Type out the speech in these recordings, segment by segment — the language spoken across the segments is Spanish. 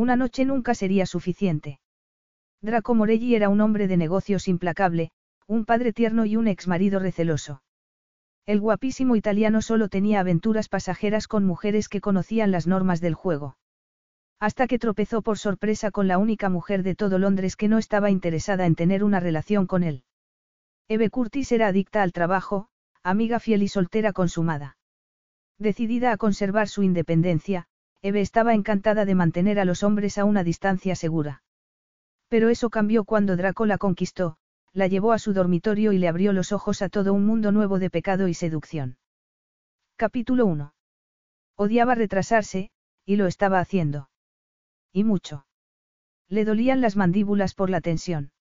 Una noche nunca sería suficiente. Draco Morelli era un hombre de negocios implacable, un padre tierno y un exmarido receloso. El guapísimo italiano solo tenía aventuras pasajeras con mujeres que conocían las normas del juego. Hasta que tropezó por sorpresa con la única mujer de todo Londres que no estaba interesada en tener una relación con él. Eve Curtis era adicta al trabajo, amiga fiel y soltera consumada. Decidida a conservar su independencia, Eve estaba encantada de mantener a los hombres a una distancia segura. Pero eso cambió cuando Draco la conquistó, la llevó a su dormitorio y le abrió los ojos a todo un mundo nuevo de pecado y seducción. Capítulo 1. Odiaba retrasarse, y lo estaba haciendo. Y mucho. Le dolían las mandíbulas por la tensión.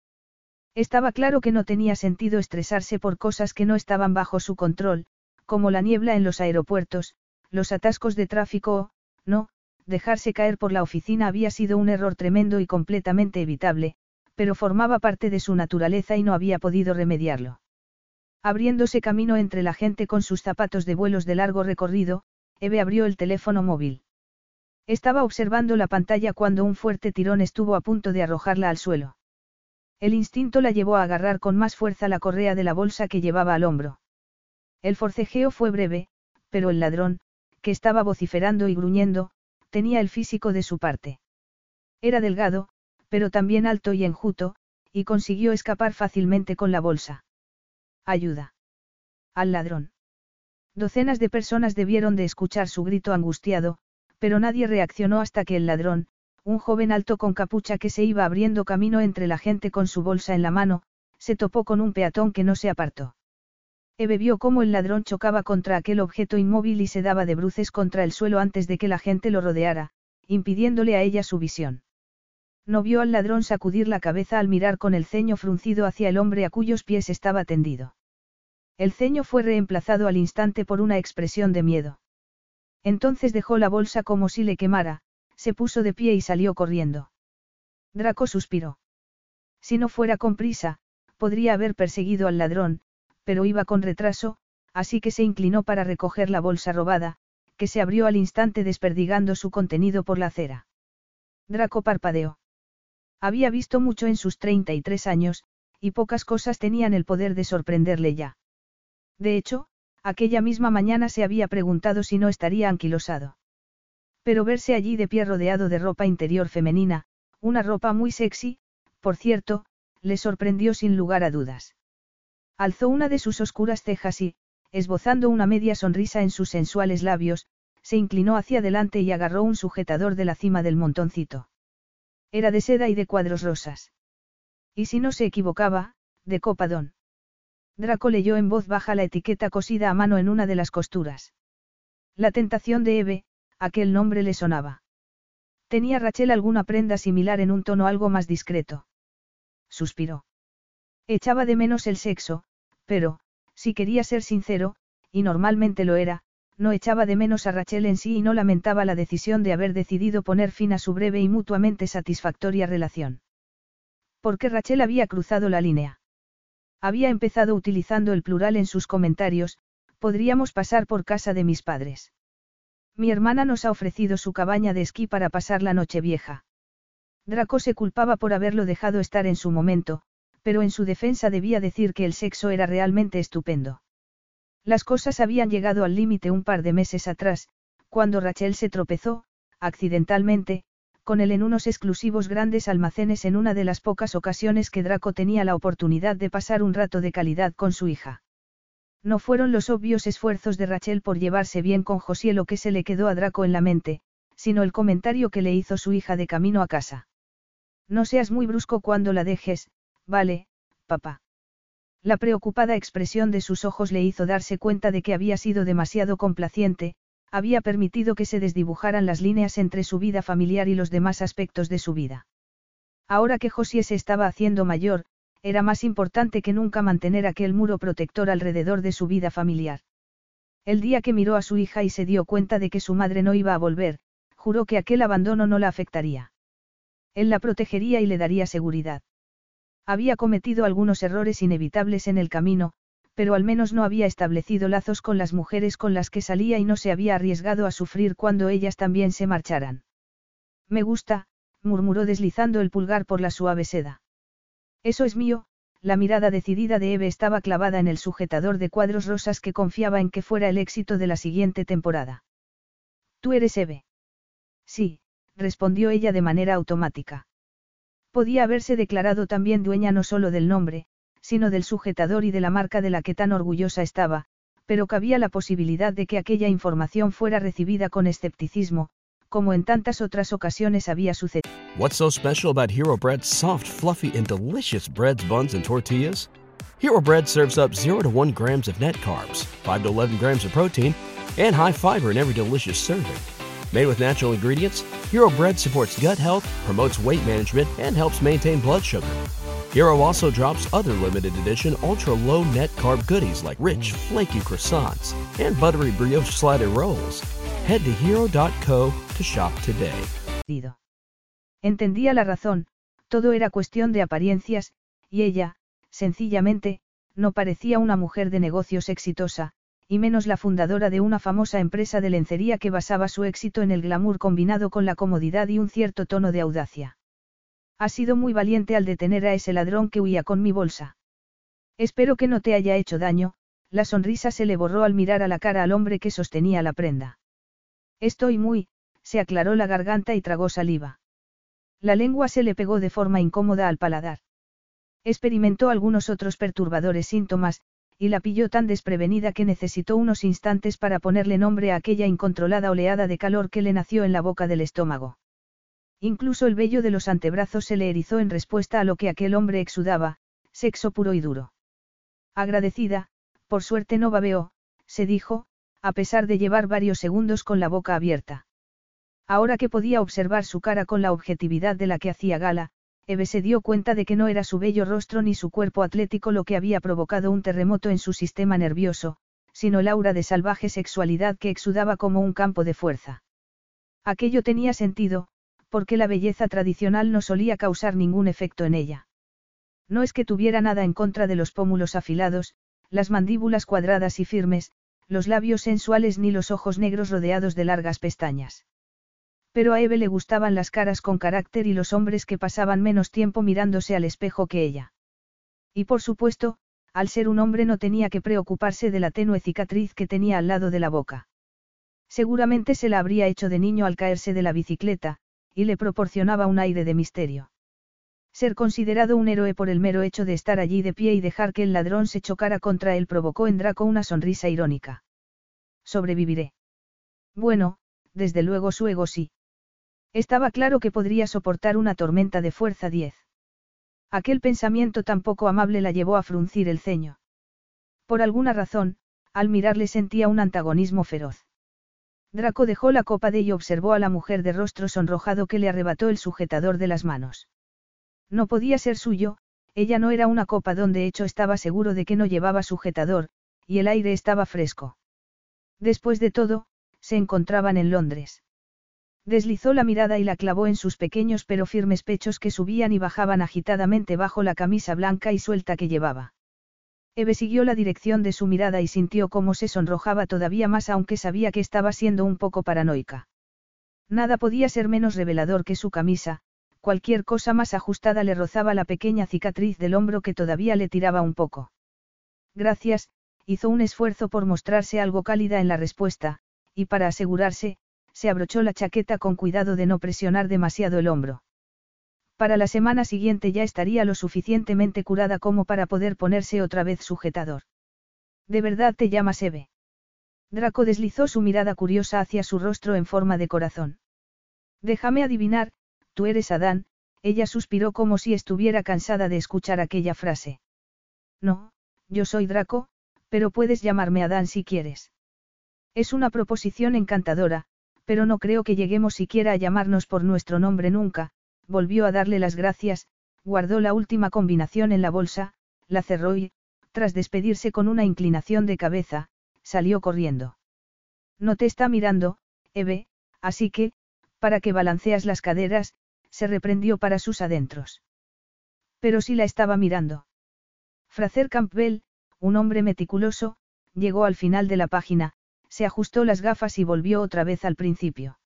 Estaba claro que no tenía sentido estresarse por cosas que no estaban bajo su control, como la niebla en los aeropuertos, los atascos de tráfico o, no, dejarse caer por la oficina había sido un error tremendo y completamente evitable, pero formaba parte de su naturaleza y no había podido remediarlo. Abriéndose camino entre la gente con sus zapatos de vuelos de largo recorrido, Eve abrió el teléfono móvil. Estaba observando la pantalla cuando un fuerte tirón estuvo a punto de arrojarla al suelo. El instinto la llevó a agarrar con más fuerza la correa de la bolsa que llevaba al hombro. El forcejeo fue breve, pero el ladrón, que estaba vociferando y gruñendo, tenía el físico de su parte. Era delgado, pero también alto y enjuto, y consiguió escapar fácilmente con la bolsa. Ayuda. Al ladrón. Docenas de personas debieron de escuchar su grito angustiado, pero nadie reaccionó hasta que el ladrón, un joven alto con capucha que se iba abriendo camino entre la gente con su bolsa en la mano, se topó con un peatón que no se apartó. Eve vio cómo el ladrón chocaba contra aquel objeto inmóvil y se daba de bruces contra el suelo antes de que la gente lo rodeara, impidiéndole a ella su visión. No vio al ladrón sacudir la cabeza al mirar con el ceño fruncido hacia el hombre a cuyos pies estaba tendido. El ceño fue reemplazado al instante por una expresión de miedo. Entonces dejó la bolsa como si le quemara, se puso de pie y salió corriendo. Draco suspiró. Si no fuera con prisa, podría haber perseguido al ladrón, pero iba con retraso, así que se inclinó para recoger la bolsa robada, que se abrió al instante desperdigando su contenido por la acera. Draco parpadeó. Había visto mucho en sus 33 años, y pocas cosas tenían el poder de sorprenderle ya. De hecho, aquella misma mañana se había preguntado si no estaría anquilosado. Pero verse allí de pie rodeado de ropa interior femenina, una ropa muy sexy, por cierto, le sorprendió sin lugar a dudas. Alzó una de sus oscuras cejas y, esbozando una media sonrisa en sus sensuales labios, se inclinó hacia adelante y agarró un sujetador de la cima del montoncito. Era de seda y de cuadros rosas. Y si no se equivocaba, de copadón. Draco leyó en voz baja la etiqueta cosida a mano en una de las costuras. La tentación de Eve, aquel nombre le sonaba. ¿Tenía Rachel alguna prenda similar en un tono algo más discreto? Suspiró. Echaba de menos el sexo, pero, si quería ser sincero, y normalmente lo era, no echaba de menos a Rachel en sí y no lamentaba la decisión de haber decidido poner fin a su breve y mutuamente satisfactoria relación. Porque Rachel había cruzado la línea. Había empezado utilizando el plural en sus comentarios, podríamos pasar por casa de mis padres. Mi hermana nos ha ofrecido su cabaña de esquí para pasar la noche vieja. Draco se culpaba por haberlo dejado estar en su momento, pero en su defensa debía decir que el sexo era realmente estupendo. Las cosas habían llegado al límite un par de meses atrás, cuando Rachel se tropezó, accidentalmente, con él en unos exclusivos grandes almacenes en una de las pocas ocasiones que Draco tenía la oportunidad de pasar un rato de calidad con su hija. No fueron los obvios esfuerzos de Rachel por llevarse bien con José lo que se le quedó a Draco en la mente, sino el comentario que le hizo su hija de camino a casa. No seas muy brusco cuando la dejes, vale, papá. La preocupada expresión de sus ojos le hizo darse cuenta de que había sido demasiado complaciente, había permitido que se desdibujaran las líneas entre su vida familiar y los demás aspectos de su vida. Ahora que José se estaba haciendo mayor, era más importante que nunca mantener aquel muro protector alrededor de su vida familiar. El día que miró a su hija y se dio cuenta de que su madre no iba a volver, juró que aquel abandono no la afectaría. Él la protegería y le daría seguridad. Había cometido algunos errores inevitables en el camino, pero al menos no había establecido lazos con las mujeres con las que salía y no se había arriesgado a sufrir cuando ellas también se marcharan. Me gusta, murmuró deslizando el pulgar por la suave seda. Eso es mío, la mirada decidida de Eve estaba clavada en el sujetador de cuadros rosas que confiaba en que fuera el éxito de la siguiente temporada. ¿Tú eres Eve? Sí, respondió ella de manera automática. Podía haberse declarado también dueña no solo del nombre, sino del sujetador y de la marca de la que tan orgullosa estaba, pero cabía la posibilidad de que aquella información fuera recibida con escepticismo, como en tantas otras ocasiones había sucedido. What's so special about Hero Bread's soft, fluffy, and delicious breads, buns, and tortillas? Hero Bread serves up 0 to 1 grams of net carbs, 5 to 11 grams of protein, and high fiber in every delicious serving. Made with natural ingredients, Hero Bread supports gut health, promotes weight management, and helps maintain blood sugar. Hero also drops other limited edition ultra low net carb goodies like rich, flaky croissants and buttery brioche slider rolls. Head to hero.co to shop today. Entendía la razón, todo era cuestión de apariencias, y ella, sencillamente, no parecía una mujer de negocios exitosa, y menos la fundadora de una famosa empresa de lencería que basaba su éxito en el glamour combinado con la comodidad y un cierto tono de audacia. Has sido muy valiente al detener a ese ladrón que huía con mi bolsa. Espero que no te haya hecho daño, la sonrisa se le borró al mirar a la cara al hombre que sostenía la prenda. Estoy muy, se aclaró la garganta y tragó saliva. La lengua se le pegó de forma incómoda al paladar. Experimentó algunos otros perturbadores síntomas, y la pilló tan desprevenida que necesitó unos instantes para ponerle nombre a aquella incontrolada oleada de calor que le nació en la boca del estómago. Incluso el vello de los antebrazos se le erizó en respuesta a lo que aquel hombre exudaba, sexo puro y duro. Agradecida, por suerte no babeó, se dijo, a pesar de llevar varios segundos con la boca abierta. Ahora que podía observar su cara con la objetividad de la que hacía gala, Eve se dio cuenta de que no era su bello rostro ni su cuerpo atlético lo que había provocado un terremoto en su sistema nervioso, sino el aura de salvaje sexualidad que exudaba como un campo de fuerza. Aquello tenía sentido, porque la belleza tradicional no solía causar ningún efecto en ella. No es que tuviera nada en contra de los pómulos afilados, las mandíbulas cuadradas y firmes, los labios sensuales ni los ojos negros rodeados de largas pestañas. Pero a Eve le gustaban las caras con carácter y los hombres que pasaban menos tiempo mirándose al espejo que ella. Y por supuesto, al ser un hombre no tenía que preocuparse de la tenue cicatriz que tenía al lado de la boca. Seguramente se la habría hecho de niño al caerse de la bicicleta, y le proporcionaba un aire de misterio. Ser considerado un héroe por el mero hecho de estar allí de pie y dejar que el ladrón se chocara contra él provocó en Draco una sonrisa irónica. Sobreviviré. Bueno, desde luego su ego sí. Estaba claro que podría soportar una tormenta de fuerza 10. Aquel pensamiento tan poco amable la llevó a fruncir el ceño. Por alguna razón, al mirarle sentía un antagonismo feroz. Draco dejó la copa de y observó a la mujer de rostro sonrojado que le arrebató el sujetador de las manos. No podía ser suyo, ella no era una copa donde hecho estaba seguro de que no llevaba sujetador, y el aire estaba fresco. Después de todo, se encontraban en Londres. Deslizó la mirada y la clavó en sus pequeños pero firmes pechos que subían y bajaban agitadamente bajo la camisa blanca y suelta que llevaba. Eve siguió la dirección de su mirada y sintió cómo se sonrojaba todavía más aunque sabía que estaba siendo un poco paranoica. Nada podía ser menos revelador que su camisa, cualquier cosa más ajustada le rozaba la pequeña cicatriz del hombro que todavía le tiraba un poco. Gracias, hizo un esfuerzo por mostrarse algo cálida en la respuesta, y para asegurarse, se abrochó la chaqueta con cuidado de no presionar demasiado el hombro. Para la semana siguiente ya estaría lo suficientemente curada como para poder ponerse otra vez sujetador. ¿De verdad te llamas Eve? Draco deslizó su mirada curiosa hacia su rostro en forma de corazón. Déjame adivinar, tú eres Adán, ella suspiró como si estuviera cansada de escuchar aquella frase. No, yo soy Draco, pero puedes llamarme Adán si quieres. Es una proposición encantadora, pero no creo que lleguemos siquiera a llamarnos por nuestro nombre nunca, volvió a darle las gracias, guardó la última combinación en la bolsa, la cerró y, tras despedirse con una inclinación de cabeza, salió corriendo. No te está mirando, Eve, así que, para que balanceas las caderas, se reprendió para sus adentros. Pero sí la estaba mirando. Fraser Campbell, un hombre meticuloso, llegó al final de la página, se ajustó las gafas y volvió otra vez al principio.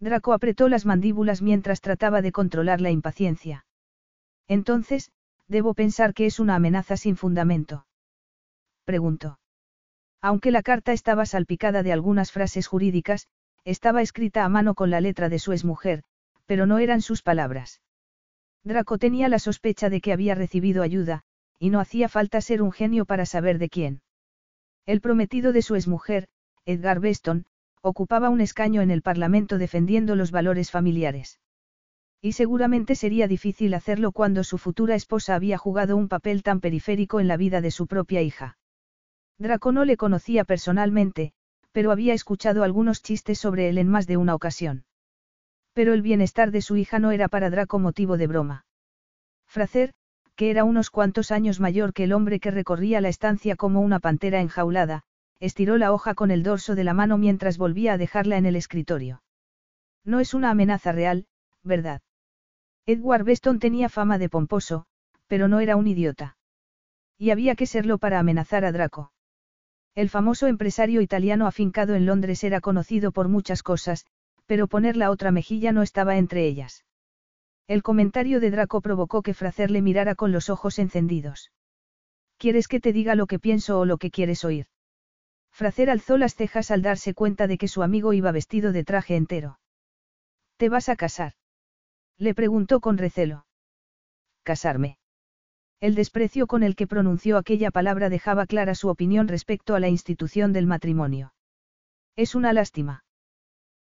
Draco apretó las mandíbulas mientras trataba de controlar la impaciencia. Entonces, debo pensar que es una amenaza sin fundamento. Preguntó. Aunque la carta estaba salpicada de algunas frases jurídicas, estaba escrita a mano con la letra de su exmujer, pero no eran sus palabras. Draco tenía la sospecha de que había recibido ayuda, y no hacía falta ser un genio para saber de quién. El prometido de su exmujer, Edgar Beston, ocupaba un escaño en el Parlamento defendiendo los valores familiares. Y seguramente sería difícil hacerlo cuando su futura esposa había jugado un papel tan periférico en la vida de su propia hija. Draco no le conocía personalmente, pero había escuchado algunos chistes sobre él en más de una ocasión. Pero el bienestar de su hija no era para Draco motivo de broma. Fracer, que era unos cuantos años mayor que el hombre que recorría la estancia como una pantera enjaulada, estiró la hoja con el dorso de la mano mientras volvía a dejarla en el escritorio. No es una amenaza real, ¿verdad? Edward Beston tenía fama de pomposo, pero no era un idiota. Y había que serlo para amenazar a Draco. El famoso empresario italiano afincado en Londres era conocido por muchas cosas, pero poner la otra mejilla no estaba entre ellas. El comentario de Draco provocó que Fracer le mirara con los ojos encendidos. ¿Quieres que te diga lo que pienso o lo que quieres oír? Fracer alzó las cejas al darse cuenta de que su amigo iba vestido de traje entero. ¿Te vas a casar? Le preguntó con recelo. ¿Casarme? El desprecio con el que pronunció aquella palabra dejaba clara su opinión respecto a la institución del matrimonio. Es una lástima.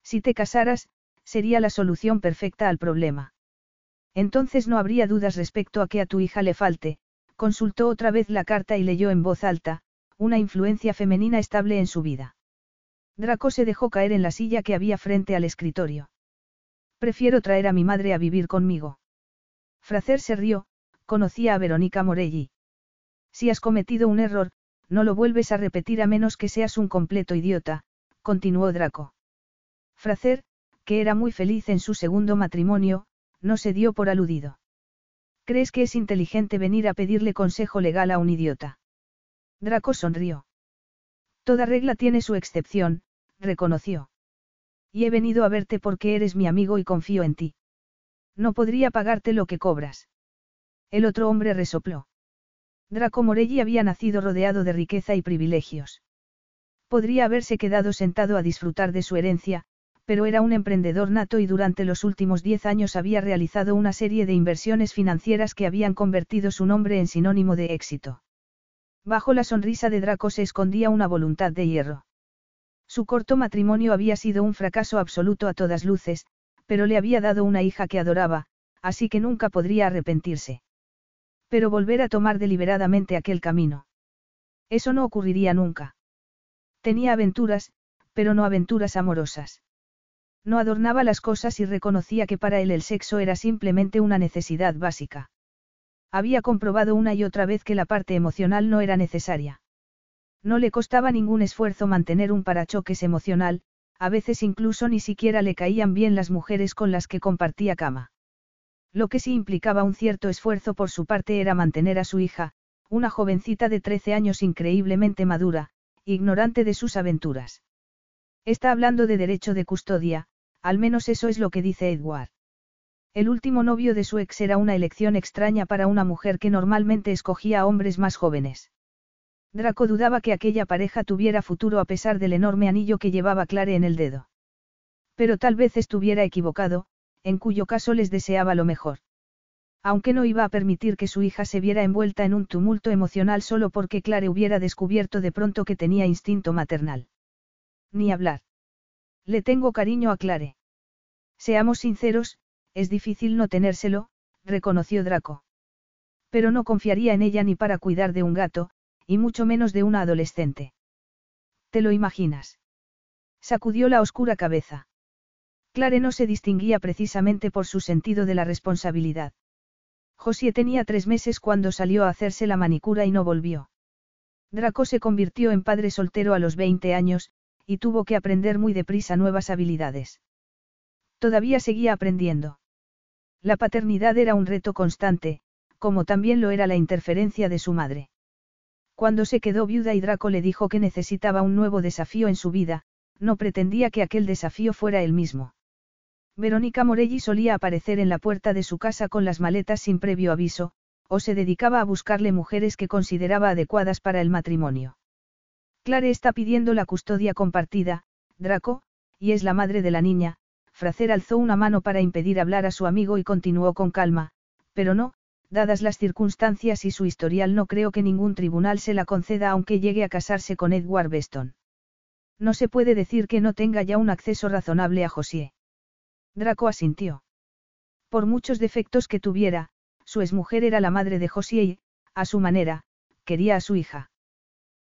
Si te casaras, sería la solución perfecta al problema. Entonces no habría dudas respecto a que a tu hija le falte, consultó otra vez la carta y leyó en voz alta, una influencia femenina estable en su vida. Draco se dejó caer en la silla que había frente al escritorio. Prefiero traer a mi madre a vivir conmigo. Fracer se rió, conocía a Verónica Morelli. Si has cometido un error, no lo vuelves a repetir a menos que seas un completo idiota, continuó Draco. Fracer, que era muy feliz en su segundo matrimonio, no se dio por aludido. ¿Crees que es inteligente venir a pedirle consejo legal a un idiota? Draco sonrió. Toda regla tiene su excepción, reconoció. Y he venido a verte porque eres mi amigo y confío en ti. No podría pagarte lo que cobras. El otro hombre resopló. Draco Morelli había nacido rodeado de riqueza y privilegios. Podría haberse quedado sentado a disfrutar de su herencia, pero era un emprendedor nato y durante los últimos diez años había realizado una serie de inversiones financieras que habían convertido su nombre en sinónimo de éxito. Bajo la sonrisa de Draco se escondía una voluntad de hierro. Su corto matrimonio había sido un fracaso absoluto a todas luces, pero le había dado una hija que adoraba, así que nunca podría arrepentirse. Pero volver a tomar deliberadamente aquel camino. Eso no ocurriría nunca. Tenía aventuras, pero no aventuras amorosas. No adornaba las cosas y reconocía que para él el sexo era simplemente una necesidad básica. Había comprobado una y otra vez que la parte emocional no era necesaria. No le costaba ningún esfuerzo mantener un parachoques emocional, a veces incluso ni siquiera le caían bien las mujeres con las que compartía cama. Lo que sí implicaba un cierto esfuerzo por su parte era mantener a su hija, una jovencita de 13 años increíblemente madura, ignorante de sus aventuras. Está hablando de derecho de custodia, al menos eso es lo que dice Edward. El último novio de su ex era una elección extraña para una mujer que normalmente escogía a hombres más jóvenes. Draco dudaba que aquella pareja tuviera futuro a pesar del enorme anillo que llevaba Clare en el dedo. Pero tal vez estuviera equivocado, en cuyo caso les deseaba lo mejor. Aunque no iba a permitir que su hija se viera envuelta en un tumulto emocional solo porque Clare hubiera descubierto de pronto que tenía instinto maternal. Ni hablar. Le tengo cariño a Clare. Seamos sinceros, es difícil no tenérselo, reconoció Draco. Pero no confiaría en ella ni para cuidar de un gato, y mucho menos de una adolescente. ¿Te lo imaginas? Sacudió la oscura cabeza. Clare no se distinguía precisamente por su sentido de la responsabilidad. Josie tenía tres meses cuando salió a hacerse la manicura y no volvió. Draco se convirtió en padre soltero a los 20 años, y tuvo que aprender muy deprisa nuevas habilidades. Todavía seguía aprendiendo. La paternidad era un reto constante, como también lo era la interferencia de su madre. Cuando se quedó viuda y Draco le dijo que necesitaba un nuevo desafío en su vida, no pretendía que aquel desafío fuera el mismo. Verónica Morelli solía aparecer en la puerta de su casa con las maletas sin previo aviso, o se dedicaba a buscarle mujeres que consideraba adecuadas para el matrimonio. Clare está pidiendo la custodia compartida, Draco, y es la madre de la niña, Fracer alzó una mano para impedir hablar a su amigo y continuó con calma, pero no, dadas las circunstancias y su historial no creo que ningún tribunal se la conceda aunque llegue a casarse con Edward Beston. No se puede decir que no tenga ya un acceso razonable a José. Draco asintió. Por muchos defectos que tuviera, su exmujer era la madre de José y, a su manera, quería a su hija.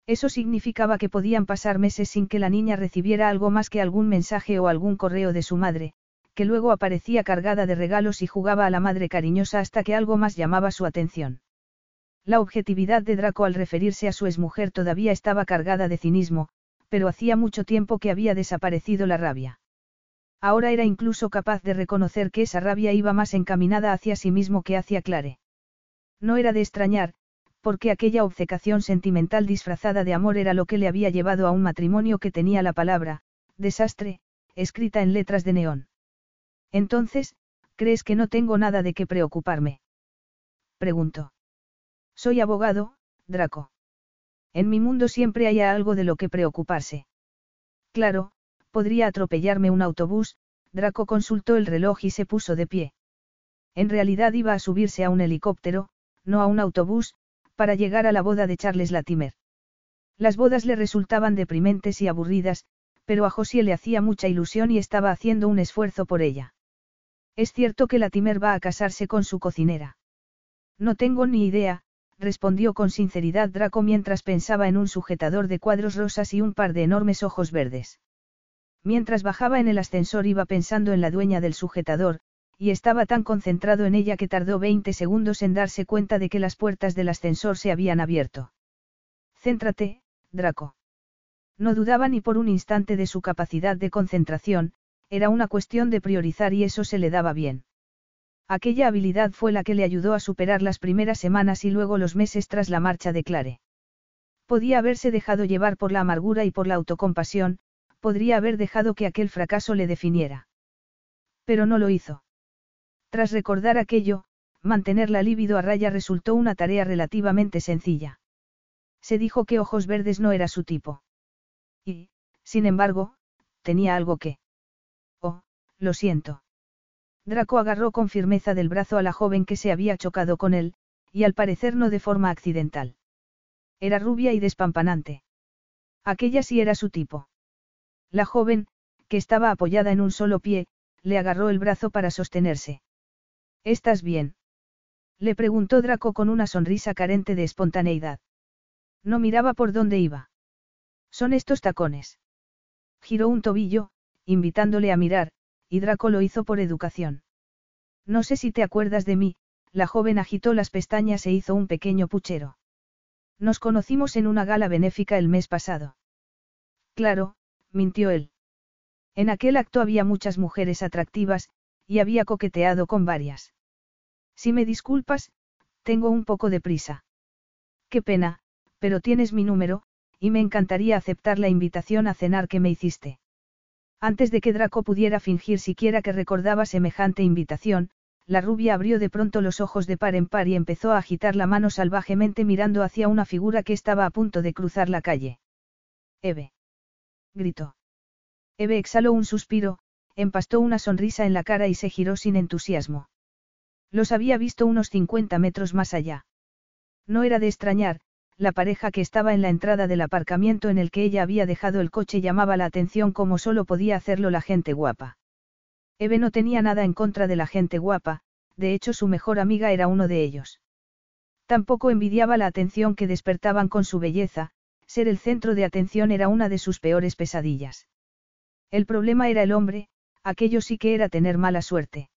Eso significaba que podían pasar meses sin que la niña recibiera algo más que algún mensaje o algún correo de su madre, que luego aparecía cargada de regalos y jugaba a la madre cariñosa hasta que algo más llamaba su atención. La objetividad de Draco al referirse a su exmujer todavía estaba cargada de cinismo, pero hacía mucho tiempo que había desaparecido la rabia. Ahora era incluso capaz de reconocer que esa rabia iba más encaminada hacia sí mismo que hacia Clare. No era de extrañar, porque aquella obcecación sentimental disfrazada de amor era lo que le había llevado a un matrimonio que tenía la palabra, desastre, escrita en letras de neón. Entonces, ¿crees que no tengo nada de qué preocuparme? Preguntó. Soy abogado, Draco. En mi mundo siempre hay algo de lo que preocuparse. Claro, podría atropellarme un autobús, Draco consultó el reloj y se puso de pie. En realidad iba a subirse a un helicóptero, no a un autobús, para llegar a la boda de Charles Latimer. Las bodas le resultaban deprimentes y aburridas, pero a José le hacía mucha ilusión y estaba haciendo un esfuerzo por ella. Es cierto que Latimer va a casarse con su cocinera. No tengo ni idea, respondió con sinceridad Draco mientras pensaba en un sujetador de cuadros rosas y un par de enormes ojos verdes. Mientras bajaba en el ascensor iba pensando en la dueña del sujetador, y estaba tan concentrado en ella que tardó 20 segundos en darse cuenta de que las puertas del ascensor se habían abierto. Céntrate, Draco. No dudaba ni por un instante de su capacidad de concentración, era una cuestión de priorizar y eso se le daba bien. Aquella habilidad fue la que le ayudó a superar las primeras semanas y luego los meses tras la marcha de Clare. Podía haberse dejado llevar por la amargura y por la autocompasión, podría haber dejado que aquel fracaso le definiera. Pero no lo hizo. Tras recordar aquello, mantener la libido a raya resultó una tarea relativamente sencilla. Se dijo que ojos verdes no era su tipo. Y, sin embargo, tenía algo que... Oh, lo siento. Draco agarró con firmeza del brazo a la joven que se había chocado con él, y al parecer no de forma accidental. Era rubia y despampanante. Aquella sí era su tipo. La joven, que estaba apoyada en un solo pie, le agarró el brazo para sostenerse. ¿Estás bien? Le preguntó Draco con una sonrisa carente de espontaneidad. No miraba por dónde iba. Son estos tacones. Giró un tobillo, invitándole a mirar, y Draco lo hizo por educación. No sé si te acuerdas de mí, la joven agitó las pestañas e hizo un pequeño puchero. Nos conocimos en una gala benéfica el mes pasado. Claro, mintió él. En aquel acto había muchas mujeres atractivas, y había coqueteado con varias. Si me disculpas, tengo un poco de prisa. Qué pena, pero tienes mi número, y me encantaría aceptar la invitación a cenar que me hiciste. Antes de que Draco pudiera fingir siquiera que recordaba semejante invitación, la rubia abrió de pronto los ojos de par en par y empezó a agitar la mano salvajemente mirando hacia una figura que estaba a punto de cruzar la calle. Eve. Gritó. Eve exhaló un suspiro, empastó una sonrisa en la cara y se giró sin entusiasmo. Los había visto unos 50 metros más allá. No era de extrañar, la pareja que estaba en la entrada del aparcamiento en el que ella había dejado el coche llamaba la atención como solo podía hacerlo la gente guapa. Eve no tenía nada en contra de la gente guapa, de hecho su mejor amiga era uno de ellos. Tampoco envidiaba la atención que despertaban con su belleza, ser el centro de atención era una de sus peores pesadillas. El problema era el hombre, aquello sí que era tener mala suerte.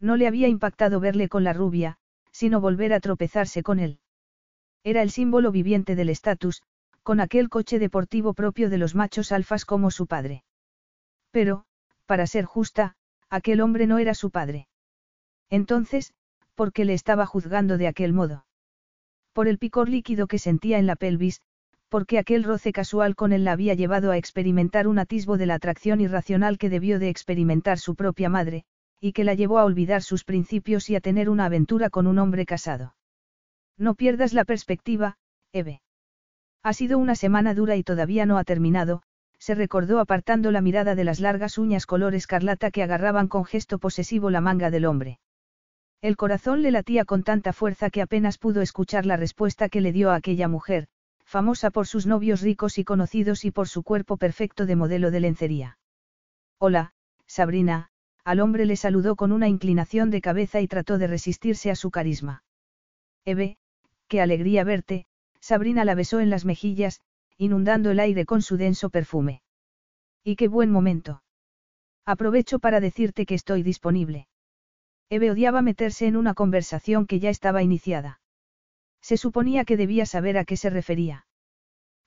No le había impactado verle con la rubia, sino volver a tropezarse con él. Era el símbolo viviente del estatus, con aquel coche deportivo propio de los machos alfas como su padre. Pero, para ser justa, aquel hombre no era su padre. Entonces, ¿por qué le estaba juzgando de aquel modo? Por el picor líquido que sentía en la pelvis, porque aquel roce casual con él la había llevado a experimentar un atisbo de la atracción irracional que debió de experimentar su propia madre, y que la llevó a olvidar sus principios y a tener una aventura con un hombre casado. No pierdas la perspectiva, Eve. Ha sido una semana dura y todavía no ha terminado, se recordó apartando la mirada de las largas uñas color escarlata que agarraban con gesto posesivo la manga del hombre. El corazón le latía con tanta fuerza que apenas pudo escuchar la respuesta que le dio a aquella mujer, famosa por sus novios ricos y conocidos y por su cuerpo perfecto de modelo de lencería. Hola, Sabrina, al hombre le saludó con una inclinación de cabeza y trató de resistirse a su carisma. Eve, qué alegría verte, Sabrina la besó en las mejillas, inundando el aire con su denso perfume. Y qué buen momento. Aprovecho para decirte que estoy disponible. Eve odiaba meterse en una conversación que ya estaba iniciada. Se suponía que debía saber a qué se refería.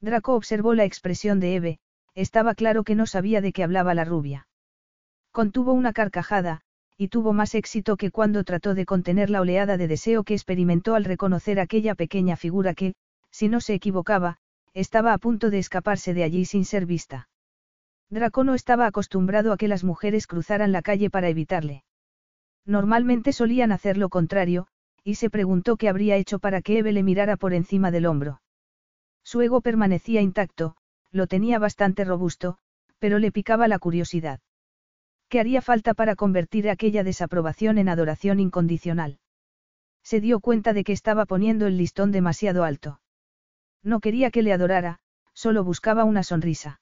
Draco observó la expresión de Eve, estaba claro que no sabía de qué hablaba la rubia. Contuvo una carcajada, y tuvo más éxito que cuando trató de contener la oleada de deseo que experimentó al reconocer aquella pequeña figura que, si no se equivocaba, estaba a punto de escaparse de allí sin ser vista. Draco no estaba acostumbrado a que las mujeres cruzaran la calle para evitarle. Normalmente solían hacer lo contrario, y se preguntó qué habría hecho para que Eve le mirara por encima del hombro. Su ego permanecía intacto, lo tenía bastante robusto, pero le picaba la curiosidad. ¿Qué haría falta para convertir aquella desaprobación en adoración incondicional? Se dio cuenta de que estaba poniendo el listón demasiado alto. No quería que le adorara, solo buscaba una sonrisa.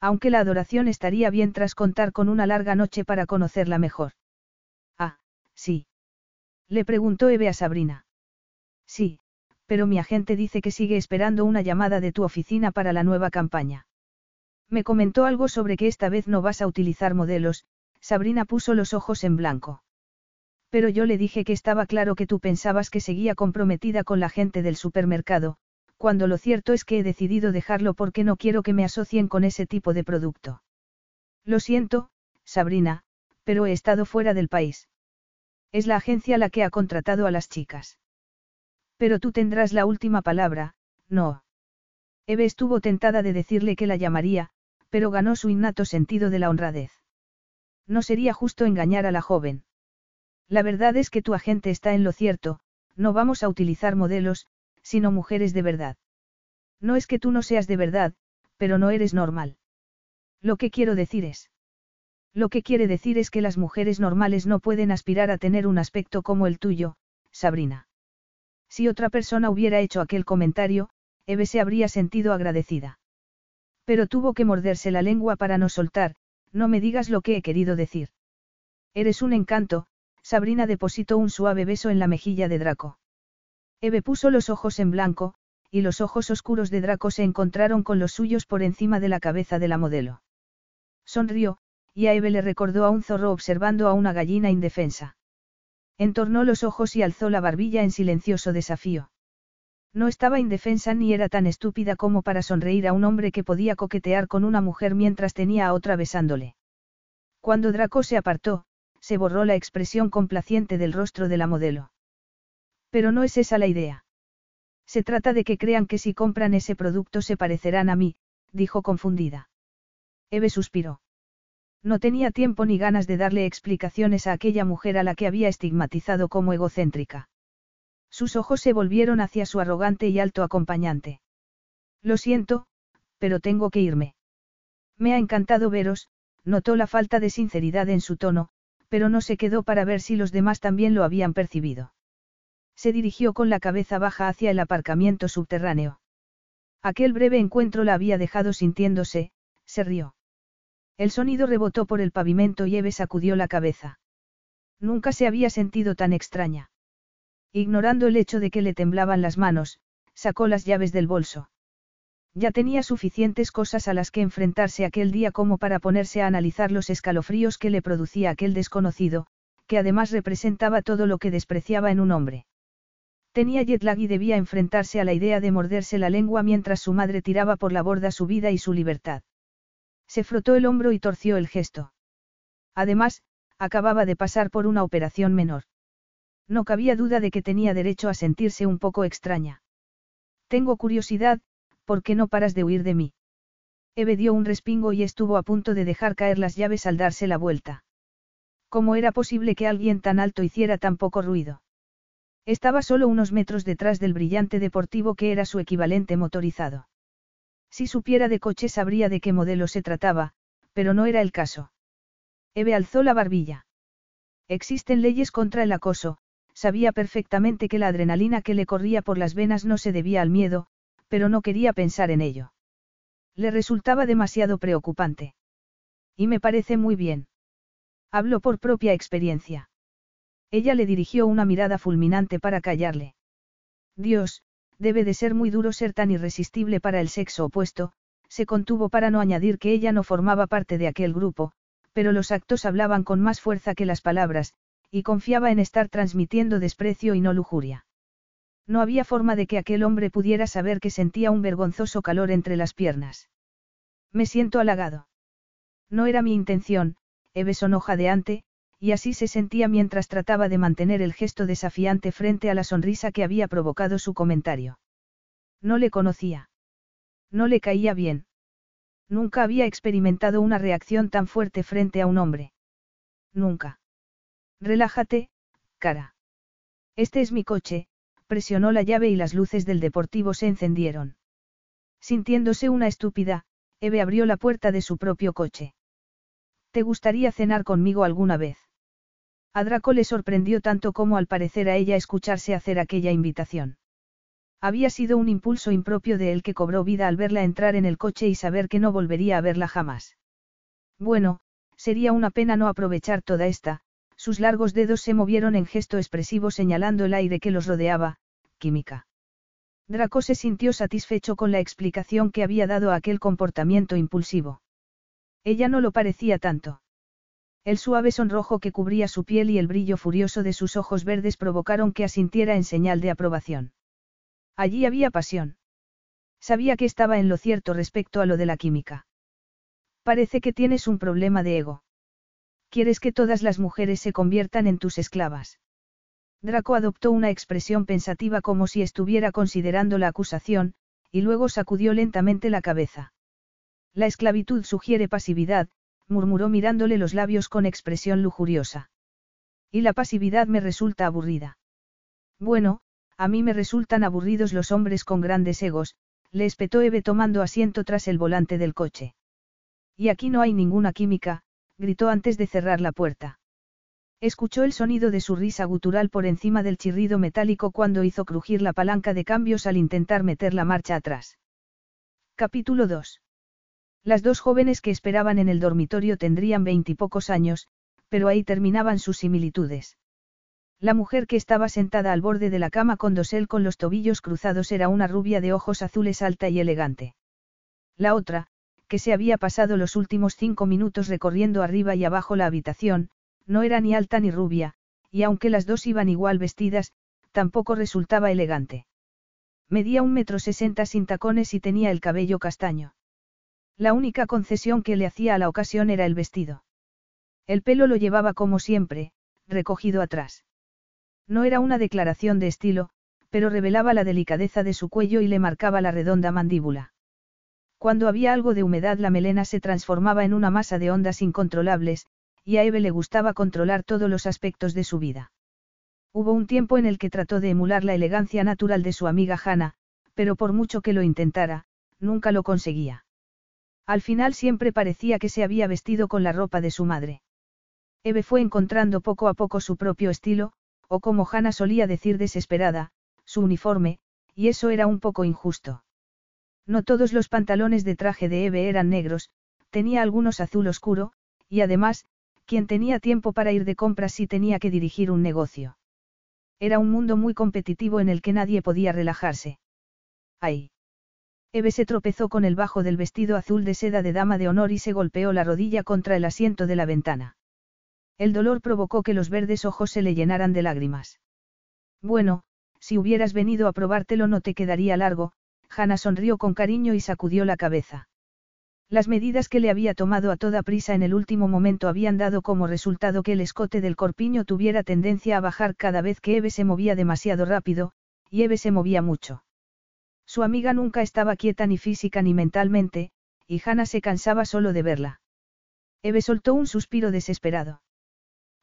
Aunque la adoración estaría bien tras contar con una larga noche para conocerla mejor. Ah, sí. Le preguntó Eve a Sabrina. Sí, pero mi agente dice que sigue esperando una llamada de tu oficina para la nueva campaña. Me comentó algo sobre que esta vez no vas a utilizar modelos, Sabrina puso los ojos en blanco. Pero yo le dije que estaba claro que tú pensabas que seguía comprometida con la gente del supermercado, cuando lo cierto es que he decidido dejarlo porque no quiero que me asocien con ese tipo de producto. Lo siento, Sabrina, pero he estado fuera del país. Es la agencia la que ha contratado a las chicas. Pero tú tendrás la última palabra, no. Eve estuvo tentada de decirle que la llamaría, pero ganó su innato sentido de la honradez. No sería justo engañar a la joven. La verdad es que tu agente está en lo cierto, no vamos a utilizar modelos, sino mujeres de verdad. No es que tú no seas de verdad, pero no eres normal. Lo que quiero decir es. Lo que quiere decir es que las mujeres normales no pueden aspirar a tener un aspecto como el tuyo, Sabrina. Si otra persona hubiera hecho aquel comentario, Eve se habría sentido agradecida. Pero tuvo que morderse la lengua para no soltar, no me digas lo que he querido decir. Eres un encanto, Sabrina depositó un suave beso en la mejilla de Draco. Eve puso los ojos en blanco, y los ojos oscuros de Draco se encontraron con los suyos por encima de la cabeza de la modelo. Sonrió, y a Eve le recordó a un zorro observando a una gallina indefensa. Entornó los ojos y alzó la barbilla en silencioso desafío. No estaba indefensa ni era tan estúpida como para sonreír a un hombre que podía coquetear con una mujer mientras tenía a otra besándole. Cuando Draco se apartó, se borró la expresión complaciente del rostro de la modelo. Pero no es esa la idea. Se trata de que crean que si compran ese producto se parecerán a mí, dijo confundida. Eve suspiró. No tenía tiempo ni ganas de darle explicaciones a aquella mujer a la que había estigmatizado como egocéntrica. Sus ojos se volvieron hacia su arrogante y alto acompañante. Lo siento, pero tengo que irme. Me ha encantado veros, notó la falta de sinceridad en su tono, pero no se quedó para ver si los demás también lo habían percibido. Se dirigió con la cabeza baja hacia el aparcamiento subterráneo. Aquel breve encuentro la había dejado sintiéndose, se rió. El sonido rebotó por el pavimento y Eve sacudió la cabeza. Nunca se había sentido tan extraña. Ignorando el hecho de que le temblaban las manos, sacó las llaves del bolso. Ya tenía suficientes cosas a las que enfrentarse aquel día como para ponerse a analizar los escalofríos que le producía aquel desconocido, que además representaba todo lo que despreciaba en un hombre. Tenía jet lag y debía enfrentarse a la idea de morderse la lengua mientras su madre tiraba por la borda su vida y su libertad. Se frotó el hombro y torció el gesto. Además, acababa de pasar por una operación menor. No cabía duda de que tenía derecho a sentirse un poco extraña. Tengo curiosidad, ¿por qué no paras de huir de mí? Eve dio un respingo y estuvo a punto de dejar caer las llaves al darse la vuelta. ¿Cómo era posible que alguien tan alto hiciera tan poco ruido? Estaba solo unos metros detrás del brillante deportivo que era su equivalente motorizado. Si supiera de coche sabría de qué modelo se trataba, pero no era el caso. Eve alzó la barbilla. Existen leyes contra el acoso, sabía perfectamente que la adrenalina que le corría por las venas no se debía al miedo, pero no quería pensar en ello. Le resultaba demasiado preocupante. Y me parece muy bien. Habló por propia experiencia. Ella le dirigió una mirada fulminante para callarle. Dios, debe de ser muy duro ser tan irresistible para el sexo opuesto, se contuvo para no añadir que ella no formaba parte de aquel grupo, pero los actos hablaban con más fuerza que las palabras, y confiaba en estar transmitiendo desprecio y no lujuria. No había forma de que aquel hombre pudiera saber que sentía un vergonzoso calor entre las piernas. Me siento halagado. No era mi intención, Eve de y así se sentía mientras trataba de mantener el gesto desafiante frente a la sonrisa que había provocado su comentario. No le conocía. No le caía bien. Nunca había experimentado una reacción tan fuerte frente a un hombre. Nunca. Relájate, cara. Este es mi coche, presionó la llave y las luces del deportivo se encendieron. Sintiéndose una estúpida, Eve abrió la puerta de su propio coche. ¿Te gustaría cenar conmigo alguna vez? A Draco le sorprendió tanto como al parecer a ella escucharse hacer aquella invitación. Había sido un impulso impropio de él que cobró vida al verla entrar en el coche y saber que no volvería a verla jamás. Bueno, sería una pena no aprovechar toda esta, sus largos dedos se movieron en gesto expresivo señalando el aire que los rodeaba, química. Draco se sintió satisfecho con la explicación que había dado a aquel comportamiento impulsivo. Ella no lo parecía tanto. El suave sonrojo que cubría su piel y el brillo furioso de sus ojos verdes provocaron que asintiera en señal de aprobación. Allí había pasión. Sabía que estaba en lo cierto respecto a lo de la química. Parece que tienes un problema de ego. Quieres que todas las mujeres se conviertan en tus esclavas. Draco adoptó una expresión pensativa como si estuviera considerando la acusación, y luego sacudió lentamente la cabeza. La esclavitud sugiere pasividad, murmuró mirándole los labios con expresión lujuriosa. Y la pasividad me resulta aburrida. Bueno, a mí me resultan aburridos los hombres con grandes egos, le espetó Eve tomando asiento tras el volante del coche. Y aquí no hay ninguna química, gritó antes de cerrar la puerta. Escuchó el sonido de su risa gutural por encima del chirrido metálico cuando hizo crujir la palanca de cambios al intentar meter la marcha atrás. Capítulo 2. Las dos jóvenes que esperaban en el dormitorio tendrían veintipocos años, pero ahí terminaban sus similitudes. La mujer que estaba sentada al borde de la cama con dosel con los tobillos cruzados era una rubia de ojos azules alta y elegante. La otra, que se había pasado los últimos cinco minutos recorriendo arriba y abajo la habitación, no era ni alta ni rubia, y aunque las dos iban igual vestidas, tampoco resultaba elegante. Medía un metro sesenta sin tacones y tenía el cabello castaño. La única concesión que le hacía a la ocasión era el vestido. El pelo lo llevaba como siempre, recogido atrás. No era una declaración de estilo, pero revelaba la delicadeza de su cuello y le marcaba la redonda mandíbula. Cuando había algo de humedad la melena se transformaba en una masa de ondas incontrolables, y a Eve le gustaba controlar todos los aspectos de su vida. Hubo un tiempo en el que trató de emular la elegancia natural de su amiga Hannah, pero por mucho que lo intentara, nunca lo conseguía. Al final siempre parecía que se había vestido con la ropa de su madre. Eve fue encontrando poco a poco su propio estilo, o como Hannah solía decir desesperada, su uniforme, y eso era un poco injusto. No todos los pantalones de traje de Eve eran negros, tenía algunos azul oscuro, y además, quien tenía tiempo para ir de compras si tenía que dirigir un negocio. Era un mundo muy competitivo en el que nadie podía relajarse. ¡Ay! Eve se tropezó con el bajo del vestido azul de seda de dama de honor y se golpeó la rodilla contra el asiento de la ventana. El dolor provocó que los verdes ojos se le llenaran de lágrimas. Bueno, si hubieras venido a probártelo no te quedaría largo, Hannah sonrió con cariño y sacudió la cabeza. Las medidas que le había tomado a toda prisa en el último momento habían dado como resultado que el escote del corpiño tuviera tendencia a bajar cada vez que Eve se movía demasiado rápido, y Eve se movía mucho. Su amiga nunca estaba quieta ni física ni mentalmente, y Hannah se cansaba solo de verla. Eve soltó un suspiro desesperado.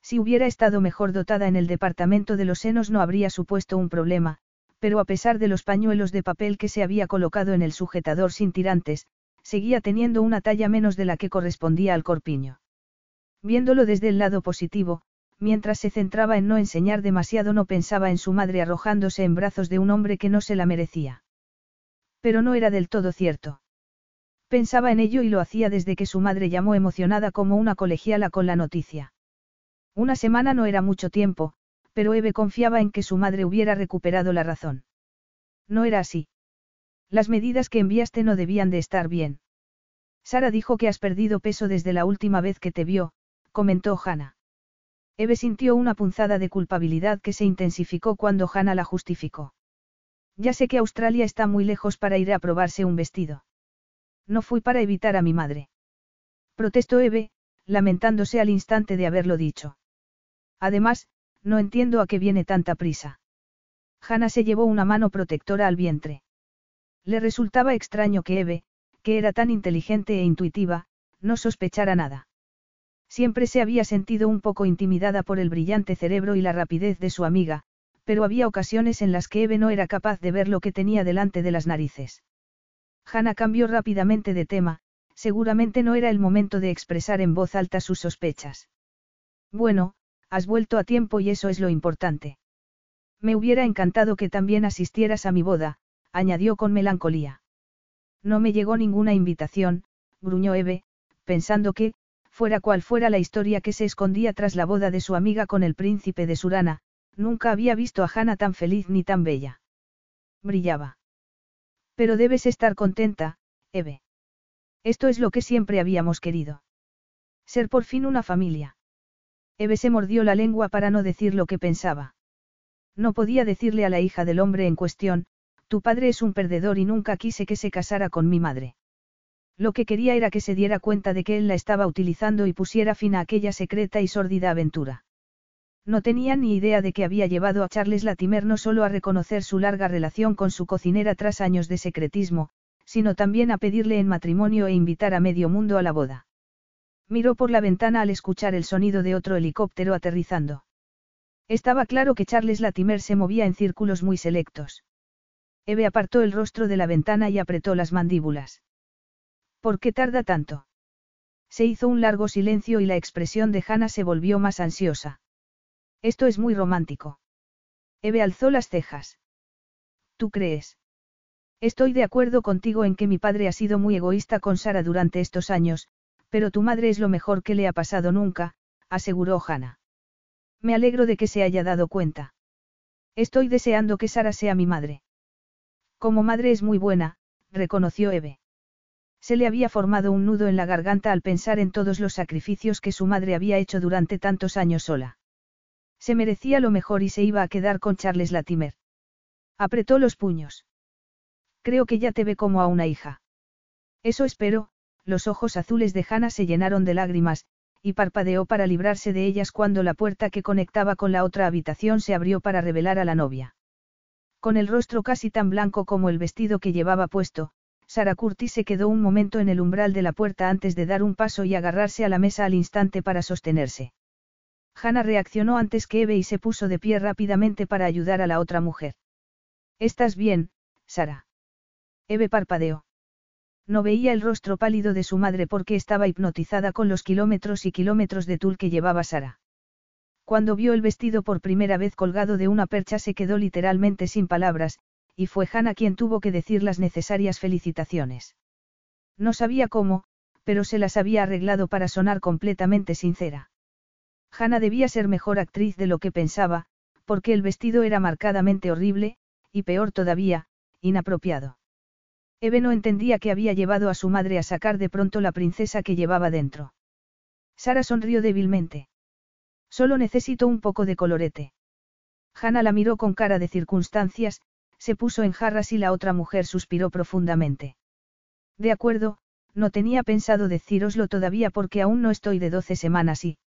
Si hubiera estado mejor dotada en el departamento de los senos no habría supuesto un problema, pero a pesar de los pañuelos de papel que se había colocado en el sujetador sin tirantes, seguía teniendo una talla menos de la que correspondía al corpiño. Viéndolo desde el lado positivo, mientras se centraba en no enseñar demasiado no pensaba en su madre arrojándose en brazos de un hombre que no se la merecía. Pero no era del todo cierto. Pensaba en ello y lo hacía desde que su madre llamó emocionada como una colegiala con la noticia. Una semana no era mucho tiempo, pero Eve confiaba en que su madre hubiera recuperado la razón. No era así. Las medidas que enviaste no debían de estar bien. Sara dijo que has perdido peso desde la última vez que te vio, comentó Hannah. Eve sintió una punzada de culpabilidad que se intensificó cuando Hannah la justificó. Ya sé que Australia está muy lejos para ir a probarse un vestido. No fui para evitar a mi madre. Protestó Eve, lamentándose al instante de haberlo dicho. Además, no entiendo a qué viene tanta prisa. Hannah se llevó una mano protectora al vientre. Le resultaba extraño que Eve, que era tan inteligente e intuitiva, no sospechara nada. Siempre se había sentido un poco intimidada por el brillante cerebro y la rapidez de su amiga, pero había ocasiones en las que Eve no era capaz de ver lo que tenía delante de las narices. Hannah cambió rápidamente de tema, seguramente no era el momento de expresar en voz alta sus sospechas. Bueno, has vuelto a tiempo y eso es lo importante. Me hubiera encantado que también asistieras a mi boda, añadió con melancolía. No me llegó ninguna invitación, gruñó Eve, pensando que, fuera cual fuera la historia que se escondía tras la boda de su amiga con el príncipe de Surana, Nunca había visto a Hannah tan feliz ni tan bella. Brillaba. Pero debes estar contenta, Eve. Esto es lo que siempre habíamos querido. Ser por fin una familia. Eve se mordió la lengua para no decir lo que pensaba. No podía decirle a la hija del hombre en cuestión, tu padre es un perdedor y nunca quise que se casara con mi madre. Lo que quería era que se diera cuenta de que él la estaba utilizando y pusiera fin a aquella secreta y sórdida aventura. No tenía ni idea de que había llevado a Charles Latimer no solo a reconocer su larga relación con su cocinera tras años de secretismo, sino también a pedirle en matrimonio e invitar a medio mundo a la boda. Miró por la ventana al escuchar el sonido de otro helicóptero aterrizando. Estaba claro que Charles Latimer se movía en círculos muy selectos. Eve apartó el rostro de la ventana y apretó las mandíbulas. ¿Por qué tarda tanto? Se hizo un largo silencio y la expresión de Hannah se volvió más ansiosa. Esto es muy romántico. Eve alzó las cejas. ¿Tú crees? Estoy de acuerdo contigo en que mi padre ha sido muy egoísta con Sara durante estos años, pero tu madre es lo mejor que le ha pasado nunca, aseguró Hannah. Me alegro de que se haya dado cuenta. Estoy deseando que Sara sea mi madre. Como madre es muy buena, reconoció Eve. Se le había formado un nudo en la garganta al pensar en todos los sacrificios que su madre había hecho durante tantos años sola. Se merecía lo mejor y se iba a quedar con Charles Latimer. Apretó los puños. Creo que ya te ve como a una hija. Eso espero, los ojos azules de Hannah se llenaron de lágrimas, y parpadeó para librarse de ellas cuando la puerta que conectaba con la otra habitación se abrió para revelar a la novia. Con el rostro casi tan blanco como el vestido que llevaba puesto, Sara Curtis se quedó un momento en el umbral de la puerta antes de dar un paso y agarrarse a la mesa al instante para sostenerse. Hannah reaccionó antes que Eve y se puso de pie rápidamente para ayudar a la otra mujer. ¿Estás bien, Sara? Eve parpadeó. No veía el rostro pálido de su madre porque estaba hipnotizada con los kilómetros y kilómetros de tul que llevaba Sara. Cuando vio el vestido por primera vez colgado de una percha se quedó literalmente sin palabras, y fue Hannah quien tuvo que decir las necesarias felicitaciones. No sabía cómo, pero se las había arreglado para sonar completamente sincera. Hannah debía ser mejor actriz de lo que pensaba, porque el vestido era marcadamente horrible, y peor todavía, inapropiado. Eve no entendía que había llevado a su madre a sacar de pronto la princesa que llevaba dentro. Sara sonrió débilmente. Solo necesito un poco de colorete. Hannah la miró con cara de circunstancias, se puso en jarras y la otra mujer suspiró profundamente. De acuerdo, no tenía pensado decíroslo todavía porque aún no estoy de doce semanas y...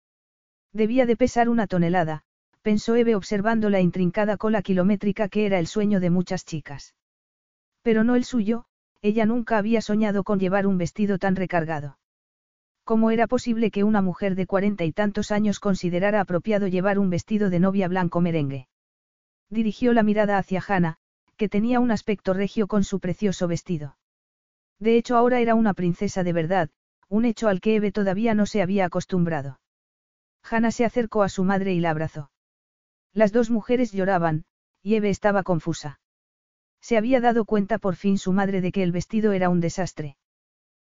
Debía de pesar una tonelada, pensó Eve observando la intrincada cola kilométrica que era el sueño de muchas chicas. Pero no el suyo, ella nunca había soñado con llevar un vestido tan recargado. ¿Cómo era posible que una mujer de cuarenta y tantos años considerara apropiado llevar un vestido de novia blanco merengue? Dirigió la mirada hacia Hannah, que tenía un aspecto regio con su precioso vestido. De hecho ahora era una princesa de verdad, un hecho al que Eve todavía no se había acostumbrado. Hannah se acercó a su madre y la abrazó. Las dos mujeres lloraban, y Eve estaba confusa. Se había dado cuenta por fin su madre de que el vestido era un desastre.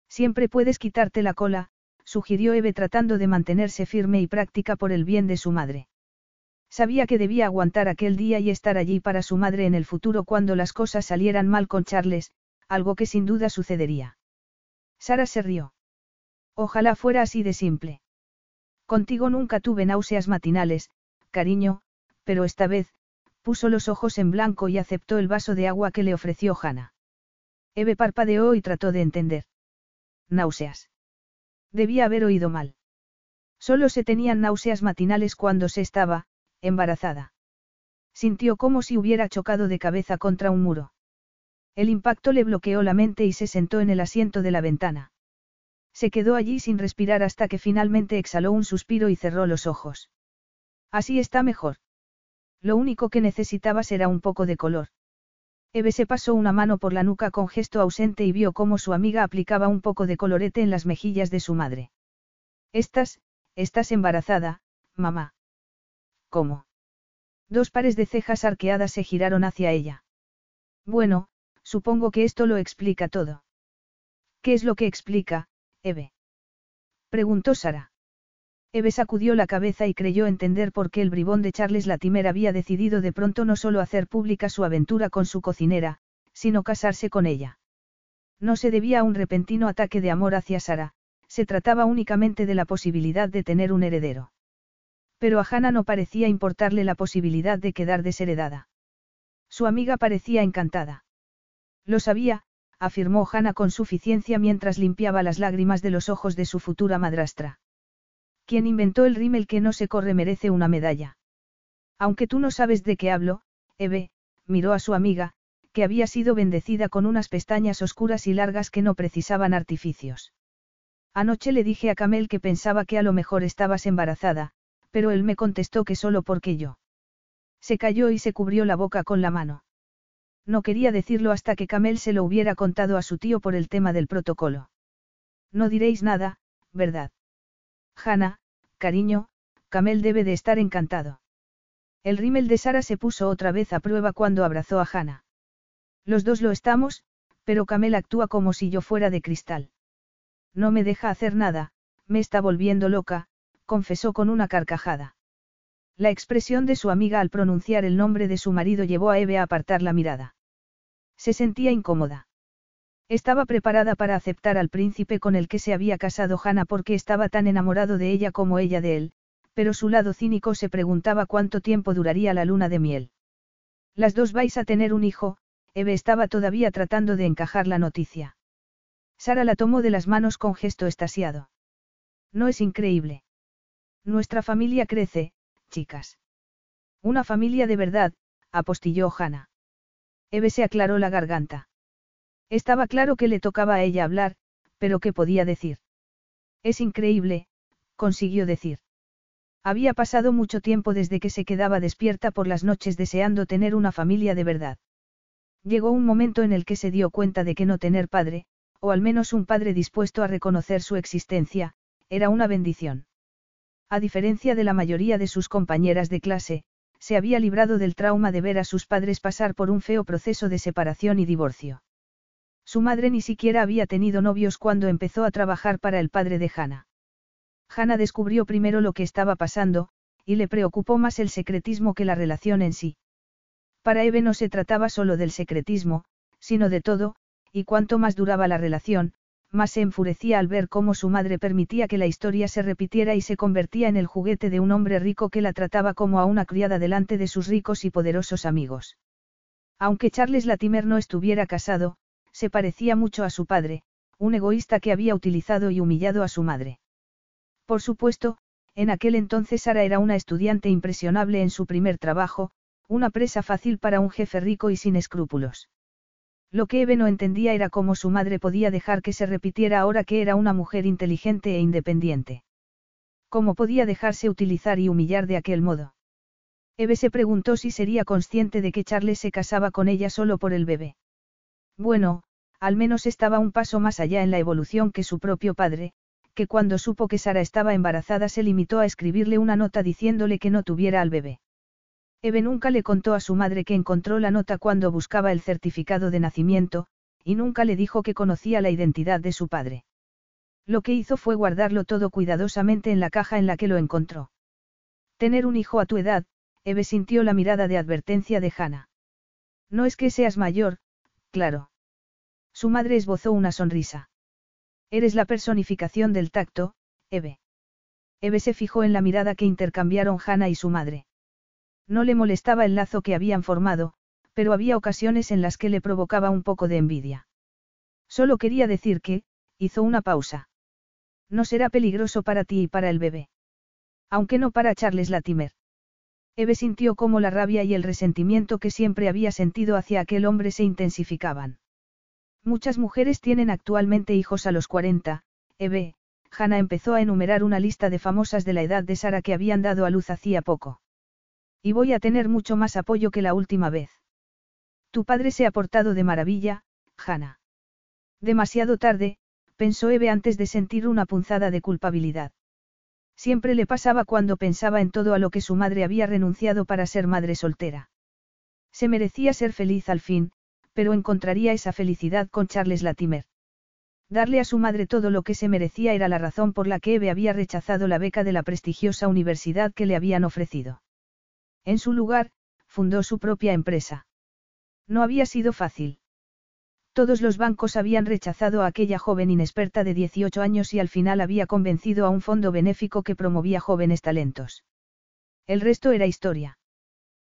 Siempre puedes quitarte la cola, sugirió Eve tratando de mantenerse firme y práctica por el bien de su madre. Sabía que debía aguantar aquel día y estar allí para su madre en el futuro cuando las cosas salieran mal con Charles, algo que sin duda sucedería. Sara se rió. Ojalá fuera así de simple. Contigo nunca tuve náuseas matinales, cariño, pero esta vez, puso los ojos en blanco y aceptó el vaso de agua que le ofreció Hannah. Eve parpadeó y trató de entender. Náuseas. Debía haber oído mal. Solo se tenían náuseas matinales cuando se estaba, embarazada. Sintió como si hubiera chocado de cabeza contra un muro. El impacto le bloqueó la mente y se sentó en el asiento de la ventana. Se quedó allí sin respirar hasta que finalmente exhaló un suspiro y cerró los ojos. Así está mejor. Lo único que necesitaba era un poco de color. Eve se pasó una mano por la nuca con gesto ausente y vio cómo su amiga aplicaba un poco de colorete en las mejillas de su madre. Estás, estás embarazada, mamá. ¿Cómo? Dos pares de cejas arqueadas se giraron hacia ella. Bueno, supongo que esto lo explica todo. ¿Qué es lo que explica, Eve? Preguntó Sara. Eve sacudió la cabeza y creyó entender por qué el bribón de Charles Latimer había decidido de pronto no solo hacer pública su aventura con su cocinera, sino casarse con ella. No se debía a un repentino ataque de amor hacia Sara, se trataba únicamente de la posibilidad de tener un heredero. Pero a Hannah no parecía importarle la posibilidad de quedar desheredada. Su amiga parecía encantada. Lo sabía, afirmó Hannah con suficiencia mientras limpiaba las lágrimas de los ojos de su futura madrastra. Quien inventó el rímel que no se corre merece una medalla. Aunque tú no sabes de qué hablo, Eve, miró a su amiga, que había sido bendecida con unas pestañas oscuras y largas que no precisaban artificios. Anoche le dije a Camel que pensaba que a lo mejor estabas embarazada, pero él me contestó que solo porque yo. Se cayó y se cubrió la boca con la mano. No quería decirlo hasta que Camel se lo hubiera contado a su tío por el tema del protocolo. No diréis nada, ¿verdad? Hanna, cariño, Camel debe de estar encantado. El rímel de Sara se puso otra vez a prueba cuando abrazó a Hannah. Los dos lo estamos, pero Camel actúa como si yo fuera de cristal. No me deja hacer nada, me está volviendo loca, confesó con una carcajada. La expresión de su amiga al pronunciar el nombre de su marido llevó a Eve a apartar la mirada. Se sentía incómoda. Estaba preparada para aceptar al príncipe con el que se había casado Hannah porque estaba tan enamorado de ella como ella de él, pero su lado cínico se preguntaba cuánto tiempo duraría la luna de miel. Las dos vais a tener un hijo, Eve estaba todavía tratando de encajar la noticia. Sara la tomó de las manos con gesto estasiado. No es increíble. Nuestra familia crece, chicas. Una familia de verdad, apostilló Hannah. Eve se aclaró la garganta. Estaba claro que le tocaba a ella hablar, pero ¿qué podía decir? Es increíble, consiguió decir. Había pasado mucho tiempo desde que se quedaba despierta por las noches deseando tener una familia de verdad. Llegó un momento en el que se dio cuenta de que no tener padre, o al menos un padre dispuesto a reconocer su existencia, era una bendición. A diferencia de la mayoría de sus compañeras de clase, se había librado del trauma de ver a sus padres pasar por un feo proceso de separación y divorcio. Su madre ni siquiera había tenido novios cuando empezó a trabajar para el padre de Hannah. Hannah descubrió primero lo que estaba pasando, y le preocupó más el secretismo que la relación en sí. Para Eve no se trataba solo del secretismo, sino de todo, y cuanto más duraba la relación, más se enfurecía al ver cómo su madre permitía que la historia se repitiera y se convertía en el juguete de un hombre rico que la trataba como a una criada delante de sus ricos y poderosos amigos. Aunque Charles Latimer no estuviera casado, se parecía mucho a su padre, un egoísta que había utilizado y humillado a su madre. Por supuesto, en aquel entonces Sara era una estudiante impresionable en su primer trabajo, una presa fácil para un jefe rico y sin escrúpulos. Lo que Eve no entendía era cómo su madre podía dejar que se repitiera ahora que era una mujer inteligente e independiente. ¿Cómo podía dejarse utilizar y humillar de aquel modo? Eve se preguntó si sería consciente de que Charles se casaba con ella solo por el bebé. Bueno, al menos estaba un paso más allá en la evolución que su propio padre, que cuando supo que Sara estaba embarazada se limitó a escribirle una nota diciéndole que no tuviera al bebé. Eve nunca le contó a su madre que encontró la nota cuando buscaba el certificado de nacimiento, y nunca le dijo que conocía la identidad de su padre. Lo que hizo fue guardarlo todo cuidadosamente en la caja en la que lo encontró. Tener un hijo a tu edad, Eve sintió la mirada de advertencia de Hannah. No es que seas mayor, claro. Su madre esbozó una sonrisa. Eres la personificación del tacto, Eve. Eve se fijó en la mirada que intercambiaron Hannah y su madre. No le molestaba el lazo que habían formado, pero había ocasiones en las que le provocaba un poco de envidia. Solo quería decir que, hizo una pausa. No será peligroso para ti y para el bebé. Aunque no para Charles Latimer. Eve sintió cómo la rabia y el resentimiento que siempre había sentido hacia aquel hombre se intensificaban. Muchas mujeres tienen actualmente hijos a los 40, Eve, Hannah empezó a enumerar una lista de famosas de la edad de Sara que habían dado a luz hacía poco. Y voy a tener mucho más apoyo que la última vez. Tu padre se ha portado de maravilla, Hannah. Demasiado tarde, pensó Eve antes de sentir una punzada de culpabilidad. Siempre le pasaba cuando pensaba en todo a lo que su madre había renunciado para ser madre soltera. Se merecía ser feliz al fin, pero encontraría esa felicidad con Charles Latimer. Darle a su madre todo lo que se merecía era la razón por la que Eve había rechazado la beca de la prestigiosa universidad que le habían ofrecido. En su lugar, fundó su propia empresa. No había sido fácil. Todos los bancos habían rechazado a aquella joven inexperta de 18 años y al final había convencido a un fondo benéfico que promovía jóvenes talentos. El resto era historia.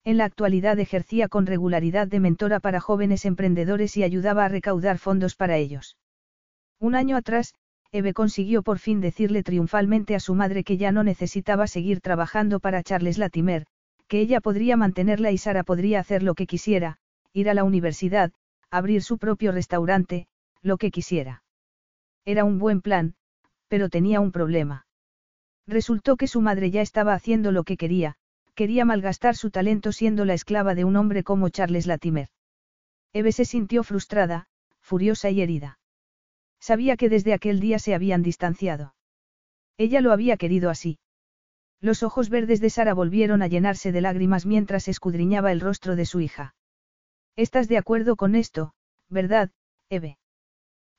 En la actualidad ejercía con regularidad de mentora para jóvenes emprendedores y ayudaba a recaudar fondos para ellos. Un año atrás, Eve consiguió por fin decirle triunfalmente a su madre que ya no necesitaba seguir trabajando para Charles Latimer, que ella podría mantenerla y Sara podría hacer lo que quisiera, ir a la universidad, abrir su propio restaurante, lo que quisiera. Era un buen plan, pero tenía un problema. Resultó que su madre ya estaba haciendo lo que quería, quería malgastar su talento siendo la esclava de un hombre como Charles Latimer. Eve se sintió frustrada, furiosa y herida. Sabía que desde aquel día se habían distanciado. Ella lo había querido así. Los ojos verdes de Sara volvieron a llenarse de lágrimas mientras escudriñaba el rostro de su hija. ¿Estás de acuerdo con esto, verdad, Eve?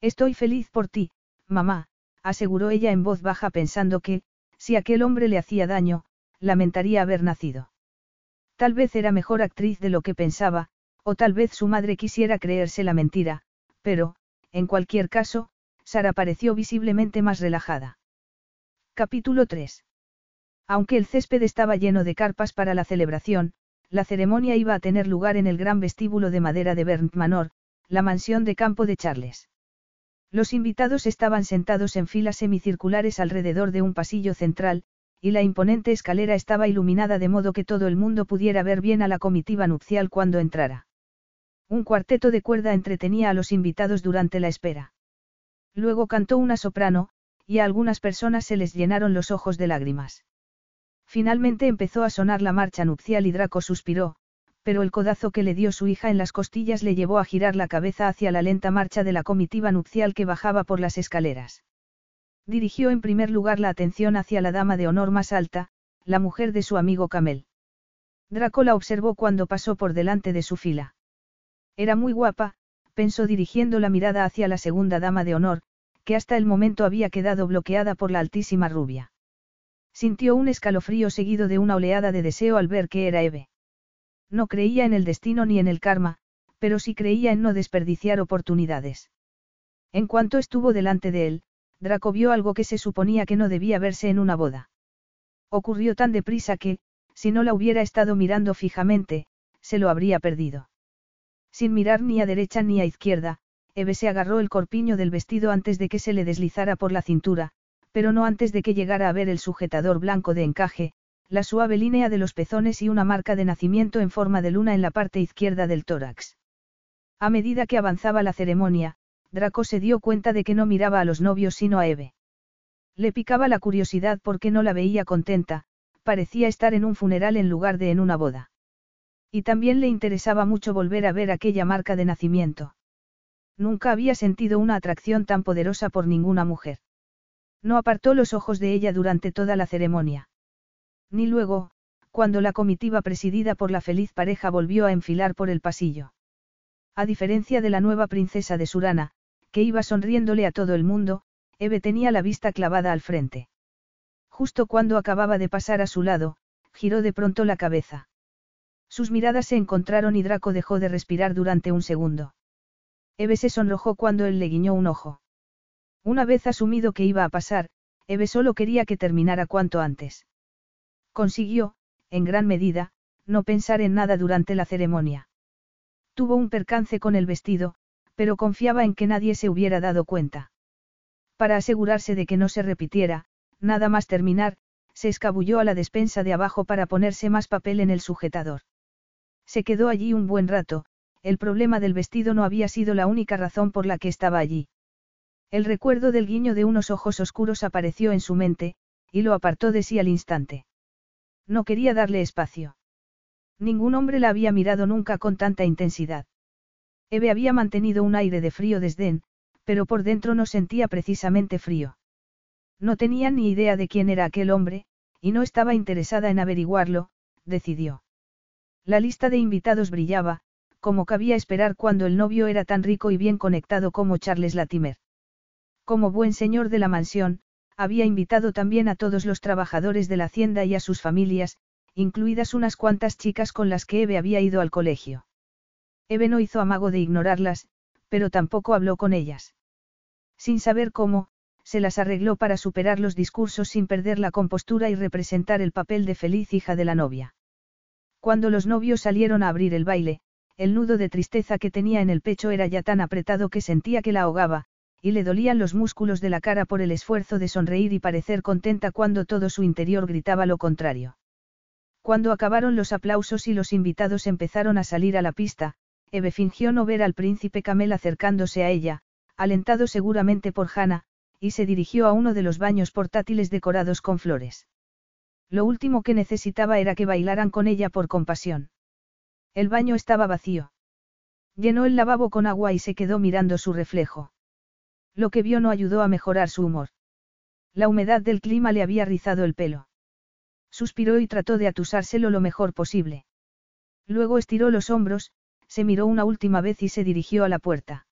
Estoy feliz por ti, mamá, aseguró ella en voz baja pensando que, si aquel hombre le hacía daño, lamentaría haber nacido. Tal vez era mejor actriz de lo que pensaba, o tal vez su madre quisiera creerse la mentira, pero, en cualquier caso, Sara pareció visiblemente más relajada. Capítulo 3. Aunque el césped estaba lleno de carpas para la celebración, la ceremonia iba a tener lugar en el gran vestíbulo de madera de Burnt Manor, la mansión de campo de Charles. Los invitados estaban sentados en filas semicirculares alrededor de un pasillo central, y la imponente escalera estaba iluminada de modo que todo el mundo pudiera ver bien a la comitiva nupcial cuando entrara. Un cuarteto de cuerda entretenía a los invitados durante la espera. Luego cantó una soprano, y a algunas personas se les llenaron los ojos de lágrimas. Finalmente empezó a sonar la marcha nupcial y Draco suspiró, pero el codazo que le dio su hija en las costillas le llevó a girar la cabeza hacia la lenta marcha de la comitiva nupcial que bajaba por las escaleras. Dirigió en primer lugar la atención hacia la dama de honor más alta, la mujer de su amigo Camel. Draco la observó cuando pasó por delante de su fila. Era muy guapa, pensó dirigiendo la mirada hacia la segunda dama de honor, que hasta el momento había quedado bloqueada por la altísima rubia. Sintió un escalofrío seguido de una oleada de deseo al ver que era Eve. No creía en el destino ni en el karma, pero sí creía en no desperdiciar oportunidades. En cuanto estuvo delante de él, Draco vio algo que se suponía que no debía verse en una boda. Ocurrió tan deprisa que, si no la hubiera estado mirando fijamente, se lo habría perdido. Sin mirar ni a derecha ni a izquierda, Eve se agarró el corpiño del vestido antes de que se le deslizara por la cintura, pero no antes de que llegara a ver el sujetador blanco de encaje, la suave línea de los pezones y una marca de nacimiento en forma de luna en la parte izquierda del tórax. A medida que avanzaba la ceremonia, Draco se dio cuenta de que no miraba a los novios sino a Eve. Le picaba la curiosidad porque no la veía contenta, parecía estar en un funeral en lugar de en una boda. Y también le interesaba mucho volver a ver aquella marca de nacimiento. Nunca había sentido una atracción tan poderosa por ninguna mujer. No apartó los ojos de ella durante toda la ceremonia. Ni luego, cuando la comitiva presidida por la feliz pareja volvió a enfilar por el pasillo. A diferencia de la nueva princesa de Surana, que iba sonriéndole a todo el mundo, Eve tenía la vista clavada al frente. Justo cuando acababa de pasar a su lado, giró de pronto la cabeza. Sus miradas se encontraron y Draco dejó de respirar durante un segundo. Eve se sonrojó cuando él le guiñó un ojo. Una vez asumido que iba a pasar, Eve solo quería que terminara cuanto antes. Consiguió, en gran medida, no pensar en nada durante la ceremonia. Tuvo un percance con el vestido, pero confiaba en que nadie se hubiera dado cuenta. Para asegurarse de que no se repitiera, nada más terminar, se escabulló a la despensa de abajo para ponerse más papel en el sujetador. Se quedó allí un buen rato, el problema del vestido no había sido la única razón por la que estaba allí. El recuerdo del guiño de unos ojos oscuros apareció en su mente, y lo apartó de sí al instante. No quería darle espacio. Ningún hombre la había mirado nunca con tanta intensidad. Eve había mantenido un aire de frío desdén, pero por dentro no sentía precisamente frío. No tenía ni idea de quién era aquel hombre, y no estaba interesada en averiguarlo, decidió. La lista de invitados brillaba, como cabía esperar cuando el novio era tan rico y bien conectado como Charles Latimer. Como buen señor de la mansión, había invitado también a todos los trabajadores de la hacienda y a sus familias, incluidas unas cuantas chicas con las que Eve había ido al colegio. Eve no hizo amago de ignorarlas, pero tampoco habló con ellas. Sin saber cómo, se las arregló para superar los discursos sin perder la compostura y representar el papel de feliz hija de la novia. Cuando los novios salieron a abrir el baile, el nudo de tristeza que tenía en el pecho era ya tan apretado que sentía que la ahogaba, y le dolían los músculos de la cara por el esfuerzo de sonreír y parecer contenta cuando todo su interior gritaba lo contrario. Cuando acabaron los aplausos y los invitados empezaron a salir a la pista, Eve fingió no ver al príncipe Camel acercándose a ella, alentado seguramente por Hannah, y se dirigió a uno de los baños portátiles decorados con flores. Lo último que necesitaba era que bailaran con ella por compasión. El baño estaba vacío. Llenó el lavabo con agua y se quedó mirando su reflejo. Lo que vio no ayudó a mejorar su humor. La humedad del clima le había rizado el pelo. Suspiró y trató de atusárselo lo mejor posible. Luego estiró los hombros, se miró una última vez y se dirigió a la puerta.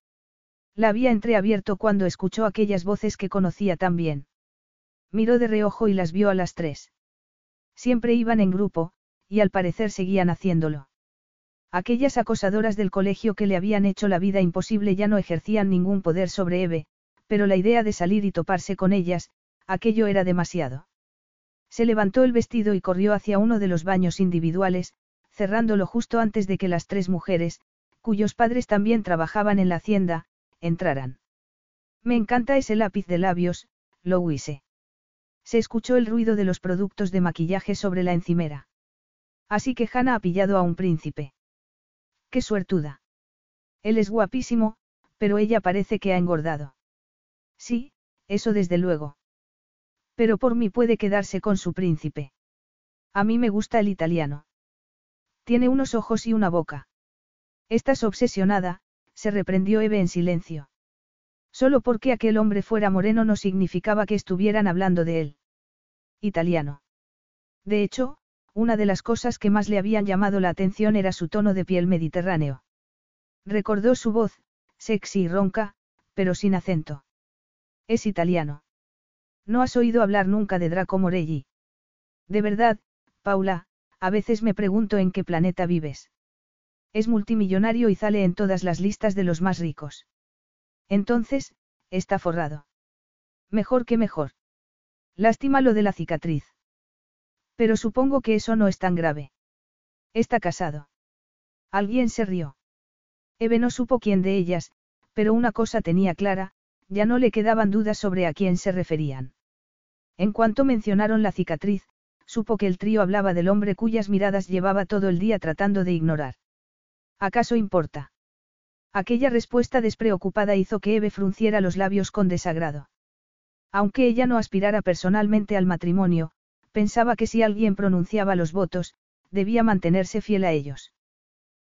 La había entreabierto cuando escuchó aquellas voces que conocía tan bien. Miró de reojo y las vio a las tres. Siempre iban en grupo, y al parecer seguían haciéndolo. Aquellas acosadoras del colegio que le habían hecho la vida imposible ya no ejercían ningún poder sobre Eve, pero la idea de salir y toparse con ellas, aquello era demasiado. Se levantó el vestido y corrió hacia uno de los baños individuales, cerrándolo justo antes de que las tres mujeres, cuyos padres también trabajaban en la hacienda, entraran. Me encanta ese lápiz de labios, Louise. Se escuchó el ruido de los productos de maquillaje sobre la encimera. Así que Hannah ha pillado a un príncipe. Qué suertuda. Él es guapísimo, pero ella parece que ha engordado. Sí, eso desde luego. Pero por mí puede quedarse con su príncipe. A mí me gusta el italiano. Tiene unos ojos y una boca. Estás obsesionada, se reprendió Eve en silencio. Solo porque aquel hombre fuera moreno no significaba que estuvieran hablando de él. Italiano. De hecho, una de las cosas que más le habían llamado la atención era su tono de piel mediterráneo. Recordó su voz, sexy y ronca, pero sin acento. Es italiano. No has oído hablar nunca de Draco Morelli. De verdad, Paula, a veces me pregunto en qué planeta vives. Es multimillonario y sale en todas las listas de los más ricos. Entonces, está forrado. Mejor que mejor. Lástima lo de la cicatriz. Pero supongo que eso no es tan grave. Está casado. Alguien se rió. Eve no supo quién de ellas, pero una cosa tenía clara, ya no le quedaban dudas sobre a quién se referían. En cuanto mencionaron la cicatriz, supo que el trío hablaba del hombre cuyas miradas llevaba todo el día tratando de ignorar. ¿Acaso importa? Aquella respuesta despreocupada hizo que Eve frunciera los labios con desagrado. Aunque ella no aspirara personalmente al matrimonio, pensaba que si alguien pronunciaba los votos, debía mantenerse fiel a ellos.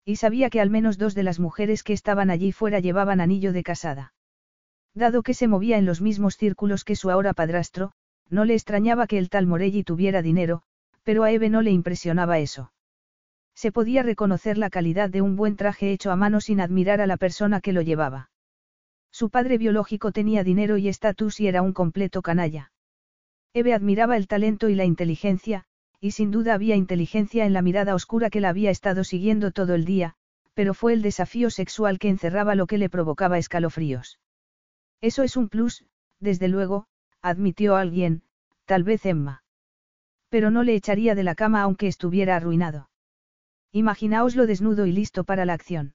Y sabía que al menos dos de las mujeres que estaban allí fuera llevaban anillo de casada. Dado que se movía en los mismos círculos que su ahora padrastro, no le extrañaba que el tal Morelli tuviera dinero, pero a Eve no le impresionaba eso. Se podía reconocer la calidad de un buen traje hecho a mano sin admirar a la persona que lo llevaba. Su padre biológico tenía dinero y estatus y era un completo canalla. Eve admiraba el talento y la inteligencia, y sin duda había inteligencia en la mirada oscura que la había estado siguiendo todo el día, pero fue el desafío sexual que encerraba lo que le provocaba escalofríos. Eso es un plus, desde luego, admitió alguien, tal vez Emma. Pero no le echaría de la cama aunque estuviera arruinado. Imaginaoslo desnudo y listo para la acción.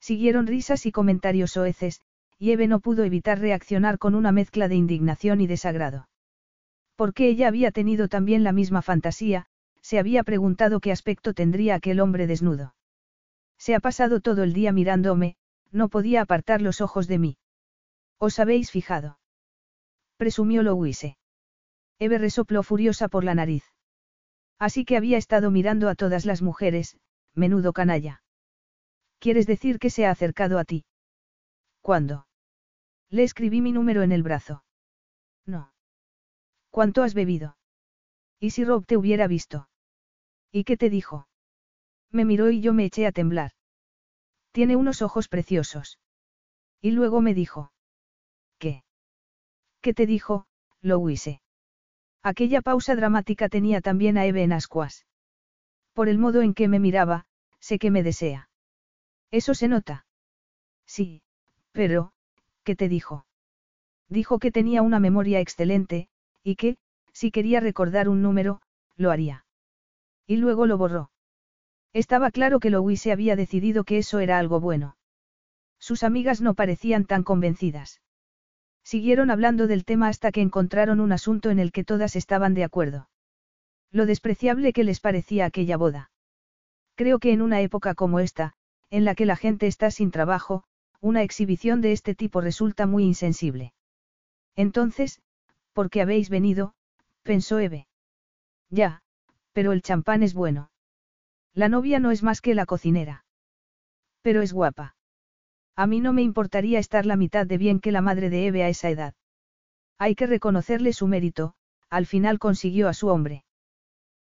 Siguieron risas y comentarios soeces, y Eve no pudo evitar reaccionar con una mezcla de indignación y desagrado. Porque ella había tenido también la misma fantasía, se había preguntado qué aspecto tendría aquel hombre desnudo. Se ha pasado todo el día mirándome, no podía apartar los ojos de mí. ¿Os habéis fijado? Presumió Louise. Eve resopló furiosa por la nariz. Así que había estado mirando a todas las mujeres, menudo canalla. ¿Quieres decir que se ha acercado a ti? ¿Cuándo? Le escribí mi número en el brazo. No. ¿Cuánto has bebido? ¿Y si Rob te hubiera visto? ¿Y qué te dijo? Me miró y yo me eché a temblar. Tiene unos ojos preciosos. Y luego me dijo. ¿Qué? ¿Qué te dijo, Louise? Aquella pausa dramática tenía también a Eve en ascuas. Por el modo en que me miraba, sé que me desea. Eso se nota. Sí, pero, ¿qué te dijo? Dijo que tenía una memoria excelente, y que, si quería recordar un número, lo haría. Y luego lo borró. Estaba claro que Louise había decidido que eso era algo bueno. Sus amigas no parecían tan convencidas. Siguieron hablando del tema hasta que encontraron un asunto en el que todas estaban de acuerdo. Lo despreciable que les parecía aquella boda. Creo que en una época como esta, en la que la gente está sin trabajo, una exhibición de este tipo resulta muy insensible. Entonces, ¿por qué habéis venido? pensó Eve. Ya, pero el champán es bueno. La novia no es más que la cocinera. Pero es guapa. A mí no me importaría estar la mitad de bien que la madre de Eve a esa edad. Hay que reconocerle su mérito, al final consiguió a su hombre.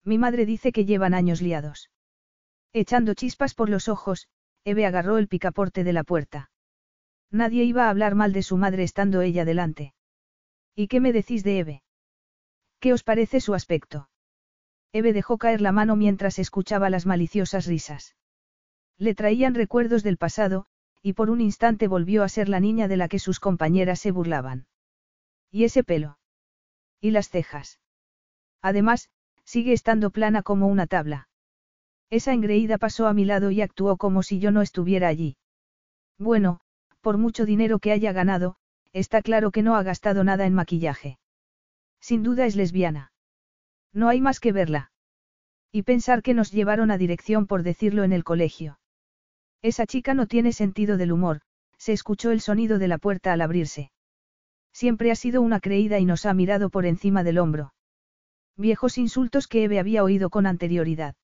Mi madre dice que llevan años liados. Echando chispas por los ojos, Eve agarró el picaporte de la puerta. Nadie iba a hablar mal de su madre estando ella delante. ¿Y qué me decís de Eve? ¿Qué os parece su aspecto? Eve dejó caer la mano mientras escuchaba las maliciosas risas. Le traían recuerdos del pasado, y por un instante volvió a ser la niña de la que sus compañeras se burlaban. ¿Y ese pelo? ¿Y las cejas? Además, sigue estando plana como una tabla. Esa engreída pasó a mi lado y actuó como si yo no estuviera allí. Bueno, por mucho dinero que haya ganado, está claro que no ha gastado nada en maquillaje. Sin duda es lesbiana. No hay más que verla. Y pensar que nos llevaron a dirección por decirlo en el colegio. Esa chica no tiene sentido del humor, se escuchó el sonido de la puerta al abrirse. Siempre ha sido una creída y nos ha mirado por encima del hombro. Viejos insultos que Eve había oído con anterioridad.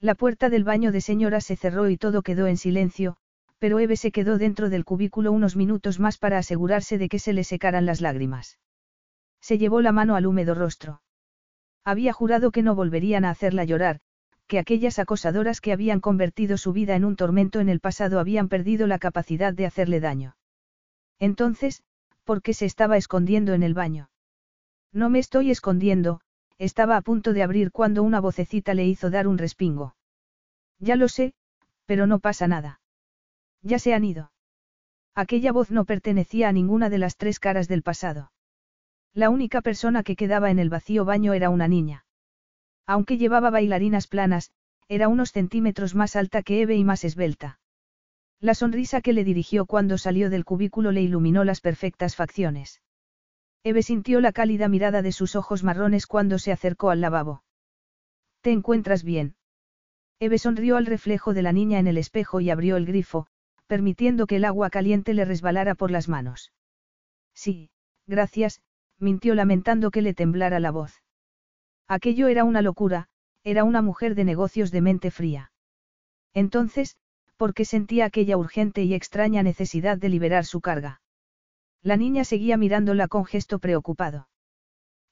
La puerta del baño de señora se cerró y todo quedó en silencio, pero Eve se quedó dentro del cubículo unos minutos más para asegurarse de que se le secaran las lágrimas. Se llevó la mano al húmedo rostro. Había jurado que no volverían a hacerla llorar, que aquellas acosadoras que habían convertido su vida en un tormento en el pasado habían perdido la capacidad de hacerle daño. Entonces, ¿por qué se estaba escondiendo en el baño? No me estoy escondiendo, estaba a punto de abrir cuando una vocecita le hizo dar un respingo. Ya lo sé, pero no pasa nada. Ya se han ido. Aquella voz no pertenecía a ninguna de las tres caras del pasado. La única persona que quedaba en el vacío baño era una niña. Aunque llevaba bailarinas planas, era unos centímetros más alta que Eve y más esbelta. La sonrisa que le dirigió cuando salió del cubículo le iluminó las perfectas facciones. Eve sintió la cálida mirada de sus ojos marrones cuando se acercó al lavabo. ¿Te encuentras bien? Eve sonrió al reflejo de la niña en el espejo y abrió el grifo, permitiendo que el agua caliente le resbalara por las manos. Sí, gracias, mintió lamentando que le temblara la voz. Aquello era una locura, era una mujer de negocios de mente fría. Entonces, ¿por qué sentía aquella urgente y extraña necesidad de liberar su carga? La niña seguía mirándola con gesto preocupado.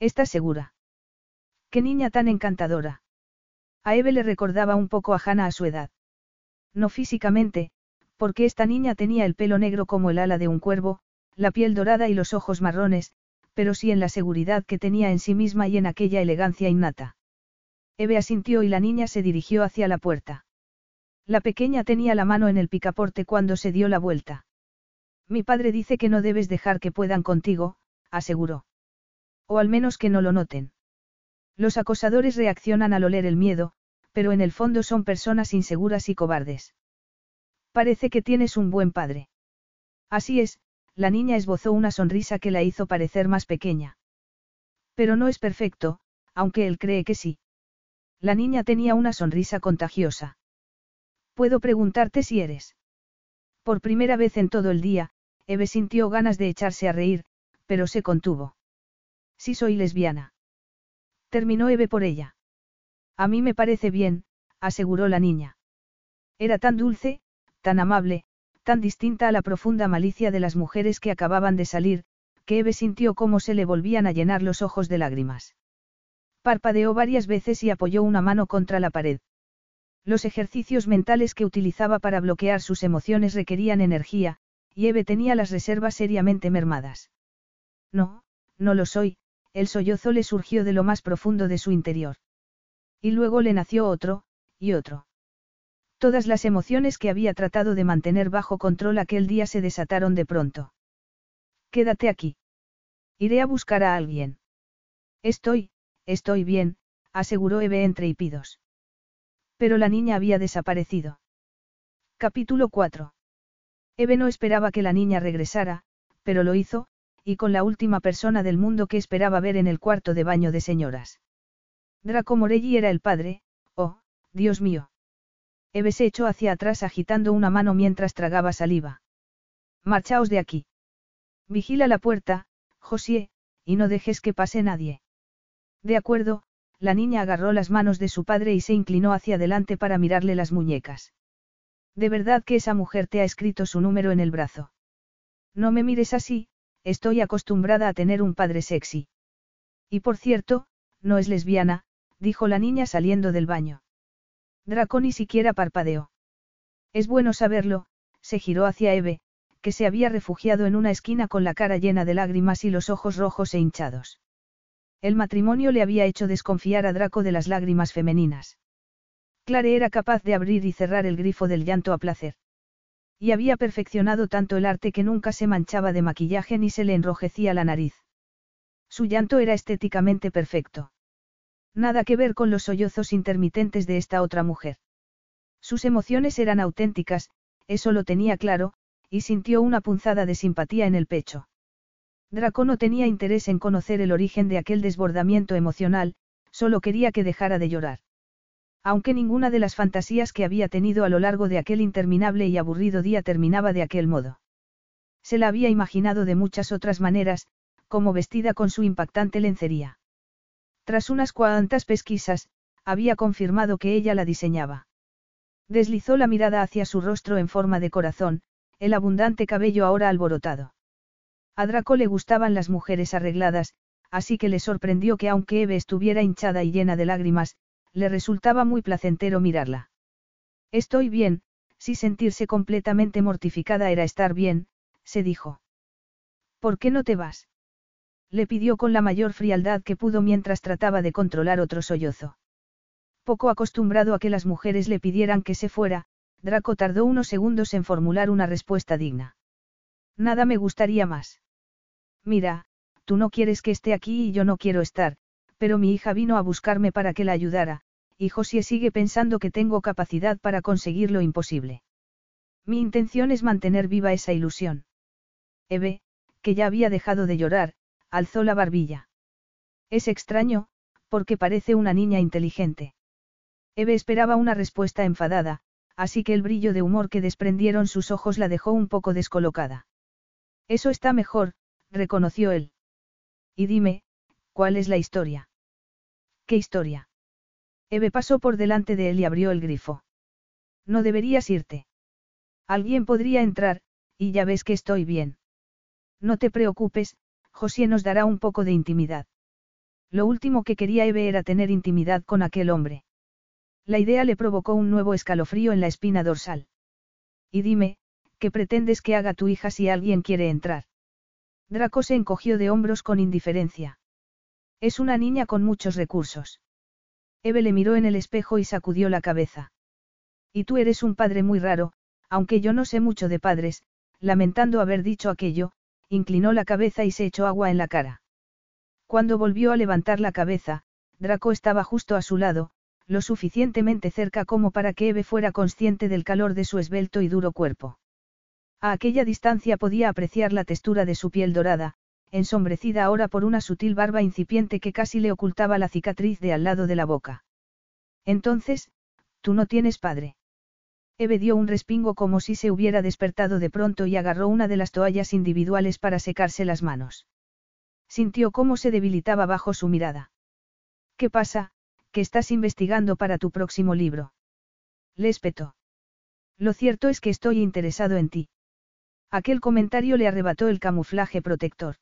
¿Estás segura? ¡Qué niña tan encantadora! A Eve le recordaba un poco a Hannah a su edad. No físicamente, porque esta niña tenía el pelo negro como el ala de un cuervo, la piel dorada y los ojos marrones, pero sí en la seguridad que tenía en sí misma y en aquella elegancia innata. Eve asintió y la niña se dirigió hacia la puerta. La pequeña tenía la mano en el picaporte cuando se dio la vuelta. Mi padre dice que no debes dejar que puedan contigo, aseguró. O al menos que no lo noten. Los acosadores reaccionan al oler el miedo, pero en el fondo son personas inseguras y cobardes. Parece que tienes un buen padre. Así es, la niña esbozó una sonrisa que la hizo parecer más pequeña. Pero no es perfecto, aunque él cree que sí. La niña tenía una sonrisa contagiosa. ¿Puedo preguntarte si eres? Por primera vez en todo el día, Eve sintió ganas de echarse a reír, pero se contuvo. Sí soy lesbiana. Terminó Eve por ella. A mí me parece bien, aseguró la niña. Era tan dulce, tan amable, tan distinta a la profunda malicia de las mujeres que acababan de salir, que Eve sintió cómo se le volvían a llenar los ojos de lágrimas. Parpadeó varias veces y apoyó una mano contra la pared. Los ejercicios mentales que utilizaba para bloquear sus emociones requerían energía, y Eve tenía las reservas seriamente mermadas. No, no lo soy, el sollozo le surgió de lo más profundo de su interior. Y luego le nació otro, y otro. Todas las emociones que había tratado de mantener bajo control aquel día se desataron de pronto. Quédate aquí. Iré a buscar a alguien. Estoy, estoy bien, aseguró Eve entre hipidos. Pero la niña había desaparecido. Capítulo 4. Eve no esperaba que la niña regresara, pero lo hizo, y con la última persona del mundo que esperaba ver en el cuarto de baño de señoras. Draco Morelli era el padre, oh, Dios mío. Eve se echó hacia atrás agitando una mano mientras tragaba saliva. Marchaos de aquí. Vigila la puerta, José, y no dejes que pase nadie. De acuerdo, la niña agarró las manos de su padre y se inclinó hacia adelante para mirarle las muñecas. De verdad que esa mujer te ha escrito su número en el brazo. No me mires así, estoy acostumbrada a tener un padre sexy. Y por cierto, no es lesbiana, dijo la niña saliendo del baño. Draco ni siquiera parpadeó. Es bueno saberlo, se giró hacia Eve, que se había refugiado en una esquina con la cara llena de lágrimas y los ojos rojos e hinchados. El matrimonio le había hecho desconfiar a Draco de las lágrimas femeninas. Clare era capaz de abrir y cerrar el grifo del llanto a placer. Y había perfeccionado tanto el arte que nunca se manchaba de maquillaje ni se le enrojecía la nariz. Su llanto era estéticamente perfecto. Nada que ver con los sollozos intermitentes de esta otra mujer. Sus emociones eran auténticas, eso lo tenía claro, y sintió una punzada de simpatía en el pecho. Draco no tenía interés en conocer el origen de aquel desbordamiento emocional, solo quería que dejara de llorar. Aunque ninguna de las fantasías que había tenido a lo largo de aquel interminable y aburrido día terminaba de aquel modo. Se la había imaginado de muchas otras maneras, como vestida con su impactante lencería. Tras unas cuantas pesquisas, había confirmado que ella la diseñaba. Deslizó la mirada hacia su rostro en forma de corazón, el abundante cabello ahora alborotado. A Draco le gustaban las mujeres arregladas, así que le sorprendió que aunque Eve estuviera hinchada y llena de lágrimas, le resultaba muy placentero mirarla. Estoy bien, si sentirse completamente mortificada era estar bien, se dijo. ¿Por qué no te vas? Le pidió con la mayor frialdad que pudo mientras trataba de controlar otro sollozo. Poco acostumbrado a que las mujeres le pidieran que se fuera, Draco tardó unos segundos en formular una respuesta digna. Nada me gustaría más. Mira, tú no quieres que esté aquí y yo no quiero estar, pero mi hija vino a buscarme para que la ayudara, y Josie sigue pensando que tengo capacidad para conseguir lo imposible. Mi intención es mantener viva esa ilusión. Eve, que ya había dejado de llorar, alzó la barbilla. Es extraño, porque parece una niña inteligente. Eve esperaba una respuesta enfadada, así que el brillo de humor que desprendieron sus ojos la dejó un poco descolocada. Eso está mejor, reconoció él. Y dime, ¿cuál es la historia? ¿Qué historia? Eve pasó por delante de él y abrió el grifo. No deberías irte. Alguien podría entrar, y ya ves que estoy bien. No te preocupes, José nos dará un poco de intimidad. Lo último que quería Eve era tener intimidad con aquel hombre. La idea le provocó un nuevo escalofrío en la espina dorsal. Y dime, ¿qué pretendes que haga tu hija si alguien quiere entrar? Draco se encogió de hombros con indiferencia. Es una niña con muchos recursos. Eve le miró en el espejo y sacudió la cabeza. Y tú eres un padre muy raro, aunque yo no sé mucho de padres, lamentando haber dicho aquello, inclinó la cabeza y se echó agua en la cara. Cuando volvió a levantar la cabeza, Draco estaba justo a su lado, lo suficientemente cerca como para que Eve fuera consciente del calor de su esbelto y duro cuerpo. A aquella distancia podía apreciar la textura de su piel dorada, ensombrecida ahora por una sutil barba incipiente que casi le ocultaba la cicatriz de al lado de la boca. Entonces, tú no tienes padre. Eve dio un respingo como si se hubiera despertado de pronto y agarró una de las toallas individuales para secarse las manos. Sintió cómo se debilitaba bajo su mirada. ¿Qué pasa, que estás investigando para tu próximo libro. Le espetó. Lo cierto es que estoy interesado en ti. Aquel comentario le arrebató el camuflaje protector.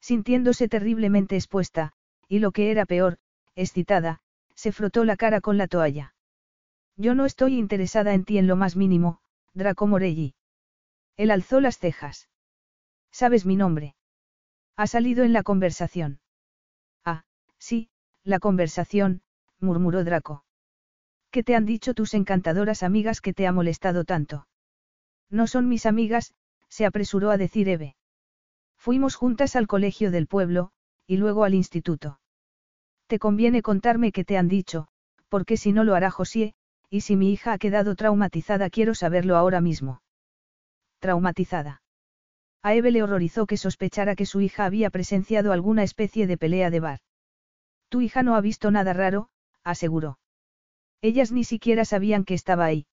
Sintiéndose terriblemente expuesta, y lo que era peor, excitada, se frotó la cara con la toalla. Yo no estoy interesada en ti en lo más mínimo, Draco Morelli. Él alzó las cejas. ¿Sabes mi nombre? Ha salido en la conversación. Ah, sí, la conversación, murmuró Draco. ¿Qué te han dicho tus encantadoras amigas que te ha molestado tanto? No son mis amigas, se apresuró a decir Eve. Fuimos juntas al colegio del pueblo, y luego al instituto. Te conviene contarme qué te han dicho, porque si no lo hará José, y si mi hija ha quedado traumatizada quiero saberlo ahora mismo. Traumatizada. A Eve le horrorizó que sospechara que su hija había presenciado alguna especie de pelea de bar. Tu hija no ha visto nada raro, aseguró. Ellas ni siquiera sabían que estaba ahí.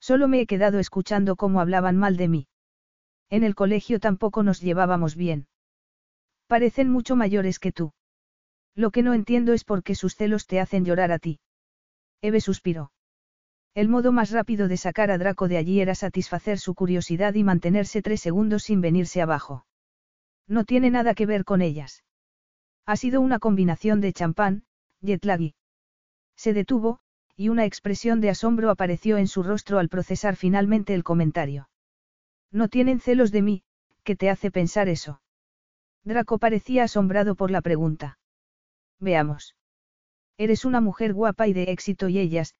Solo me he quedado escuchando cómo hablaban mal de mí. En el colegio tampoco nos llevábamos bien. Parecen mucho mayores que tú. Lo que no entiendo es por qué sus celos te hacen llorar a ti. Eve suspiró. El modo más rápido de sacar a Draco de allí era satisfacer su curiosidad y mantenerse tres segundos sin venirse abajo. No tiene nada que ver con ellas. Ha sido una combinación de champán, jet Se detuvo, y una expresión de asombro apareció en su rostro al procesar finalmente el comentario. No tienen celos de mí, ¿qué te hace pensar eso? Draco parecía asombrado por la pregunta. Veamos. Eres una mujer guapa y de éxito y ellas,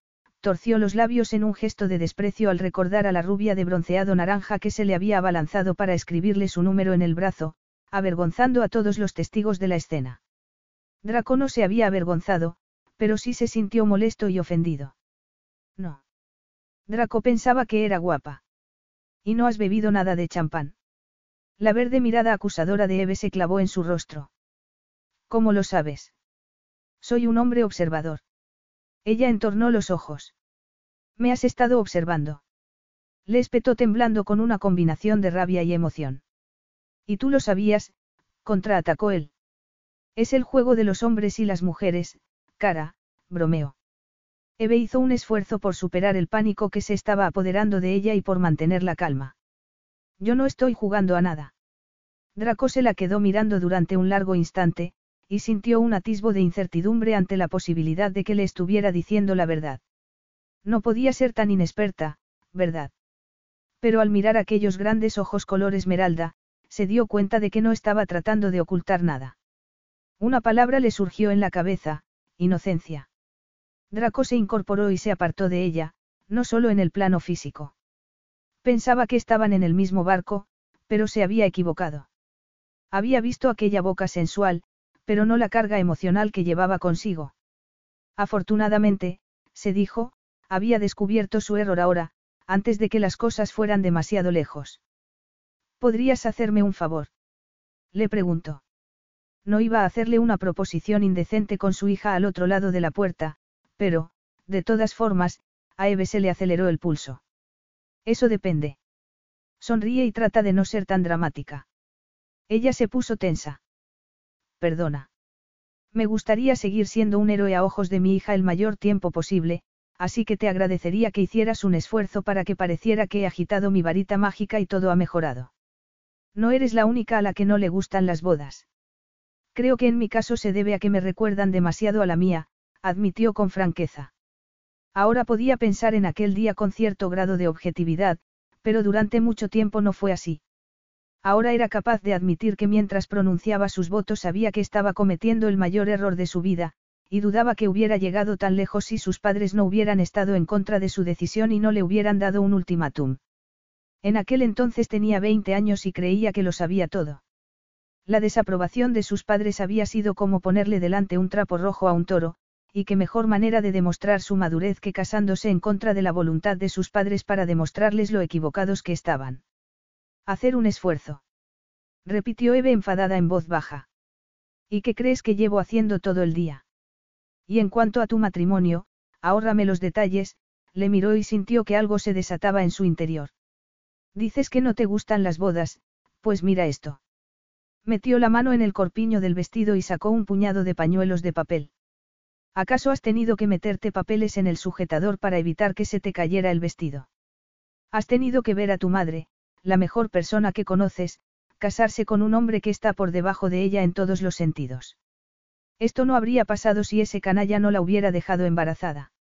torció los labios en un gesto de desprecio al recordar a la rubia de bronceado naranja que se le había abalanzado para escribirle su número en el brazo, avergonzando a todos los testigos de la escena. Draco no se había avergonzado, pero sí se sintió molesto y ofendido. No. Draco pensaba que era guapa. Y no has bebido nada de champán. La verde mirada acusadora de Eve se clavó en su rostro. ¿Cómo lo sabes? Soy un hombre observador. Ella entornó los ojos. Me has estado observando. Le espetó temblando con una combinación de rabia y emoción. Y tú lo sabías, contraatacó él. Es el juego de los hombres y las mujeres, cara, bromeó. Eve hizo un esfuerzo por superar el pánico que se estaba apoderando de ella y por mantener la calma. Yo no estoy jugando a nada. Draco se la quedó mirando durante un largo instante, y sintió un atisbo de incertidumbre ante la posibilidad de que le estuviera diciendo la verdad. No podía ser tan inexperta, ¿verdad? Pero al mirar aquellos grandes ojos color esmeralda, se dio cuenta de que no estaba tratando de ocultar nada. Una palabra le surgió en la cabeza, inocencia. Draco se incorporó y se apartó de ella, no solo en el plano físico. Pensaba que estaban en el mismo barco, pero se había equivocado. Había visto aquella boca sensual, pero no la carga emocional que llevaba consigo. Afortunadamente, se dijo, había descubierto su error ahora, antes de que las cosas fueran demasiado lejos. ¿Podrías hacerme un favor? Le preguntó. No iba a hacerle una proposición indecente con su hija al otro lado de la puerta, pero, de todas formas, a Eve se le aceleró el pulso. Eso depende. Sonríe y trata de no ser tan dramática. Ella se puso tensa. Perdona. Me gustaría seguir siendo un héroe a ojos de mi hija el mayor tiempo posible, así que te agradecería que hicieras un esfuerzo para que pareciera que he agitado mi varita mágica y todo ha mejorado. No eres la única a la que no le gustan las bodas. Creo que en mi caso se debe a que me recuerdan demasiado a la mía, admitió con franqueza. Ahora podía pensar en aquel día con cierto grado de objetividad, pero durante mucho tiempo no fue así. Ahora era capaz de admitir que mientras pronunciaba sus votos sabía que estaba cometiendo el mayor error de su vida, y dudaba que hubiera llegado tan lejos si sus padres no hubieran estado en contra de su decisión y no le hubieran dado un ultimátum. En aquel entonces tenía 20 años y creía que lo sabía todo. La desaprobación de sus padres había sido como ponerle delante un trapo rojo a un toro, y qué mejor manera de demostrar su madurez que casándose en contra de la voluntad de sus padres para demostrarles lo equivocados que estaban. Hacer un esfuerzo. Repitió Eve enfadada en voz baja. ¿Y qué crees que llevo haciendo todo el día? Y en cuanto a tu matrimonio, ahórrame los detalles, le miró y sintió que algo se desataba en su interior. Dices que no te gustan las bodas, pues mira esto. Metió la mano en el corpiño del vestido y sacó un puñado de pañuelos de papel. ¿Acaso has tenido que meterte papeles en el sujetador para evitar que se te cayera el vestido? Has tenido que ver a tu madre, la mejor persona que conoces, casarse con un hombre que está por debajo de ella en todos los sentidos. Esto no habría pasado si ese canalla no la hubiera dejado embarazada.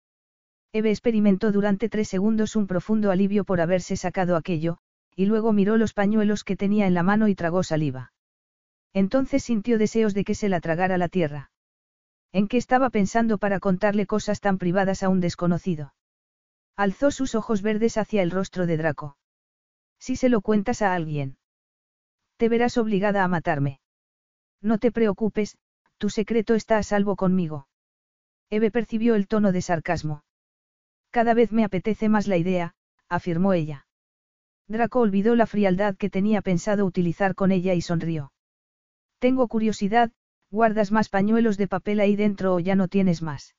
Eve experimentó durante tres segundos un profundo alivio por haberse sacado aquello, y luego miró los pañuelos que tenía en la mano y tragó saliva. Entonces sintió deseos de que se la tragara la tierra. ¿En qué estaba pensando para contarle cosas tan privadas a un desconocido? Alzó sus ojos verdes hacia el rostro de Draco. Si se lo cuentas a alguien. Te verás obligada a matarme. No te preocupes, tu secreto está a salvo conmigo. Eve percibió el tono de sarcasmo. Cada vez me apetece más la idea, afirmó ella. Draco olvidó la frialdad que tenía pensado utilizar con ella y sonrió. Tengo curiosidad, ¿guardas más pañuelos de papel ahí dentro o ya no tienes más?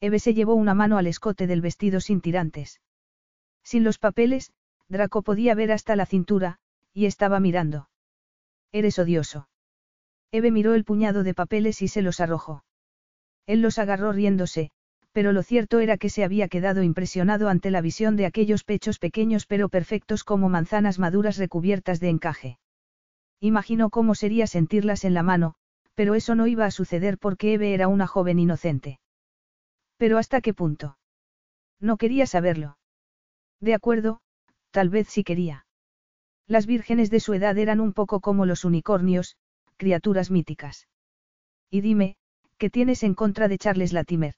Eve se llevó una mano al escote del vestido sin tirantes. Sin los papeles, Draco podía ver hasta la cintura, y estaba mirando. Eres odioso. Eve miró el puñado de papeles y se los arrojó. Él los agarró riéndose, pero lo cierto era que se había quedado impresionado ante la visión de aquellos pechos pequeños pero perfectos como manzanas maduras recubiertas de encaje. Imaginó cómo sería sentirlas en la mano, pero eso no iba a suceder porque Eve era una joven inocente. Pero ¿hasta qué punto? No quería saberlo. De acuerdo, tal vez sí quería. Las vírgenes de su edad eran un poco como los unicornios, criaturas míticas. Y dime, ¿qué tienes en contra de Charles Latimer?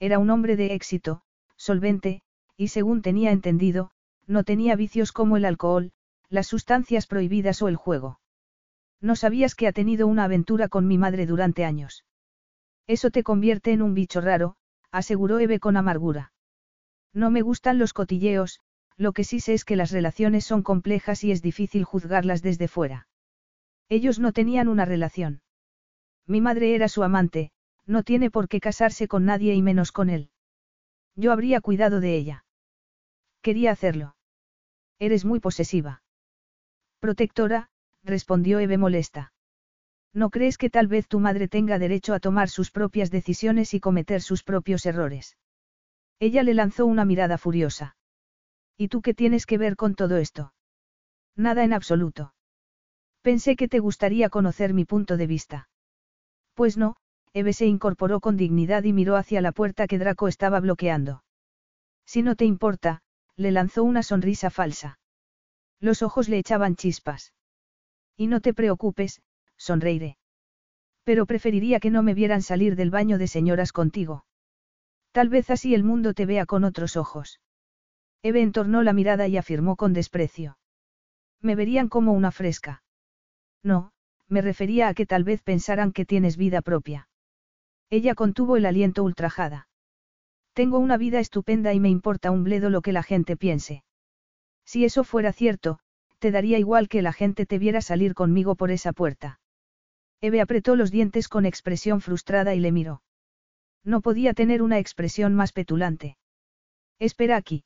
Era un hombre de éxito, solvente, y según tenía entendido, no tenía vicios como el alcohol, las sustancias prohibidas o el juego. No sabías que ha tenido una aventura con mi madre durante años. Eso te convierte en un bicho raro, aseguró Eve con amargura. No me gustan los cotilleos, lo que sí sé es que las relaciones son complejas y es difícil juzgarlas desde fuera. Ellos no tenían una relación. Mi madre era su amante, no tiene por qué casarse con nadie y menos con él. Yo habría cuidado de ella. Quería hacerlo. Eres muy posesiva. Protectora, respondió Eve molesta. ¿No crees que tal vez tu madre tenga derecho a tomar sus propias decisiones y cometer sus propios errores? Ella le lanzó una mirada furiosa. ¿Y tú qué tienes que ver con todo esto? Nada en absoluto. Pensé que te gustaría conocer mi punto de vista. Pues no, Eve se incorporó con dignidad y miró hacia la puerta que Draco estaba bloqueando. Si no te importa, le lanzó una sonrisa falsa. Los ojos le echaban chispas. Y no te preocupes, sonreiré. Pero preferiría que no me vieran salir del baño de señoras contigo. Tal vez así el mundo te vea con otros ojos. Eve entornó la mirada y afirmó con desprecio. Me verían como una fresca. No, me refería a que tal vez pensaran que tienes vida propia. Ella contuvo el aliento ultrajada. Tengo una vida estupenda y me importa un bledo lo que la gente piense. Si eso fuera cierto, te daría igual que la gente te viera salir conmigo por esa puerta. Eve apretó los dientes con expresión frustrada y le miró. No podía tener una expresión más petulante. Espera aquí.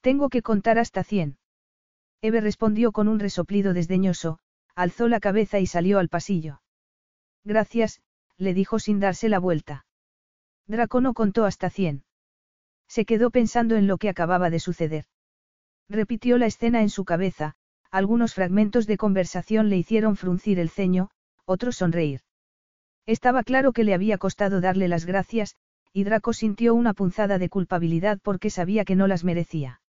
Tengo que contar hasta cien. Eve respondió con un resoplido desdeñoso, alzó la cabeza y salió al pasillo. Gracias, le dijo sin darse la vuelta. Draco no contó hasta cien. Se quedó pensando en lo que acababa de suceder. Repitió la escena en su cabeza, algunos fragmentos de conversación le hicieron fruncir el ceño, otros sonreír. Estaba claro que le había costado darle las gracias, y Draco sintió una punzada de culpabilidad porque sabía que no las merecía.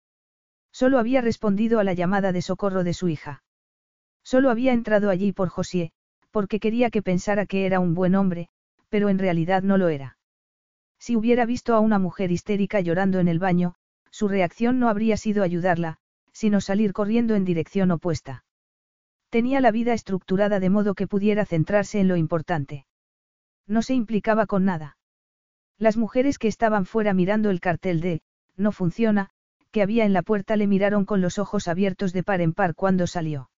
Solo había respondido a la llamada de socorro de su hija. Solo había entrado allí por José, porque quería que pensara que era un buen hombre, pero en realidad no lo era. Si hubiera visto a una mujer histérica llorando en el baño, su reacción no habría sido ayudarla, sino salir corriendo en dirección opuesta. Tenía la vida estructurada de modo que pudiera centrarse en lo importante. No se implicaba con nada. Las mujeres que estaban fuera mirando el cartel de, no funciona, que había en la puerta le miraron con los ojos abiertos de par en par cuando salió.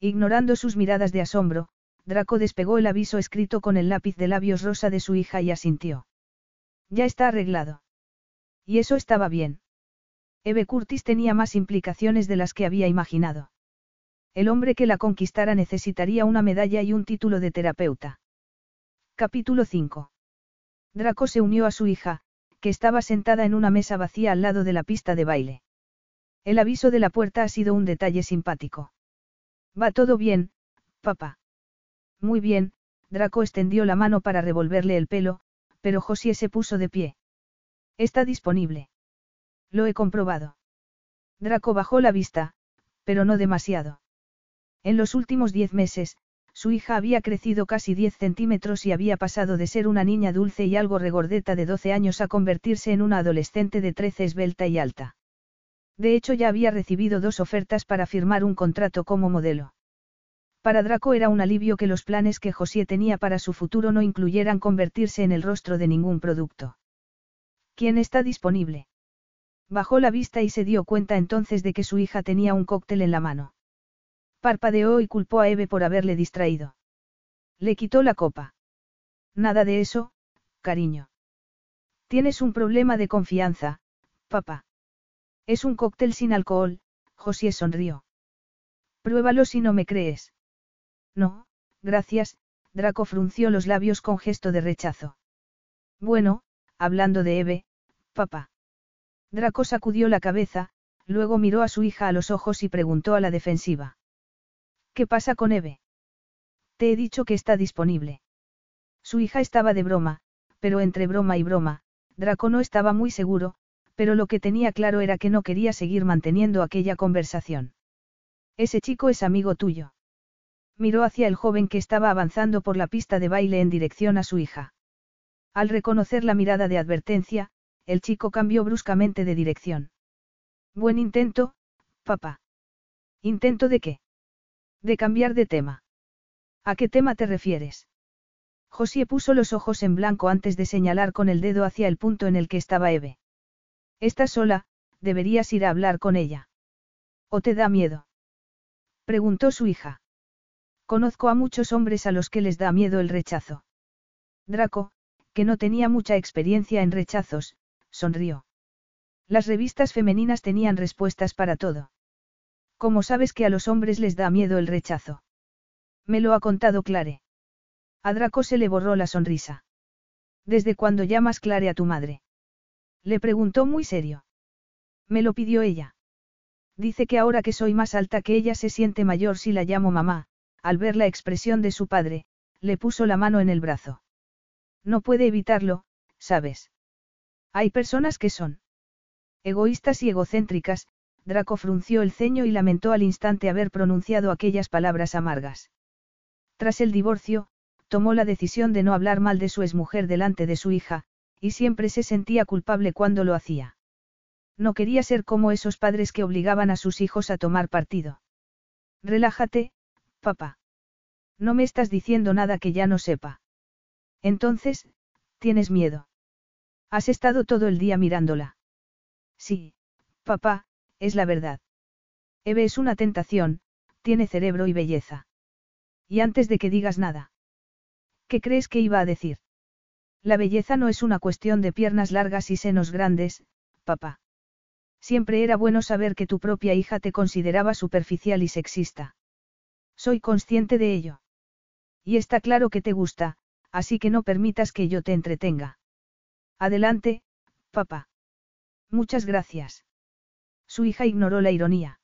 Ignorando sus miradas de asombro, Draco despegó el aviso escrito con el lápiz de labios rosa de su hija y asintió. Ya está arreglado. Y eso estaba bien. Eve Curtis tenía más implicaciones de las que había imaginado. El hombre que la conquistara necesitaría una medalla y un título de terapeuta. Capítulo 5. Draco se unió a su hija, que estaba sentada en una mesa vacía al lado de la pista de baile. El aviso de la puerta ha sido un detalle simpático. Va todo bien, papá. Muy bien, Draco extendió la mano para revolverle el pelo, pero Josie se puso de pie. Está disponible. Lo he comprobado. Draco bajó la vista, pero no demasiado. En los últimos diez meses, su hija había crecido casi diez centímetros y había pasado de ser una niña dulce y algo regordeta de doce años a convertirse en una adolescente de trece esbelta y alta. De hecho ya había recibido dos ofertas para firmar un contrato como modelo. Para Draco era un alivio que los planes que José tenía para su futuro no incluyeran convertirse en el rostro de ningún producto. ¿Quién está disponible? Bajó la vista y se dio cuenta entonces de que su hija tenía un cóctel en la mano. Parpadeó y culpó a Eve por haberle distraído. Le quitó la copa. Nada de eso, cariño. Tienes un problema de confianza, papá. Es un cóctel sin alcohol, José sonrió. Pruébalo si no me crees. No, gracias, Draco frunció los labios con gesto de rechazo. Bueno, hablando de Eve, papá. Draco sacudió la cabeza, luego miró a su hija a los ojos y preguntó a la defensiva. ¿Qué pasa con Eve? Te he dicho que está disponible. Su hija estaba de broma, pero entre broma y broma, Draco no estaba muy seguro, pero lo que tenía claro era que no quería seguir manteniendo aquella conversación. Ese chico es amigo tuyo miró hacia el joven que estaba avanzando por la pista de baile en dirección a su hija. Al reconocer la mirada de advertencia, el chico cambió bruscamente de dirección. Buen intento, papá. ¿Intento de qué? De cambiar de tema. ¿A qué tema te refieres? José puso los ojos en blanco antes de señalar con el dedo hacia el punto en el que estaba Eve. Estás sola, deberías ir a hablar con ella. ¿O te da miedo? Preguntó su hija. Conozco a muchos hombres a los que les da miedo el rechazo. Draco, que no tenía mucha experiencia en rechazos, sonrió. Las revistas femeninas tenían respuestas para todo. ¿Cómo sabes que a los hombres les da miedo el rechazo? Me lo ha contado Clare. A Draco se le borró la sonrisa. ¿Desde cuándo llamas Clare a tu madre? Le preguntó muy serio. Me lo pidió ella. Dice que ahora que soy más alta que ella se siente mayor si la llamo mamá, al ver la expresión de su padre, le puso la mano en el brazo. No puede evitarlo, ¿sabes? Hay personas que son egoístas y egocéntricas, Draco frunció el ceño y lamentó al instante haber pronunciado aquellas palabras amargas. Tras el divorcio, tomó la decisión de no hablar mal de su exmujer delante de su hija, y siempre se sentía culpable cuando lo hacía. No quería ser como esos padres que obligaban a sus hijos a tomar partido. Relájate, papá. No me estás diciendo nada que ya no sepa. Entonces, ¿tienes miedo? Has estado todo el día mirándola. Sí, papá, es la verdad. Eve es una tentación, tiene cerebro y belleza. Y antes de que digas nada. ¿Qué crees que iba a decir? La belleza no es una cuestión de piernas largas y senos grandes, papá. Siempre era bueno saber que tu propia hija te consideraba superficial y sexista. Soy consciente de ello. Y está claro que te gusta, así que no permitas que yo te entretenga. Adelante, papá. Muchas gracias. Su hija ignoró la ironía.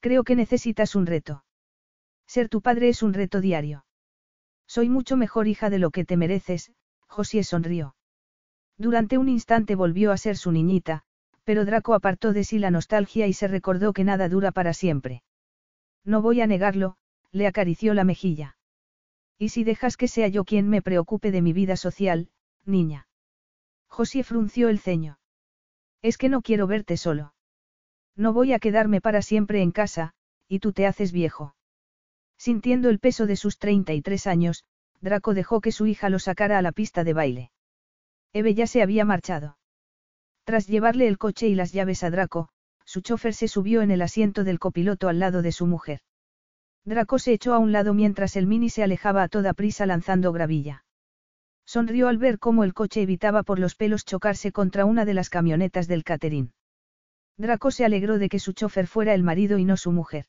Creo que necesitas un reto. Ser tu padre es un reto diario. Soy mucho mejor hija de lo que te mereces, José sonrió. Durante un instante volvió a ser su niñita, pero Draco apartó de sí la nostalgia y se recordó que nada dura para siempre. No voy a negarlo, le acarició la mejilla. ¿Y si dejas que sea yo quien me preocupe de mi vida social, niña? José frunció el ceño. Es que no quiero verte solo. No voy a quedarme para siempre en casa, y tú te haces viejo. Sintiendo el peso de sus 33 años, Draco dejó que su hija lo sacara a la pista de baile. Eve ya se había marchado. Tras llevarle el coche y las llaves a Draco, su chofer se subió en el asiento del copiloto al lado de su mujer. Draco se echó a un lado mientras el mini se alejaba a toda prisa lanzando gravilla. Sonrió al ver cómo el coche evitaba por los pelos chocarse contra una de las camionetas del Caterín. Draco se alegró de que su chofer fuera el marido y no su mujer.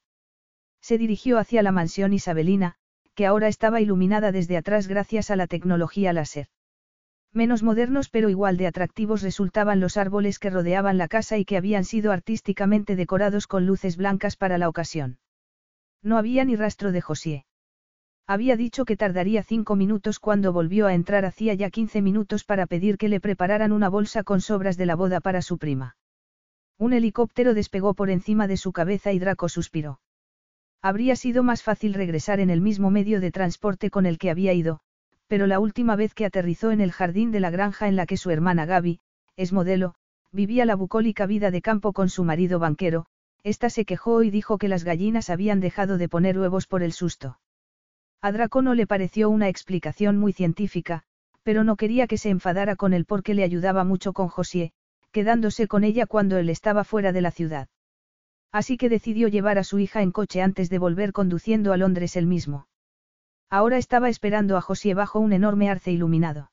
Se dirigió hacia la mansión isabelina, que ahora estaba iluminada desde atrás gracias a la tecnología láser. Menos modernos pero igual de atractivos resultaban los árboles que rodeaban la casa y que habían sido artísticamente decorados con luces blancas para la ocasión. No había ni rastro de José. Había dicho que tardaría cinco minutos cuando volvió a entrar hacía ya quince minutos para pedir que le prepararan una bolsa con sobras de la boda para su prima. Un helicóptero despegó por encima de su cabeza y Draco suspiró. Habría sido más fácil regresar en el mismo medio de transporte con el que había ido, pero la última vez que aterrizó en el jardín de la granja en la que su hermana Gaby, es modelo, vivía la bucólica vida de campo con su marido banquero, esta se quejó y dijo que las gallinas habían dejado de poner huevos por el susto. A Draco no le pareció una explicación muy científica, pero no quería que se enfadara con él porque le ayudaba mucho con José, quedándose con ella cuando él estaba fuera de la ciudad. Así que decidió llevar a su hija en coche antes de volver conduciendo a Londres él mismo. Ahora estaba esperando a José bajo un enorme arce iluminado.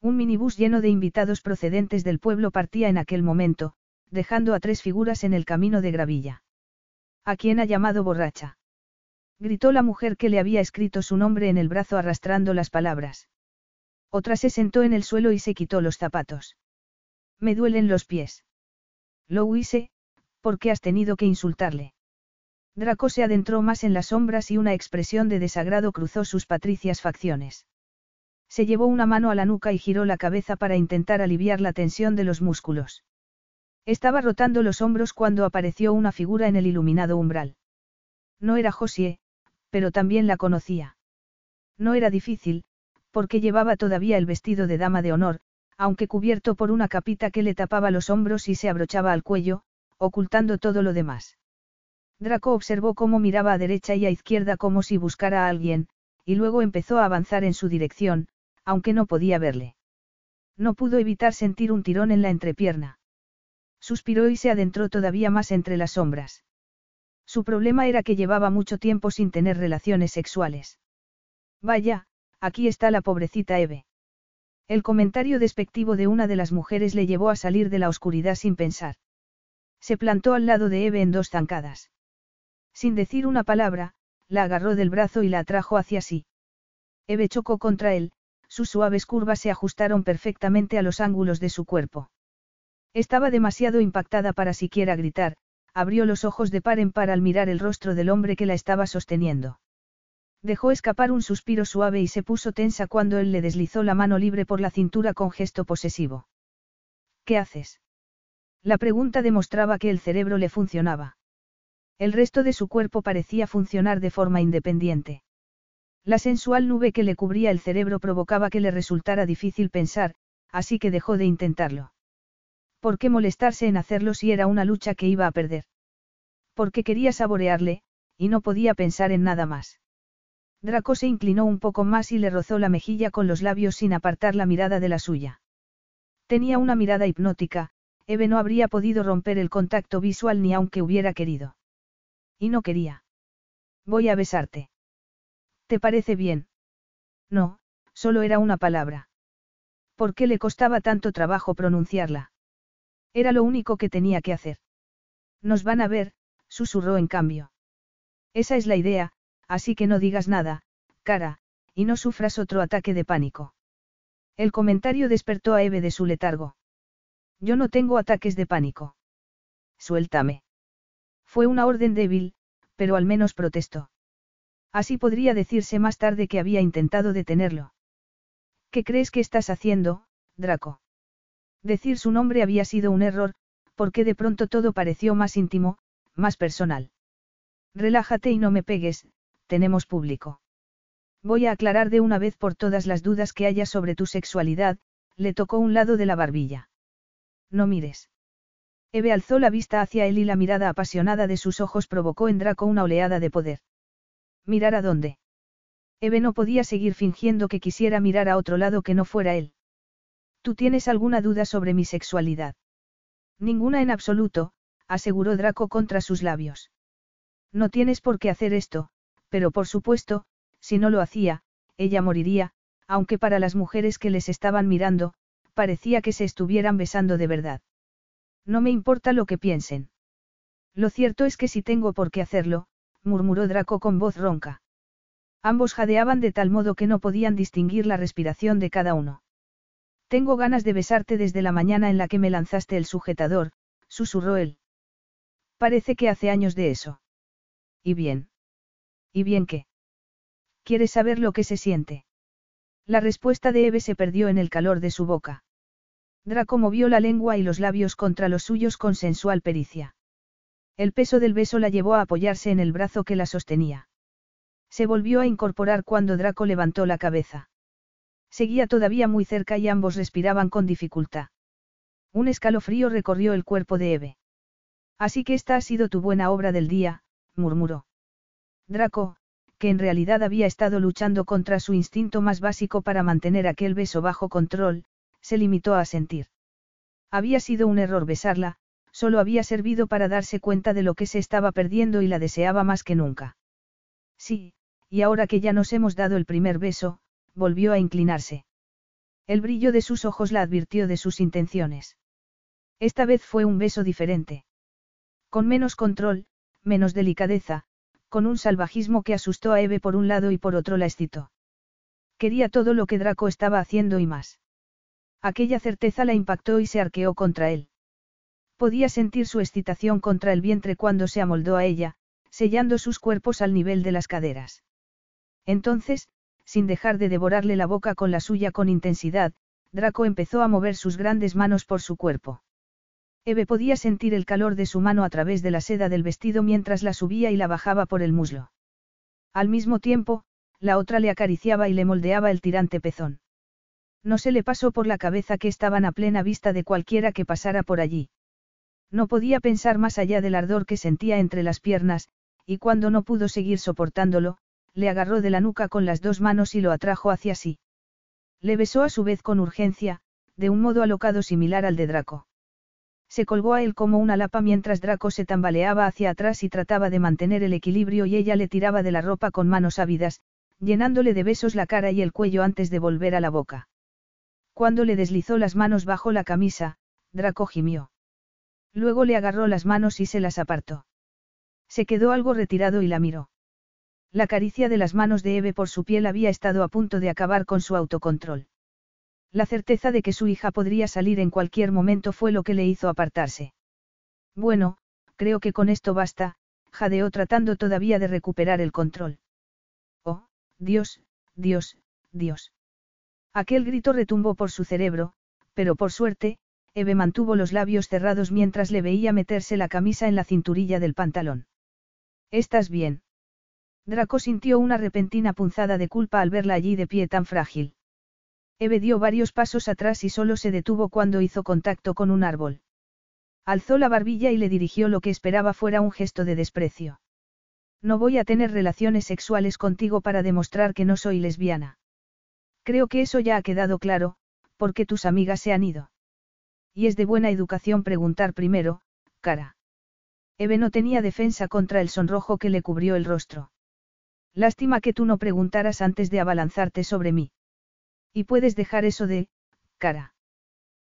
Un minibús lleno de invitados procedentes del pueblo partía en aquel momento, dejando a tres figuras en el camino de gravilla. ¿A quién ha llamado borracha? Gritó la mujer que le había escrito su nombre en el brazo arrastrando las palabras. Otra se sentó en el suelo y se quitó los zapatos. Me duelen los pies. Lo huise, ¿por qué has tenido que insultarle? Draco se adentró más en las sombras y una expresión de desagrado cruzó sus patricias facciones. Se llevó una mano a la nuca y giró la cabeza para intentar aliviar la tensión de los músculos. Estaba rotando los hombros cuando apareció una figura en el iluminado umbral. No era Josie, pero también la conocía. No era difícil, porque llevaba todavía el vestido de dama de honor, aunque cubierto por una capita que le tapaba los hombros y se abrochaba al cuello, ocultando todo lo demás. Draco observó cómo miraba a derecha y a izquierda como si buscara a alguien, y luego empezó a avanzar en su dirección, aunque no podía verle. No pudo evitar sentir un tirón en la entrepierna. Suspiró y se adentró todavía más entre las sombras. Su problema era que llevaba mucho tiempo sin tener relaciones sexuales. Vaya, aquí está la pobrecita Eve. El comentario despectivo de una de las mujeres le llevó a salir de la oscuridad sin pensar. Se plantó al lado de Eve en dos zancadas. Sin decir una palabra, la agarró del brazo y la atrajo hacia sí. Eve chocó contra él, sus suaves curvas se ajustaron perfectamente a los ángulos de su cuerpo. Estaba demasiado impactada para siquiera gritar, abrió los ojos de par en par al mirar el rostro del hombre que la estaba sosteniendo. Dejó escapar un suspiro suave y se puso tensa cuando él le deslizó la mano libre por la cintura con gesto posesivo. ¿Qué haces? La pregunta demostraba que el cerebro le funcionaba. El resto de su cuerpo parecía funcionar de forma independiente. La sensual nube que le cubría el cerebro provocaba que le resultara difícil pensar, así que dejó de intentarlo. ¿Por qué molestarse en hacerlo si era una lucha que iba a perder? Porque quería saborearle, y no podía pensar en nada más. Draco se inclinó un poco más y le rozó la mejilla con los labios sin apartar la mirada de la suya. Tenía una mirada hipnótica, Eve no habría podido romper el contacto visual ni aunque hubiera querido. Y no quería. Voy a besarte. ¿Te parece bien? No, solo era una palabra. ¿Por qué le costaba tanto trabajo pronunciarla? Era lo único que tenía que hacer. Nos van a ver, susurró en cambio. Esa es la idea, así que no digas nada, cara, y no sufras otro ataque de pánico. El comentario despertó a Eve de su letargo. Yo no tengo ataques de pánico. Suéltame. Fue una orden débil, pero al menos protestó. Así podría decirse más tarde que había intentado detenerlo. ¿Qué crees que estás haciendo, Draco? Decir su nombre había sido un error, porque de pronto todo pareció más íntimo, más personal. Relájate y no me pegues, tenemos público. Voy a aclarar de una vez por todas las dudas que haya sobre tu sexualidad, le tocó un lado de la barbilla. No mires. Eve alzó la vista hacia él y la mirada apasionada de sus ojos provocó en Draco una oleada de poder. ¿Mirar a dónde? Eve no podía seguir fingiendo que quisiera mirar a otro lado que no fuera él. ¿Tú tienes alguna duda sobre mi sexualidad? Ninguna en absoluto, aseguró Draco contra sus labios. No tienes por qué hacer esto, pero por supuesto, si no lo hacía, ella moriría, aunque para las mujeres que les estaban mirando, parecía que se estuvieran besando de verdad. No me importa lo que piensen. Lo cierto es que si tengo por qué hacerlo, murmuró Draco con voz ronca. Ambos jadeaban de tal modo que no podían distinguir la respiración de cada uno. Tengo ganas de besarte desde la mañana en la que me lanzaste el sujetador, susurró él. Parece que hace años de eso. ¿Y bien? ¿Y bien qué? ¿Quieres saber lo que se siente? La respuesta de Eve se perdió en el calor de su boca. Draco movió la lengua y los labios contra los suyos con sensual pericia. El peso del beso la llevó a apoyarse en el brazo que la sostenía. Se volvió a incorporar cuando Draco levantó la cabeza. Seguía todavía muy cerca y ambos respiraban con dificultad. Un escalofrío recorrió el cuerpo de Eve. Así que esta ha sido tu buena obra del día, murmuró. Draco, que en realidad había estado luchando contra su instinto más básico para mantener aquel beso bajo control, se limitó a sentir. Había sido un error besarla, solo había servido para darse cuenta de lo que se estaba perdiendo y la deseaba más que nunca. Sí, y ahora que ya nos hemos dado el primer beso, volvió a inclinarse. El brillo de sus ojos la advirtió de sus intenciones. Esta vez fue un beso diferente. Con menos control, menos delicadeza, con un salvajismo que asustó a Eve por un lado y por otro la excitó. Quería todo lo que Draco estaba haciendo y más. Aquella certeza la impactó y se arqueó contra él. Podía sentir su excitación contra el vientre cuando se amoldó a ella, sellando sus cuerpos al nivel de las caderas. Entonces, sin dejar de devorarle la boca con la suya con intensidad, Draco empezó a mover sus grandes manos por su cuerpo. Eve podía sentir el calor de su mano a través de la seda del vestido mientras la subía y la bajaba por el muslo. Al mismo tiempo, la otra le acariciaba y le moldeaba el tirante pezón. No se le pasó por la cabeza que estaban a plena vista de cualquiera que pasara por allí. No podía pensar más allá del ardor que sentía entre las piernas, y cuando no pudo seguir soportándolo, le agarró de la nuca con las dos manos y lo atrajo hacia sí. Le besó a su vez con urgencia, de un modo alocado similar al de Draco. Se colgó a él como una lapa mientras Draco se tambaleaba hacia atrás y trataba de mantener el equilibrio y ella le tiraba de la ropa con manos ávidas, llenándole de besos la cara y el cuello antes de volver a la boca. Cuando le deslizó las manos bajo la camisa, Draco gimió. Luego le agarró las manos y se las apartó. Se quedó algo retirado y la miró. La caricia de las manos de Eve por su piel había estado a punto de acabar con su autocontrol. La certeza de que su hija podría salir en cualquier momento fue lo que le hizo apartarse. Bueno, creo que con esto basta, jadeó tratando todavía de recuperar el control. Oh, Dios, Dios, Dios. Aquel grito retumbó por su cerebro, pero por suerte, Eve mantuvo los labios cerrados mientras le veía meterse la camisa en la cinturilla del pantalón. ¿Estás bien? Draco sintió una repentina punzada de culpa al verla allí de pie tan frágil. Eve dio varios pasos atrás y solo se detuvo cuando hizo contacto con un árbol. Alzó la barbilla y le dirigió lo que esperaba fuera un gesto de desprecio. No voy a tener relaciones sexuales contigo para demostrar que no soy lesbiana. Creo que eso ya ha quedado claro, porque tus amigas se han ido. Y es de buena educación preguntar primero, cara. Eve no tenía defensa contra el sonrojo que le cubrió el rostro. Lástima que tú no preguntaras antes de abalanzarte sobre mí. Y puedes dejar eso de, cara.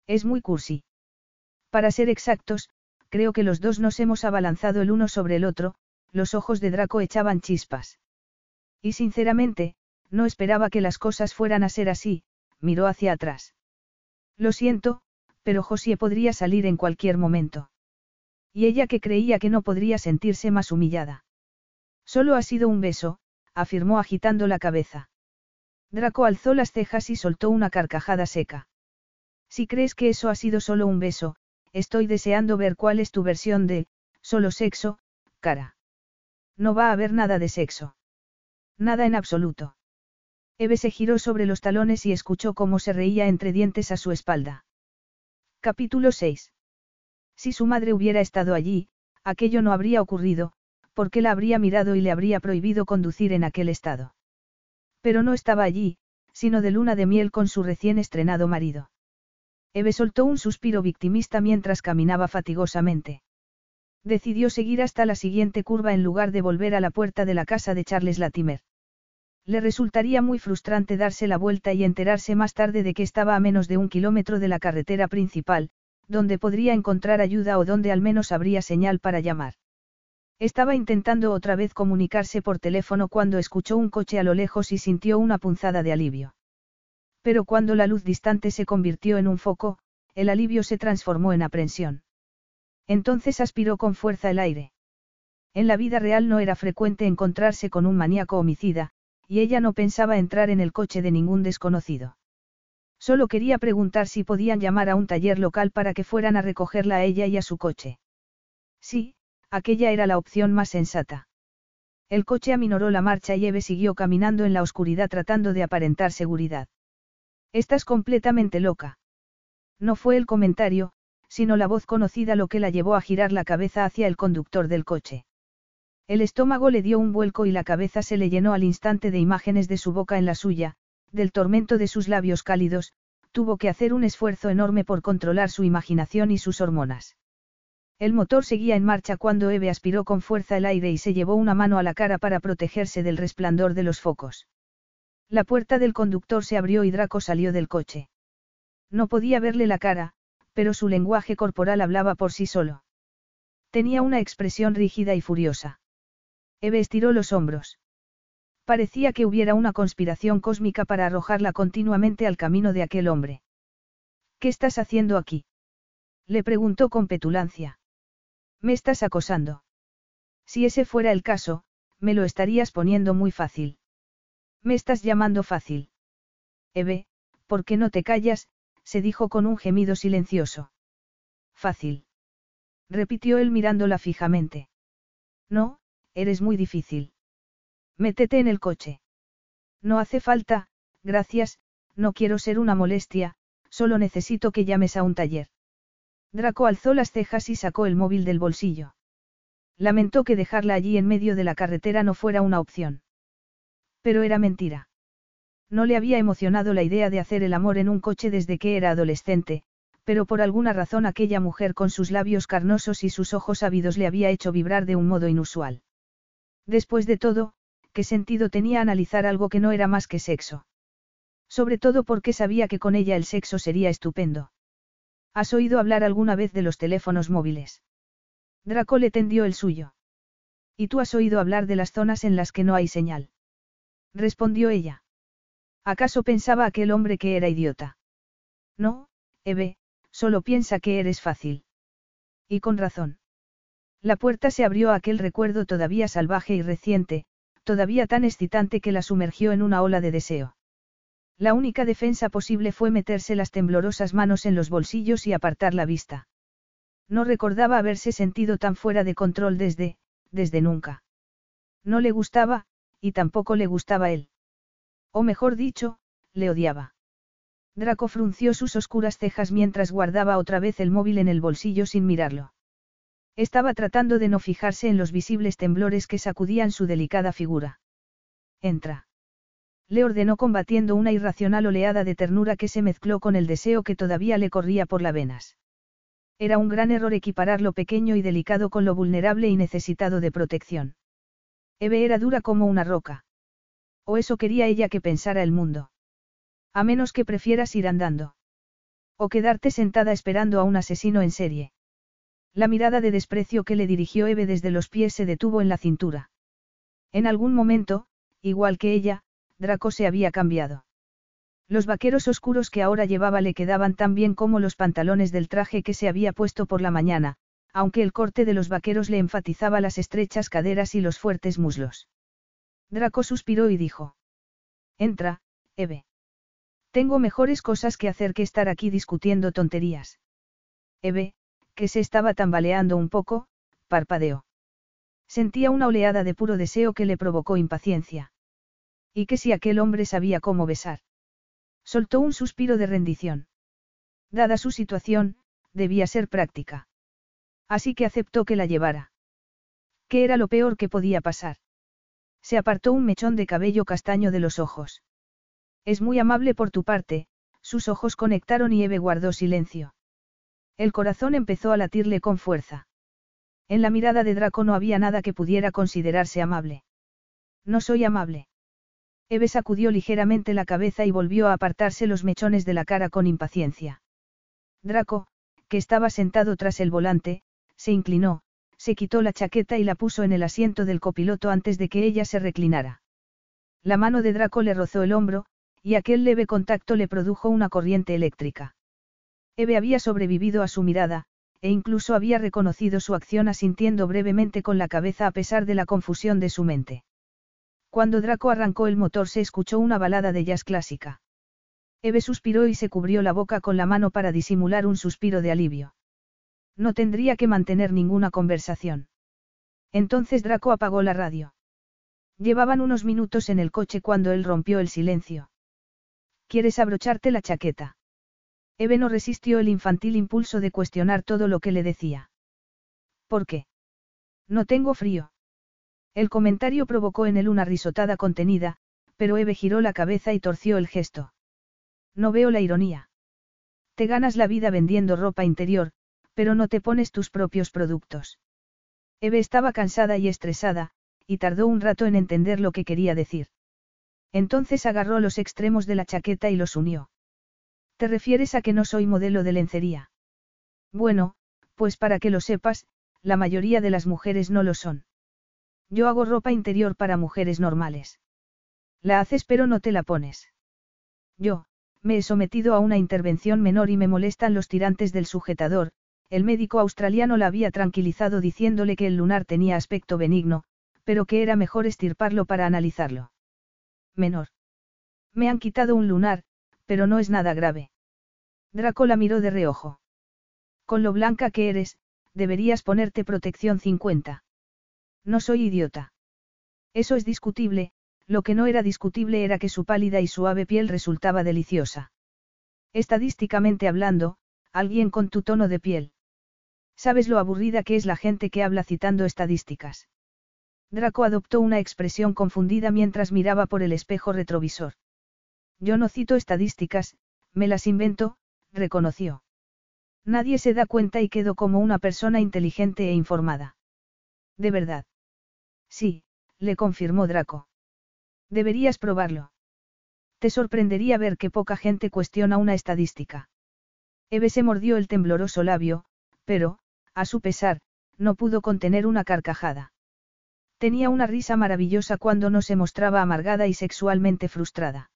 Es muy cursi. Para ser exactos, creo que los dos nos hemos abalanzado el uno sobre el otro, los ojos de Draco echaban chispas. Y sinceramente, no esperaba que las cosas fueran a ser así, miró hacia atrás. Lo siento, pero Josie podría salir en cualquier momento. Y ella que creía que no podría sentirse más humillada. Solo ha sido un beso, afirmó agitando la cabeza. Draco alzó las cejas y soltó una carcajada seca. Si crees que eso ha sido solo un beso, estoy deseando ver cuál es tu versión de, solo sexo, cara. No va a haber nada de sexo. Nada en absoluto. Eve se giró sobre los talones y escuchó cómo se reía entre dientes a su espalda. Capítulo 6. Si su madre hubiera estado allí, aquello no habría ocurrido, porque la habría mirado y le habría prohibido conducir en aquel estado. Pero no estaba allí, sino de luna de miel con su recién estrenado marido. Eve soltó un suspiro victimista mientras caminaba fatigosamente. Decidió seguir hasta la siguiente curva en lugar de volver a la puerta de la casa de Charles Latimer. Le resultaría muy frustrante darse la vuelta y enterarse más tarde de que estaba a menos de un kilómetro de la carretera principal, donde podría encontrar ayuda o donde al menos habría señal para llamar. Estaba intentando otra vez comunicarse por teléfono cuando escuchó un coche a lo lejos y sintió una punzada de alivio. Pero cuando la luz distante se convirtió en un foco, el alivio se transformó en aprensión. Entonces aspiró con fuerza el aire. En la vida real no era frecuente encontrarse con un maníaco homicida, y ella no pensaba entrar en el coche de ningún desconocido. Solo quería preguntar si podían llamar a un taller local para que fueran a recogerla a ella y a su coche. Sí, aquella era la opción más sensata. El coche aminoró la marcha y Eve siguió caminando en la oscuridad tratando de aparentar seguridad. Estás completamente loca. No fue el comentario, sino la voz conocida lo que la llevó a girar la cabeza hacia el conductor del coche. El estómago le dio un vuelco y la cabeza se le llenó al instante de imágenes de su boca en la suya, del tormento de sus labios cálidos, tuvo que hacer un esfuerzo enorme por controlar su imaginación y sus hormonas. El motor seguía en marcha cuando Eve aspiró con fuerza el aire y se llevó una mano a la cara para protegerse del resplandor de los focos. La puerta del conductor se abrió y Draco salió del coche. No podía verle la cara, pero su lenguaje corporal hablaba por sí solo. Tenía una expresión rígida y furiosa. Eve estiró los hombros. Parecía que hubiera una conspiración cósmica para arrojarla continuamente al camino de aquel hombre. ¿Qué estás haciendo aquí? Le preguntó con petulancia. Me estás acosando. Si ese fuera el caso, me lo estarías poniendo muy fácil. Me estás llamando fácil. Eve, ¿por qué no te callas? se dijo con un gemido silencioso. Fácil. Repitió él mirándola fijamente. No, eres muy difícil. Métete en el coche. No hace falta, gracias, no quiero ser una molestia, solo necesito que llames a un taller. Draco alzó las cejas y sacó el móvil del bolsillo. Lamentó que dejarla allí en medio de la carretera no fuera una opción. Pero era mentira. No le había emocionado la idea de hacer el amor en un coche desde que era adolescente, pero por alguna razón aquella mujer con sus labios carnosos y sus ojos ávidos le había hecho vibrar de un modo inusual. Después de todo, ¿qué sentido tenía analizar algo que no era más que sexo? Sobre todo porque sabía que con ella el sexo sería estupendo. ¿Has oído hablar alguna vez de los teléfonos móviles? Draco le tendió el suyo. ¿Y tú has oído hablar de las zonas en las que no hay señal? Respondió ella. ¿Acaso pensaba aquel hombre que era idiota? No, Eve, solo piensa que eres fácil. Y con razón. La puerta se abrió a aquel recuerdo todavía salvaje y reciente, todavía tan excitante que la sumergió en una ola de deseo. La única defensa posible fue meterse las temblorosas manos en los bolsillos y apartar la vista. No recordaba haberse sentido tan fuera de control desde, desde nunca. No le gustaba, y tampoco le gustaba él. O mejor dicho, le odiaba. Draco frunció sus oscuras cejas mientras guardaba otra vez el móvil en el bolsillo sin mirarlo. Estaba tratando de no fijarse en los visibles temblores que sacudían su delicada figura. Entra. Le ordenó combatiendo una irracional oleada de ternura que se mezcló con el deseo que todavía le corría por las venas. Era un gran error equiparar lo pequeño y delicado con lo vulnerable y necesitado de protección. Eve era dura como una roca. O eso quería ella que pensara el mundo. A menos que prefieras ir andando. O quedarte sentada esperando a un asesino en serie. La mirada de desprecio que le dirigió Eve desde los pies se detuvo en la cintura. En algún momento, igual que ella, Draco se había cambiado. Los vaqueros oscuros que ahora llevaba le quedaban tan bien como los pantalones del traje que se había puesto por la mañana, aunque el corte de los vaqueros le enfatizaba las estrechas caderas y los fuertes muslos. Draco suspiró y dijo. Entra, Eve. Tengo mejores cosas que hacer que estar aquí discutiendo tonterías. Eve, que se estaba tambaleando un poco, parpadeó. Sentía una oleada de puro deseo que le provocó impaciencia. Y que si aquel hombre sabía cómo besar. Soltó un suspiro de rendición. Dada su situación, debía ser práctica. Así que aceptó que la llevara. ¿Qué era lo peor que podía pasar? Se apartó un mechón de cabello castaño de los ojos. Es muy amable por tu parte, sus ojos conectaron y Eve guardó silencio. El corazón empezó a latirle con fuerza. En la mirada de Draco no había nada que pudiera considerarse amable. No soy amable. Eve sacudió ligeramente la cabeza y volvió a apartarse los mechones de la cara con impaciencia. Draco, que estaba sentado tras el volante, se inclinó, se quitó la chaqueta y la puso en el asiento del copiloto antes de que ella se reclinara. La mano de Draco le rozó el hombro, y aquel leve contacto le produjo una corriente eléctrica. Eve había sobrevivido a su mirada, e incluso había reconocido su acción asintiendo brevemente con la cabeza a pesar de la confusión de su mente. Cuando Draco arrancó el motor se escuchó una balada de jazz clásica. Eve suspiró y se cubrió la boca con la mano para disimular un suspiro de alivio. No tendría que mantener ninguna conversación. Entonces Draco apagó la radio. Llevaban unos minutos en el coche cuando él rompió el silencio. ¿Quieres abrocharte la chaqueta? Eve no resistió el infantil impulso de cuestionar todo lo que le decía. ¿Por qué? No tengo frío. El comentario provocó en él una risotada contenida, pero Eve giró la cabeza y torció el gesto. No veo la ironía. Te ganas la vida vendiendo ropa interior, pero no te pones tus propios productos. Eve estaba cansada y estresada, y tardó un rato en entender lo que quería decir. Entonces agarró los extremos de la chaqueta y los unió. ¿Te refieres a que no soy modelo de lencería? Bueno, pues para que lo sepas, la mayoría de las mujeres no lo son. Yo hago ropa interior para mujeres normales. La haces pero no te la pones. Yo, me he sometido a una intervención menor y me molestan los tirantes del sujetador, el médico australiano la había tranquilizado diciéndole que el lunar tenía aspecto benigno, pero que era mejor estirparlo para analizarlo. Menor. Me han quitado un lunar, pero no es nada grave. Draco la miró de reojo. Con lo blanca que eres, deberías ponerte protección 50. No soy idiota. Eso es discutible, lo que no era discutible era que su pálida y suave piel resultaba deliciosa. Estadísticamente hablando, alguien con tu tono de piel. ¿Sabes lo aburrida que es la gente que habla citando estadísticas? Draco adoptó una expresión confundida mientras miraba por el espejo retrovisor. Yo no cito estadísticas, me las invento, reconoció. Nadie se da cuenta y quedó como una persona inteligente e informada. ¿De verdad? Sí, le confirmó Draco. Deberías probarlo. Te sorprendería ver que poca gente cuestiona una estadística. Eve se mordió el tembloroso labio, pero, a su pesar, no pudo contener una carcajada. Tenía una risa maravillosa cuando no se mostraba amargada y sexualmente frustrada.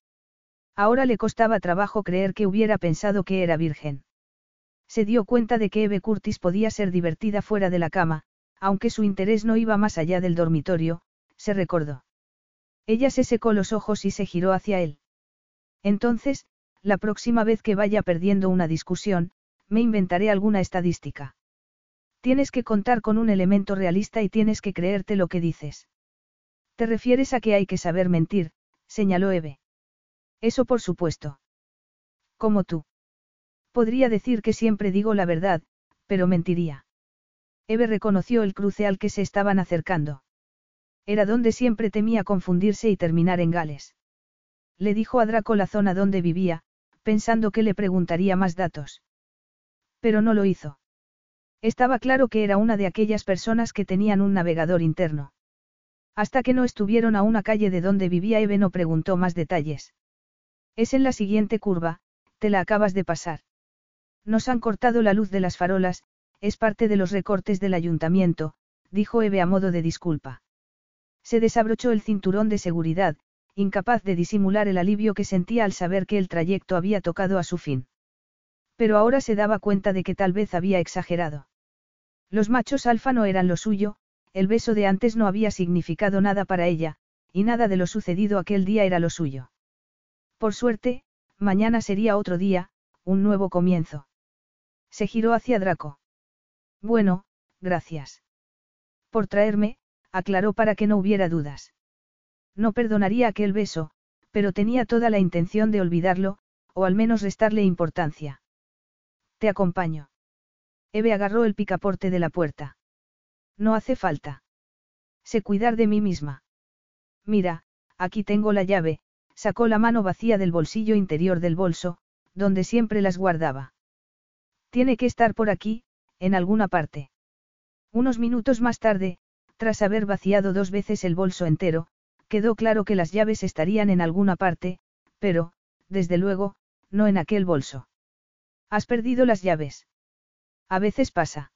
Ahora le costaba trabajo creer que hubiera pensado que era virgen. Se dio cuenta de que Eve Curtis podía ser divertida fuera de la cama, aunque su interés no iba más allá del dormitorio, se recordó. Ella se secó los ojos y se giró hacia él. Entonces, la próxima vez que vaya perdiendo una discusión, me inventaré alguna estadística. Tienes que contar con un elemento realista y tienes que creerte lo que dices. ¿Te refieres a que hay que saber mentir? señaló Eve. Eso por supuesto. Como tú. Podría decir que siempre digo la verdad, pero mentiría. Eve reconoció el cruce al que se estaban acercando. Era donde siempre temía confundirse y terminar en Gales. Le dijo a Draco la zona donde vivía, pensando que le preguntaría más datos. Pero no lo hizo. Estaba claro que era una de aquellas personas que tenían un navegador interno. Hasta que no estuvieron a una calle de donde vivía Eve no preguntó más detalles. Es en la siguiente curva, te la acabas de pasar. Nos han cortado la luz de las farolas, es parte de los recortes del ayuntamiento, dijo Eve a modo de disculpa. Se desabrochó el cinturón de seguridad, incapaz de disimular el alivio que sentía al saber que el trayecto había tocado a su fin. Pero ahora se daba cuenta de que tal vez había exagerado. Los machos alfa no eran lo suyo, el beso de antes no había significado nada para ella, y nada de lo sucedido aquel día era lo suyo. Por suerte, mañana sería otro día, un nuevo comienzo. Se giró hacia Draco. Bueno, gracias. Por traerme, aclaró para que no hubiera dudas. No perdonaría aquel beso, pero tenía toda la intención de olvidarlo, o al menos restarle importancia. Te acompaño. Eve agarró el picaporte de la puerta. No hace falta. Sé cuidar de mí misma. Mira, aquí tengo la llave, sacó la mano vacía del bolsillo interior del bolso, donde siempre las guardaba. Tiene que estar por aquí, en alguna parte. Unos minutos más tarde, tras haber vaciado dos veces el bolso entero, quedó claro que las llaves estarían en alguna parte, pero, desde luego, no en aquel bolso. Has perdido las llaves. A veces pasa.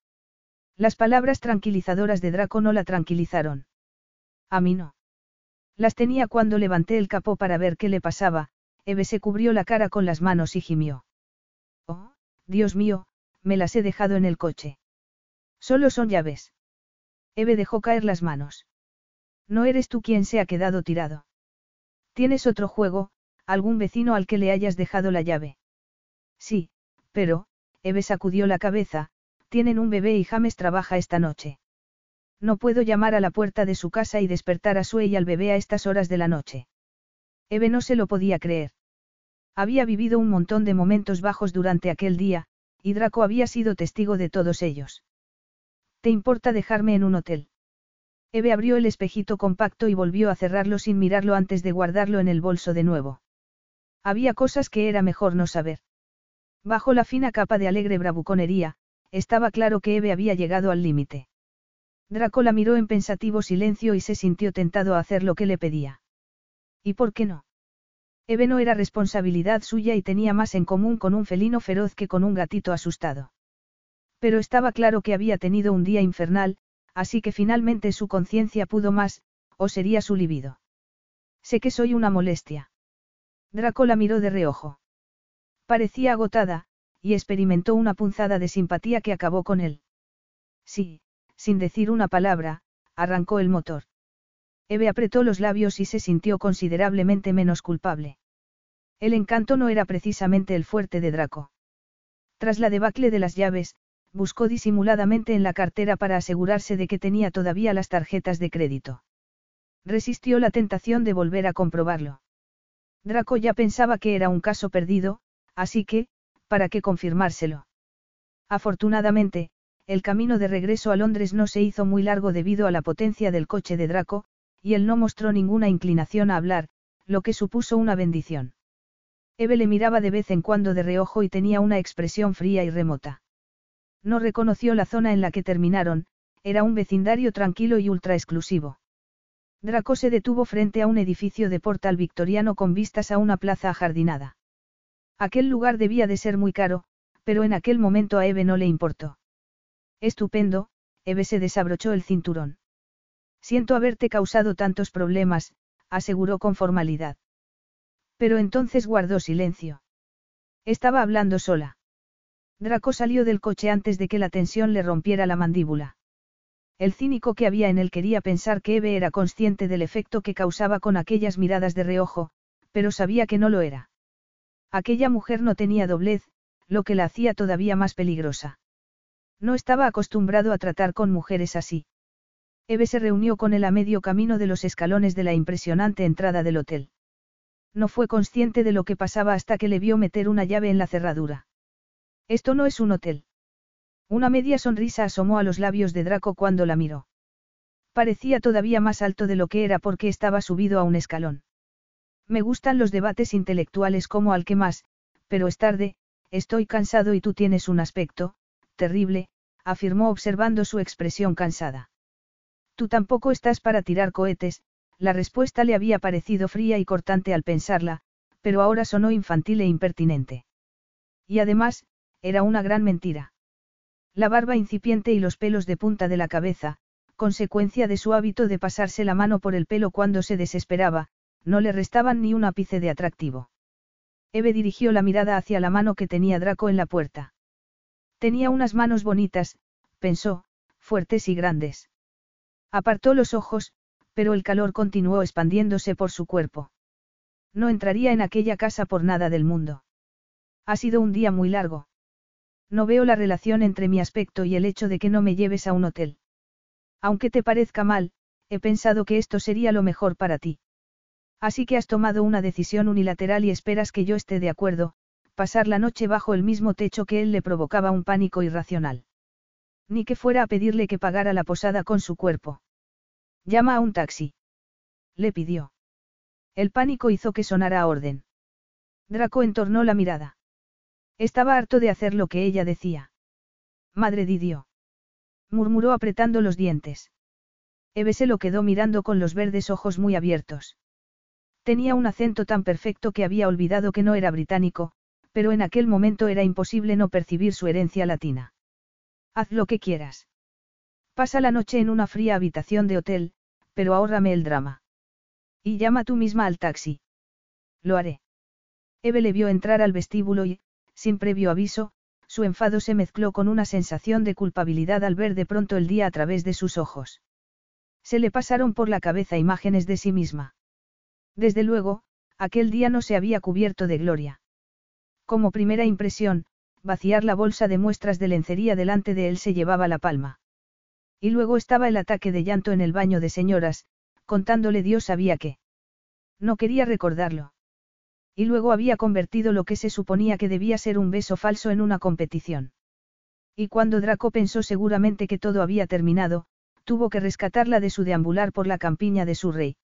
Las palabras tranquilizadoras de Draco no la tranquilizaron. A mí no. Las tenía cuando levanté el capó para ver qué le pasaba, Eve se cubrió la cara con las manos y gimió. Oh, Dios mío, me las he dejado en el coche. Solo son llaves. Eve dejó caer las manos. No eres tú quien se ha quedado tirado. ¿Tienes otro juego, algún vecino al que le hayas dejado la llave? Sí, pero, Eve sacudió la cabeza, tienen un bebé y James trabaja esta noche. No puedo llamar a la puerta de su casa y despertar a Sue y al bebé a estas horas de la noche. Eve no se lo podía creer. Había vivido un montón de momentos bajos durante aquel día, y Draco había sido testigo de todos ellos. ¿Te importa dejarme en un hotel? Eve abrió el espejito compacto y volvió a cerrarlo sin mirarlo antes de guardarlo en el bolso de nuevo. Había cosas que era mejor no saber. Bajo la fina capa de alegre bravuconería, estaba claro que Eve había llegado al límite. Draco la miró en pensativo silencio y se sintió tentado a hacer lo que le pedía. ¿Y por qué no? Eve no era responsabilidad suya y tenía más en común con un felino feroz que con un gatito asustado. Pero estaba claro que había tenido un día infernal, así que finalmente su conciencia pudo más, o sería su libido. Sé que soy una molestia. Draco la miró de reojo. Parecía agotada, y experimentó una punzada de simpatía que acabó con él. Sí, sin decir una palabra, arrancó el motor. Eve apretó los labios y se sintió considerablemente menos culpable. El encanto no era precisamente el fuerte de Draco. Tras la debacle de las llaves, buscó disimuladamente en la cartera para asegurarse de que tenía todavía las tarjetas de crédito. Resistió la tentación de volver a comprobarlo. Draco ya pensaba que era un caso perdido, así que, ¿para qué confirmárselo? Afortunadamente, el camino de regreso a Londres no se hizo muy largo debido a la potencia del coche de Draco, y él no mostró ninguna inclinación a hablar, lo que supuso una bendición. Eve le miraba de vez en cuando de reojo y tenía una expresión fría y remota. No reconoció la zona en la que terminaron, era un vecindario tranquilo y ultra exclusivo. Draco se detuvo frente a un edificio de portal victoriano con vistas a una plaza ajardinada. Aquel lugar debía de ser muy caro, pero en aquel momento a Eve no le importó. Estupendo, Eve se desabrochó el cinturón. Siento haberte causado tantos problemas, aseguró con formalidad. Pero entonces guardó silencio. Estaba hablando sola. Draco salió del coche antes de que la tensión le rompiera la mandíbula. El cínico que había en él quería pensar que Eve era consciente del efecto que causaba con aquellas miradas de reojo, pero sabía que no lo era. Aquella mujer no tenía doblez, lo que la hacía todavía más peligrosa. No estaba acostumbrado a tratar con mujeres así. Eve se reunió con él a medio camino de los escalones de la impresionante entrada del hotel. No fue consciente de lo que pasaba hasta que le vio meter una llave en la cerradura. Esto no es un hotel. Una media sonrisa asomó a los labios de Draco cuando la miró. Parecía todavía más alto de lo que era porque estaba subido a un escalón. Me gustan los debates intelectuales como al que más, pero es tarde, estoy cansado y tú tienes un aspecto, terrible, afirmó observando su expresión cansada. Tú tampoco estás para tirar cohetes, la respuesta le había parecido fría y cortante al pensarla, pero ahora sonó infantil e impertinente. Y además, era una gran mentira. La barba incipiente y los pelos de punta de la cabeza, consecuencia de su hábito de pasarse la mano por el pelo cuando se desesperaba, no le restaban ni un ápice de atractivo. Eve dirigió la mirada hacia la mano que tenía Draco en la puerta. Tenía unas manos bonitas, pensó, fuertes y grandes. Apartó los ojos, pero el calor continuó expandiéndose por su cuerpo. No entraría en aquella casa por nada del mundo. Ha sido un día muy largo. No veo la relación entre mi aspecto y el hecho de que no me lleves a un hotel. Aunque te parezca mal, he pensado que esto sería lo mejor para ti. Así que has tomado una decisión unilateral y esperas que yo esté de acuerdo, pasar la noche bajo el mismo techo que él le provocaba un pánico irracional. Ni que fuera a pedirle que pagara la posada con su cuerpo. Llama a un taxi. Le pidió. El pánico hizo que sonara a orden. Draco entornó la mirada. Estaba harto de hacer lo que ella decía. Madre Didio. Murmuró apretando los dientes. Eve se lo quedó mirando con los verdes ojos muy abiertos. Tenía un acento tan perfecto que había olvidado que no era británico, pero en aquel momento era imposible no percibir su herencia latina. Haz lo que quieras. Pasa la noche en una fría habitación de hotel, pero ahórrame el drama. Y llama tú misma al taxi. Lo haré. Eve le vio entrar al vestíbulo y, sin previo aviso, su enfado se mezcló con una sensación de culpabilidad al ver de pronto el día a través de sus ojos. Se le pasaron por la cabeza imágenes de sí misma. Desde luego, aquel día no se había cubierto de gloria. Como primera impresión, vaciar la bolsa de muestras de lencería delante de él se llevaba la palma. Y luego estaba el ataque de llanto en el baño de señoras, contándole Dios sabía qué. No quería recordarlo. Y luego había convertido lo que se suponía que debía ser un beso falso en una competición. Y cuando Draco pensó seguramente que todo había terminado, tuvo que rescatarla de su deambular por la campiña de su rey.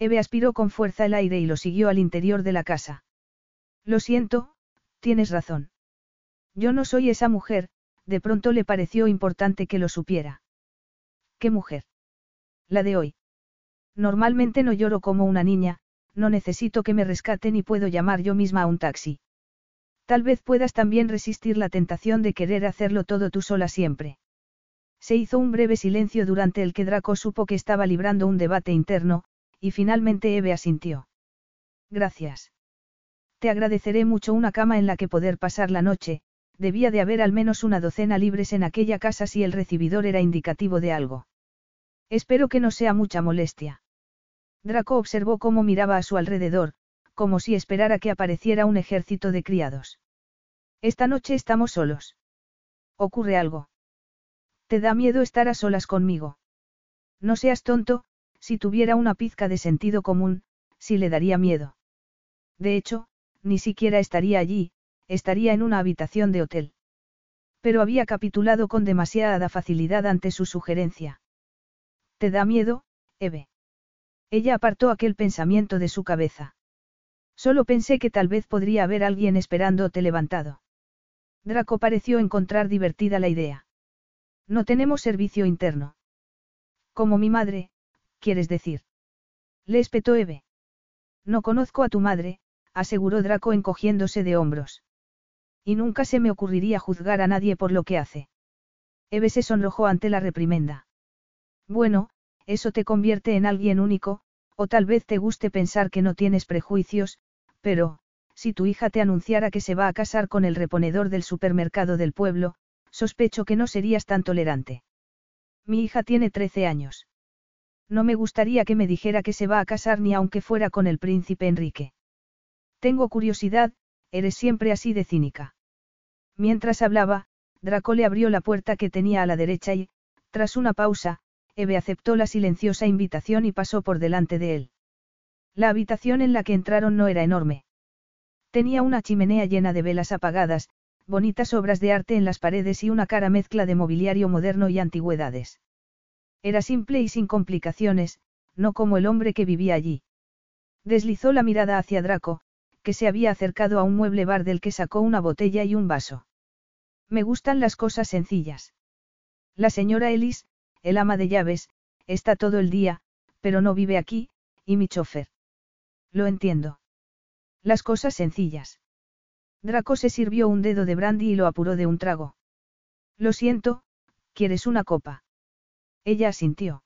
Eve aspiró con fuerza el aire y lo siguió al interior de la casa. Lo siento, tienes razón. Yo no soy esa mujer, de pronto le pareció importante que lo supiera. ¿Qué mujer? La de hoy. Normalmente no lloro como una niña, no necesito que me rescaten y puedo llamar yo misma a un taxi. Tal vez puedas también resistir la tentación de querer hacerlo todo tú sola siempre. Se hizo un breve silencio durante el que Draco supo que estaba librando un debate interno, y finalmente Eve asintió. Gracias. Te agradeceré mucho una cama en la que poder pasar la noche, debía de haber al menos una docena libres en aquella casa si el recibidor era indicativo de algo. Espero que no sea mucha molestia. Draco observó cómo miraba a su alrededor, como si esperara que apareciera un ejército de criados. Esta noche estamos solos. ¿Ocurre algo? ¿Te da miedo estar a solas conmigo? No seas tonto, si tuviera una pizca de sentido común, sí le daría miedo. De hecho, ni siquiera estaría allí, estaría en una habitación de hotel. Pero había capitulado con demasiada facilidad ante su sugerencia. ¿Te da miedo, Eve? Ella apartó aquel pensamiento de su cabeza. Solo pensé que tal vez podría haber alguien esperándote levantado. Draco pareció encontrar divertida la idea. No tenemos servicio interno. Como mi madre, quieres decir. Le espetó Eve. No conozco a tu madre, aseguró Draco encogiéndose de hombros. Y nunca se me ocurriría juzgar a nadie por lo que hace. Eve se sonrojó ante la reprimenda. Bueno, eso te convierte en alguien único, o tal vez te guste pensar que no tienes prejuicios, pero, si tu hija te anunciara que se va a casar con el reponedor del supermercado del pueblo, sospecho que no serías tan tolerante. Mi hija tiene 13 años. No me gustaría que me dijera que se va a casar ni aunque fuera con el príncipe Enrique. Tengo curiosidad, eres siempre así de cínica. Mientras hablaba, Draco le abrió la puerta que tenía a la derecha y, tras una pausa, Eve aceptó la silenciosa invitación y pasó por delante de él. La habitación en la que entraron no era enorme. Tenía una chimenea llena de velas apagadas, bonitas obras de arte en las paredes y una cara mezcla de mobiliario moderno y antigüedades. Era simple y sin complicaciones, no como el hombre que vivía allí. Deslizó la mirada hacia Draco, que se había acercado a un mueble bar del que sacó una botella y un vaso. Me gustan las cosas sencillas. La señora Ellis, el ama de llaves, está todo el día, pero no vive aquí, y mi chofer. Lo entiendo. Las cosas sencillas. Draco se sirvió un dedo de brandy y lo apuró de un trago. Lo siento, ¿quieres una copa? Ella asintió.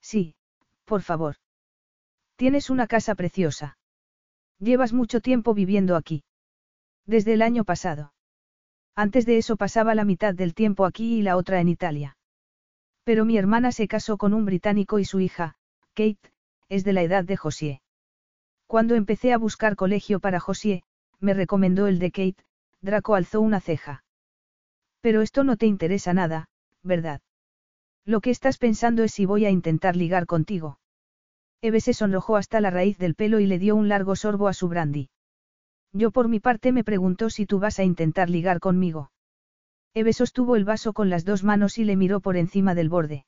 Sí, por favor. Tienes una casa preciosa. Llevas mucho tiempo viviendo aquí. Desde el año pasado. Antes de eso pasaba la mitad del tiempo aquí y la otra en Italia. Pero mi hermana se casó con un británico y su hija, Kate, es de la edad de José. Cuando empecé a buscar colegio para José, me recomendó el de Kate, Draco alzó una ceja. Pero esto no te interesa nada, ¿verdad? Lo que estás pensando es si voy a intentar ligar contigo. Eve se sonrojó hasta la raíz del pelo y le dio un largo sorbo a su brandy. Yo por mi parte me preguntó si tú vas a intentar ligar conmigo. Eve sostuvo el vaso con las dos manos y le miró por encima del borde.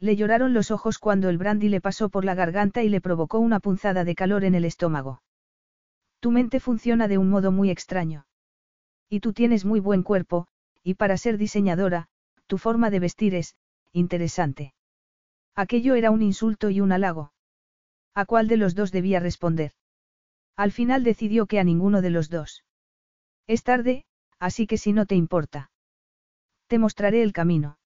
Le lloraron los ojos cuando el brandy le pasó por la garganta y le provocó una punzada de calor en el estómago. Tu mente funciona de un modo muy extraño. Y tú tienes muy buen cuerpo, y para ser diseñadora, tu forma de vestir es, interesante. Aquello era un insulto y un halago. ¿A cuál de los dos debía responder? Al final decidió que a ninguno de los dos. Es tarde, así que si no te importa. Te mostraré el camino.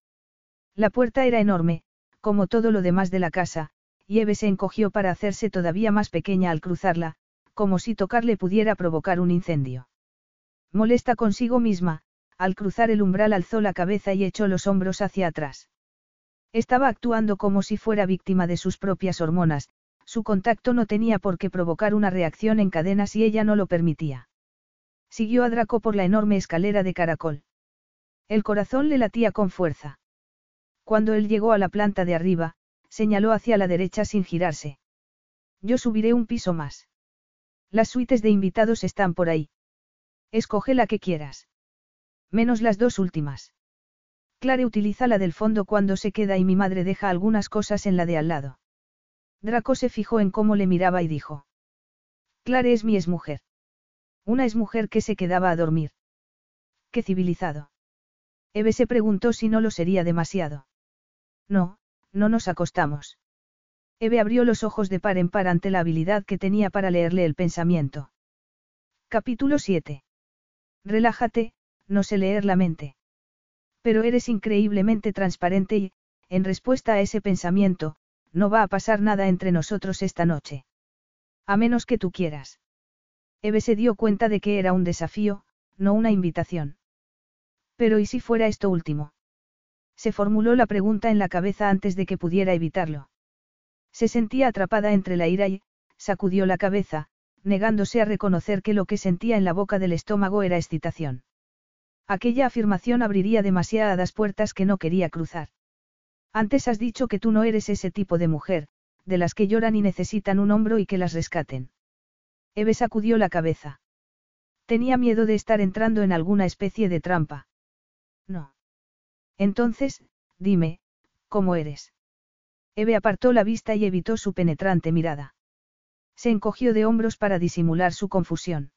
La puerta era enorme, como todo lo demás de la casa, y Eve se encogió para hacerse todavía más pequeña al cruzarla, como si tocarle pudiera provocar un incendio. Molesta consigo misma, al cruzar el umbral alzó la cabeza y echó los hombros hacia atrás. Estaba actuando como si fuera víctima de sus propias hormonas, su contacto no tenía por qué provocar una reacción en cadena si ella no lo permitía. Siguió a Draco por la enorme escalera de caracol. El corazón le latía con fuerza. Cuando él llegó a la planta de arriba, señaló hacia la derecha sin girarse. Yo subiré un piso más. Las suites de invitados están por ahí. Escoge la que quieras. Menos las dos últimas. Clare utiliza la del fondo cuando se queda y mi madre deja algunas cosas en la de al lado. Draco se fijó en cómo le miraba y dijo. Clare es mi exmujer. Una exmujer que se quedaba a dormir. Qué civilizado. Eve se preguntó si no lo sería demasiado. No, no nos acostamos. Eve abrió los ojos de par en par ante la habilidad que tenía para leerle el pensamiento. Capítulo 7. Relájate, no sé leer la mente. Pero eres increíblemente transparente y, en respuesta a ese pensamiento, no va a pasar nada entre nosotros esta noche. A menos que tú quieras. Eve se dio cuenta de que era un desafío, no una invitación. Pero ¿y si fuera esto último? Se formuló la pregunta en la cabeza antes de que pudiera evitarlo. Se sentía atrapada entre la ira y, sacudió la cabeza, negándose a reconocer que lo que sentía en la boca del estómago era excitación. Aquella afirmación abriría demasiadas puertas que no quería cruzar. Antes has dicho que tú no eres ese tipo de mujer, de las que lloran y necesitan un hombro y que las rescaten. Eve sacudió la cabeza. Tenía miedo de estar entrando en alguna especie de trampa. No. Entonces, dime, ¿cómo eres? Eve apartó la vista y evitó su penetrante mirada. Se encogió de hombros para disimular su confusión.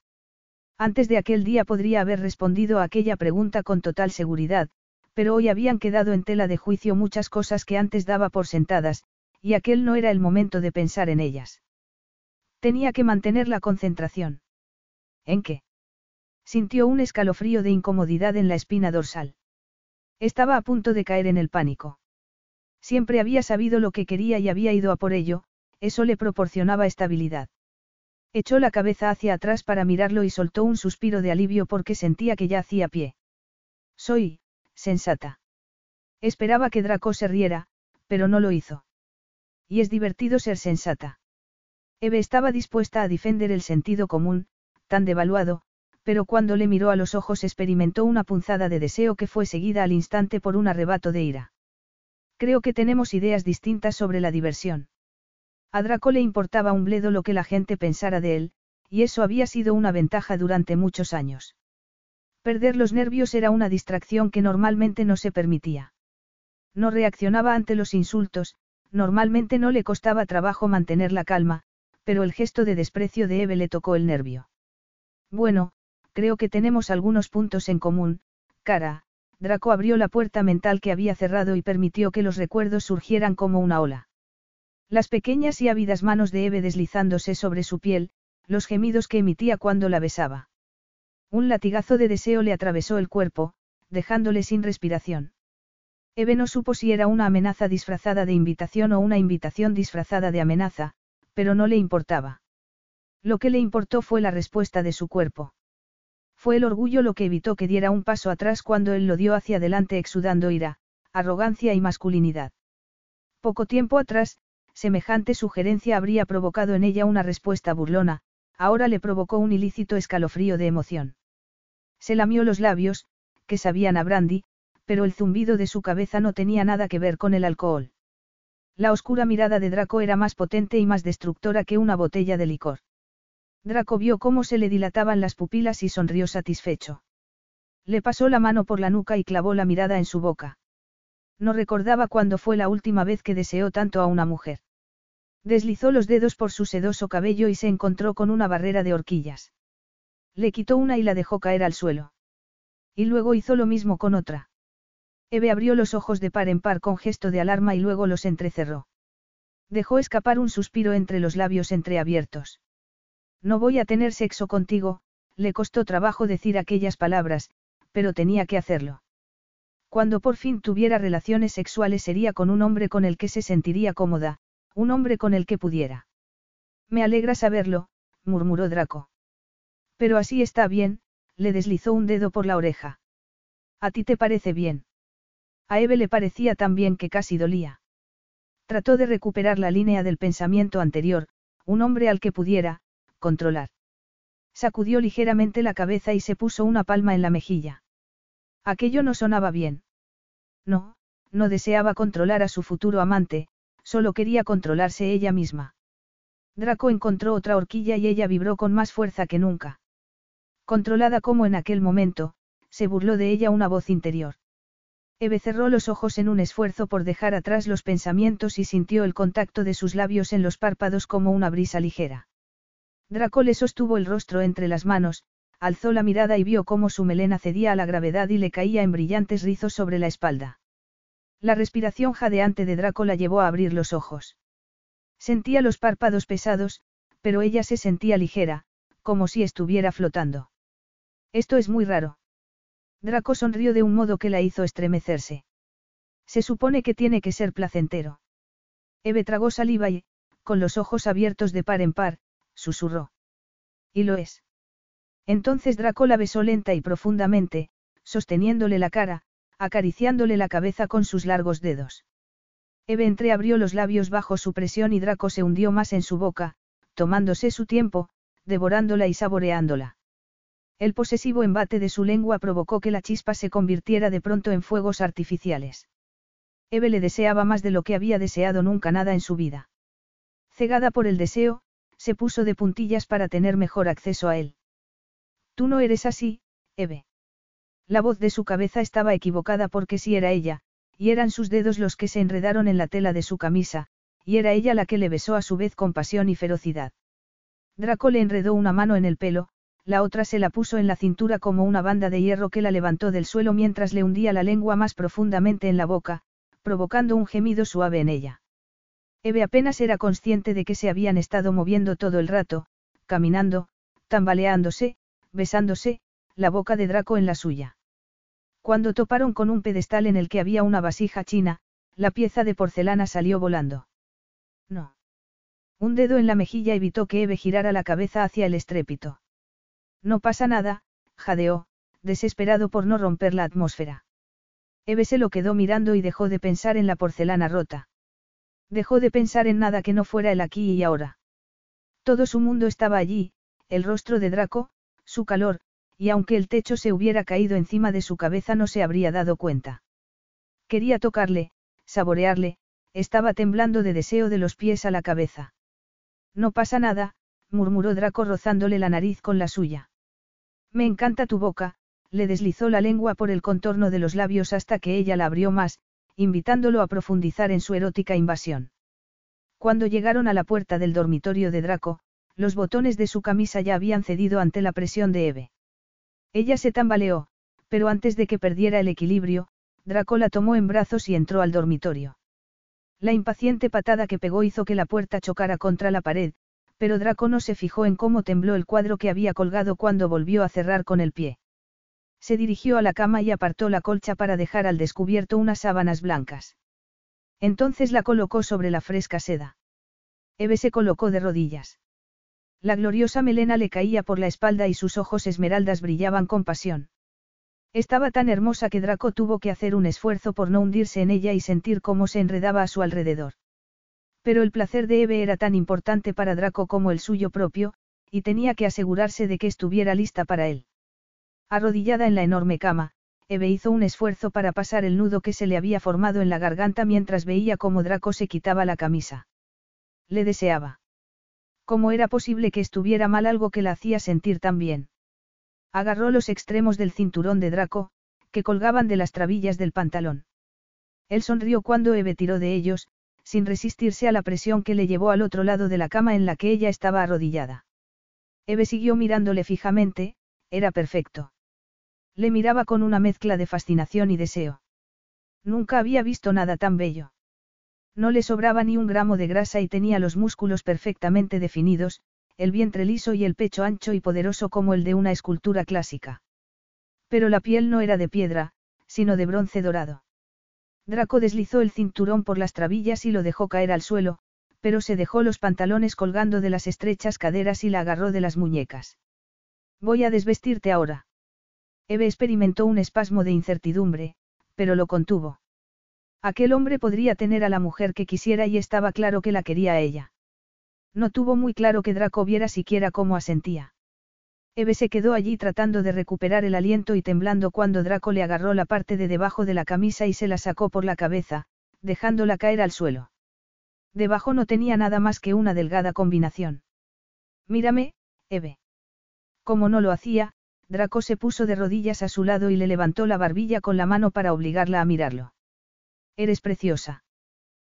Antes de aquel día podría haber respondido a aquella pregunta con total seguridad, pero hoy habían quedado en tela de juicio muchas cosas que antes daba por sentadas, y aquel no era el momento de pensar en ellas. Tenía que mantener la concentración. ¿En qué? Sintió un escalofrío de incomodidad en la espina dorsal. Estaba a punto de caer en el pánico. Siempre había sabido lo que quería y había ido a por ello, eso le proporcionaba estabilidad. Echó la cabeza hacia atrás para mirarlo y soltó un suspiro de alivio porque sentía que ya hacía pie. Soy, sensata. Esperaba que Draco se riera, pero no lo hizo. Y es divertido ser sensata. Eve estaba dispuesta a defender el sentido común, tan devaluado, pero cuando le miró a los ojos experimentó una punzada de deseo que fue seguida al instante por un arrebato de ira. Creo que tenemos ideas distintas sobre la diversión. A Draco le importaba un bledo lo que la gente pensara de él, y eso había sido una ventaja durante muchos años. Perder los nervios era una distracción que normalmente no se permitía. No reaccionaba ante los insultos, normalmente no le costaba trabajo mantener la calma, pero el gesto de desprecio de Eve le tocó el nervio. Bueno, creo que tenemos algunos puntos en común, cara. Draco abrió la puerta mental que había cerrado y permitió que los recuerdos surgieran como una ola. Las pequeñas y ávidas manos de Eve deslizándose sobre su piel, los gemidos que emitía cuando la besaba. Un latigazo de deseo le atravesó el cuerpo, dejándole sin respiración. Eve no supo si era una amenaza disfrazada de invitación o una invitación disfrazada de amenaza, pero no le importaba. Lo que le importó fue la respuesta de su cuerpo. Fue el orgullo lo que evitó que diera un paso atrás cuando él lo dio hacia adelante exudando ira, arrogancia y masculinidad. Poco tiempo atrás, semejante sugerencia habría provocado en ella una respuesta burlona, ahora le provocó un ilícito escalofrío de emoción. Se lamió los labios, que sabían a brandy, pero el zumbido de su cabeza no tenía nada que ver con el alcohol. La oscura mirada de Draco era más potente y más destructora que una botella de licor. Draco vio cómo se le dilataban las pupilas y sonrió satisfecho. Le pasó la mano por la nuca y clavó la mirada en su boca. No recordaba cuándo fue la última vez que deseó tanto a una mujer. Deslizó los dedos por su sedoso cabello y se encontró con una barrera de horquillas. Le quitó una y la dejó caer al suelo. Y luego hizo lo mismo con otra. Eve abrió los ojos de par en par con gesto de alarma y luego los entrecerró. Dejó escapar un suspiro entre los labios entreabiertos. No voy a tener sexo contigo, le costó trabajo decir aquellas palabras, pero tenía que hacerlo. Cuando por fin tuviera relaciones sexuales sería con un hombre con el que se sentiría cómoda, un hombre con el que pudiera. Me alegra saberlo, murmuró Draco. Pero así está bien, le deslizó un dedo por la oreja. ¿A ti te parece bien? A Eve le parecía tan bien que casi dolía. Trató de recuperar la línea del pensamiento anterior, un hombre al que pudiera, controlar. Sacudió ligeramente la cabeza y se puso una palma en la mejilla. Aquello no sonaba bien. No, no deseaba controlar a su futuro amante, solo quería controlarse ella misma. Draco encontró otra horquilla y ella vibró con más fuerza que nunca. Controlada como en aquel momento, se burló de ella una voz interior. Eve cerró los ojos en un esfuerzo por dejar atrás los pensamientos y sintió el contacto de sus labios en los párpados como una brisa ligera. Draco le sostuvo el rostro entre las manos, alzó la mirada y vio cómo su melena cedía a la gravedad y le caía en brillantes rizos sobre la espalda. La respiración jadeante de Draco la llevó a abrir los ojos. Sentía los párpados pesados, pero ella se sentía ligera, como si estuviera flotando. Esto es muy raro. Draco sonrió de un modo que la hizo estremecerse. Se supone que tiene que ser placentero. Eve tragó saliva y, con los ojos abiertos de par en par, susurró. Y lo es. Entonces Draco la besó lenta y profundamente, sosteniéndole la cara, acariciándole la cabeza con sus largos dedos. Eve entreabrió los labios bajo su presión y Draco se hundió más en su boca, tomándose su tiempo, devorándola y saboreándola. El posesivo embate de su lengua provocó que la chispa se convirtiera de pronto en fuegos artificiales. Eve le deseaba más de lo que había deseado nunca nada en su vida. Cegada por el deseo, se puso de puntillas para tener mejor acceso a él. Tú no eres así, Eve. La voz de su cabeza estaba equivocada porque sí era ella, y eran sus dedos los que se enredaron en la tela de su camisa, y era ella la que le besó a su vez con pasión y ferocidad. Draco le enredó una mano en el pelo, la otra se la puso en la cintura como una banda de hierro que la levantó del suelo mientras le hundía la lengua más profundamente en la boca, provocando un gemido suave en ella. Eve apenas era consciente de que se habían estado moviendo todo el rato, caminando, tambaleándose, besándose, la boca de Draco en la suya. Cuando toparon con un pedestal en el que había una vasija china, la pieza de porcelana salió volando. No. Un dedo en la mejilla evitó que Eve girara la cabeza hacia el estrépito. No pasa nada, jadeó, desesperado por no romper la atmósfera. Eve se lo quedó mirando y dejó de pensar en la porcelana rota. Dejó de pensar en nada que no fuera el aquí y ahora. Todo su mundo estaba allí, el rostro de Draco, su calor, y aunque el techo se hubiera caído encima de su cabeza no se habría dado cuenta. Quería tocarle, saborearle, estaba temblando de deseo de los pies a la cabeza. No pasa nada, murmuró Draco rozándole la nariz con la suya. Me encanta tu boca, le deslizó la lengua por el contorno de los labios hasta que ella la abrió más, invitándolo a profundizar en su erótica invasión. Cuando llegaron a la puerta del dormitorio de Draco, los botones de su camisa ya habían cedido ante la presión de Eve. Ella se tambaleó, pero antes de que perdiera el equilibrio, Draco la tomó en brazos y entró al dormitorio. La impaciente patada que pegó hizo que la puerta chocara contra la pared, pero Draco no se fijó en cómo tembló el cuadro que había colgado cuando volvió a cerrar con el pie. Se dirigió a la cama y apartó la colcha para dejar al descubierto unas sábanas blancas. Entonces la colocó sobre la fresca seda. Eve se colocó de rodillas. La gloriosa melena le caía por la espalda y sus ojos esmeraldas brillaban con pasión. Estaba tan hermosa que Draco tuvo que hacer un esfuerzo por no hundirse en ella y sentir cómo se enredaba a su alrededor. Pero el placer de Eve era tan importante para Draco como el suyo propio, y tenía que asegurarse de que estuviera lista para él. Arrodillada en la enorme cama, Eve hizo un esfuerzo para pasar el nudo que se le había formado en la garganta mientras veía cómo Draco se quitaba la camisa. Le deseaba. ¿Cómo era posible que estuviera mal algo que la hacía sentir tan bien? Agarró los extremos del cinturón de Draco, que colgaban de las trabillas del pantalón. Él sonrió cuando Eve tiró de ellos, sin resistirse a la presión que le llevó al otro lado de la cama en la que ella estaba arrodillada. Eve siguió mirándole fijamente, era perfecto. Le miraba con una mezcla de fascinación y deseo. Nunca había visto nada tan bello. No le sobraba ni un gramo de grasa y tenía los músculos perfectamente definidos, el vientre liso y el pecho ancho y poderoso como el de una escultura clásica. Pero la piel no era de piedra, sino de bronce dorado. Draco deslizó el cinturón por las trabillas y lo dejó caer al suelo, pero se dejó los pantalones colgando de las estrechas caderas y la agarró de las muñecas. Voy a desvestirte ahora. Eve experimentó un espasmo de incertidumbre, pero lo contuvo. Aquel hombre podría tener a la mujer que quisiera y estaba claro que la quería a ella. No tuvo muy claro que Draco viera siquiera cómo asentía. Eve se quedó allí tratando de recuperar el aliento y temblando cuando Draco le agarró la parte de debajo de la camisa y se la sacó por la cabeza, dejándola caer al suelo. Debajo no tenía nada más que una delgada combinación. Mírame, Eve. Como no lo hacía, Draco se puso de rodillas a su lado y le levantó la barbilla con la mano para obligarla a mirarlo. Eres preciosa.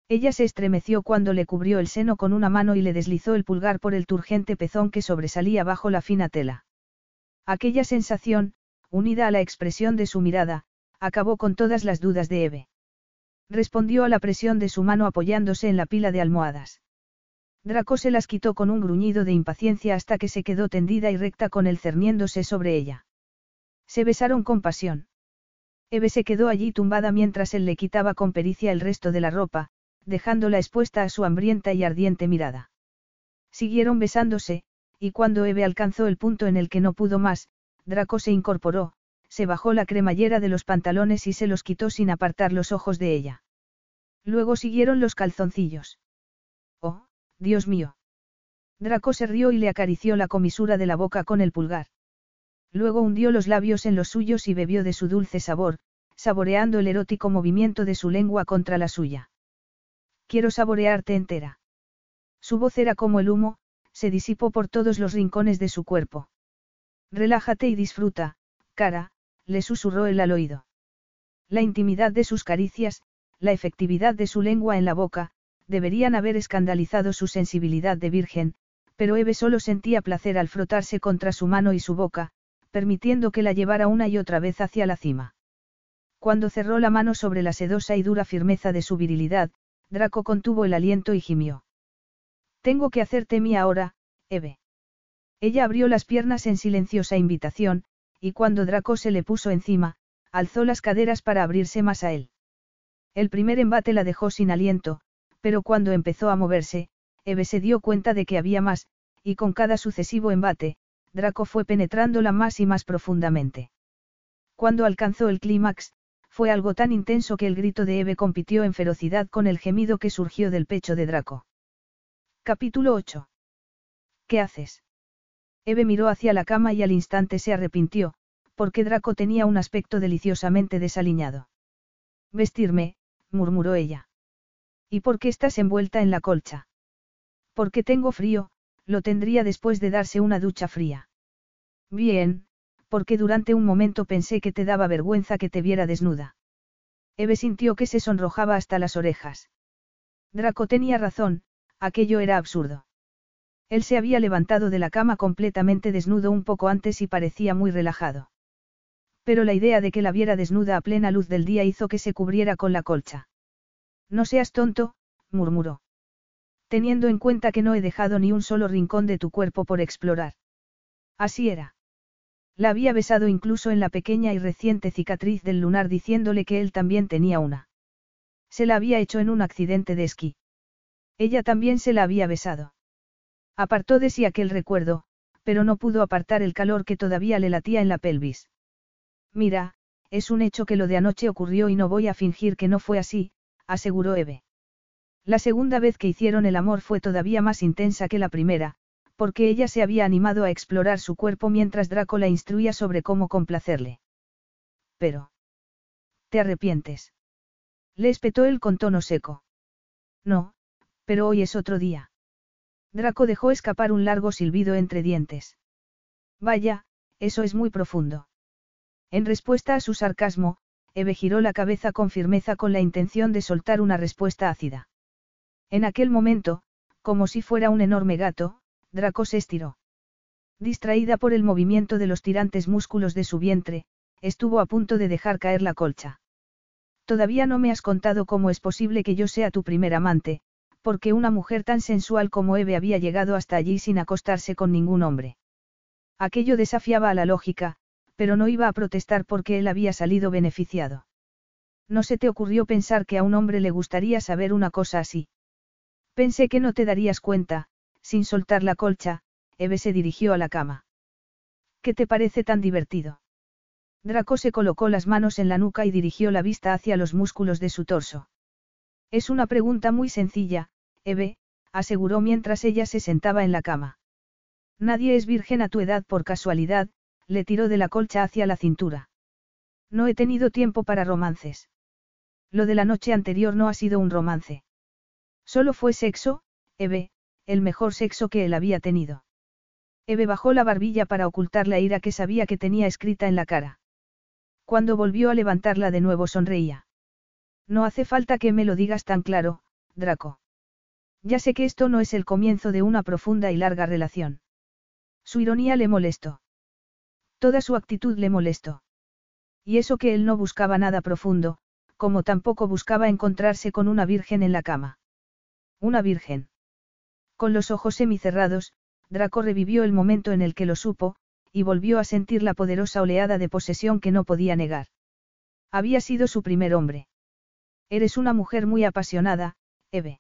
Ella se estremeció cuando le cubrió el seno con una mano y le deslizó el pulgar por el turgente pezón que sobresalía bajo la fina tela. Aquella sensación, unida a la expresión de su mirada, acabó con todas las dudas de Eve. Respondió a la presión de su mano apoyándose en la pila de almohadas. Draco se las quitó con un gruñido de impaciencia hasta que se quedó tendida y recta con él cerniéndose sobre ella. Se besaron con pasión. Eve se quedó allí tumbada mientras él le quitaba con pericia el resto de la ropa, dejándola expuesta a su hambrienta y ardiente mirada. Siguieron besándose, y cuando Eve alcanzó el punto en el que no pudo más, Draco se incorporó, se bajó la cremallera de los pantalones y se los quitó sin apartar los ojos de ella. Luego siguieron los calzoncillos. Oh, Dios mío. Draco se rió y le acarició la comisura de la boca con el pulgar. Luego hundió los labios en los suyos y bebió de su dulce sabor, saboreando el erótico movimiento de su lengua contra la suya. Quiero saborearte entera. Su voz era como el humo, se disipó por todos los rincones de su cuerpo. Relájate y disfruta, cara, le susurró él al oído. La intimidad de sus caricias, la efectividad de su lengua en la boca, deberían haber escandalizado su sensibilidad de virgen, pero Eve solo sentía placer al frotarse contra su mano y su boca, permitiendo que la llevara una y otra vez hacia la cima. Cuando cerró la mano sobre la sedosa y dura firmeza de su virilidad, Draco contuvo el aliento y gimió. Tengo que hacerte mía ahora, Eve. Ella abrió las piernas en silenciosa invitación, y cuando Draco se le puso encima, alzó las caderas para abrirse más a él. El primer embate la dejó sin aliento, pero cuando empezó a moverse, Eve se dio cuenta de que había más, y con cada sucesivo embate, Draco fue penetrándola más y más profundamente. Cuando alcanzó el clímax, fue algo tan intenso que el grito de Eve compitió en ferocidad con el gemido que surgió del pecho de Draco. Capítulo 8. ¿Qué haces? Eve miró hacia la cama y al instante se arrepintió, porque Draco tenía un aspecto deliciosamente desaliñado. Vestirme, murmuró ella. ¿Y por qué estás envuelta en la colcha? Porque tengo frío, lo tendría después de darse una ducha fría. Bien, porque durante un momento pensé que te daba vergüenza que te viera desnuda. Eve sintió que se sonrojaba hasta las orejas. Draco tenía razón, aquello era absurdo. Él se había levantado de la cama completamente desnudo un poco antes y parecía muy relajado. Pero la idea de que la viera desnuda a plena luz del día hizo que se cubriera con la colcha. No seas tonto, murmuró. Teniendo en cuenta que no he dejado ni un solo rincón de tu cuerpo por explorar. Así era. La había besado incluso en la pequeña y reciente cicatriz del lunar diciéndole que él también tenía una. Se la había hecho en un accidente de esquí. Ella también se la había besado. Apartó de sí aquel recuerdo, pero no pudo apartar el calor que todavía le latía en la pelvis. Mira, es un hecho que lo de anoche ocurrió y no voy a fingir que no fue así, aseguró Eve. La segunda vez que hicieron el amor fue todavía más intensa que la primera, porque ella se había animado a explorar su cuerpo mientras Draco la instruía sobre cómo complacerle. Pero. ¿Te arrepientes? Le espetó él con tono seco. No, pero hoy es otro día. Draco dejó escapar un largo silbido entre dientes. Vaya, eso es muy profundo. En respuesta a su sarcasmo, Eve giró la cabeza con firmeza con la intención de soltar una respuesta ácida. En aquel momento, como si fuera un enorme gato, Draco se estiró. Distraída por el movimiento de los tirantes músculos de su vientre, estuvo a punto de dejar caer la colcha. Todavía no me has contado cómo es posible que yo sea tu primer amante, porque una mujer tan sensual como Eve había llegado hasta allí sin acostarse con ningún hombre. Aquello desafiaba a la lógica, pero no iba a protestar porque él había salido beneficiado. No se te ocurrió pensar que a un hombre le gustaría saber una cosa así. Pensé que no te darías cuenta, sin soltar la colcha, Eve se dirigió a la cama. ¿Qué te parece tan divertido? Draco se colocó las manos en la nuca y dirigió la vista hacia los músculos de su torso. Es una pregunta muy sencilla, Eve, aseguró mientras ella se sentaba en la cama. Nadie es virgen a tu edad por casualidad, le tiró de la colcha hacia la cintura. No he tenido tiempo para romances. Lo de la noche anterior no ha sido un romance. Solo fue sexo, Eve, el mejor sexo que él había tenido. Eve bajó la barbilla para ocultar la ira que sabía que tenía escrita en la cara. Cuando volvió a levantarla de nuevo sonreía. No hace falta que me lo digas tan claro, Draco. Ya sé que esto no es el comienzo de una profunda y larga relación. Su ironía le molestó. Toda su actitud le molestó. Y eso que él no buscaba nada profundo, como tampoco buscaba encontrarse con una virgen en la cama. Una virgen. Con los ojos semicerrados, Draco revivió el momento en el que lo supo, y volvió a sentir la poderosa oleada de posesión que no podía negar. Había sido su primer hombre. Eres una mujer muy apasionada, Eve.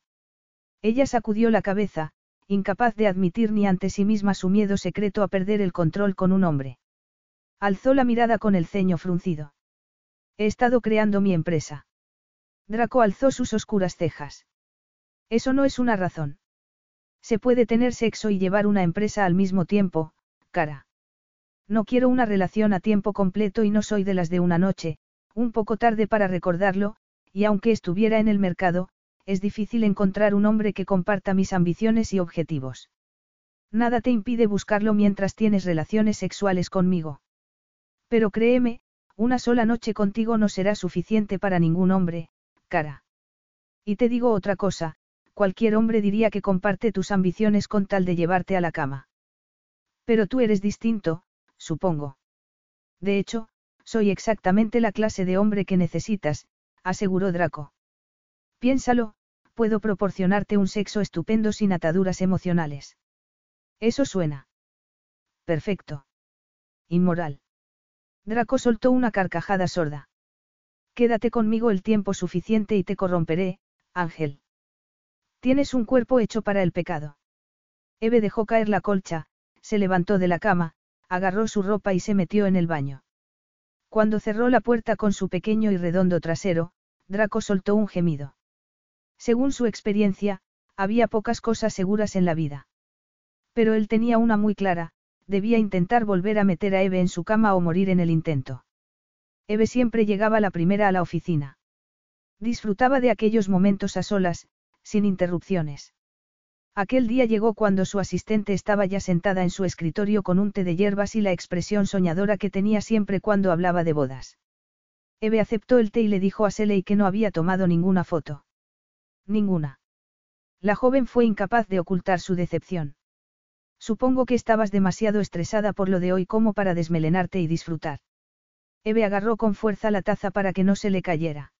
Ella sacudió la cabeza, incapaz de admitir ni ante sí misma su miedo secreto a perder el control con un hombre. Alzó la mirada con el ceño fruncido. He estado creando mi empresa. Draco alzó sus oscuras cejas. Eso no es una razón. Se puede tener sexo y llevar una empresa al mismo tiempo, cara. No quiero una relación a tiempo completo y no soy de las de una noche, un poco tarde para recordarlo, y aunque estuviera en el mercado, es difícil encontrar un hombre que comparta mis ambiciones y objetivos. Nada te impide buscarlo mientras tienes relaciones sexuales conmigo. Pero créeme, una sola noche contigo no será suficiente para ningún hombre, cara. Y te digo otra cosa, cualquier hombre diría que comparte tus ambiciones con tal de llevarte a la cama. Pero tú eres distinto, supongo. De hecho, soy exactamente la clase de hombre que necesitas, aseguró Draco. Piénsalo, puedo proporcionarte un sexo estupendo sin ataduras emocionales. Eso suena. Perfecto. Inmoral. Draco soltó una carcajada sorda. Quédate conmigo el tiempo suficiente y te corromperé, Ángel. Tienes un cuerpo hecho para el pecado. Eve dejó caer la colcha, se levantó de la cama, agarró su ropa y se metió en el baño. Cuando cerró la puerta con su pequeño y redondo trasero, Draco soltó un gemido. Según su experiencia, había pocas cosas seguras en la vida. Pero él tenía una muy clara, debía intentar volver a meter a Eve en su cama o morir en el intento. Eve siempre llegaba la primera a la oficina. Disfrutaba de aquellos momentos a solas, sin interrupciones. Aquel día llegó cuando su asistente estaba ya sentada en su escritorio con un té de hierbas y la expresión soñadora que tenía siempre cuando hablaba de bodas. Eve aceptó el té y le dijo a Seley que no había tomado ninguna foto. Ninguna. La joven fue incapaz de ocultar su decepción. Supongo que estabas demasiado estresada por lo de hoy como para desmelenarte y disfrutar. Eve agarró con fuerza la taza para que no se le cayera.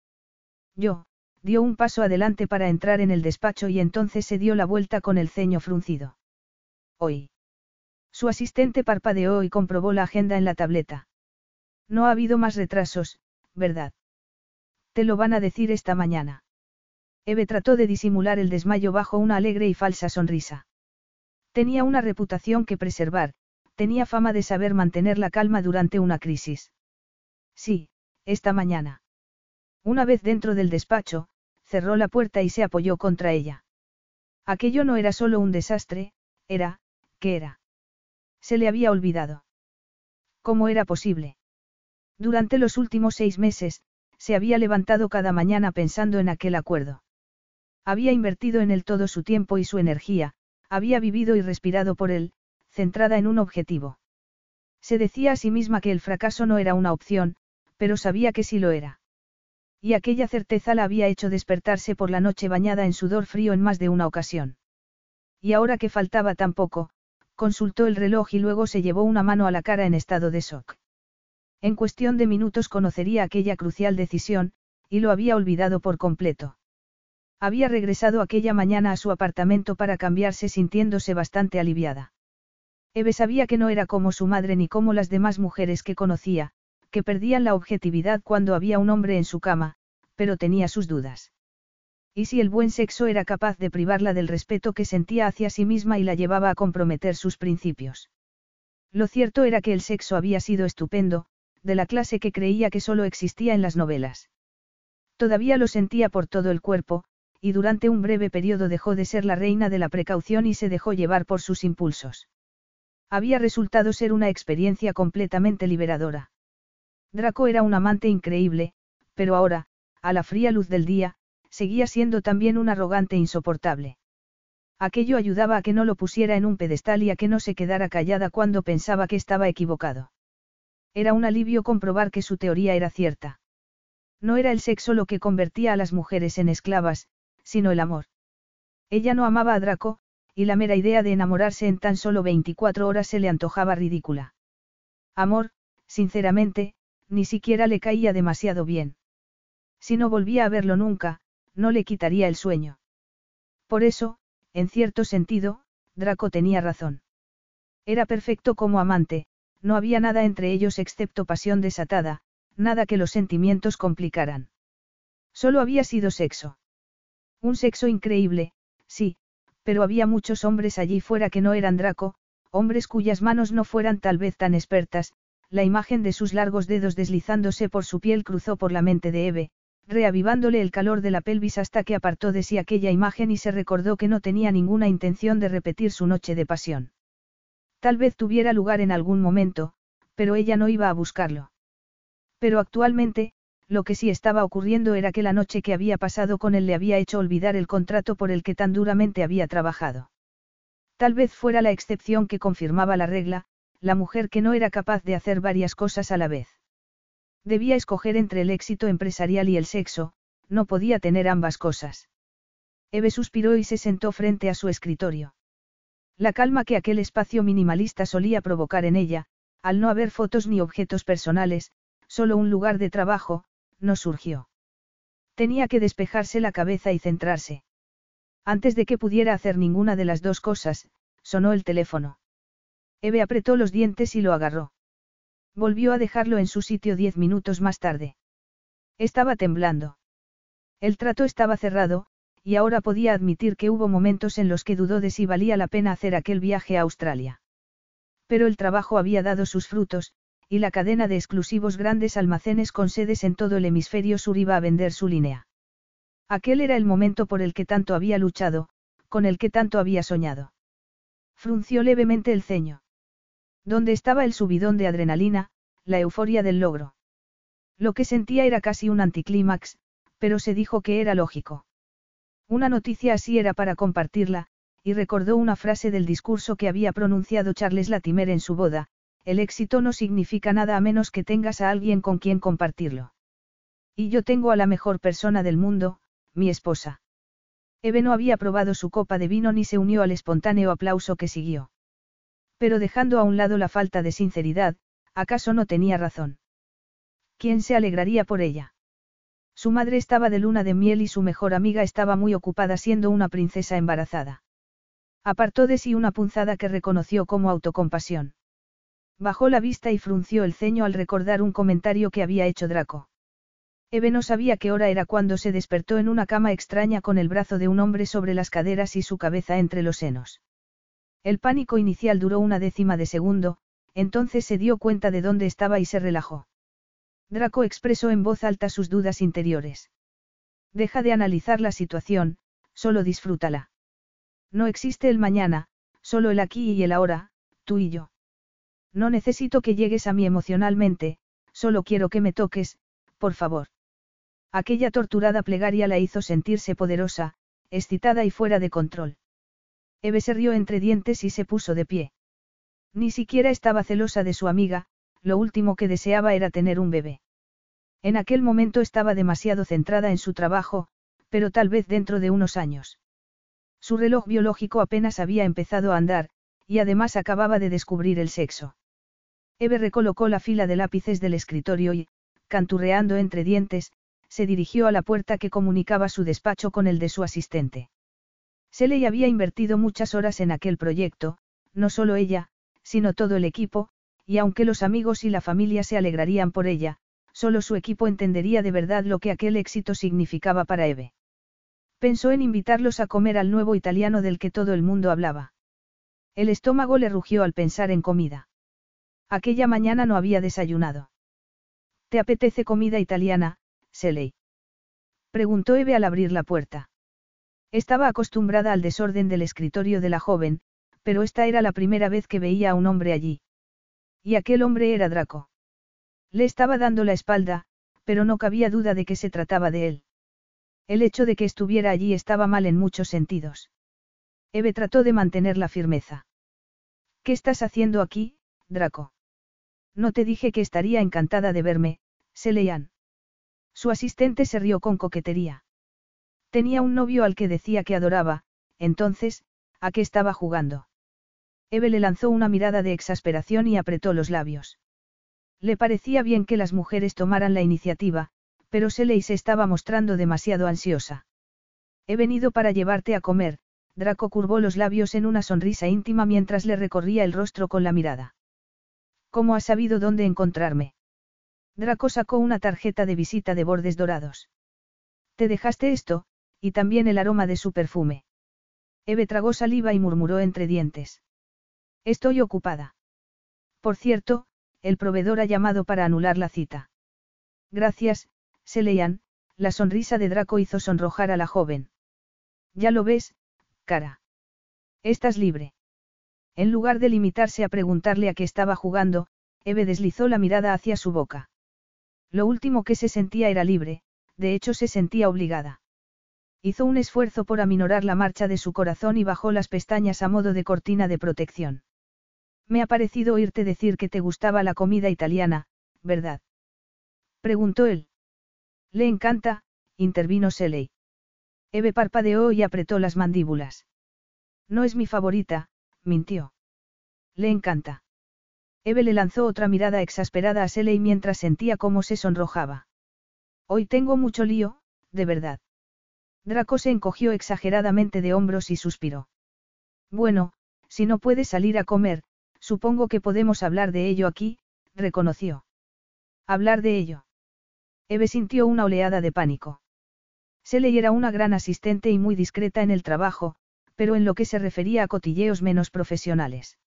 Yo, dio un paso adelante para entrar en el despacho y entonces se dio la vuelta con el ceño fruncido. Hoy. Su asistente parpadeó y comprobó la agenda en la tableta. No ha habido más retrasos, ¿verdad? Te lo van a decir esta mañana. Eve trató de disimular el desmayo bajo una alegre y falsa sonrisa. Tenía una reputación que preservar, tenía fama de saber mantener la calma durante una crisis. Sí, esta mañana. Una vez dentro del despacho, cerró la puerta y se apoyó contra ella. Aquello no era solo un desastre, era, ¿qué era? Se le había olvidado. ¿Cómo era posible? Durante los últimos seis meses, se había levantado cada mañana pensando en aquel acuerdo. Había invertido en él todo su tiempo y su energía, había vivido y respirado por él, centrada en un objetivo. Se decía a sí misma que el fracaso no era una opción, pero sabía que sí lo era. Y aquella certeza la había hecho despertarse por la noche bañada en sudor frío en más de una ocasión. Y ahora que faltaba tan poco, consultó el reloj y luego se llevó una mano a la cara en estado de shock. En cuestión de minutos conocería aquella crucial decisión, y lo había olvidado por completo. Había regresado aquella mañana a su apartamento para cambiarse sintiéndose bastante aliviada. Eve sabía que no era como su madre ni como las demás mujeres que conocía, que perdían la objetividad cuando había un hombre en su cama, pero tenía sus dudas. ¿Y si el buen sexo era capaz de privarla del respeto que sentía hacia sí misma y la llevaba a comprometer sus principios? Lo cierto era que el sexo había sido estupendo, de la clase que creía que solo existía en las novelas. Todavía lo sentía por todo el cuerpo, y durante un breve periodo dejó de ser la reina de la precaución y se dejó llevar por sus impulsos. Había resultado ser una experiencia completamente liberadora. Draco era un amante increíble, pero ahora, a la fría luz del día, seguía siendo también un arrogante insoportable. Aquello ayudaba a que no lo pusiera en un pedestal y a que no se quedara callada cuando pensaba que estaba equivocado. Era un alivio comprobar que su teoría era cierta. No era el sexo lo que convertía a las mujeres en esclavas, sino el amor. Ella no amaba a Draco, y la mera idea de enamorarse en tan solo 24 horas se le antojaba ridícula. Amor, sinceramente, ni siquiera le caía demasiado bien. Si no volvía a verlo nunca, no le quitaría el sueño. Por eso, en cierto sentido, Draco tenía razón. Era perfecto como amante, no había nada entre ellos excepto pasión desatada, nada que los sentimientos complicaran. Solo había sido sexo. Un sexo increíble, sí, pero había muchos hombres allí fuera que no eran Draco, hombres cuyas manos no fueran tal vez tan expertas, la imagen de sus largos dedos deslizándose por su piel cruzó por la mente de Eve, reavivándole el calor de la pelvis hasta que apartó de sí aquella imagen y se recordó que no tenía ninguna intención de repetir su noche de pasión. Tal vez tuviera lugar en algún momento, pero ella no iba a buscarlo. Pero actualmente, lo que sí estaba ocurriendo era que la noche que había pasado con él le había hecho olvidar el contrato por el que tan duramente había trabajado. Tal vez fuera la excepción que confirmaba la regla, la mujer que no era capaz de hacer varias cosas a la vez. Debía escoger entre el éxito empresarial y el sexo, no podía tener ambas cosas. Eve suspiró y se sentó frente a su escritorio. La calma que aquel espacio minimalista solía provocar en ella, al no haber fotos ni objetos personales, solo un lugar de trabajo, no surgió. Tenía que despejarse la cabeza y centrarse. Antes de que pudiera hacer ninguna de las dos cosas, sonó el teléfono. Eve apretó los dientes y lo agarró. Volvió a dejarlo en su sitio diez minutos más tarde. Estaba temblando. El trato estaba cerrado, y ahora podía admitir que hubo momentos en los que dudó de si valía la pena hacer aquel viaje a Australia. Pero el trabajo había dado sus frutos, y la cadena de exclusivos grandes almacenes con sedes en todo el hemisferio sur iba a vender su línea. Aquel era el momento por el que tanto había luchado, con el que tanto había soñado. Frunció levemente el ceño. ¿Dónde estaba el subidón de adrenalina, la euforia del logro? Lo que sentía era casi un anticlímax, pero se dijo que era lógico. Una noticia así era para compartirla, y recordó una frase del discurso que había pronunciado Charles Latimer en su boda, el éxito no significa nada a menos que tengas a alguien con quien compartirlo. Y yo tengo a la mejor persona del mundo, mi esposa. Eve no había probado su copa de vino ni se unió al espontáneo aplauso que siguió. Pero dejando a un lado la falta de sinceridad, ¿acaso no tenía razón? ¿Quién se alegraría por ella? Su madre estaba de luna de miel y su mejor amiga estaba muy ocupada siendo una princesa embarazada. Apartó de sí una punzada que reconoció como autocompasión. Bajó la vista y frunció el ceño al recordar un comentario que había hecho Draco. Eve no sabía qué hora era cuando se despertó en una cama extraña con el brazo de un hombre sobre las caderas y su cabeza entre los senos. El pánico inicial duró una décima de segundo, entonces se dio cuenta de dónde estaba y se relajó. Draco expresó en voz alta sus dudas interiores. Deja de analizar la situación, solo disfrútala. No existe el mañana, solo el aquí y el ahora, tú y yo. No necesito que llegues a mí emocionalmente, solo quiero que me toques, por favor. Aquella torturada plegaria la hizo sentirse poderosa, excitada y fuera de control. Eve se rió entre dientes y se puso de pie. Ni siquiera estaba celosa de su amiga, lo último que deseaba era tener un bebé. En aquel momento estaba demasiado centrada en su trabajo, pero tal vez dentro de unos años. Su reloj biológico apenas había empezado a andar, y además acababa de descubrir el sexo. Eve recolocó la fila de lápices del escritorio y, canturreando entre dientes, se dirigió a la puerta que comunicaba su despacho con el de su asistente. Seley había invertido muchas horas en aquel proyecto, no solo ella, sino todo el equipo, y aunque los amigos y la familia se alegrarían por ella, solo su equipo entendería de verdad lo que aquel éxito significaba para Eve. Pensó en invitarlos a comer al nuevo italiano del que todo el mundo hablaba. El estómago le rugió al pensar en comida. Aquella mañana no había desayunado. ¿Te apetece comida italiana, Seley? Preguntó Eve al abrir la puerta. Estaba acostumbrada al desorden del escritorio de la joven, pero esta era la primera vez que veía a un hombre allí. Y aquel hombre era Draco. Le estaba dando la espalda, pero no cabía duda de que se trataba de él. El hecho de que estuviera allí estaba mal en muchos sentidos. Eve trató de mantener la firmeza. ¿Qué estás haciendo aquí, Draco? No te dije que estaría encantada de verme, Seleyan. Su asistente se rió con coquetería. Tenía un novio al que decía que adoraba, entonces, ¿a qué estaba jugando? Eve le lanzó una mirada de exasperación y apretó los labios. Le parecía bien que las mujeres tomaran la iniciativa, pero Seley se estaba mostrando demasiado ansiosa. He venido para llevarte a comer, Draco curvó los labios en una sonrisa íntima mientras le recorría el rostro con la mirada. ¿Cómo has sabido dónde encontrarme? Draco sacó una tarjeta de visita de bordes dorados. Te dejaste esto, y también el aroma de su perfume. Eve tragó saliva y murmuró entre dientes. Estoy ocupada. Por cierto, el proveedor ha llamado para anular la cita. Gracias, Seleyan, la sonrisa de Draco hizo sonrojar a la joven. Ya lo ves, cara. Estás libre. En lugar de limitarse a preguntarle a qué estaba jugando, Eve deslizó la mirada hacia su boca. Lo último que se sentía era libre, de hecho se sentía obligada. Hizo un esfuerzo por aminorar la marcha de su corazón y bajó las pestañas a modo de cortina de protección. Me ha parecido oírte decir que te gustaba la comida italiana, ¿verdad? Preguntó él. Le encanta, intervino Seley. Eve parpadeó y apretó las mandíbulas. No es mi favorita, mintió. Le encanta. Eve le lanzó otra mirada exasperada a Seley mientras sentía cómo se sonrojaba. Hoy tengo mucho lío, de verdad. Draco se encogió exageradamente de hombros y suspiró. Bueno, si no puedes salir a comer, supongo que podemos hablar de ello aquí, reconoció. Hablar de ello. Eve sintió una oleada de pánico. Sally era una gran asistente y muy discreta en el trabajo, pero en lo que se refería a cotilleos menos profesionales.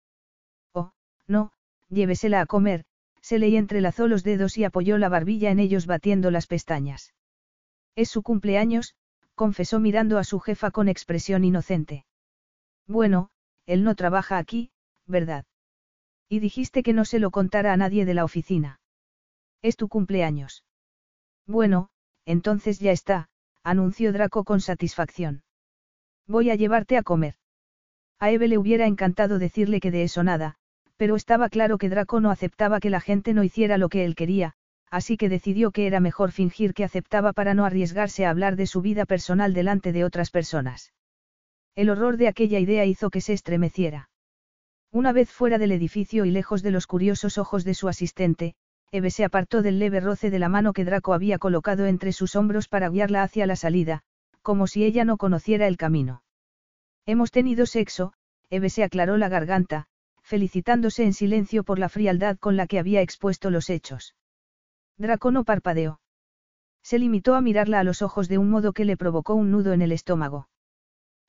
Oh, no, llévesela a comer, se le entrelazó los dedos y apoyó la barbilla en ellos batiendo las pestañas. Es su cumpleaños, confesó mirando a su jefa con expresión inocente. Bueno, él no trabaja aquí, ¿verdad? Y dijiste que no se lo contara a nadie de la oficina. Es tu cumpleaños. Bueno, entonces ya está, anunció Draco con satisfacción. Voy a llevarte a comer. A Eve le hubiera encantado decirle que de eso nada, pero estaba claro que Draco no aceptaba que la gente no hiciera lo que él quería, así que decidió que era mejor fingir que aceptaba para no arriesgarse a hablar de su vida personal delante de otras personas. El horror de aquella idea hizo que se estremeciera. Una vez fuera del edificio y lejos de los curiosos ojos de su asistente, Eve se apartó del leve roce de la mano que Draco había colocado entre sus hombros para guiarla hacia la salida, como si ella no conociera el camino. Hemos tenido sexo, Eve se aclaró la garganta, felicitándose en silencio por la frialdad con la que había expuesto los hechos. Draco no parpadeó. Se limitó a mirarla a los ojos de un modo que le provocó un nudo en el estómago.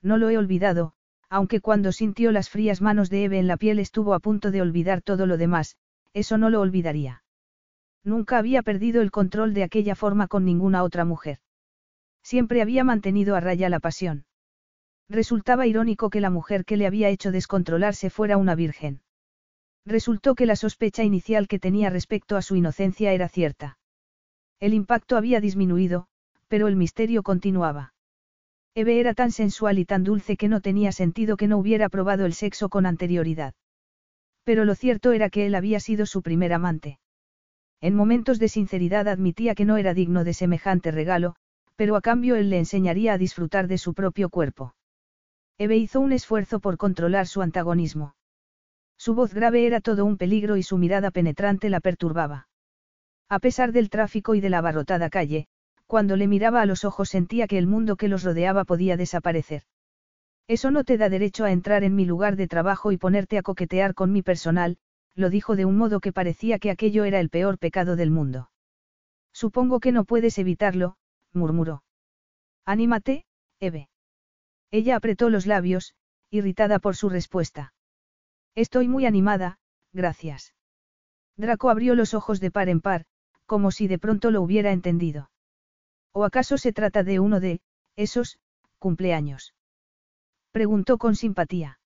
No lo he olvidado, aunque cuando sintió las frías manos de Eve en la piel estuvo a punto de olvidar todo lo demás, eso no lo olvidaría. Nunca había perdido el control de aquella forma con ninguna otra mujer. Siempre había mantenido a raya la pasión. Resultaba irónico que la mujer que le había hecho descontrolarse fuera una virgen. Resultó que la sospecha inicial que tenía respecto a su inocencia era cierta. El impacto había disminuido, pero el misterio continuaba. Eve era tan sensual y tan dulce que no tenía sentido que no hubiera probado el sexo con anterioridad. Pero lo cierto era que él había sido su primer amante. En momentos de sinceridad admitía que no era digno de semejante regalo, pero a cambio él le enseñaría a disfrutar de su propio cuerpo. Eve hizo un esfuerzo por controlar su antagonismo. Su voz grave era todo un peligro y su mirada penetrante la perturbaba. A pesar del tráfico y de la abarrotada calle, cuando le miraba a los ojos sentía que el mundo que los rodeaba podía desaparecer. Eso no te da derecho a entrar en mi lugar de trabajo y ponerte a coquetear con mi personal, lo dijo de un modo que parecía que aquello era el peor pecado del mundo. Supongo que no puedes evitarlo, murmuró. Anímate, Eve. Ella apretó los labios, irritada por su respuesta. Estoy muy animada, gracias. Draco abrió los ojos de par en par, como si de pronto lo hubiera entendido. ¿O acaso se trata de uno de, esos, cumpleaños? Preguntó con simpatía.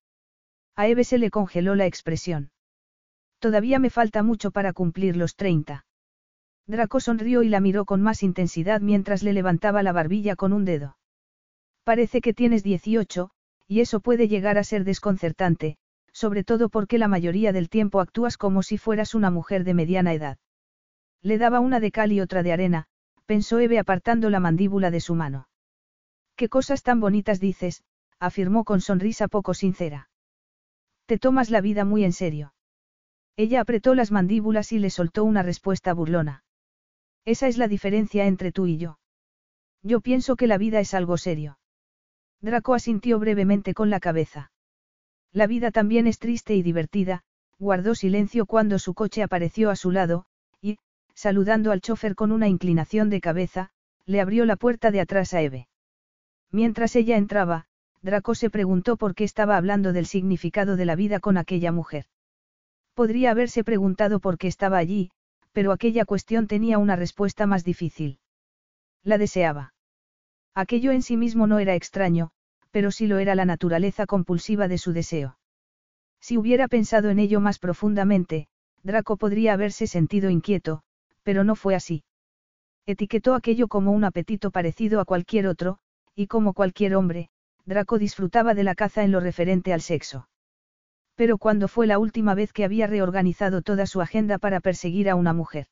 A Eve se le congeló la expresión. Todavía me falta mucho para cumplir los treinta. Draco sonrió y la miró con más intensidad mientras le levantaba la barbilla con un dedo. Parece que tienes 18, y eso puede llegar a ser desconcertante, sobre todo porque la mayoría del tiempo actúas como si fueras una mujer de mediana edad. Le daba una de cal y otra de arena, pensó Eve apartando la mandíbula de su mano. ¿Qué cosas tan bonitas dices? afirmó con sonrisa poco sincera. Te tomas la vida muy en serio. Ella apretó las mandíbulas y le soltó una respuesta burlona. Esa es la diferencia entre tú y yo. Yo pienso que la vida es algo serio. Draco asintió brevemente con la cabeza. La vida también es triste y divertida, guardó silencio cuando su coche apareció a su lado, y, saludando al chofer con una inclinación de cabeza, le abrió la puerta de atrás a Eve. Mientras ella entraba, Draco se preguntó por qué estaba hablando del significado de la vida con aquella mujer. Podría haberse preguntado por qué estaba allí, pero aquella cuestión tenía una respuesta más difícil. La deseaba. Aquello en sí mismo no era extraño, pero sí lo era la naturaleza compulsiva de su deseo. Si hubiera pensado en ello más profundamente, Draco podría haberse sentido inquieto, pero no fue así. Etiquetó aquello como un apetito parecido a cualquier otro, y como cualquier hombre, Draco disfrutaba de la caza en lo referente al sexo. Pero cuando fue la última vez que había reorganizado toda su agenda para perseguir a una mujer?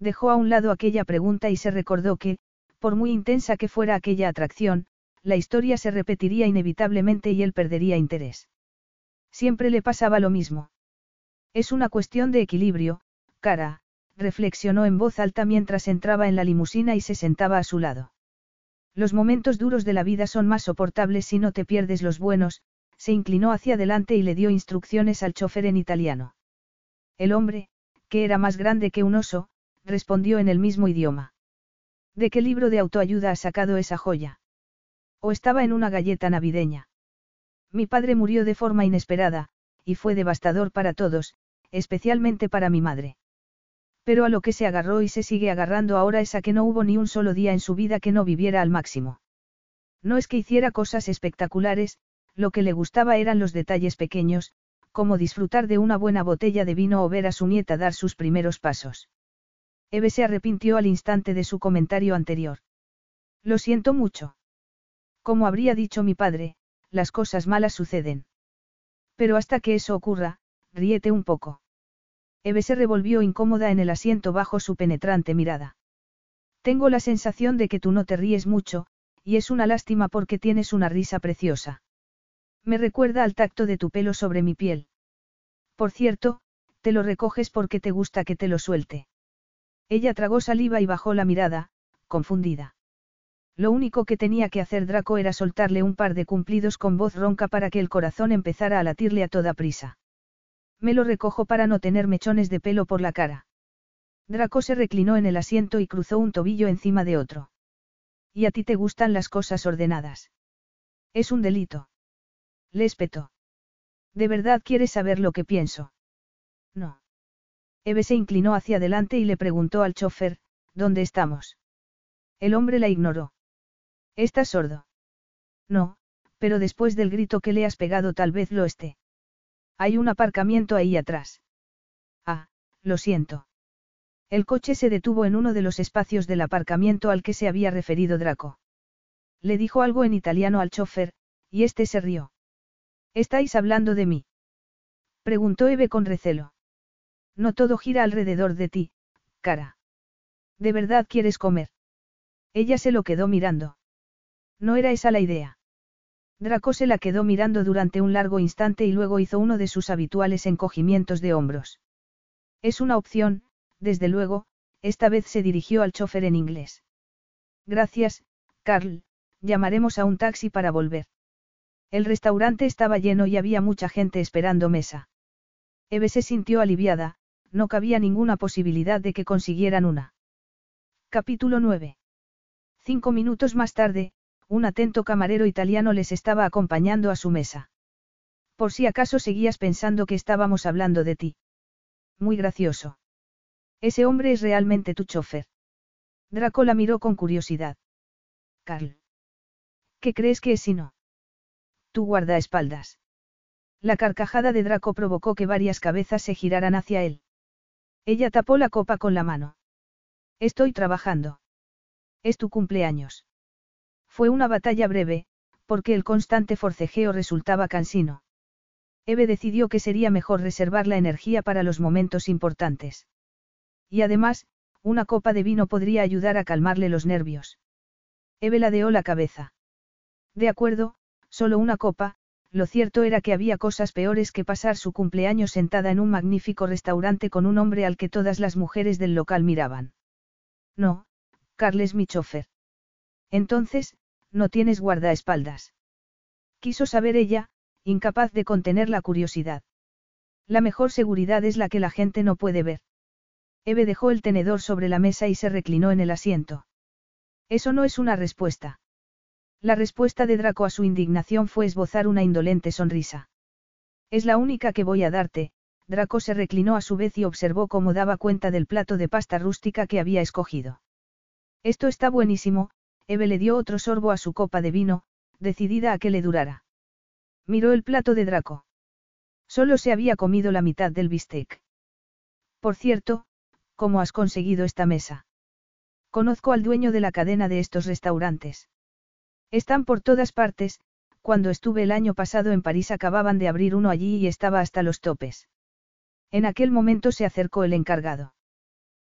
Dejó a un lado aquella pregunta y se recordó que, por muy intensa que fuera aquella atracción, la historia se repetiría inevitablemente y él perdería interés. Siempre le pasaba lo mismo. Es una cuestión de equilibrio, cara, reflexionó en voz alta mientras entraba en la limusina y se sentaba a su lado. Los momentos duros de la vida son más soportables si no te pierdes los buenos, se inclinó hacia adelante y le dio instrucciones al chofer en italiano. El hombre, que era más grande que un oso, respondió en el mismo idioma. ¿De qué libro de autoayuda has sacado esa joya? ¿O estaba en una galleta navideña? Mi padre murió de forma inesperada, y fue devastador para todos, especialmente para mi madre. Pero a lo que se agarró y se sigue agarrando ahora es a que no hubo ni un solo día en su vida que no viviera al máximo. No es que hiciera cosas espectaculares, lo que le gustaba eran los detalles pequeños, como disfrutar de una buena botella de vino o ver a su nieta dar sus primeros pasos. Eve se arrepintió al instante de su comentario anterior. Lo siento mucho. Como habría dicho mi padre, las cosas malas suceden. Pero hasta que eso ocurra, ríete un poco. Eve se revolvió incómoda en el asiento bajo su penetrante mirada. Tengo la sensación de que tú no te ríes mucho, y es una lástima porque tienes una risa preciosa. Me recuerda al tacto de tu pelo sobre mi piel. Por cierto, te lo recoges porque te gusta que te lo suelte. Ella tragó saliva y bajó la mirada, confundida. Lo único que tenía que hacer Draco era soltarle un par de cumplidos con voz ronca para que el corazón empezara a latirle a toda prisa. Me lo recojo para no tener mechones de pelo por la cara. Draco se reclinó en el asiento y cruzó un tobillo encima de otro. ¿Y a ti te gustan las cosas ordenadas? Es un delito. Le. ¿De verdad quieres saber lo que pienso? No. Eve se inclinó hacia adelante y le preguntó al chofer, ¿dónde estamos? El hombre la ignoró. ¿Estás sordo? No, pero después del grito que le has pegado tal vez lo esté. Hay un aparcamiento ahí atrás. Ah, lo siento. El coche se detuvo en uno de los espacios del aparcamiento al que se había referido Draco. Le dijo algo en italiano al chofer, y este se rió. ¿Estáis hablando de mí? Preguntó Eve con recelo. No todo gira alrededor de ti, cara. ¿De verdad quieres comer? Ella se lo quedó mirando. No era esa la idea. Draco se la quedó mirando durante un largo instante y luego hizo uno de sus habituales encogimientos de hombros. Es una opción, desde luego, esta vez se dirigió al chofer en inglés. Gracias, Carl, llamaremos a un taxi para volver. El restaurante estaba lleno y había mucha gente esperando mesa. Eve se sintió aliviada, no cabía ninguna posibilidad de que consiguieran una. Capítulo 9. Cinco minutos más tarde, un atento camarero italiano les estaba acompañando a su mesa. Por si acaso seguías pensando que estábamos hablando de ti. Muy gracioso. Ese hombre es realmente tu chofer. Draco la miró con curiosidad. Carl. ¿Qué crees que es si no? Tu guardaespaldas. La carcajada de Draco provocó que varias cabezas se giraran hacia él. Ella tapó la copa con la mano. Estoy trabajando. Es tu cumpleaños. Fue una batalla breve, porque el constante forcejeo resultaba cansino. Eve decidió que sería mejor reservar la energía para los momentos importantes. Y además, una copa de vino podría ayudar a calmarle los nervios. Eve ladeó la cabeza. De acuerdo, Solo una copa, lo cierto era que había cosas peores que pasar su cumpleaños sentada en un magnífico restaurante con un hombre al que todas las mujeres del local miraban. No, Carles mi chofer. Entonces, no tienes guardaespaldas. Quiso saber ella, incapaz de contener la curiosidad. La mejor seguridad es la que la gente no puede ver. Eve dejó el tenedor sobre la mesa y se reclinó en el asiento. Eso no es una respuesta. La respuesta de Draco a su indignación fue esbozar una indolente sonrisa. Es la única que voy a darte, Draco se reclinó a su vez y observó cómo daba cuenta del plato de pasta rústica que había escogido. Esto está buenísimo, Eve le dio otro sorbo a su copa de vino, decidida a que le durara. Miró el plato de Draco. Solo se había comido la mitad del bistec. Por cierto, ¿cómo has conseguido esta mesa? Conozco al dueño de la cadena de estos restaurantes. Están por todas partes, cuando estuve el año pasado en París acababan de abrir uno allí y estaba hasta los topes. En aquel momento se acercó el encargado.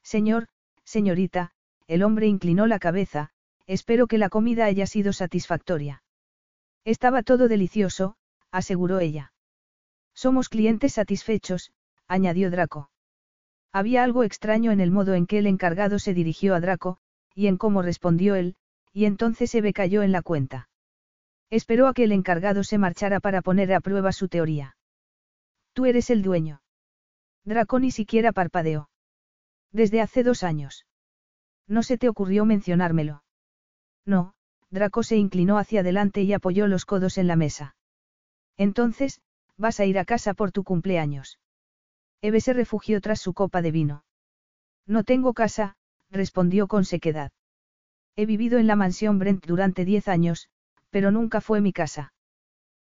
Señor, señorita, el hombre inclinó la cabeza, espero que la comida haya sido satisfactoria. Estaba todo delicioso, aseguró ella. Somos clientes satisfechos, añadió Draco. Había algo extraño en el modo en que el encargado se dirigió a Draco, y en cómo respondió él, y entonces Eve cayó en la cuenta. Esperó a que el encargado se marchara para poner a prueba su teoría. Tú eres el dueño. Draco ni siquiera parpadeó. Desde hace dos años. No se te ocurrió mencionármelo. No, Draco se inclinó hacia adelante y apoyó los codos en la mesa. Entonces, vas a ir a casa por tu cumpleaños. Eve se refugió tras su copa de vino. No tengo casa, respondió con sequedad. He vivido en la mansión Brent durante diez años, pero nunca fue mi casa.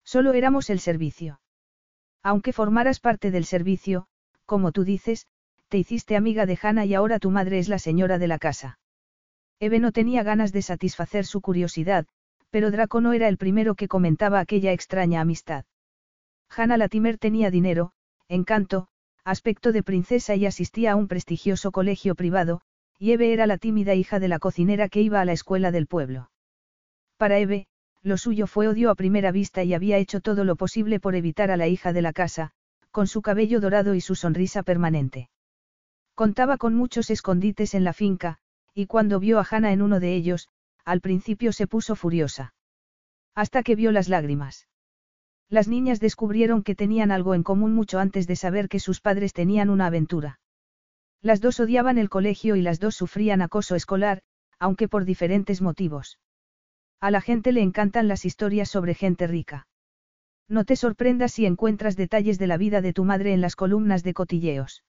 Solo éramos el servicio. Aunque formaras parte del servicio, como tú dices, te hiciste amiga de Hannah y ahora tu madre es la señora de la casa. Eve no tenía ganas de satisfacer su curiosidad, pero Draco no era el primero que comentaba aquella extraña amistad. Hannah Latimer tenía dinero, encanto, aspecto de princesa y asistía a un prestigioso colegio privado, y Eve era la tímida hija de la cocinera que iba a la escuela del pueblo. Para Eve, lo suyo fue odio a primera vista y había hecho todo lo posible por evitar a la hija de la casa, con su cabello dorado y su sonrisa permanente. Contaba con muchos escondites en la finca, y cuando vio a Hannah en uno de ellos, al principio se puso furiosa. Hasta que vio las lágrimas. Las niñas descubrieron que tenían algo en común mucho antes de saber que sus padres tenían una aventura. Las dos odiaban el colegio y las dos sufrían acoso escolar, aunque por diferentes motivos. A la gente le encantan las historias sobre gente rica. No te sorprendas si encuentras detalles de la vida de tu madre en las columnas de cotilleos.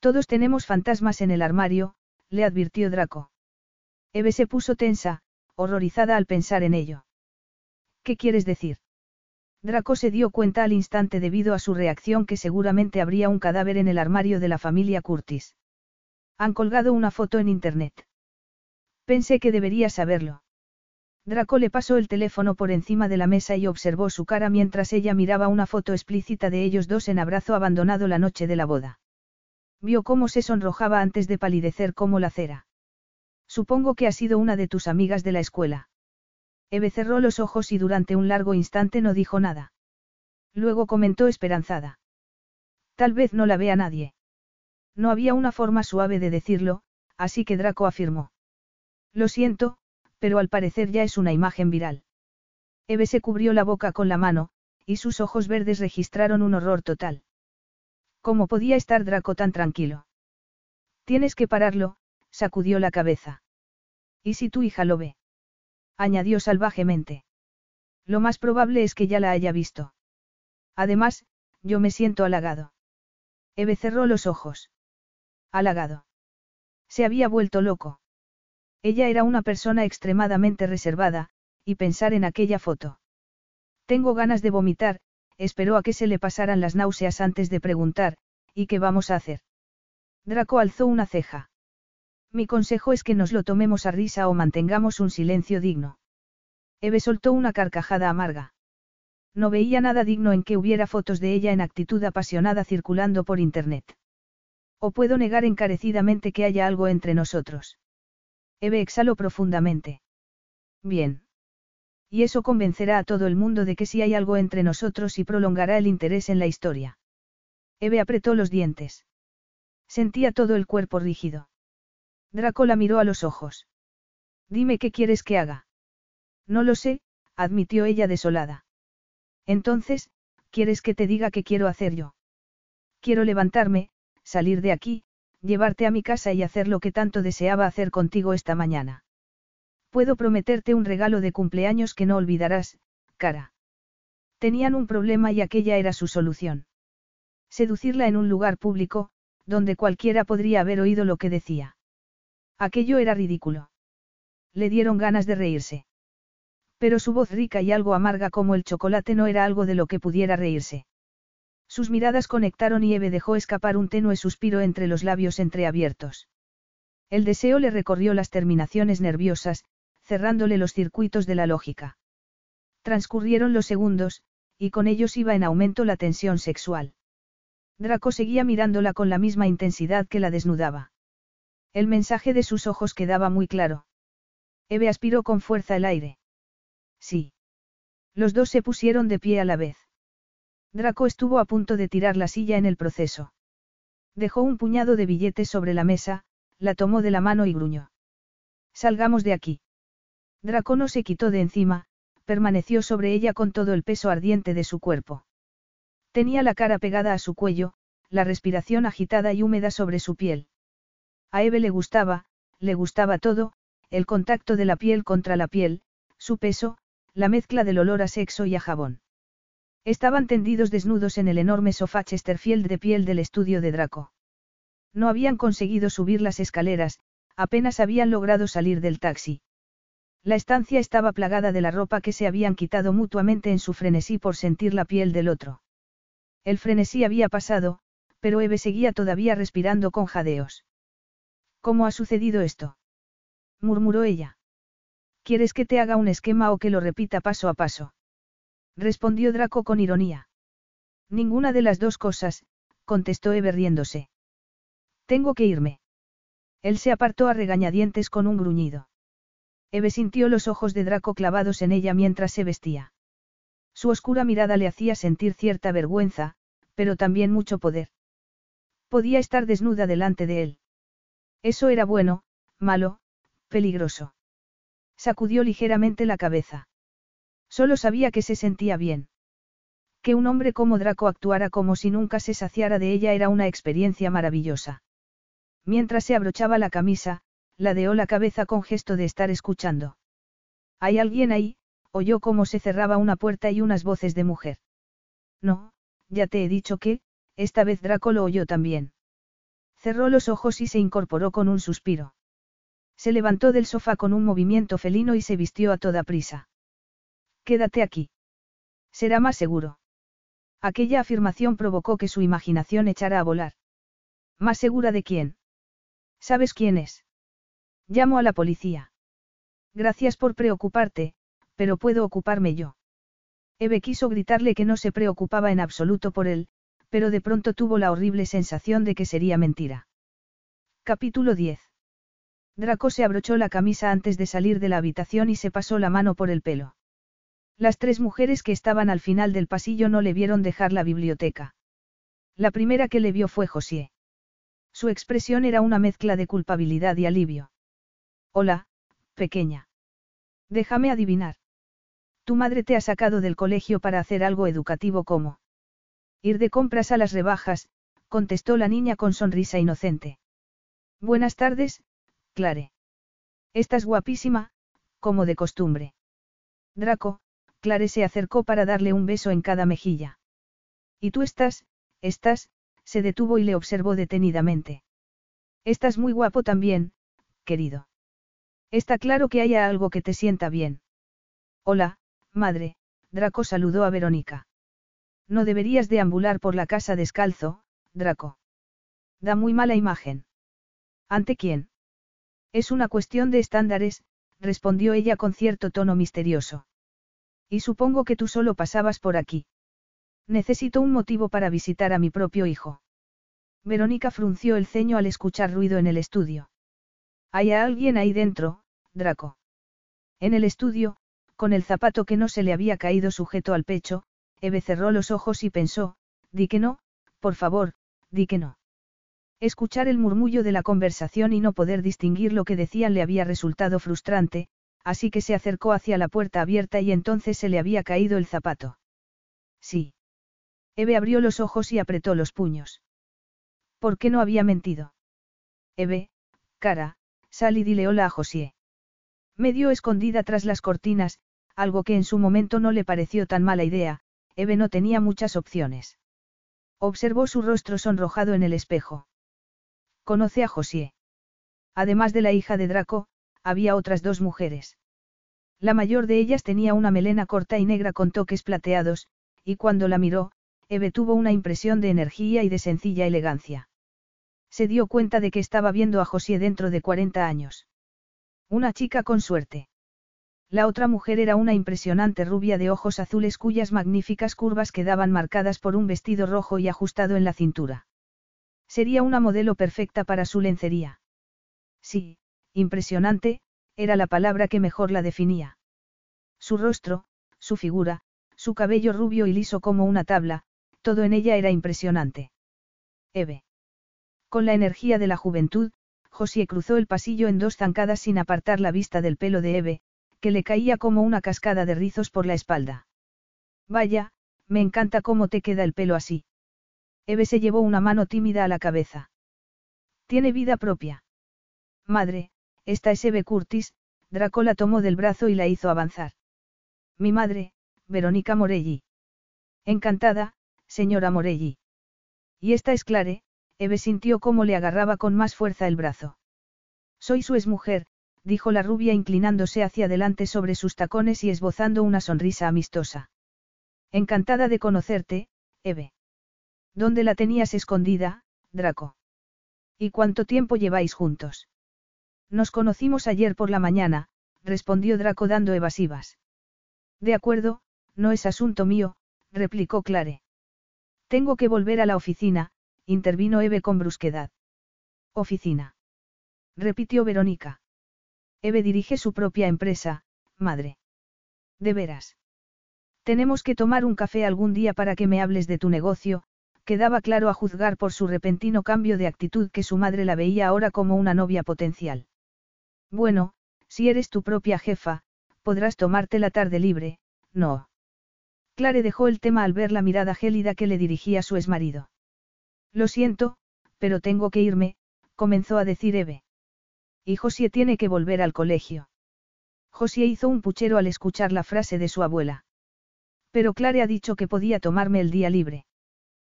Todos tenemos fantasmas en el armario, le advirtió Draco. Eve se puso tensa, horrorizada al pensar en ello. ¿Qué quieres decir? Draco se dio cuenta al instante debido a su reacción que seguramente habría un cadáver en el armario de la familia Curtis. Han colgado una foto en Internet. Pensé que debería saberlo. Draco le pasó el teléfono por encima de la mesa y observó su cara mientras ella miraba una foto explícita de ellos dos en abrazo abandonado la noche de la boda. Vio cómo se sonrojaba antes de palidecer como la cera. Supongo que ha sido una de tus amigas de la escuela. Eve cerró los ojos y durante un largo instante no dijo nada. Luego comentó esperanzada. Tal vez no la vea nadie. No había una forma suave de decirlo, así que Draco afirmó. Lo siento, pero al parecer ya es una imagen viral. Eve se cubrió la boca con la mano, y sus ojos verdes registraron un horror total. ¿Cómo podía estar Draco tan tranquilo? Tienes que pararlo, sacudió la cabeza. ¿Y si tu hija lo ve? Añadió salvajemente. Lo más probable es que ya la haya visto. Además, yo me siento halagado. Eve cerró los ojos. Halagado. Se había vuelto loco. Ella era una persona extremadamente reservada, y pensar en aquella foto. Tengo ganas de vomitar, esperó a que se le pasaran las náuseas antes de preguntar, ¿y qué vamos a hacer? Draco alzó una ceja. Mi consejo es que nos lo tomemos a risa o mantengamos un silencio digno. Eve soltó una carcajada amarga. No veía nada digno en que hubiera fotos de ella en actitud apasionada circulando por Internet. O puedo negar encarecidamente que haya algo entre nosotros. Eve exhaló profundamente. Bien. Y eso convencerá a todo el mundo de que sí hay algo entre nosotros y prolongará el interés en la historia. Eve apretó los dientes. Sentía todo el cuerpo rígido. Draco la miró a los ojos. Dime qué quieres que haga. No lo sé, admitió ella desolada. Entonces, ¿quieres que te diga qué quiero hacer yo? Quiero levantarme, salir de aquí, llevarte a mi casa y hacer lo que tanto deseaba hacer contigo esta mañana. Puedo prometerte un regalo de cumpleaños que no olvidarás, cara. Tenían un problema y aquella era su solución. Seducirla en un lugar público, donde cualquiera podría haber oído lo que decía. Aquello era ridículo. Le dieron ganas de reírse. Pero su voz rica y algo amarga como el chocolate no era algo de lo que pudiera reírse. Sus miradas conectaron y Eve dejó escapar un tenue suspiro entre los labios entreabiertos. El deseo le recorrió las terminaciones nerviosas, cerrándole los circuitos de la lógica. Transcurrieron los segundos, y con ellos iba en aumento la tensión sexual. Draco seguía mirándola con la misma intensidad que la desnudaba. El mensaje de sus ojos quedaba muy claro. Eve aspiró con fuerza el aire. Sí. Los dos se pusieron de pie a la vez. Draco estuvo a punto de tirar la silla en el proceso. Dejó un puñado de billetes sobre la mesa, la tomó de la mano y gruñó. Salgamos de aquí. Draco no se quitó de encima, permaneció sobre ella con todo el peso ardiente de su cuerpo. Tenía la cara pegada a su cuello, la respiración agitada y húmeda sobre su piel. A Eve le gustaba, le gustaba todo, el contacto de la piel contra la piel, su peso, la mezcla del olor a sexo y a jabón. Estaban tendidos desnudos en el enorme sofá Chesterfield de piel del estudio de Draco. No habían conseguido subir las escaleras, apenas habían logrado salir del taxi. La estancia estaba plagada de la ropa que se habían quitado mutuamente en su frenesí por sentir la piel del otro. El frenesí había pasado, pero Eve seguía todavía respirando con jadeos. ¿Cómo ha sucedido esto? murmuró ella. ¿Quieres que te haga un esquema o que lo repita paso a paso? respondió Draco con ironía. Ninguna de las dos cosas, contestó Eve riéndose. Tengo que irme. Él se apartó a regañadientes con un gruñido. Eve sintió los ojos de Draco clavados en ella mientras se vestía. Su oscura mirada le hacía sentir cierta vergüenza, pero también mucho poder. Podía estar desnuda delante de él. Eso era bueno, malo, peligroso. Sacudió ligeramente la cabeza. Solo sabía que se sentía bien. Que un hombre como Draco actuara como si nunca se saciara de ella era una experiencia maravillosa. Mientras se abrochaba la camisa, ladeó la cabeza con gesto de estar escuchando. ¿Hay alguien ahí? oyó cómo se cerraba una puerta y unas voces de mujer. No, ya te he dicho que, esta vez Draco lo oyó también. Cerró los ojos y se incorporó con un suspiro. Se levantó del sofá con un movimiento felino y se vistió a toda prisa. Quédate aquí. Será más seguro. Aquella afirmación provocó que su imaginación echara a volar. ¿Más segura de quién? ¿Sabes quién es? Llamo a la policía. Gracias por preocuparte, pero puedo ocuparme yo. Eve quiso gritarle que no se preocupaba en absoluto por él, pero de pronto tuvo la horrible sensación de que sería mentira. Capítulo 10. Draco se abrochó la camisa antes de salir de la habitación y se pasó la mano por el pelo. Las tres mujeres que estaban al final del pasillo no le vieron dejar la biblioteca. La primera que le vio fue José. Su expresión era una mezcla de culpabilidad y alivio. Hola, pequeña. Déjame adivinar. Tu madre te ha sacado del colegio para hacer algo educativo como. Ir de compras a las rebajas, contestó la niña con sonrisa inocente. Buenas tardes, Clare. Estás guapísima, como de costumbre. Draco, Clare se acercó para darle un beso en cada mejilla. ¿Y tú estás, estás, se detuvo y le observó detenidamente. Estás muy guapo también, querido. Está claro que haya algo que te sienta bien. Hola, madre, Draco saludó a Verónica. No deberías deambular por la casa descalzo, Draco. Da muy mala imagen. ¿Ante quién? Es una cuestión de estándares, respondió ella con cierto tono misterioso. Y supongo que tú solo pasabas por aquí. Necesito un motivo para visitar a mi propio hijo. Verónica frunció el ceño al escuchar ruido en el estudio. ¿Hay alguien ahí dentro, Draco? En el estudio, con el zapato que no se le había caído sujeto al pecho, Eve cerró los ojos y pensó, di que no, por favor, di que no. Escuchar el murmullo de la conversación y no poder distinguir lo que decían le había resultado frustrante, así que se acercó hacia la puerta abierta y entonces se le había caído el zapato. Sí. Eve abrió los ojos y apretó los puños. ¿Por qué no había mentido? Eve, cara, sal y dile hola a José. Medio escondida tras las cortinas, algo que en su momento no le pareció tan mala idea, Eve no tenía muchas opciones. Observó su rostro sonrojado en el espejo. Conoce a José. Además de la hija de Draco, había otras dos mujeres. La mayor de ellas tenía una melena corta y negra con toques plateados, y cuando la miró, Eve tuvo una impresión de energía y de sencilla elegancia. Se dio cuenta de que estaba viendo a José dentro de 40 años. Una chica con suerte. La otra mujer era una impresionante rubia de ojos azules cuyas magníficas curvas quedaban marcadas por un vestido rojo y ajustado en la cintura. Sería una modelo perfecta para su lencería. Sí, impresionante, era la palabra que mejor la definía. Su rostro, su figura, su cabello rubio y liso como una tabla, todo en ella era impresionante. Eve. Con la energía de la juventud, Josie cruzó el pasillo en dos zancadas sin apartar la vista del pelo de Eve, que le caía como una cascada de rizos por la espalda. Vaya, me encanta cómo te queda el pelo así. Eve se llevó una mano tímida a la cabeza. Tiene vida propia. Madre, esta es Eve Curtis, Draco la tomó del brazo y la hizo avanzar. Mi madre, Verónica Morelli. Encantada, señora Morelli. Y esta es Clare, Eve sintió cómo le agarraba con más fuerza el brazo. Soy su exmujer, dijo la rubia inclinándose hacia adelante sobre sus tacones y esbozando una sonrisa amistosa. Encantada de conocerte, Eve. ¿Dónde la tenías escondida, Draco? ¿Y cuánto tiempo lleváis juntos? Nos conocimos ayer por la mañana, respondió Draco dando evasivas. De acuerdo, no es asunto mío, replicó Clare. Tengo que volver a la oficina, intervino Eve con brusquedad. Oficina. Repitió Verónica. Eve dirige su propia empresa, madre. De veras. Tenemos que tomar un café algún día para que me hables de tu negocio, quedaba claro a juzgar por su repentino cambio de actitud que su madre la veía ahora como una novia potencial. Bueno, si eres tu propia jefa, podrás tomarte la tarde libre, no. Clare dejó el tema al ver la mirada gélida que le dirigía su exmarido. Lo siento, pero tengo que irme, comenzó a decir Eve. Y Josie tiene que volver al colegio. Josie hizo un puchero al escuchar la frase de su abuela. Pero Clare ha dicho que podía tomarme el día libre.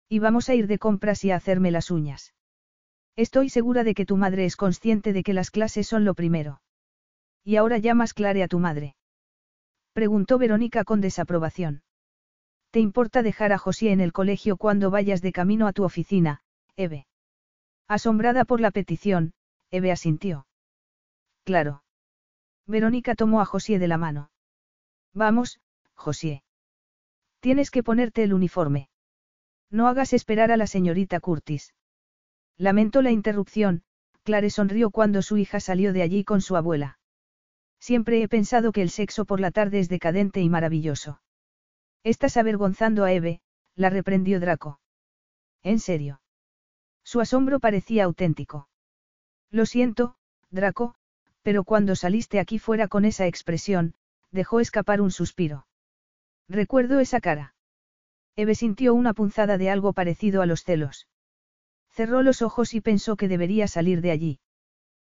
Y vamos a ir de compras y a hacerme las uñas. Estoy segura de que tu madre es consciente de que las clases son lo primero. ¿Y ahora llamas Clare a tu madre? Preguntó Verónica con desaprobación. ¿Te importa dejar a José en el colegio cuando vayas de camino a tu oficina, Eve? Asombrada por la petición, Eve asintió. Claro. Verónica tomó a José de la mano. Vamos, José. Tienes que ponerte el uniforme. No hagas esperar a la señorita Curtis. Lamentó la interrupción, Clare sonrió cuando su hija salió de allí con su abuela. Siempre he pensado que el sexo por la tarde es decadente y maravilloso. Estás avergonzando a Eve, la reprendió Draco. ¿En serio? Su asombro parecía auténtico. Lo siento, Draco, pero cuando saliste aquí fuera con esa expresión, dejó escapar un suspiro. Recuerdo esa cara. Eve sintió una punzada de algo parecido a los celos. Cerró los ojos y pensó que debería salir de allí.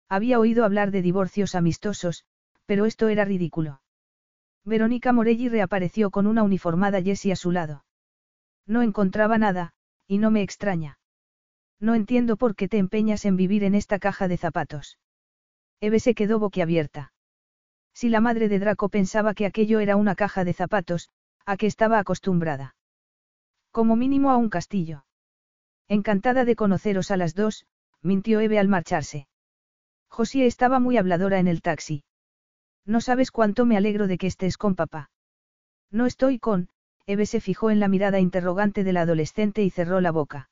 Había oído hablar de divorcios amistosos, pero esto era ridículo. Verónica Morelli reapareció con una uniformada Jessie a su lado. No encontraba nada, y no me extraña. No entiendo por qué te empeñas en vivir en esta caja de zapatos. Eve se quedó boquiabierta. Si la madre de Draco pensaba que aquello era una caja de zapatos, a que estaba acostumbrada. Como mínimo a un castillo. Encantada de conoceros a las dos, mintió Eve al marcharse. Josie estaba muy habladora en el taxi. No sabes cuánto me alegro de que estés con papá. No estoy con, Eve se fijó en la mirada interrogante del adolescente y cerró la boca.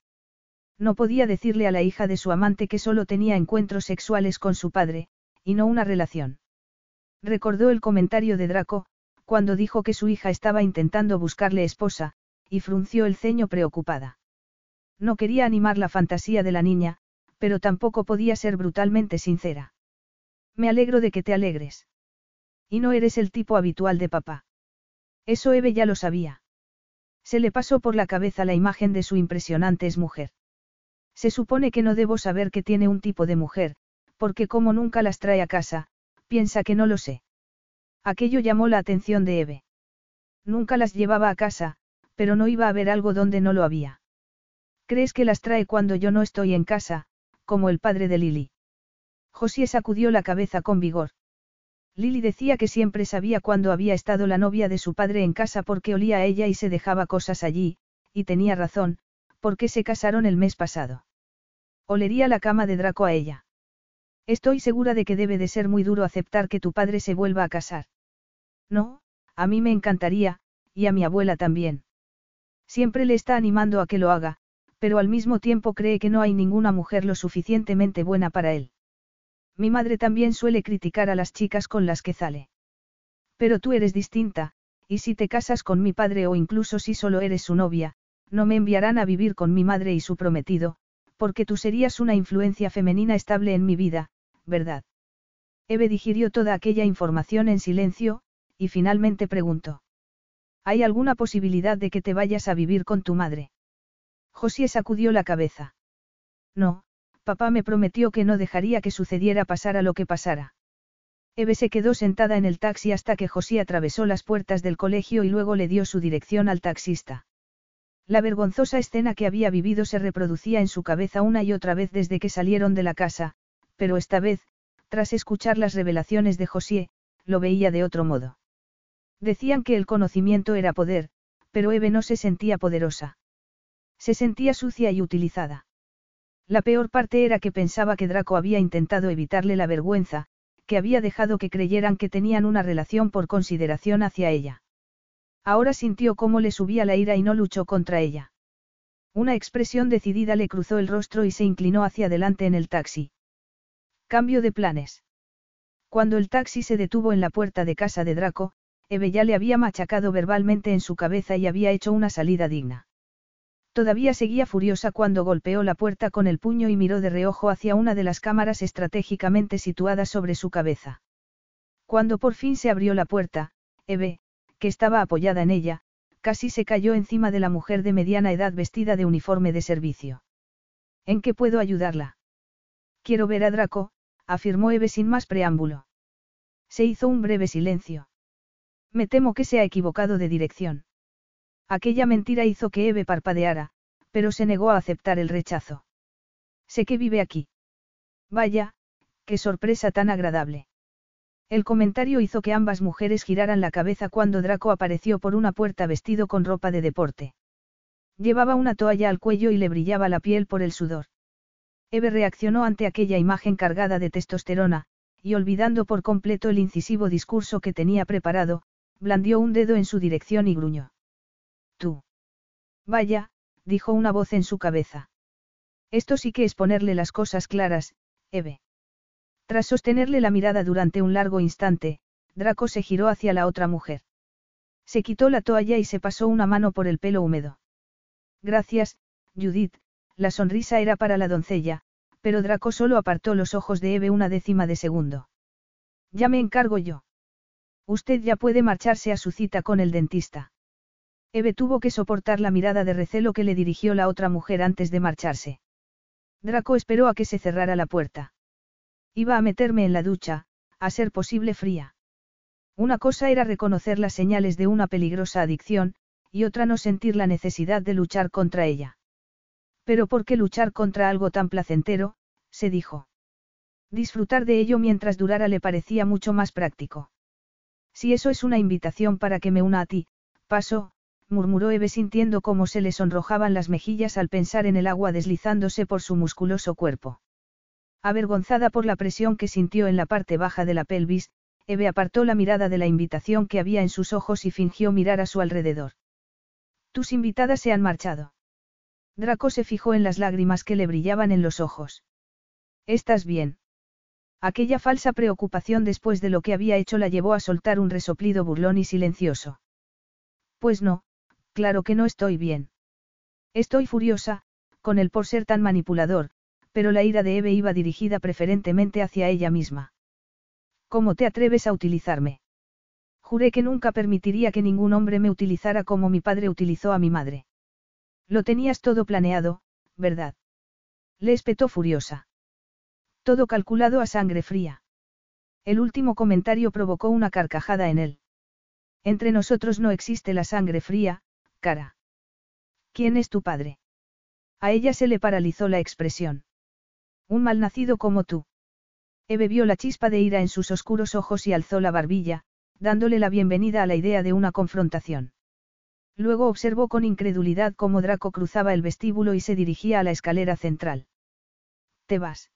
No podía decirle a la hija de su amante que solo tenía encuentros sexuales con su padre, y no una relación. Recordó el comentario de Draco, cuando dijo que su hija estaba intentando buscarle esposa, y frunció el ceño preocupada. No quería animar la fantasía de la niña, pero tampoco podía ser brutalmente sincera. Me alegro de que te alegres. Y no eres el tipo habitual de papá. Eso Eve ya lo sabía. Se le pasó por la cabeza la imagen de su impresionante mujer. Se supone que no debo saber que tiene un tipo de mujer, porque como nunca las trae a casa, piensa que no lo sé. Aquello llamó la atención de Eve. Nunca las llevaba a casa, pero no iba a haber algo donde no lo había. ¿Crees que las trae cuando yo no estoy en casa, como el padre de Lily? José sacudió la cabeza con vigor. Lily decía que siempre sabía cuándo había estado la novia de su padre en casa porque olía a ella y se dejaba cosas allí, y tenía razón, porque se casaron el mes pasado. Olería la cama de Draco a ella. Estoy segura de que debe de ser muy duro aceptar que tu padre se vuelva a casar. No, a mí me encantaría, y a mi abuela también. Siempre le está animando a que lo haga, pero al mismo tiempo cree que no hay ninguna mujer lo suficientemente buena para él. Mi madre también suele criticar a las chicas con las que sale. Pero tú eres distinta, y si te casas con mi padre o incluso si solo eres su novia, no me enviarán a vivir con mi madre y su prometido, porque tú serías una influencia femenina estable en mi vida, ¿verdad? Eve digirió toda aquella información en silencio, y finalmente preguntó. ¿Hay alguna posibilidad de que te vayas a vivir con tu madre? José sacudió la cabeza. No, papá me prometió que no dejaría que sucediera pasara lo que pasara. Eve se quedó sentada en el taxi hasta que José atravesó las puertas del colegio y luego le dio su dirección al taxista. La vergonzosa escena que había vivido se reproducía en su cabeza una y otra vez desde que salieron de la casa, pero esta vez, tras escuchar las revelaciones de José, lo veía de otro modo. Decían que el conocimiento era poder, pero Eve no se sentía poderosa. Se sentía sucia y utilizada. La peor parte era que pensaba que Draco había intentado evitarle la vergüenza, que había dejado que creyeran que tenían una relación por consideración hacia ella. Ahora sintió cómo le subía la ira y no luchó contra ella. Una expresión decidida le cruzó el rostro y se inclinó hacia adelante en el taxi. Cambio de planes. Cuando el taxi se detuvo en la puerta de casa de Draco, Eve ya le había machacado verbalmente en su cabeza y había hecho una salida digna. Todavía seguía furiosa cuando golpeó la puerta con el puño y miró de reojo hacia una de las cámaras estratégicamente situadas sobre su cabeza. Cuando por fin se abrió la puerta, Eve, que estaba apoyada en ella, casi se cayó encima de la mujer de mediana edad vestida de uniforme de servicio. ¿En qué puedo ayudarla? Quiero ver a Draco, afirmó Eve sin más preámbulo. Se hizo un breve silencio. Me temo que se ha equivocado de dirección. Aquella mentira hizo que Eve parpadeara, pero se negó a aceptar el rechazo. Sé que vive aquí. Vaya, qué sorpresa tan agradable. El comentario hizo que ambas mujeres giraran la cabeza cuando Draco apareció por una puerta vestido con ropa de deporte. Llevaba una toalla al cuello y le brillaba la piel por el sudor. Eve reaccionó ante aquella imagen cargada de testosterona, y olvidando por completo el incisivo discurso que tenía preparado, blandió un dedo en su dirección y gruñó. Tú. Vaya, dijo una voz en su cabeza. Esto sí que es ponerle las cosas claras, Eve. Tras sostenerle la mirada durante un largo instante, Draco se giró hacia la otra mujer. Se quitó la toalla y se pasó una mano por el pelo húmedo. Gracias, Judith, la sonrisa era para la doncella, pero Draco solo apartó los ojos de Eve una décima de segundo. Ya me encargo yo. Usted ya puede marcharse a su cita con el dentista. Eve tuvo que soportar la mirada de recelo que le dirigió la otra mujer antes de marcharse. Draco esperó a que se cerrara la puerta. Iba a meterme en la ducha, a ser posible fría. Una cosa era reconocer las señales de una peligrosa adicción, y otra no sentir la necesidad de luchar contra ella. Pero ¿por qué luchar contra algo tan placentero? se dijo. Disfrutar de ello mientras durara le parecía mucho más práctico. Si eso es una invitación para que me una a ti, paso, murmuró Eve sintiendo cómo se le sonrojaban las mejillas al pensar en el agua deslizándose por su musculoso cuerpo. Avergonzada por la presión que sintió en la parte baja de la pelvis, Eve apartó la mirada de la invitación que había en sus ojos y fingió mirar a su alrededor. Tus invitadas se han marchado. Draco se fijó en las lágrimas que le brillaban en los ojos. ¿Estás bien? Aquella falsa preocupación después de lo que había hecho la llevó a soltar un resoplido burlón y silencioso. Pues no, Claro que no estoy bien. Estoy furiosa, con él por ser tan manipulador, pero la ira de Eve iba dirigida preferentemente hacia ella misma. ¿Cómo te atreves a utilizarme? Juré que nunca permitiría que ningún hombre me utilizara como mi padre utilizó a mi madre. Lo tenías todo planeado, ¿verdad? Le espetó furiosa. Todo calculado a sangre fría. El último comentario provocó una carcajada en él. Entre nosotros no existe la sangre fría, cara. ¿Quién es tu padre? A ella se le paralizó la expresión. Un malnacido como tú. Eve vio la chispa de ira en sus oscuros ojos y alzó la barbilla, dándole la bienvenida a la idea de una confrontación. Luego observó con incredulidad cómo Draco cruzaba el vestíbulo y se dirigía a la escalera central. ¿Te vas?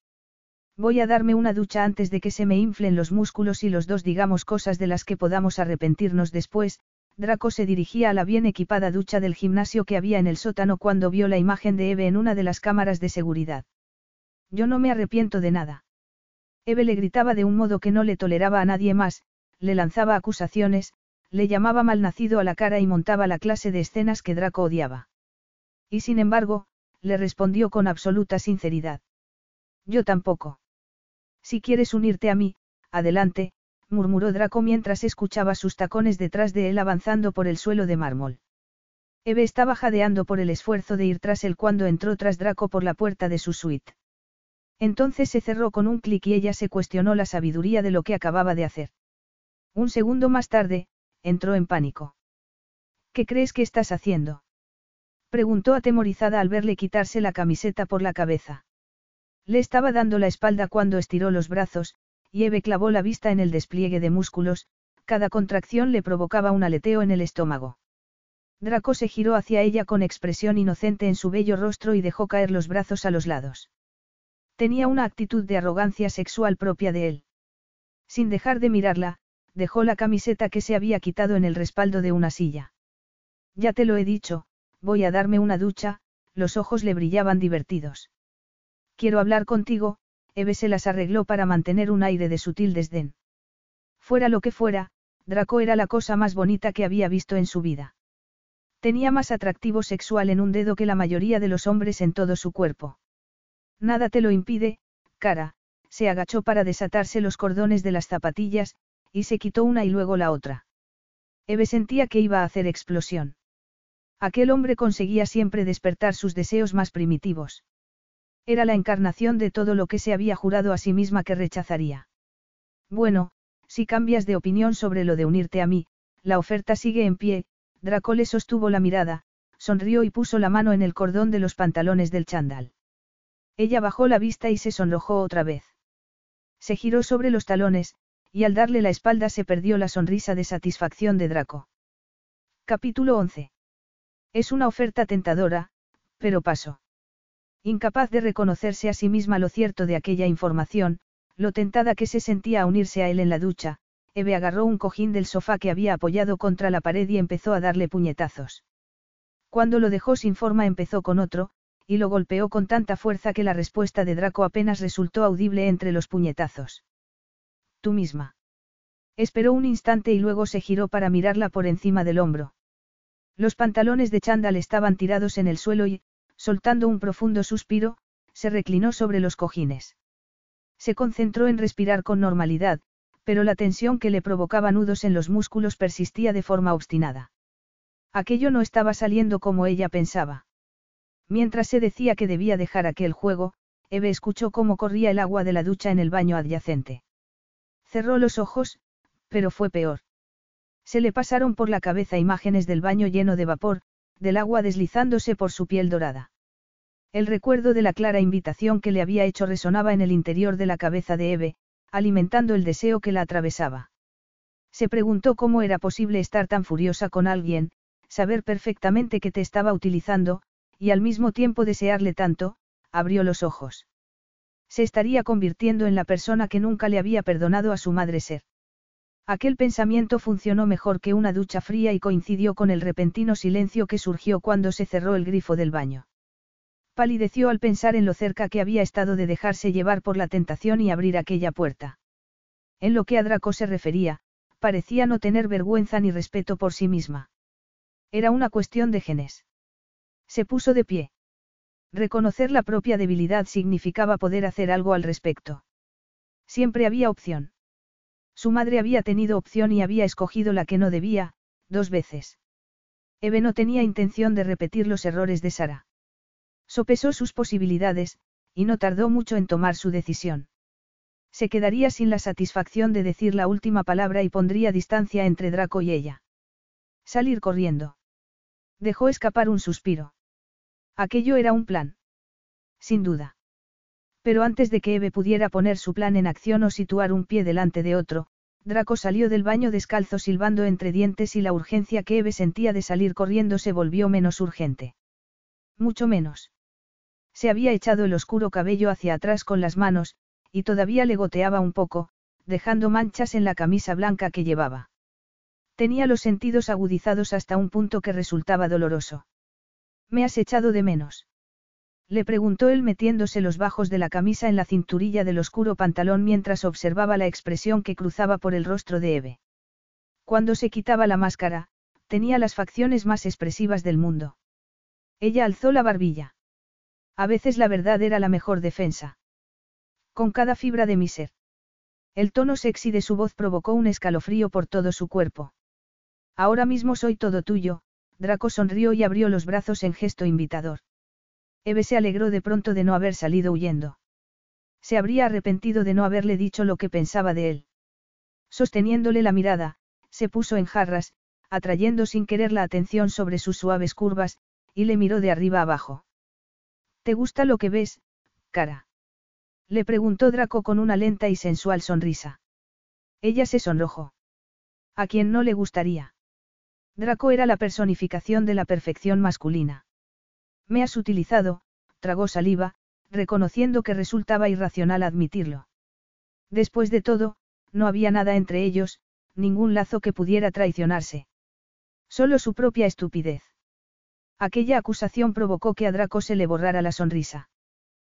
Voy a darme una ducha antes de que se me inflen los músculos y los dos digamos cosas de las que podamos arrepentirnos después, Draco se dirigía a la bien equipada ducha del gimnasio que había en el sótano cuando vio la imagen de Eve en una de las cámaras de seguridad. Yo no me arrepiento de nada. Eve le gritaba de un modo que no le toleraba a nadie más, le lanzaba acusaciones, le llamaba malnacido a la cara y montaba la clase de escenas que Draco odiaba. Y sin embargo, le respondió con absoluta sinceridad. Yo tampoco. Si quieres unirte a mí, adelante, murmuró Draco mientras escuchaba sus tacones detrás de él avanzando por el suelo de mármol. Eve estaba jadeando por el esfuerzo de ir tras él cuando entró tras Draco por la puerta de su suite. Entonces se cerró con un clic y ella se cuestionó la sabiduría de lo que acababa de hacer. Un segundo más tarde, entró en pánico. ¿Qué crees que estás haciendo? Preguntó atemorizada al verle quitarse la camiseta por la cabeza. Le estaba dando la espalda cuando estiró los brazos, y Eve clavó la vista en el despliegue de músculos, cada contracción le provocaba un aleteo en el estómago. Draco se giró hacia ella con expresión inocente en su bello rostro y dejó caer los brazos a los lados. Tenía una actitud de arrogancia sexual propia de él. Sin dejar de mirarla, dejó la camiseta que se había quitado en el respaldo de una silla. Ya te lo he dicho, voy a darme una ducha, los ojos le brillaban divertidos. Quiero hablar contigo, Eve se las arregló para mantener un aire de sutil desdén. Fuera lo que fuera, Draco era la cosa más bonita que había visto en su vida. Tenía más atractivo sexual en un dedo que la mayoría de los hombres en todo su cuerpo. Nada te lo impide, cara, se agachó para desatarse los cordones de las zapatillas, y se quitó una y luego la otra. Eve sentía que iba a hacer explosión. Aquel hombre conseguía siempre despertar sus deseos más primitivos. Era la encarnación de todo lo que se había jurado a sí misma que rechazaría. Bueno, si cambias de opinión sobre lo de unirte a mí, la oferta sigue en pie, Draco le sostuvo la mirada, sonrió y puso la mano en el cordón de los pantalones del chandal. Ella bajó la vista y se sonrojó otra vez. Se giró sobre los talones, y al darle la espalda se perdió la sonrisa de satisfacción de Draco. Capítulo 11. Es una oferta tentadora, pero pasó. Incapaz de reconocerse a sí misma lo cierto de aquella información, lo tentada que se sentía a unirse a él en la ducha, Eve agarró un cojín del sofá que había apoyado contra la pared y empezó a darle puñetazos. Cuando lo dejó sin forma empezó con otro, y lo golpeó con tanta fuerza que la respuesta de Draco apenas resultó audible entre los puñetazos. Tú misma. Esperó un instante y luego se giró para mirarla por encima del hombro. Los pantalones de chándal estaban tirados en el suelo y, soltando un profundo suspiro, se reclinó sobre los cojines. Se concentró en respirar con normalidad, pero la tensión que le provocaba nudos en los músculos persistía de forma obstinada. Aquello no estaba saliendo como ella pensaba. Mientras se decía que debía dejar aquel juego, Eve escuchó cómo corría el agua de la ducha en el baño adyacente. Cerró los ojos, pero fue peor. Se le pasaron por la cabeza imágenes del baño lleno de vapor, del agua deslizándose por su piel dorada. El recuerdo de la clara invitación que le había hecho resonaba en el interior de la cabeza de Eve, alimentando el deseo que la atravesaba. Se preguntó cómo era posible estar tan furiosa con alguien, saber perfectamente que te estaba utilizando, y al mismo tiempo desearle tanto, abrió los ojos. Se estaría convirtiendo en la persona que nunca le había perdonado a su madre ser. Aquel pensamiento funcionó mejor que una ducha fría y coincidió con el repentino silencio que surgió cuando se cerró el grifo del baño. Palideció al pensar en lo cerca que había estado de dejarse llevar por la tentación y abrir aquella puerta. En lo que a Draco se refería, parecía no tener vergüenza ni respeto por sí misma. Era una cuestión de genes. Se puso de pie. Reconocer la propia debilidad significaba poder hacer algo al respecto. Siempre había opción. Su madre había tenido opción y había escogido la que no debía, dos veces. Eve no tenía intención de repetir los errores de Sara. Sopesó sus posibilidades, y no tardó mucho en tomar su decisión. Se quedaría sin la satisfacción de decir la última palabra y pondría distancia entre Draco y ella. Salir corriendo. Dejó escapar un suspiro. Aquello era un plan. Sin duda. Pero antes de que Eve pudiera poner su plan en acción o situar un pie delante de otro, Draco salió del baño descalzo silbando entre dientes y la urgencia que Eve sentía de salir corriendo se volvió menos urgente. Mucho menos. Se había echado el oscuro cabello hacia atrás con las manos, y todavía le goteaba un poco, dejando manchas en la camisa blanca que llevaba. Tenía los sentidos agudizados hasta un punto que resultaba doloroso. ¿Me has echado de menos? Le preguntó él metiéndose los bajos de la camisa en la cinturilla del oscuro pantalón mientras observaba la expresión que cruzaba por el rostro de Eve. Cuando se quitaba la máscara, tenía las facciones más expresivas del mundo. Ella alzó la barbilla. A veces la verdad era la mejor defensa. Con cada fibra de mi ser. El tono sexy de su voz provocó un escalofrío por todo su cuerpo. Ahora mismo soy todo tuyo, Draco sonrió y abrió los brazos en gesto invitador. Eve se alegró de pronto de no haber salido huyendo. Se habría arrepentido de no haberle dicho lo que pensaba de él. Sosteniéndole la mirada, se puso en jarras, atrayendo sin querer la atención sobre sus suaves curvas, y le miró de arriba abajo. ¿Te gusta lo que ves, cara? Le preguntó Draco con una lenta y sensual sonrisa. Ella se sonrojó. ¿A quién no le gustaría? Draco era la personificación de la perfección masculina. Me has utilizado, tragó saliva, reconociendo que resultaba irracional admitirlo. Después de todo, no había nada entre ellos, ningún lazo que pudiera traicionarse. Solo su propia estupidez. Aquella acusación provocó que a Draco se le borrara la sonrisa.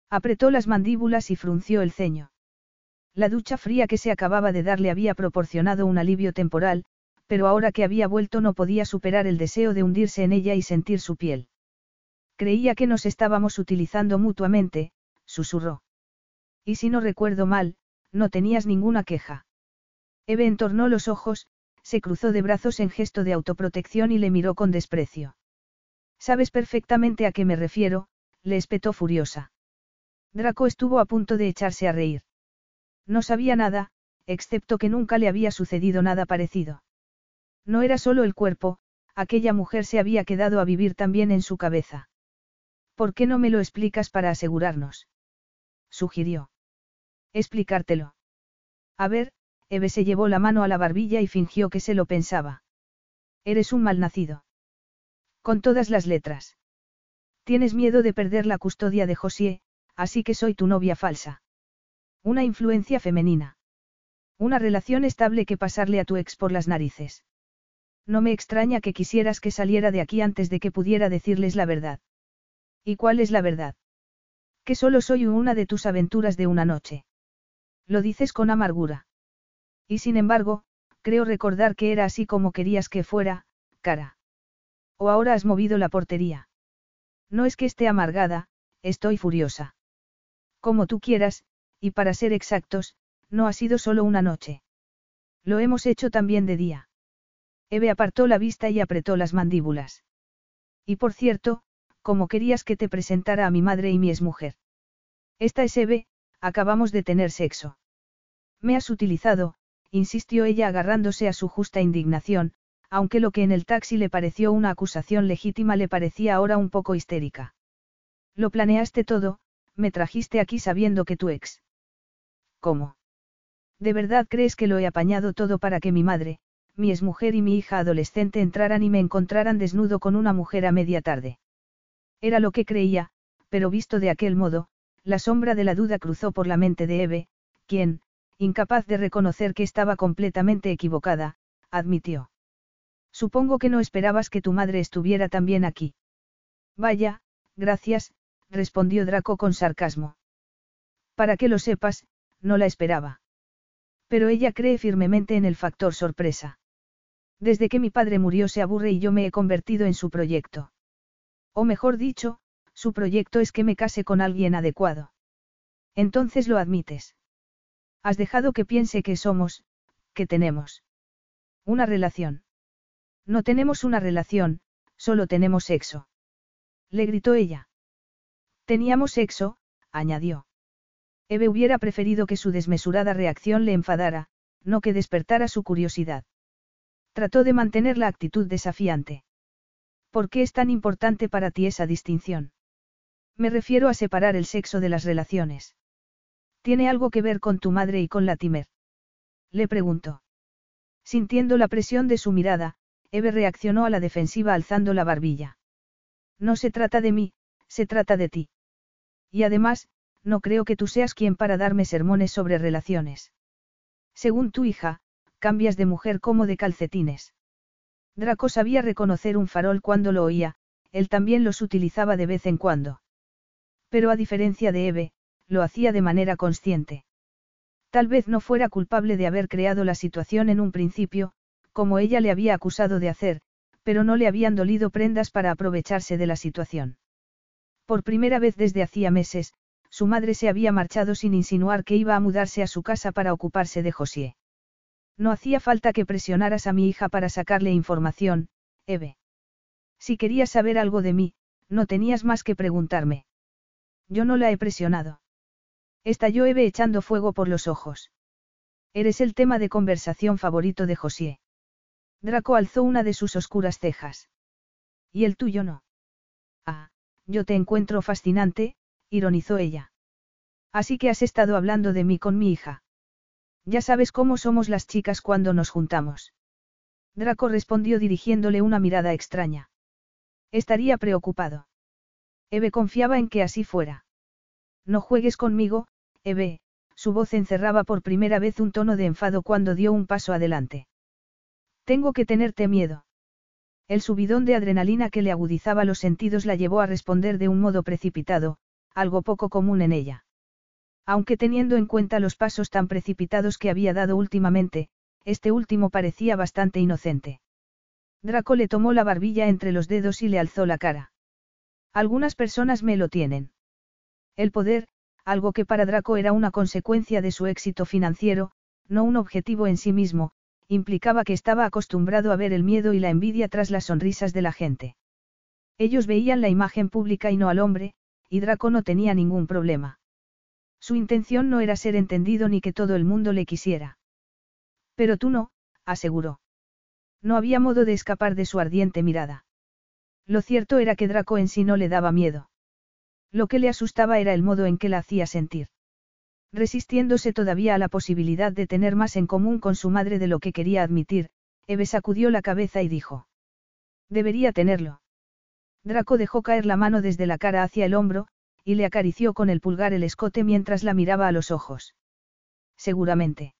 Apretó las mandíbulas y frunció el ceño. La ducha fría que se acababa de dar le había proporcionado un alivio temporal, pero ahora que había vuelto no podía superar el deseo de hundirse en ella y sentir su piel. Creía que nos estábamos utilizando mutuamente, susurró. Y si no recuerdo mal, no tenías ninguna queja. Eve entornó los ojos, se cruzó de brazos en gesto de autoprotección y le miró con desprecio. Sabes perfectamente a qué me refiero, le espetó furiosa. Draco estuvo a punto de echarse a reír. No sabía nada, excepto que nunca le había sucedido nada parecido. No era solo el cuerpo, aquella mujer se había quedado a vivir también en su cabeza. ¿Por qué no me lo explicas para asegurarnos? Sugirió. Explicártelo. A ver, Eve se llevó la mano a la barbilla y fingió que se lo pensaba. Eres un malnacido. Con todas las letras. Tienes miedo de perder la custodia de José, así que soy tu novia falsa. Una influencia femenina. Una relación estable que pasarle a tu ex por las narices. No me extraña que quisieras que saliera de aquí antes de que pudiera decirles la verdad. ¿Y cuál es la verdad? Que solo soy una de tus aventuras de una noche. Lo dices con amargura. Y sin embargo, creo recordar que era así como querías que fuera, cara. O ahora has movido la portería. No es que esté amargada, estoy furiosa. Como tú quieras, y para ser exactos, no ha sido solo una noche. Lo hemos hecho también de día. Eve apartó la vista y apretó las mandíbulas. Y por cierto, como querías que te presentara a mi madre y mi exmujer. Esta es Eve, acabamos de tener sexo. Me has utilizado, insistió ella agarrándose a su justa indignación, aunque lo que en el taxi le pareció una acusación legítima le parecía ahora un poco histérica. Lo planeaste todo, me trajiste aquí sabiendo que tu ex. ¿Cómo? ¿De verdad crees que lo he apañado todo para que mi madre, mi exmujer y mi hija adolescente entraran y me encontraran desnudo con una mujer a media tarde? Era lo que creía, pero visto de aquel modo, la sombra de la duda cruzó por la mente de Eve, quien, incapaz de reconocer que estaba completamente equivocada, admitió. Supongo que no esperabas que tu madre estuviera también aquí. Vaya, gracias, respondió Draco con sarcasmo. Para que lo sepas, no la esperaba. Pero ella cree firmemente en el factor sorpresa. Desde que mi padre murió se aburre y yo me he convertido en su proyecto. O mejor dicho, su proyecto es que me case con alguien adecuado. Entonces lo admites. Has dejado que piense que somos, que tenemos. Una relación. No tenemos una relación, solo tenemos sexo. Le gritó ella. Teníamos sexo, añadió. Eve hubiera preferido que su desmesurada reacción le enfadara, no que despertara su curiosidad. Trató de mantener la actitud desafiante. ¿Por qué es tan importante para ti esa distinción? Me refiero a separar el sexo de las relaciones. ¿Tiene algo que ver con tu madre y con la Timer? Le preguntó. Sintiendo la presión de su mirada, Eve reaccionó a la defensiva alzando la barbilla. No se trata de mí, se trata de ti. Y además, no creo que tú seas quien para darme sermones sobre relaciones. Según tu hija, cambias de mujer como de calcetines. Draco sabía reconocer un farol cuando lo oía, él también los utilizaba de vez en cuando. Pero a diferencia de Eve, lo hacía de manera consciente. Tal vez no fuera culpable de haber creado la situación en un principio, como ella le había acusado de hacer, pero no le habían dolido prendas para aprovecharse de la situación. Por primera vez desde hacía meses, su madre se había marchado sin insinuar que iba a mudarse a su casa para ocuparse de José. No hacía falta que presionaras a mi hija para sacarle información, Eve. Si querías saber algo de mí, no tenías más que preguntarme. Yo no la he presionado. Estalló Eve echando fuego por los ojos. Eres el tema de conversación favorito de José. Draco alzó una de sus oscuras cejas. ¿Y el tuyo no? Ah, yo te encuentro fascinante, ironizó ella. Así que has estado hablando de mí con mi hija. Ya sabes cómo somos las chicas cuando nos juntamos. Draco respondió dirigiéndole una mirada extraña. Estaría preocupado. Eve confiaba en que así fuera. No juegues conmigo, Eve, su voz encerraba por primera vez un tono de enfado cuando dio un paso adelante. Tengo que tenerte miedo. El subidón de adrenalina que le agudizaba los sentidos la llevó a responder de un modo precipitado, algo poco común en ella. Aunque teniendo en cuenta los pasos tan precipitados que había dado últimamente, este último parecía bastante inocente. Draco le tomó la barbilla entre los dedos y le alzó la cara. Algunas personas me lo tienen. El poder, algo que para Draco era una consecuencia de su éxito financiero, no un objetivo en sí mismo, implicaba que estaba acostumbrado a ver el miedo y la envidia tras las sonrisas de la gente. Ellos veían la imagen pública y no al hombre, y Draco no tenía ningún problema. Su intención no era ser entendido ni que todo el mundo le quisiera. Pero tú no, aseguró. No había modo de escapar de su ardiente mirada. Lo cierto era que Draco en sí no le daba miedo. Lo que le asustaba era el modo en que la hacía sentir. Resistiéndose todavía a la posibilidad de tener más en común con su madre de lo que quería admitir, Eve sacudió la cabeza y dijo. Debería tenerlo. Draco dejó caer la mano desde la cara hacia el hombro, y le acarició con el pulgar el escote mientras la miraba a los ojos. Seguramente.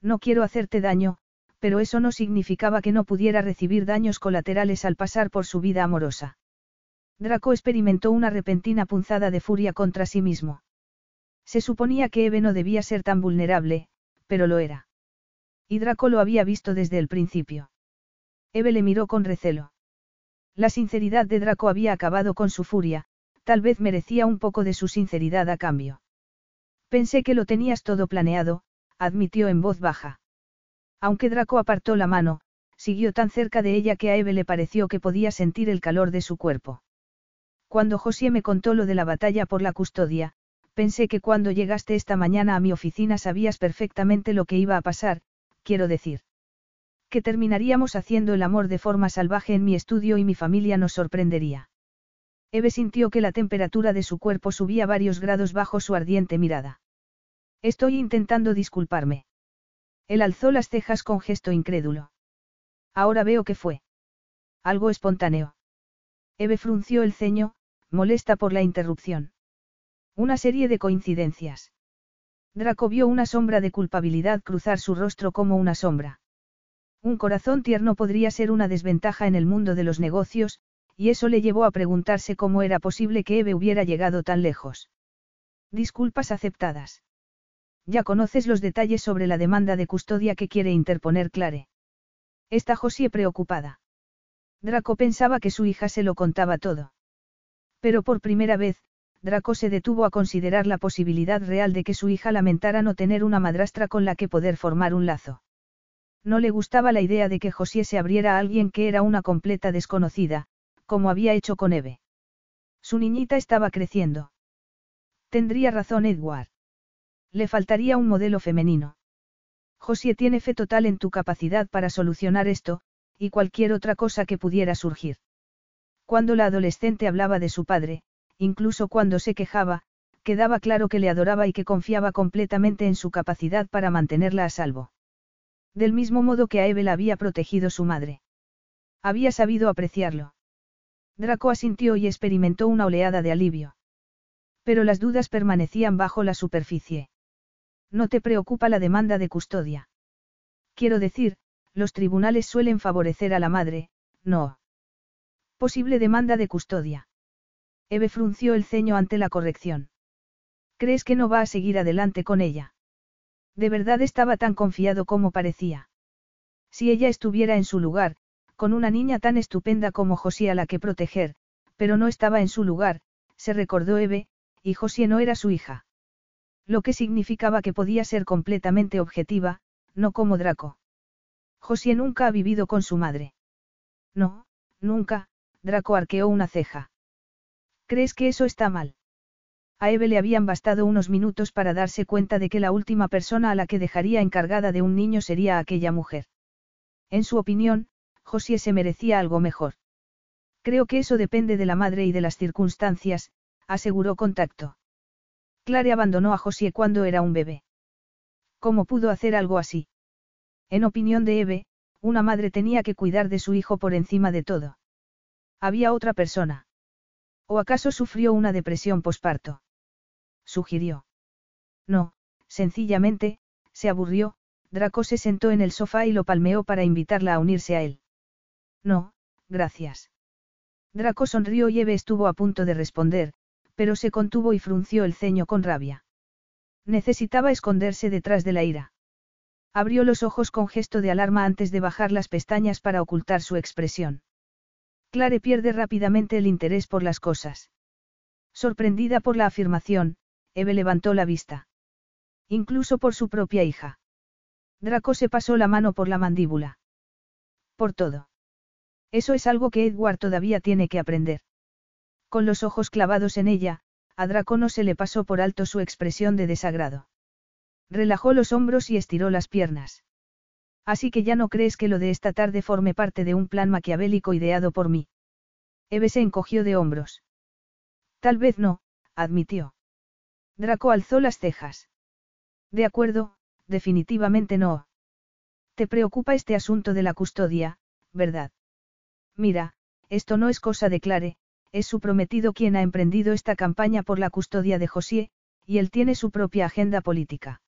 No quiero hacerte daño, pero eso no significaba que no pudiera recibir daños colaterales al pasar por su vida amorosa. Draco experimentó una repentina punzada de furia contra sí mismo. Se suponía que Eve no debía ser tan vulnerable, pero lo era. Y Draco lo había visto desde el principio. Eve le miró con recelo. La sinceridad de Draco había acabado con su furia, tal vez merecía un poco de su sinceridad a cambio. Pensé que lo tenías todo planeado, admitió en voz baja. Aunque Draco apartó la mano, siguió tan cerca de ella que a Eve le pareció que podía sentir el calor de su cuerpo. Cuando José me contó lo de la batalla por la custodia, pensé que cuando llegaste esta mañana a mi oficina sabías perfectamente lo que iba a pasar, quiero decir que terminaríamos haciendo el amor de forma salvaje en mi estudio y mi familia nos sorprendería. Eve sintió que la temperatura de su cuerpo subía varios grados bajo su ardiente mirada. Estoy intentando disculparme. Él alzó las cejas con gesto incrédulo. Ahora veo que fue. Algo espontáneo. Eve frunció el ceño, molesta por la interrupción. Una serie de coincidencias. Draco vio una sombra de culpabilidad cruzar su rostro como una sombra. Un corazón tierno podría ser una desventaja en el mundo de los negocios, y eso le llevó a preguntarse cómo era posible que Eve hubiera llegado tan lejos. Disculpas aceptadas. Ya conoces los detalles sobre la demanda de custodia que quiere interponer Clare. Está Josie preocupada. Draco pensaba que su hija se lo contaba todo. Pero por primera vez, Draco se detuvo a considerar la posibilidad real de que su hija lamentara no tener una madrastra con la que poder formar un lazo. No le gustaba la idea de que José se abriera a alguien que era una completa desconocida, como había hecho con Eve. Su niñita estaba creciendo. Tendría razón Edward. Le faltaría un modelo femenino. José tiene fe total en tu capacidad para solucionar esto, y cualquier otra cosa que pudiera surgir. Cuando la adolescente hablaba de su padre, incluso cuando se quejaba, quedaba claro que le adoraba y que confiaba completamente en su capacidad para mantenerla a salvo. Del mismo modo que a Eve la había protegido su madre. Había sabido apreciarlo. Draco asintió y experimentó una oleada de alivio. Pero las dudas permanecían bajo la superficie. No te preocupa la demanda de custodia. Quiero decir, los tribunales suelen favorecer a la madre, no. Posible demanda de custodia. Eve frunció el ceño ante la corrección. ¿Crees que no va a seguir adelante con ella? De verdad estaba tan confiado como parecía. Si ella estuviera en su lugar, con una niña tan estupenda como José a la que proteger, pero no estaba en su lugar, se recordó Eve, y José no era su hija. Lo que significaba que podía ser completamente objetiva, no como Draco. José nunca ha vivido con su madre. No, nunca, Draco arqueó una ceja. ¿Crees que eso está mal? A Eve le habían bastado unos minutos para darse cuenta de que la última persona a la que dejaría encargada de un niño sería aquella mujer. En su opinión, Josie se merecía algo mejor. Creo que eso depende de la madre y de las circunstancias, aseguró Contacto. Clare abandonó a Josie cuando era un bebé. ¿Cómo pudo hacer algo así? En opinión de Eve, una madre tenía que cuidar de su hijo por encima de todo. Había otra persona. ¿O acaso sufrió una depresión posparto? Sugirió. No, sencillamente, se aburrió, Draco se sentó en el sofá y lo palmeó para invitarla a unirse a él. No, gracias. Draco sonrió y Eve estuvo a punto de responder, pero se contuvo y frunció el ceño con rabia. Necesitaba esconderse detrás de la ira. Abrió los ojos con gesto de alarma antes de bajar las pestañas para ocultar su expresión. Clare pierde rápidamente el interés por las cosas. Sorprendida por la afirmación, Eve levantó la vista. Incluso por su propia hija. Draco se pasó la mano por la mandíbula. Por todo. Eso es algo que Edward todavía tiene que aprender. Con los ojos clavados en ella, a Draco no se le pasó por alto su expresión de desagrado. Relajó los hombros y estiró las piernas. Así que ya no crees que lo de esta tarde forme parte de un plan maquiavélico ideado por mí. Eve se encogió de hombros. Tal vez no, admitió. Draco alzó las cejas. De acuerdo, definitivamente no. Te preocupa este asunto de la custodia, ¿verdad? Mira, esto no es cosa de Clare, es su prometido quien ha emprendido esta campaña por la custodia de José, y él tiene su propia agenda política.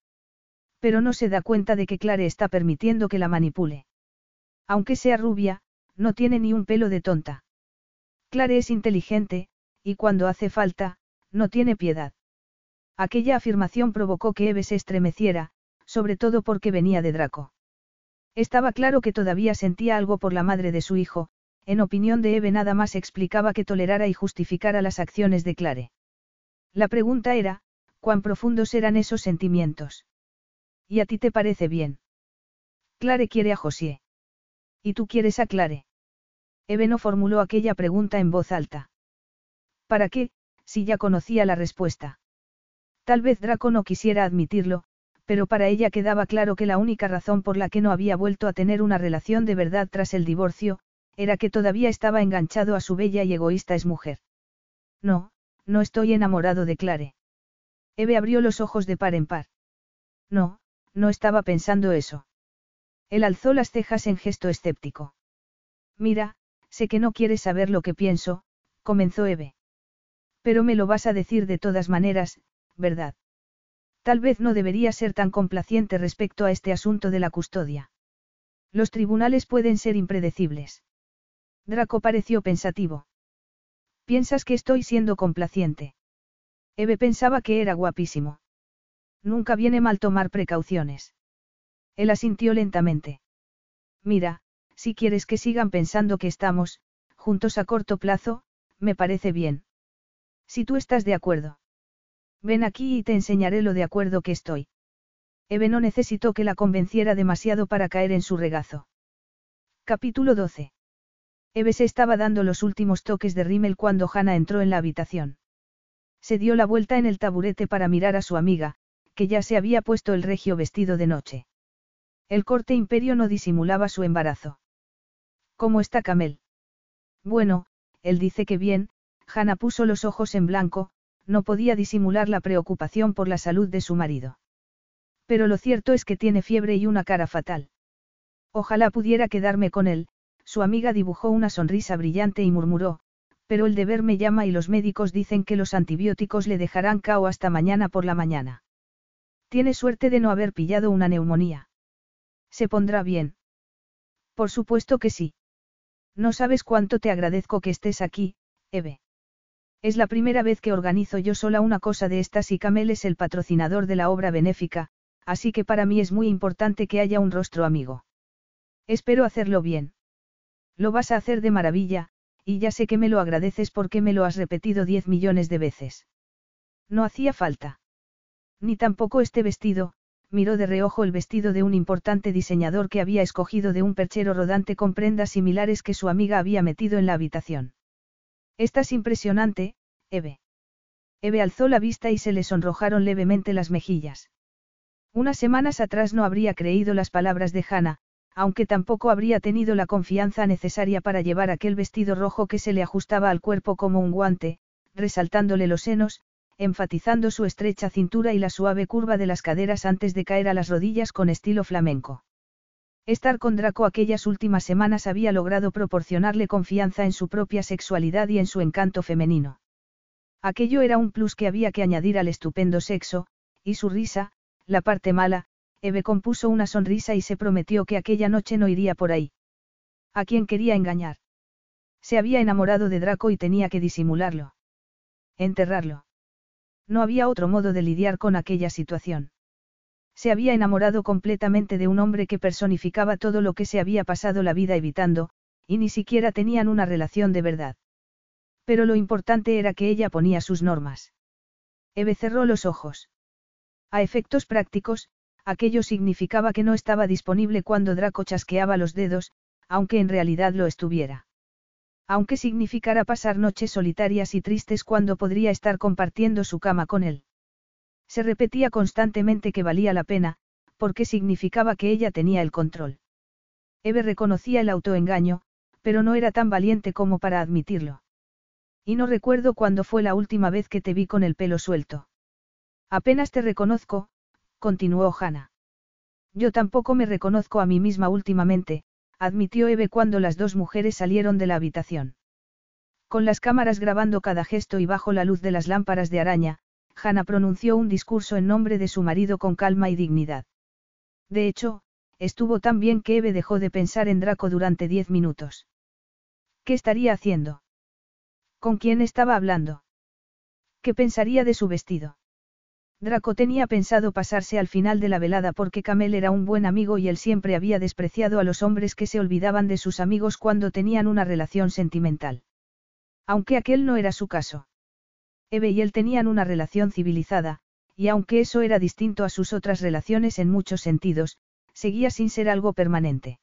Pero no se da cuenta de que Clare está permitiendo que la manipule. Aunque sea rubia, no tiene ni un pelo de tonta. Clare es inteligente, y cuando hace falta, no tiene piedad. Aquella afirmación provocó que Eve se estremeciera, sobre todo porque venía de Draco. Estaba claro que todavía sentía algo por la madre de su hijo, en opinión de Eve nada más explicaba que tolerara y justificara las acciones de Clare. La pregunta era, ¿cuán profundos eran esos sentimientos? ¿Y a ti te parece bien? Clare quiere a José. ¿Y tú quieres a Clare? Eve no formuló aquella pregunta en voz alta. ¿Para qué, si ya conocía la respuesta? Tal vez Draco no quisiera admitirlo, pero para ella quedaba claro que la única razón por la que no había vuelto a tener una relación de verdad tras el divorcio, era que todavía estaba enganchado a su bella y egoísta mujer. No, no estoy enamorado de Clare. Eve abrió los ojos de par en par. No, no estaba pensando eso. Él alzó las cejas en gesto escéptico. Mira, sé que no quieres saber lo que pienso, comenzó Eve. Pero me lo vas a decir de todas maneras, ¿verdad? Tal vez no debería ser tan complaciente respecto a este asunto de la custodia. Los tribunales pueden ser impredecibles. Draco pareció pensativo. ¿Piensas que estoy siendo complaciente? Eve pensaba que era guapísimo. Nunca viene mal tomar precauciones. Él asintió lentamente. Mira, si quieres que sigan pensando que estamos, juntos a corto plazo, me parece bien. Si tú estás de acuerdo. Ven aquí y te enseñaré lo de acuerdo que estoy. Eve no necesitó que la convenciera demasiado para caer en su regazo. Capítulo 12. Eve se estaba dando los últimos toques de rímel cuando Hannah entró en la habitación. Se dio la vuelta en el taburete para mirar a su amiga, que ya se había puesto el regio vestido de noche. El corte imperio no disimulaba su embarazo. ¿Cómo está Camel? Bueno, él dice que bien, Hannah puso los ojos en blanco, no podía disimular la preocupación por la salud de su marido. Pero lo cierto es que tiene fiebre y una cara fatal. Ojalá pudiera quedarme con él, su amiga dibujó una sonrisa brillante y murmuró, pero el deber me llama y los médicos dicen que los antibióticos le dejarán cao hasta mañana por la mañana. Tiene suerte de no haber pillado una neumonía. ¿Se pondrá bien? Por supuesto que sí. No sabes cuánto te agradezco que estés aquí, Eve. Es la primera vez que organizo yo sola una cosa de estas y Camel es el patrocinador de la obra benéfica, así que para mí es muy importante que haya un rostro amigo. Espero hacerlo bien. Lo vas a hacer de maravilla, y ya sé que me lo agradeces porque me lo has repetido diez millones de veces. No hacía falta. Ni tampoco este vestido, miró de reojo el vestido de un importante diseñador que había escogido de un perchero rodante con prendas similares que su amiga había metido en la habitación. Estás impresionante, Eve. Eve alzó la vista y se le sonrojaron levemente las mejillas. Unas semanas atrás no habría creído las palabras de Hannah, aunque tampoco habría tenido la confianza necesaria para llevar aquel vestido rojo que se le ajustaba al cuerpo como un guante, resaltándole los senos, enfatizando su estrecha cintura y la suave curva de las caderas antes de caer a las rodillas con estilo flamenco. Estar con Draco aquellas últimas semanas había logrado proporcionarle confianza en su propia sexualidad y en su encanto femenino. Aquello era un plus que había que añadir al estupendo sexo, y su risa, la parte mala, Eve compuso una sonrisa y se prometió que aquella noche no iría por ahí. ¿A quién quería engañar? Se había enamorado de Draco y tenía que disimularlo. Enterrarlo. No había otro modo de lidiar con aquella situación. Se había enamorado completamente de un hombre que personificaba todo lo que se había pasado la vida evitando, y ni siquiera tenían una relación de verdad. Pero lo importante era que ella ponía sus normas. Eve cerró los ojos. A efectos prácticos, aquello significaba que no estaba disponible cuando Draco chasqueaba los dedos, aunque en realidad lo estuviera. Aunque significara pasar noches solitarias y tristes cuando podría estar compartiendo su cama con él. Se repetía constantemente que valía la pena, porque significaba que ella tenía el control. Eve reconocía el autoengaño, pero no era tan valiente como para admitirlo. Y no recuerdo cuándo fue la última vez que te vi con el pelo suelto. Apenas te reconozco, continuó Hannah. Yo tampoco me reconozco a mí misma últimamente, admitió Eve cuando las dos mujeres salieron de la habitación. Con las cámaras grabando cada gesto y bajo la luz de las lámparas de araña, Hannah pronunció un discurso en nombre de su marido con calma y dignidad. De hecho, estuvo tan bien que Eve dejó de pensar en Draco durante diez minutos. ¿Qué estaría haciendo? ¿Con quién estaba hablando? ¿Qué pensaría de su vestido? Draco tenía pensado pasarse al final de la velada porque Camel era un buen amigo y él siempre había despreciado a los hombres que se olvidaban de sus amigos cuando tenían una relación sentimental. Aunque aquel no era su caso. Eve y él tenían una relación civilizada, y aunque eso era distinto a sus otras relaciones en muchos sentidos, seguía sin ser algo permanente.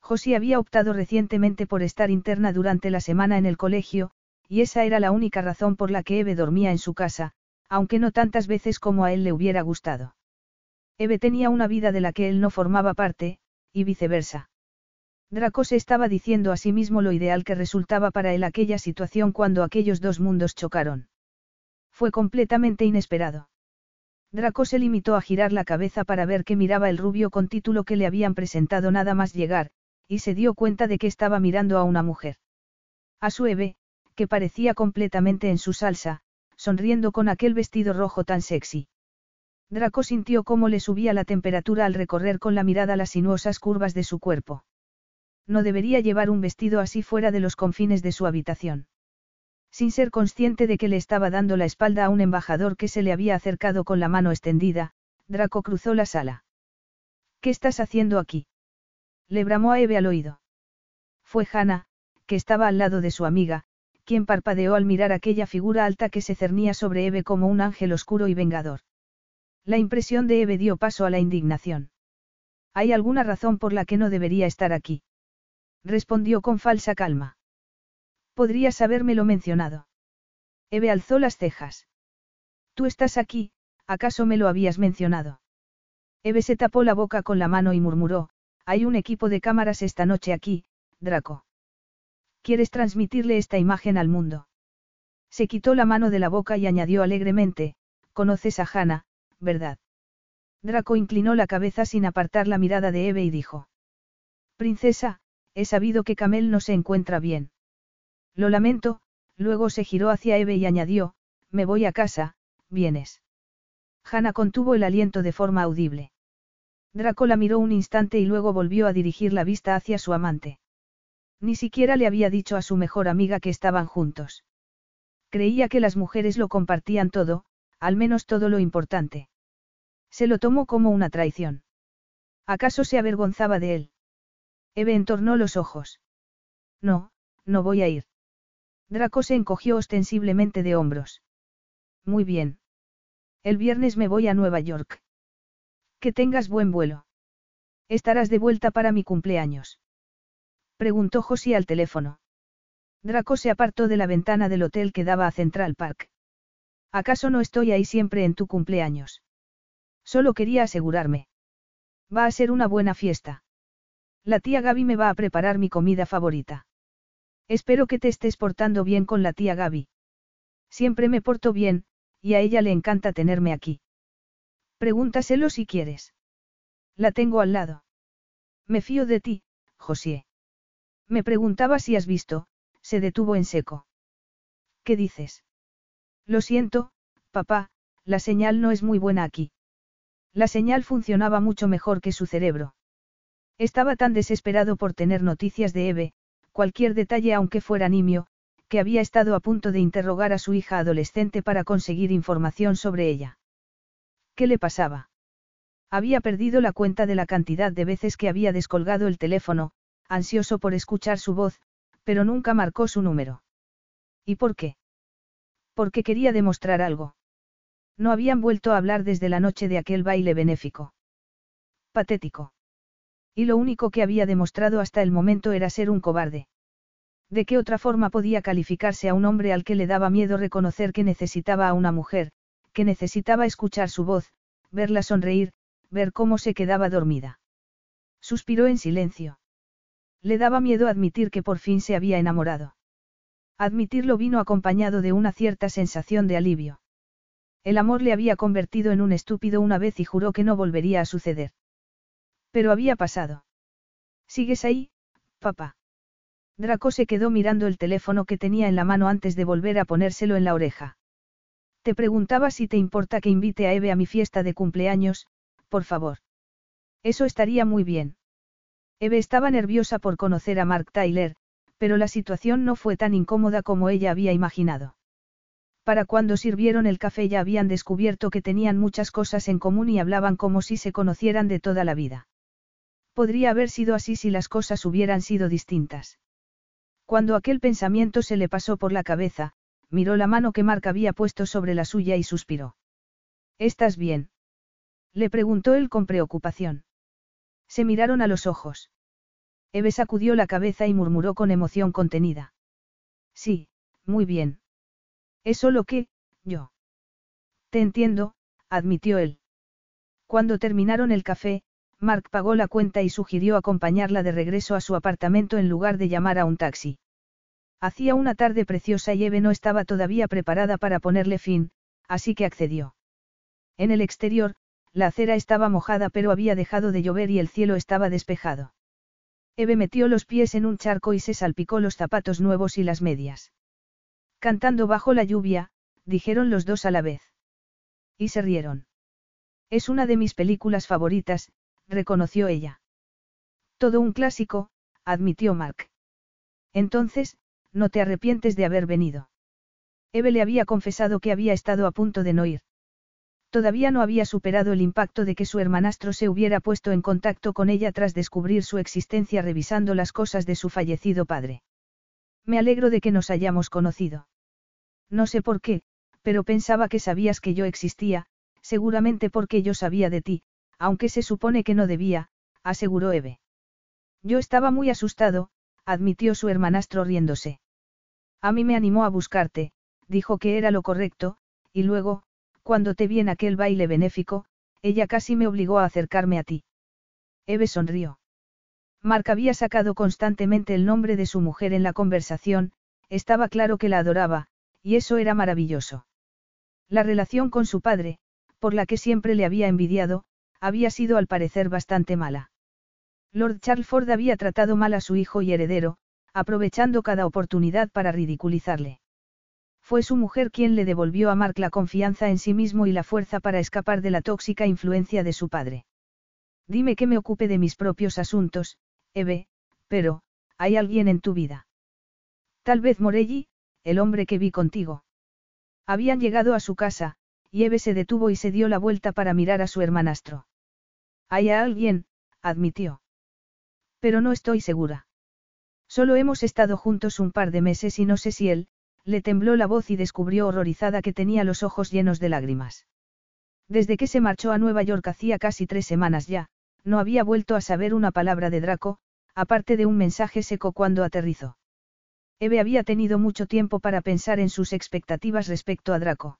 Josie había optado recientemente por estar interna durante la semana en el colegio, y esa era la única razón por la que Eve dormía en su casa, aunque no tantas veces como a él le hubiera gustado. Eve tenía una vida de la que él no formaba parte, y viceversa. Draco se estaba diciendo a sí mismo lo ideal que resultaba para él aquella situación cuando aquellos dos mundos chocaron. Fue completamente inesperado. Draco se limitó a girar la cabeza para ver que miraba el rubio con título que le habían presentado nada más llegar, y se dio cuenta de que estaba mirando a una mujer. A su Eve, que parecía completamente en su salsa, sonriendo con aquel vestido rojo tan sexy. Draco sintió cómo le subía la temperatura al recorrer con la mirada las sinuosas curvas de su cuerpo. No debería llevar un vestido así fuera de los confines de su habitación. Sin ser consciente de que le estaba dando la espalda a un embajador que se le había acercado con la mano extendida, Draco cruzó la sala. ¿Qué estás haciendo aquí? Le bramó a Eve al oído. Fue Hannah, que estaba al lado de su amiga, quien parpadeó al mirar aquella figura alta que se cernía sobre Eve como un ángel oscuro y vengador. La impresión de Eve dio paso a la indignación. ¿Hay alguna razón por la que no debería estar aquí? Respondió con falsa calma. Podrías habérmelo mencionado. Eve alzó las cejas. Tú estás aquí, ¿acaso me lo habías mencionado? Eve se tapó la boca con la mano y murmuró, hay un equipo de cámaras esta noche aquí, Draco. ¿Quieres transmitirle esta imagen al mundo? Se quitó la mano de la boca y añadió alegremente, conoces a Hannah, ¿verdad? Draco inclinó la cabeza sin apartar la mirada de Eve y dijo. Princesa, he sabido que Camel no se encuentra bien. Lo lamento, luego se giró hacia Eve y añadió, me voy a casa, vienes. Hannah contuvo el aliento de forma audible. Draco la miró un instante y luego volvió a dirigir la vista hacia su amante. Ni siquiera le había dicho a su mejor amiga que estaban juntos. Creía que las mujeres lo compartían todo, al menos todo lo importante. Se lo tomó como una traición. ¿Acaso se avergonzaba de él? Eve entornó los ojos. No, no voy a ir. Draco se encogió ostensiblemente de hombros. Muy bien. El viernes me voy a Nueva York. Que tengas buen vuelo. Estarás de vuelta para mi cumpleaños. Preguntó Josie al teléfono. Draco se apartó de la ventana del hotel que daba a Central Park. ¿Acaso no estoy ahí siempre en tu cumpleaños? Solo quería asegurarme. Va a ser una buena fiesta. La tía Gaby me va a preparar mi comida favorita. Espero que te estés portando bien con la tía Gaby. Siempre me porto bien, y a ella le encanta tenerme aquí. Pregúntaselo si quieres. La tengo al lado. Me fío de ti, José. Me preguntaba si has visto, se detuvo en seco. ¿Qué dices? Lo siento, papá, la señal no es muy buena aquí. La señal funcionaba mucho mejor que su cerebro. Estaba tan desesperado por tener noticias de Eve, cualquier detalle aunque fuera nimio, que había estado a punto de interrogar a su hija adolescente para conseguir información sobre ella. ¿Qué le pasaba? Había perdido la cuenta de la cantidad de veces que había descolgado el teléfono, ansioso por escuchar su voz, pero nunca marcó su número. ¿Y por qué? Porque quería demostrar algo. No habían vuelto a hablar desde la noche de aquel baile benéfico. Patético. Y lo único que había demostrado hasta el momento era ser un cobarde. ¿De qué otra forma podía calificarse a un hombre al que le daba miedo reconocer que necesitaba a una mujer, que necesitaba escuchar su voz, verla sonreír, ver cómo se quedaba dormida? Suspiró en silencio. Le daba miedo admitir que por fin se había enamorado. Admitirlo vino acompañado de una cierta sensación de alivio. El amor le había convertido en un estúpido una vez y juró que no volvería a suceder. Pero había pasado. ¿Sigues ahí, papá? Draco se quedó mirando el teléfono que tenía en la mano antes de volver a ponérselo en la oreja. Te preguntaba si te importa que invite a Eve a mi fiesta de cumpleaños, por favor. Eso estaría muy bien. Eve estaba nerviosa por conocer a Mark Tyler, pero la situación no fue tan incómoda como ella había imaginado. Para cuando sirvieron el café ya habían descubierto que tenían muchas cosas en común y hablaban como si se conocieran de toda la vida. Podría haber sido así si las cosas hubieran sido distintas. Cuando aquel pensamiento se le pasó por la cabeza, miró la mano que Mark había puesto sobre la suya y suspiró. ¿Estás bien? Le preguntó él con preocupación. Se miraron a los ojos. Eve sacudió la cabeza y murmuró con emoción contenida. Sí, muy bien. Es solo que, yo. Te entiendo, admitió él. Cuando terminaron el café, Mark pagó la cuenta y sugirió acompañarla de regreso a su apartamento en lugar de llamar a un taxi. Hacía una tarde preciosa y Eve no estaba todavía preparada para ponerle fin, así que accedió. En el exterior, la acera estaba mojada pero había dejado de llover y el cielo estaba despejado. Eve metió los pies en un charco y se salpicó los zapatos nuevos y las medias. Cantando bajo la lluvia, dijeron los dos a la vez. Y se rieron. Es una de mis películas favoritas, reconoció ella. Todo un clásico, admitió Mark. Entonces, no te arrepientes de haber venido. Eve le había confesado que había estado a punto de no ir. Todavía no había superado el impacto de que su hermanastro se hubiera puesto en contacto con ella tras descubrir su existencia revisando las cosas de su fallecido padre. Me alegro de que nos hayamos conocido. No sé por qué, pero pensaba que sabías que yo existía, seguramente porque yo sabía de ti, aunque se supone que no debía, aseguró Eve. Yo estaba muy asustado, admitió su hermanastro riéndose. A mí me animó a buscarte, dijo que era lo correcto, y luego, cuando te vi en aquel baile benéfico, ella casi me obligó a acercarme a ti. Eve sonrió. Mark había sacado constantemente el nombre de su mujer en la conversación, estaba claro que la adoraba, y eso era maravilloso. La relación con su padre, por la que siempre le había envidiado, había sido al parecer bastante mala. Lord Charlesford había tratado mal a su hijo y heredero, aprovechando cada oportunidad para ridiculizarle. Fue su mujer quien le devolvió a Mark la confianza en sí mismo y la fuerza para escapar de la tóxica influencia de su padre. Dime que me ocupe de mis propios asuntos, Eve, pero, ¿hay alguien en tu vida? Tal vez Morelli, el hombre que vi contigo. Habían llegado a su casa, y Eve se detuvo y se dio la vuelta para mirar a su hermanastro. Hay alguien, admitió. Pero no estoy segura. Solo hemos estado juntos un par de meses y no sé si él, le tembló la voz y descubrió horrorizada que tenía los ojos llenos de lágrimas. Desde que se marchó a Nueva York hacía casi tres semanas ya, no había vuelto a saber una palabra de Draco, aparte de un mensaje seco cuando aterrizó. Eve había tenido mucho tiempo para pensar en sus expectativas respecto a Draco.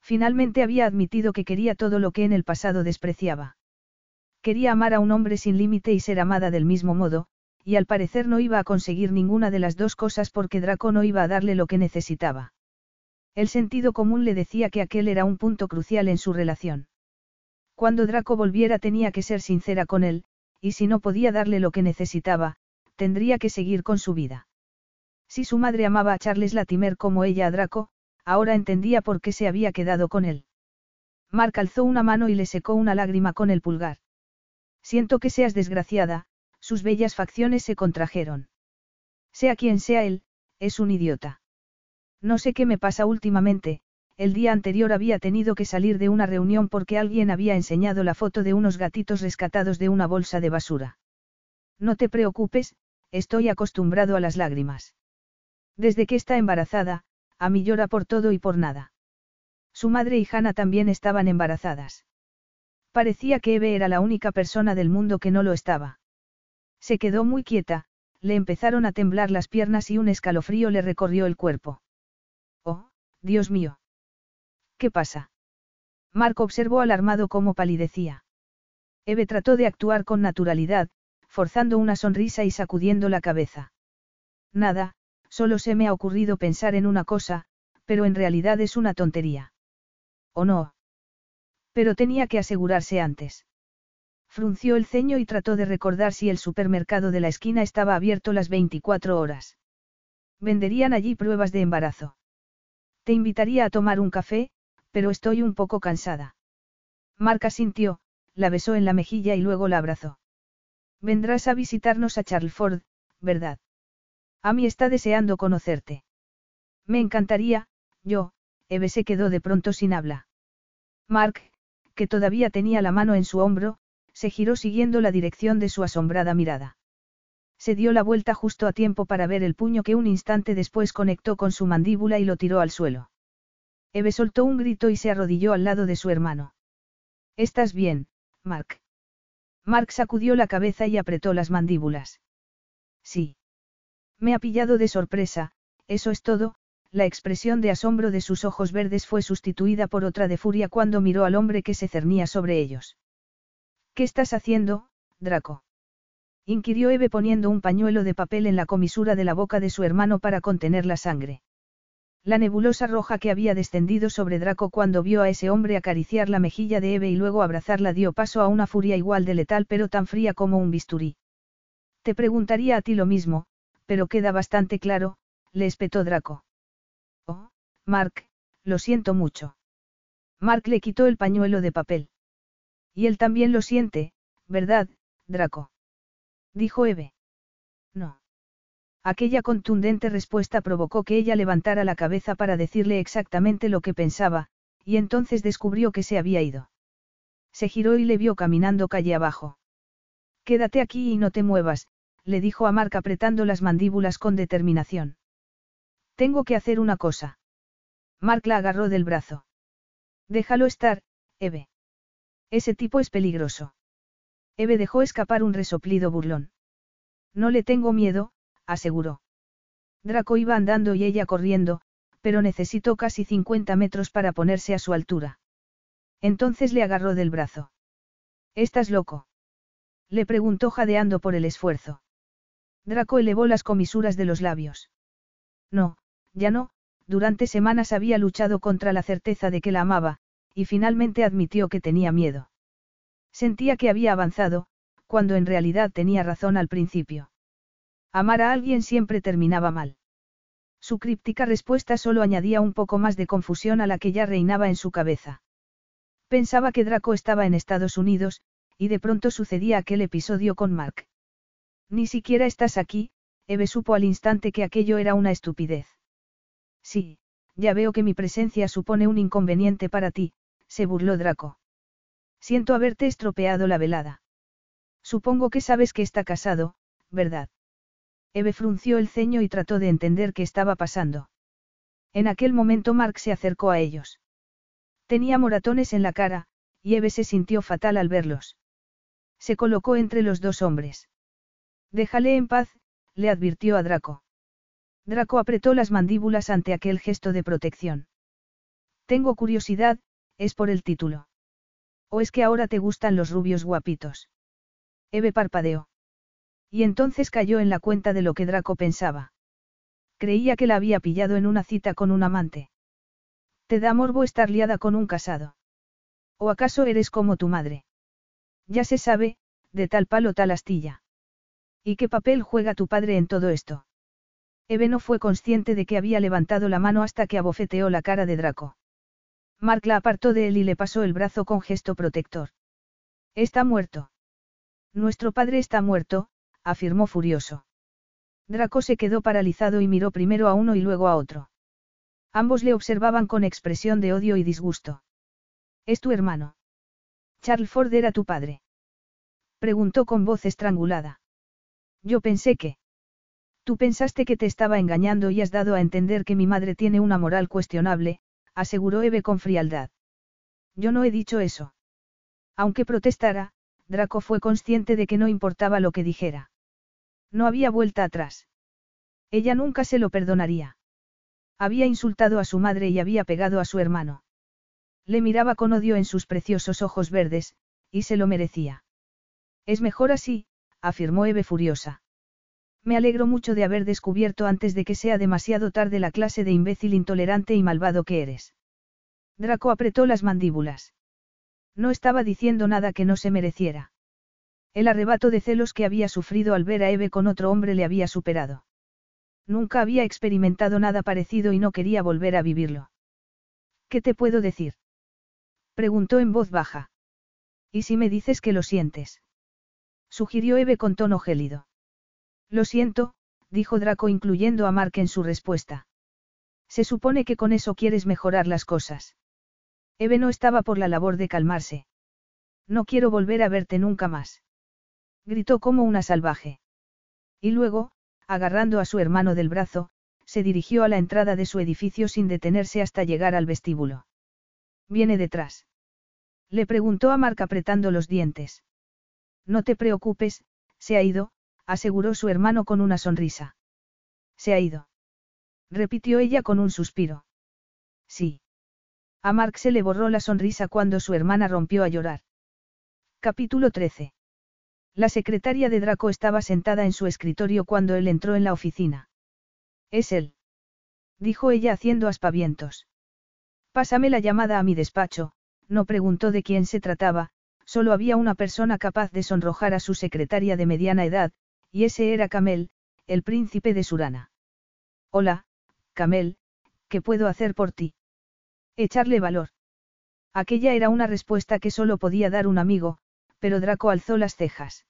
Finalmente había admitido que quería todo lo que en el pasado despreciaba. Quería amar a un hombre sin límite y ser amada del mismo modo, y al parecer no iba a conseguir ninguna de las dos cosas porque Draco no iba a darle lo que necesitaba. El sentido común le decía que aquel era un punto crucial en su relación. Cuando Draco volviera tenía que ser sincera con él, y si no podía darle lo que necesitaba, tendría que seguir con su vida. Si su madre amaba a Charles Latimer como ella a Draco, ahora entendía por qué se había quedado con él. Mark alzó una mano y le secó una lágrima con el pulgar. Siento que seas desgraciada, sus bellas facciones se contrajeron. Sea quien sea él, es un idiota. No sé qué me pasa últimamente, el día anterior había tenido que salir de una reunión porque alguien había enseñado la foto de unos gatitos rescatados de una bolsa de basura. No te preocupes, estoy acostumbrado a las lágrimas. Desde que está embarazada, a mí llora por todo y por nada. Su madre y Hannah también estaban embarazadas. Parecía que Eve era la única persona del mundo que no lo estaba. Se quedó muy quieta, le empezaron a temblar las piernas y un escalofrío le recorrió el cuerpo. Oh, Dios mío. ¿Qué pasa? Marco observó alarmado cómo palidecía. Eve trató de actuar con naturalidad, forzando una sonrisa y sacudiendo la cabeza. Nada, solo se me ha ocurrido pensar en una cosa, pero en realidad es una tontería. ¿O no? Pero tenía que asegurarse antes. Frunció el ceño y trató de recordar si el supermercado de la esquina estaba abierto las 24 horas. Venderían allí pruebas de embarazo. Te invitaría a tomar un café, pero estoy un poco cansada. Marca sintió, la besó en la mejilla y luego la abrazó. Vendrás a visitarnos a Charlesford, ¿verdad? A mí está deseando conocerte. Me encantaría, yo, Eve se quedó de pronto sin habla. Mark, que todavía tenía la mano en su hombro, se giró siguiendo la dirección de su asombrada mirada. Se dio la vuelta justo a tiempo para ver el puño que un instante después conectó con su mandíbula y lo tiró al suelo. Eve soltó un grito y se arrodilló al lado de su hermano. ¿Estás bien, Mark? Mark sacudió la cabeza y apretó las mandíbulas. Sí. Me ha pillado de sorpresa, eso es todo, la expresión de asombro de sus ojos verdes fue sustituida por otra de furia cuando miró al hombre que se cernía sobre ellos. ¿Qué estás haciendo, Draco? inquirió Eve poniendo un pañuelo de papel en la comisura de la boca de su hermano para contener la sangre. La nebulosa roja que había descendido sobre Draco cuando vio a ese hombre acariciar la mejilla de Eve y luego abrazarla dio paso a una furia igual de letal pero tan fría como un bisturí. Te preguntaría a ti lo mismo, pero queda bastante claro, le espetó Draco. Oh, Mark, lo siento mucho. Mark le quitó el pañuelo de papel. Y él también lo siente, ¿verdad, Draco? Dijo Eve. No. Aquella contundente respuesta provocó que ella levantara la cabeza para decirle exactamente lo que pensaba, y entonces descubrió que se había ido. Se giró y le vio caminando calle abajo. Quédate aquí y no te muevas, le dijo a Mark apretando las mandíbulas con determinación. Tengo que hacer una cosa. Mark la agarró del brazo. Déjalo estar, Eve. Ese tipo es peligroso. Eve dejó escapar un resoplido burlón. No le tengo miedo, aseguró. Draco iba andando y ella corriendo, pero necesitó casi 50 metros para ponerse a su altura. Entonces le agarró del brazo. ¿Estás loco? Le preguntó jadeando por el esfuerzo. Draco elevó las comisuras de los labios. No, ya no, durante semanas había luchado contra la certeza de que la amaba, y finalmente admitió que tenía miedo. Sentía que había avanzado, cuando en realidad tenía razón al principio. Amar a alguien siempre terminaba mal. Su críptica respuesta solo añadía un poco más de confusión a la que ya reinaba en su cabeza. Pensaba que Draco estaba en Estados Unidos, y de pronto sucedía aquel episodio con Mark. Ni siquiera estás aquí, Eve supo al instante que aquello era una estupidez. Sí, ya veo que mi presencia supone un inconveniente para ti, se burló Draco. Siento haberte estropeado la velada. Supongo que sabes que está casado, ¿verdad? Eve frunció el ceño y trató de entender qué estaba pasando. En aquel momento Mark se acercó a ellos. Tenía moratones en la cara, y Eve se sintió fatal al verlos. Se colocó entre los dos hombres. Déjale en paz, le advirtió a Draco. Draco apretó las mandíbulas ante aquel gesto de protección. Tengo curiosidad, es por el título. ¿O es que ahora te gustan los rubios guapitos? Eve parpadeó. Y entonces cayó en la cuenta de lo que Draco pensaba. Creía que la había pillado en una cita con un amante. ¿Te da morbo estar liada con un casado? ¿O acaso eres como tu madre? Ya se sabe, de tal palo tal astilla. ¿Y qué papel juega tu padre en todo esto? Eve no fue consciente de que había levantado la mano hasta que abofeteó la cara de Draco. Mark la apartó de él y le pasó el brazo con gesto protector. Está muerto. Nuestro padre está muerto, afirmó furioso. Draco se quedó paralizado y miró primero a uno y luego a otro. Ambos le observaban con expresión de odio y disgusto. ¿Es tu hermano? Charles Ford era tu padre. Preguntó con voz estrangulada. Yo pensé que... Tú pensaste que te estaba engañando y has dado a entender que mi madre tiene una moral cuestionable, aseguró Eve con frialdad. Yo no he dicho eso. Aunque protestara, Draco fue consciente de que no importaba lo que dijera. No había vuelta atrás. Ella nunca se lo perdonaría. Había insultado a su madre y había pegado a su hermano. Le miraba con odio en sus preciosos ojos verdes, y se lo merecía. Es mejor así, afirmó Eve furiosa. Me alegro mucho de haber descubierto antes de que sea demasiado tarde la clase de imbécil intolerante y malvado que eres. Draco apretó las mandíbulas. No estaba diciendo nada que no se mereciera. El arrebato de celos que había sufrido al ver a Eve con otro hombre le había superado. Nunca había experimentado nada parecido y no quería volver a vivirlo. ¿Qué te puedo decir? Preguntó en voz baja. ¿Y si me dices que lo sientes? Sugirió Eve con tono gélido. Lo siento, dijo Draco incluyendo a Mark en su respuesta. Se supone que con eso quieres mejorar las cosas. Eve no estaba por la labor de calmarse. No quiero volver a verte nunca más. Gritó como una salvaje. Y luego, agarrando a su hermano del brazo, se dirigió a la entrada de su edificio sin detenerse hasta llegar al vestíbulo. ¿Viene detrás? Le preguntó a Mark apretando los dientes. No te preocupes, se ha ido, aseguró su hermano con una sonrisa. Se ha ido. Repitió ella con un suspiro. Sí. A Mark se le borró la sonrisa cuando su hermana rompió a llorar. Capítulo 13. La secretaria de Draco estaba sentada en su escritorio cuando él entró en la oficina. Es él. Dijo ella haciendo aspavientos. Pásame la llamada a mi despacho, no preguntó de quién se trataba, solo había una persona capaz de sonrojar a su secretaria de mediana edad, y ese era Camel, el príncipe de Surana. Hola, Camel, ¿qué puedo hacer por ti? Echarle valor. Aquella era una respuesta que solo podía dar un amigo, pero Draco alzó las cejas.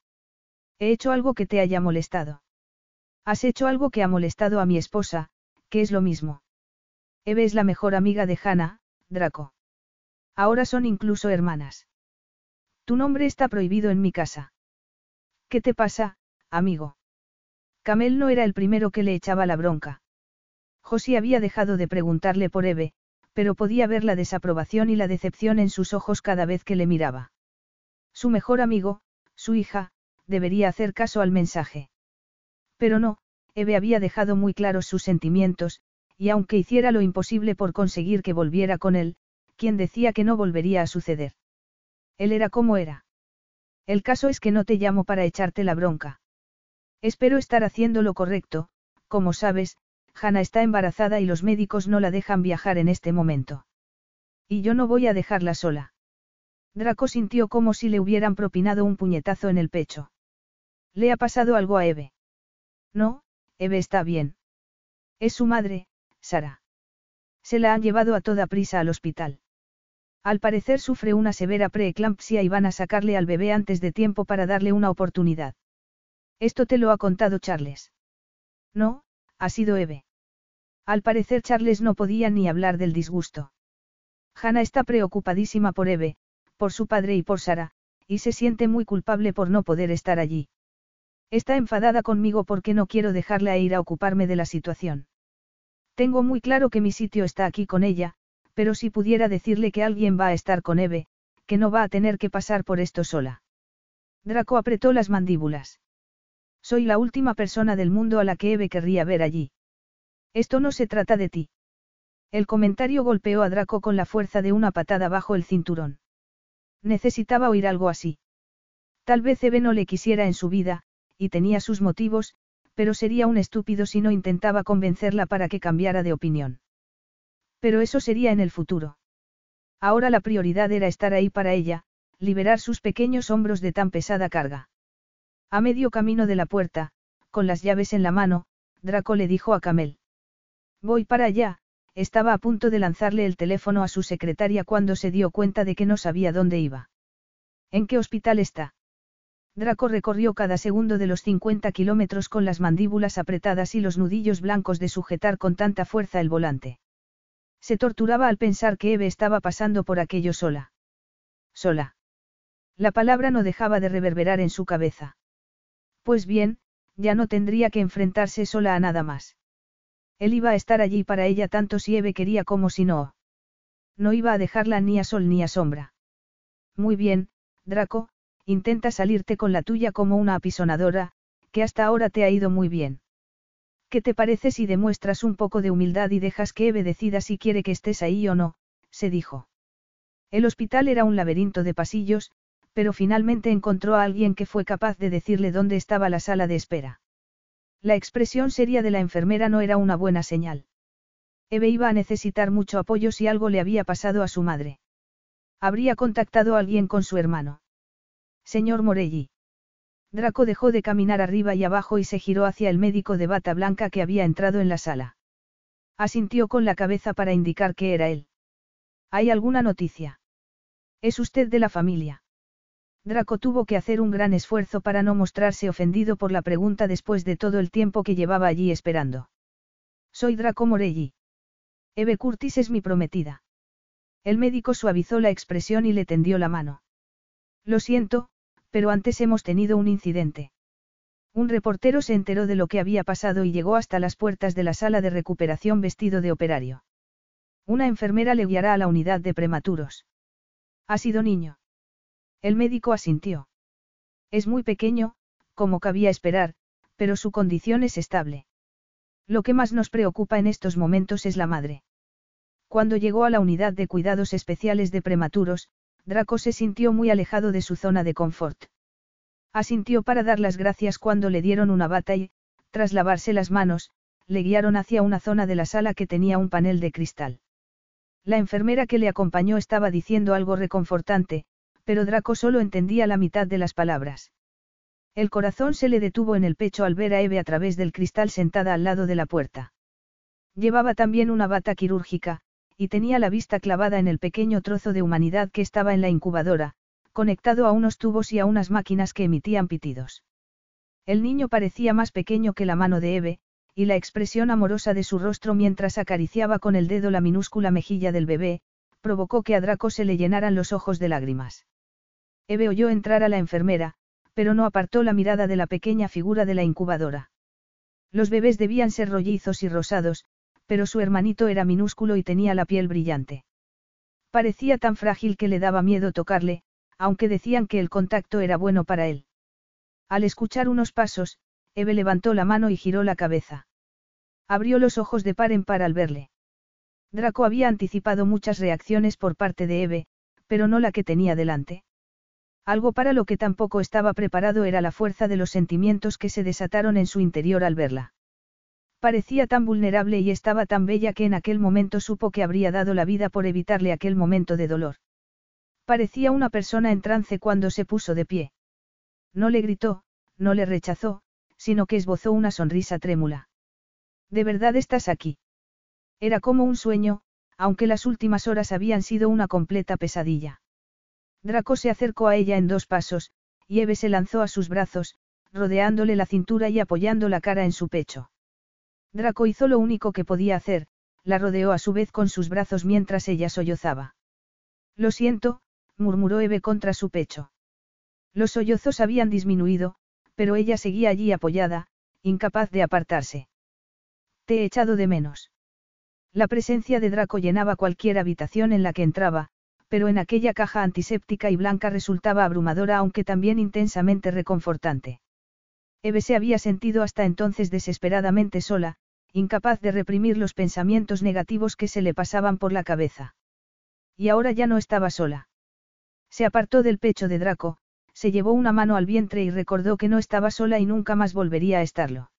He hecho algo que te haya molestado. Has hecho algo que ha molestado a mi esposa, que es lo mismo. Eve es la mejor amiga de Hannah, Draco. Ahora son incluso hermanas. Tu nombre está prohibido en mi casa. ¿Qué te pasa, amigo. Camel no era el primero que le echaba la bronca. Josie había dejado de preguntarle por Eve, pero podía ver la desaprobación y la decepción en sus ojos cada vez que le miraba. Su mejor amigo, su hija, debería hacer caso al mensaje. Pero no, Eve había dejado muy claros sus sentimientos, y aunque hiciera lo imposible por conseguir que volviera con él, quien decía que no volvería a suceder. Él era como era. El caso es que no te llamo para echarte la bronca. Espero estar haciendo lo correcto, como sabes, Hannah está embarazada y los médicos no la dejan viajar en este momento. Y yo no voy a dejarla sola. Draco sintió como si le hubieran propinado un puñetazo en el pecho. ¿Le ha pasado algo a Eve? No, Eve está bien. Es su madre, Sara. Se la han llevado a toda prisa al hospital. Al parecer sufre una severa preeclampsia y van a sacarle al bebé antes de tiempo para darle una oportunidad. Esto te lo ha contado Charles. No, ha sido Eve. Al parecer Charles no podía ni hablar del disgusto. Hannah está preocupadísima por Eve, por su padre y por Sara, y se siente muy culpable por no poder estar allí. Está enfadada conmigo porque no quiero dejarla ir a ocuparme de la situación. Tengo muy claro que mi sitio está aquí con ella, pero si pudiera decirle que alguien va a estar con Eve, que no va a tener que pasar por esto sola. Draco apretó las mandíbulas. Soy la última persona del mundo a la que Eve querría ver allí. Esto no se trata de ti. El comentario golpeó a Draco con la fuerza de una patada bajo el cinturón. Necesitaba oír algo así. Tal vez Eve no le quisiera en su vida, y tenía sus motivos, pero sería un estúpido si no intentaba convencerla para que cambiara de opinión. Pero eso sería en el futuro. Ahora la prioridad era estar ahí para ella, liberar sus pequeños hombros de tan pesada carga. A medio camino de la puerta, con las llaves en la mano, Draco le dijo a Camel. Voy para allá, estaba a punto de lanzarle el teléfono a su secretaria cuando se dio cuenta de que no sabía dónde iba. ¿En qué hospital está? Draco recorrió cada segundo de los 50 kilómetros con las mandíbulas apretadas y los nudillos blancos de sujetar con tanta fuerza el volante. Se torturaba al pensar que Eve estaba pasando por aquello sola. Sola. La palabra no dejaba de reverberar en su cabeza. Pues bien, ya no tendría que enfrentarse sola a nada más. Él iba a estar allí para ella tanto si Eve quería como si no. No iba a dejarla ni a sol ni a sombra. Muy bien, Draco, intenta salirte con la tuya como una apisonadora, que hasta ahora te ha ido muy bien. ¿Qué te parece si demuestras un poco de humildad y dejas que Eve decida si quiere que estés ahí o no? se dijo. El hospital era un laberinto de pasillos, pero finalmente encontró a alguien que fue capaz de decirle dónde estaba la sala de espera. La expresión seria de la enfermera no era una buena señal. Eve iba a necesitar mucho apoyo si algo le había pasado a su madre. Habría contactado a alguien con su hermano. Señor Morelli. Draco dejó de caminar arriba y abajo y se giró hacia el médico de bata blanca que había entrado en la sala. Asintió con la cabeza para indicar que era él. ¿Hay alguna noticia? ¿Es usted de la familia? Draco tuvo que hacer un gran esfuerzo para no mostrarse ofendido por la pregunta después de todo el tiempo que llevaba allí esperando. Soy Draco Morelli. Eve Curtis es mi prometida. El médico suavizó la expresión y le tendió la mano. Lo siento, pero antes hemos tenido un incidente. Un reportero se enteró de lo que había pasado y llegó hasta las puertas de la sala de recuperación vestido de operario. Una enfermera le guiará a la unidad de prematuros. Ha sido niño. El médico asintió. Es muy pequeño, como cabía esperar, pero su condición es estable. Lo que más nos preocupa en estos momentos es la madre. Cuando llegó a la unidad de cuidados especiales de prematuros, Draco se sintió muy alejado de su zona de confort. Asintió para dar las gracias cuando le dieron una bata y, tras lavarse las manos, le guiaron hacia una zona de la sala que tenía un panel de cristal. La enfermera que le acompañó estaba diciendo algo reconfortante, pero Draco solo entendía la mitad de las palabras. El corazón se le detuvo en el pecho al ver a Eve a través del cristal sentada al lado de la puerta. Llevaba también una bata quirúrgica, y tenía la vista clavada en el pequeño trozo de humanidad que estaba en la incubadora, conectado a unos tubos y a unas máquinas que emitían pitidos. El niño parecía más pequeño que la mano de Eve, y la expresión amorosa de su rostro mientras acariciaba con el dedo la minúscula mejilla del bebé, provocó que a Draco se le llenaran los ojos de lágrimas. Eve oyó entrar a la enfermera, pero no apartó la mirada de la pequeña figura de la incubadora. Los bebés debían ser rollizos y rosados, pero su hermanito era minúsculo y tenía la piel brillante. Parecía tan frágil que le daba miedo tocarle, aunque decían que el contacto era bueno para él. Al escuchar unos pasos, Eve levantó la mano y giró la cabeza. Abrió los ojos de par en par al verle. Draco había anticipado muchas reacciones por parte de Eve, pero no la que tenía delante. Algo para lo que tampoco estaba preparado era la fuerza de los sentimientos que se desataron en su interior al verla. Parecía tan vulnerable y estaba tan bella que en aquel momento supo que habría dado la vida por evitarle aquel momento de dolor. Parecía una persona en trance cuando se puso de pie. No le gritó, no le rechazó, sino que esbozó una sonrisa trémula. ¿De verdad estás aquí? Era como un sueño, aunque las últimas horas habían sido una completa pesadilla. Draco se acercó a ella en dos pasos, y Eve se lanzó a sus brazos, rodeándole la cintura y apoyando la cara en su pecho. Draco hizo lo único que podía hacer, la rodeó a su vez con sus brazos mientras ella sollozaba. Lo siento, murmuró Eve contra su pecho. Los sollozos habían disminuido, pero ella seguía allí apoyada, incapaz de apartarse. Te he echado de menos. La presencia de Draco llenaba cualquier habitación en la que entraba, pero en aquella caja antiséptica y blanca resultaba abrumadora aunque también intensamente reconfortante. Eve se había sentido hasta entonces desesperadamente sola, incapaz de reprimir los pensamientos negativos que se le pasaban por la cabeza. Y ahora ya no estaba sola. Se apartó del pecho de Draco, se llevó una mano al vientre y recordó que no estaba sola y nunca más volvería a estarlo.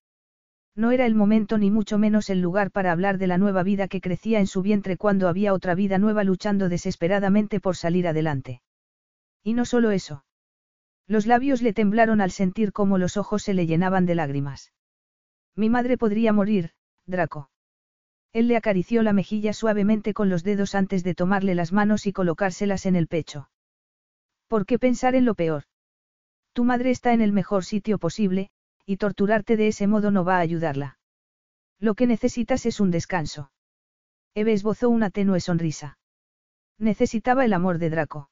No era el momento ni mucho menos el lugar para hablar de la nueva vida que crecía en su vientre cuando había otra vida nueva luchando desesperadamente por salir adelante. Y no solo eso. Los labios le temblaron al sentir cómo los ojos se le llenaban de lágrimas. Mi madre podría morir, Draco. Él le acarició la mejilla suavemente con los dedos antes de tomarle las manos y colocárselas en el pecho. ¿Por qué pensar en lo peor? Tu madre está en el mejor sitio posible, y torturarte de ese modo no va a ayudarla. Lo que necesitas es un descanso. Eve esbozó una tenue sonrisa. Necesitaba el amor de Draco.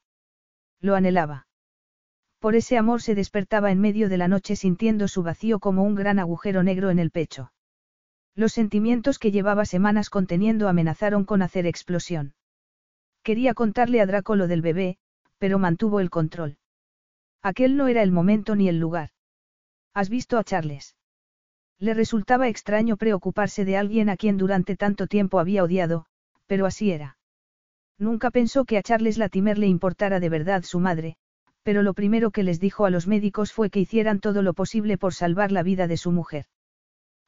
Lo anhelaba. Por ese amor se despertaba en medio de la noche sintiendo su vacío como un gran agujero negro en el pecho. Los sentimientos que llevaba semanas conteniendo amenazaron con hacer explosión. Quería contarle a Draco lo del bebé, pero mantuvo el control. Aquel no era el momento ni el lugar. ¿Has visto a Charles? Le resultaba extraño preocuparse de alguien a quien durante tanto tiempo había odiado, pero así era. Nunca pensó que a Charles Latimer le importara de verdad su madre, pero lo primero que les dijo a los médicos fue que hicieran todo lo posible por salvar la vida de su mujer.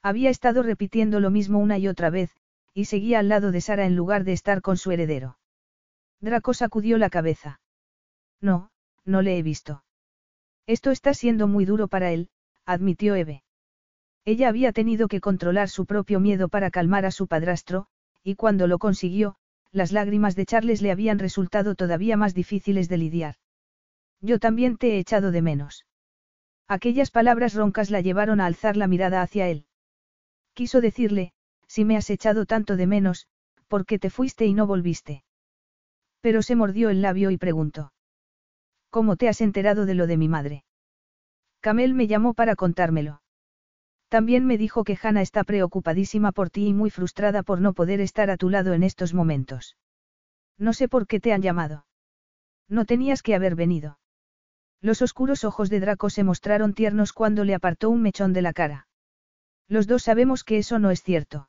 Había estado repitiendo lo mismo una y otra vez, y seguía al lado de Sara en lugar de estar con su heredero. Draco sacudió la cabeza. No, no le he visto. Esto está siendo muy duro para él, admitió Eve. Ella había tenido que controlar su propio miedo para calmar a su padrastro, y cuando lo consiguió, las lágrimas de Charles le habían resultado todavía más difíciles de lidiar. Yo también te he echado de menos. Aquellas palabras roncas la llevaron a alzar la mirada hacia él. Quiso decirle, si me has echado tanto de menos, ¿por qué te fuiste y no volviste? Pero se mordió el labio y preguntó. ¿Cómo te has enterado de lo de mi madre? Camel me llamó para contármelo. También me dijo que Hannah está preocupadísima por ti y muy frustrada por no poder estar a tu lado en estos momentos. No sé por qué te han llamado. No tenías que haber venido. Los oscuros ojos de Draco se mostraron tiernos cuando le apartó un mechón de la cara. Los dos sabemos que eso no es cierto.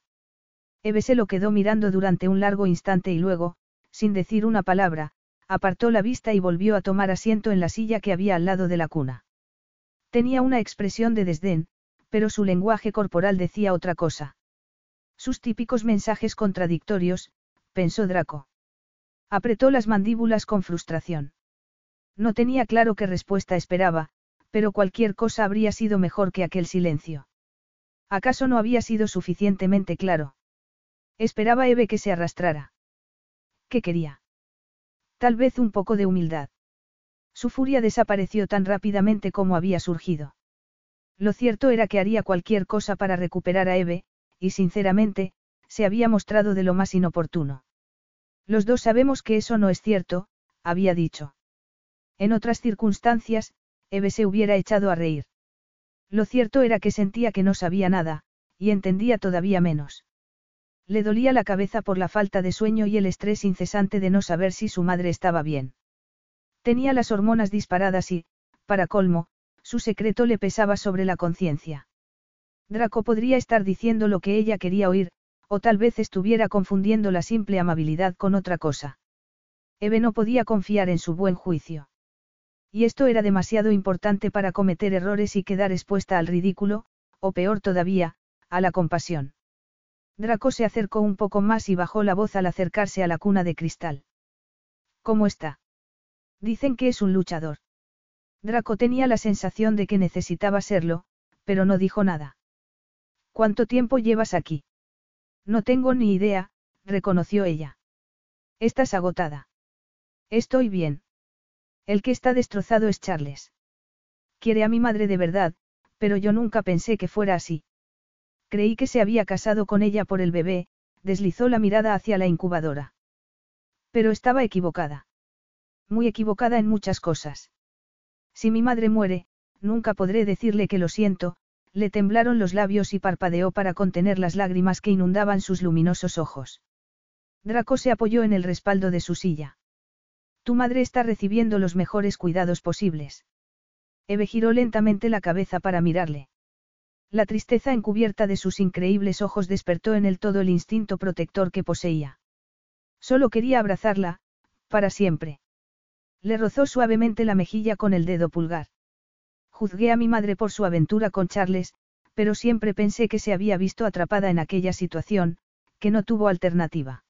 Eve se lo quedó mirando durante un largo instante y luego, sin decir una palabra, apartó la vista y volvió a tomar asiento en la silla que había al lado de la cuna. Tenía una expresión de desdén, pero su lenguaje corporal decía otra cosa. Sus típicos mensajes contradictorios, pensó Draco. Apretó las mandíbulas con frustración. No tenía claro qué respuesta esperaba, pero cualquier cosa habría sido mejor que aquel silencio. ¿Acaso no había sido suficientemente claro? Esperaba Eve que se arrastrara. ¿Qué quería? Tal vez un poco de humildad. Su furia desapareció tan rápidamente como había surgido. Lo cierto era que haría cualquier cosa para recuperar a Eve, y sinceramente, se había mostrado de lo más inoportuno. Los dos sabemos que eso no es cierto, había dicho. En otras circunstancias, Eve se hubiera echado a reír. Lo cierto era que sentía que no sabía nada, y entendía todavía menos. Le dolía la cabeza por la falta de sueño y el estrés incesante de no saber si su madre estaba bien. Tenía las hormonas disparadas y, para colmo, su secreto le pesaba sobre la conciencia. Draco podría estar diciendo lo que ella quería oír, o tal vez estuviera confundiendo la simple amabilidad con otra cosa. Eve no podía confiar en su buen juicio. Y esto era demasiado importante para cometer errores y quedar expuesta al ridículo, o peor todavía, a la compasión. Draco se acercó un poco más y bajó la voz al acercarse a la cuna de cristal. ¿Cómo está? Dicen que es un luchador. Draco tenía la sensación de que necesitaba serlo, pero no dijo nada. ¿Cuánto tiempo llevas aquí? No tengo ni idea, reconoció ella. Estás agotada. Estoy bien. El que está destrozado es Charles. Quiere a mi madre de verdad, pero yo nunca pensé que fuera así. Creí que se había casado con ella por el bebé, deslizó la mirada hacia la incubadora. Pero estaba equivocada. Muy equivocada en muchas cosas. Si mi madre muere, nunca podré decirle que lo siento, le temblaron los labios y parpadeó para contener las lágrimas que inundaban sus luminosos ojos. Draco se apoyó en el respaldo de su silla. Tu madre está recibiendo los mejores cuidados posibles. Eve giró lentamente la cabeza para mirarle. La tristeza encubierta de sus increíbles ojos despertó en él todo el instinto protector que poseía. Solo quería abrazarla, para siempre. Le rozó suavemente la mejilla con el dedo pulgar. Juzgué a mi madre por su aventura con Charles, pero siempre pensé que se había visto atrapada en aquella situación, que no tuvo alternativa.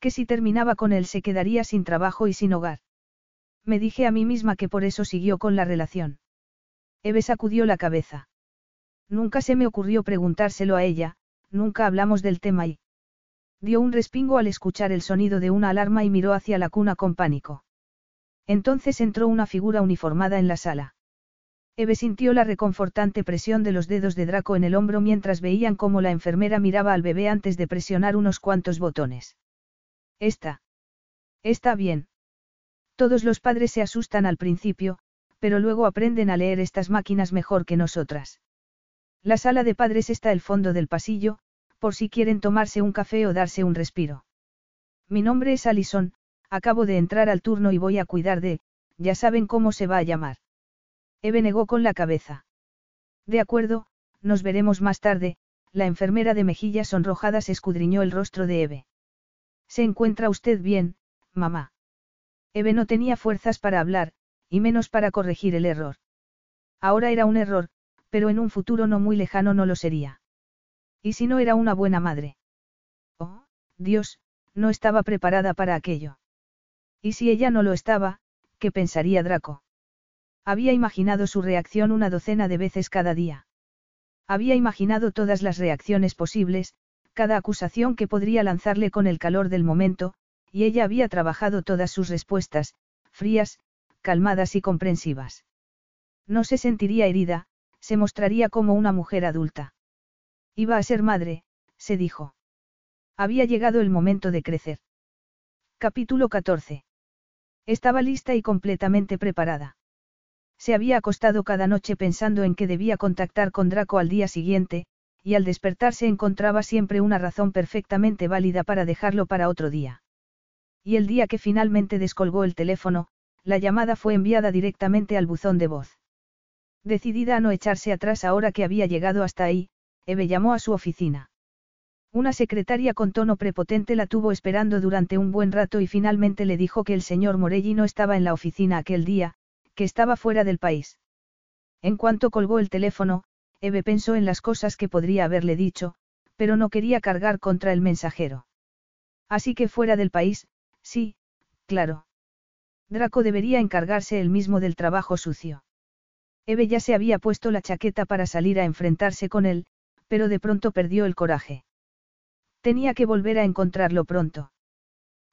Que si terminaba con él se quedaría sin trabajo y sin hogar. Me dije a mí misma que por eso siguió con la relación. Eve sacudió la cabeza. Nunca se me ocurrió preguntárselo a ella, nunca hablamos del tema y... Dio un respingo al escuchar el sonido de una alarma y miró hacia la cuna con pánico. Entonces entró una figura uniformada en la sala. Eve sintió la reconfortante presión de los dedos de Draco en el hombro mientras veían cómo la enfermera miraba al bebé antes de presionar unos cuantos botones. Está. Está bien. Todos los padres se asustan al principio, pero luego aprenden a leer estas máquinas mejor que nosotras. La sala de padres está al fondo del pasillo, por si quieren tomarse un café o darse un respiro. Mi nombre es Alison, acabo de entrar al turno y voy a cuidar de, ya saben cómo se va a llamar. Eve negó con la cabeza. De acuerdo, nos veremos más tarde, la enfermera de mejillas sonrojadas escudriñó el rostro de Eve. ¿Se encuentra usted bien, mamá? Eve no tenía fuerzas para hablar, y menos para corregir el error. Ahora era un error, pero en un futuro no muy lejano no lo sería. ¿Y si no era una buena madre? Oh, Dios, no estaba preparada para aquello. ¿Y si ella no lo estaba, qué pensaría Draco? Había imaginado su reacción una docena de veces cada día. Había imaginado todas las reacciones posibles, cada acusación que podría lanzarle con el calor del momento, y ella había trabajado todas sus respuestas, frías, calmadas y comprensivas. No se sentiría herida, se mostraría como una mujer adulta. Iba a ser madre, se dijo. Había llegado el momento de crecer. Capítulo 14. Estaba lista y completamente preparada. Se había acostado cada noche pensando en que debía contactar con Draco al día siguiente, y al despertarse encontraba siempre una razón perfectamente válida para dejarlo para otro día. Y el día que finalmente descolgó el teléfono, la llamada fue enviada directamente al buzón de voz. Decidida a no echarse atrás ahora que había llegado hasta ahí, Eve llamó a su oficina. Una secretaria con tono prepotente la tuvo esperando durante un buen rato y finalmente le dijo que el señor Morelli no estaba en la oficina aquel día, que estaba fuera del país. En cuanto colgó el teléfono, Eve pensó en las cosas que podría haberle dicho, pero no quería cargar contra el mensajero. Así que fuera del país, sí, claro. Draco debería encargarse él mismo del trabajo sucio. Eve ya se había puesto la chaqueta para salir a enfrentarse con él, pero de pronto perdió el coraje. Tenía que volver a encontrarlo pronto.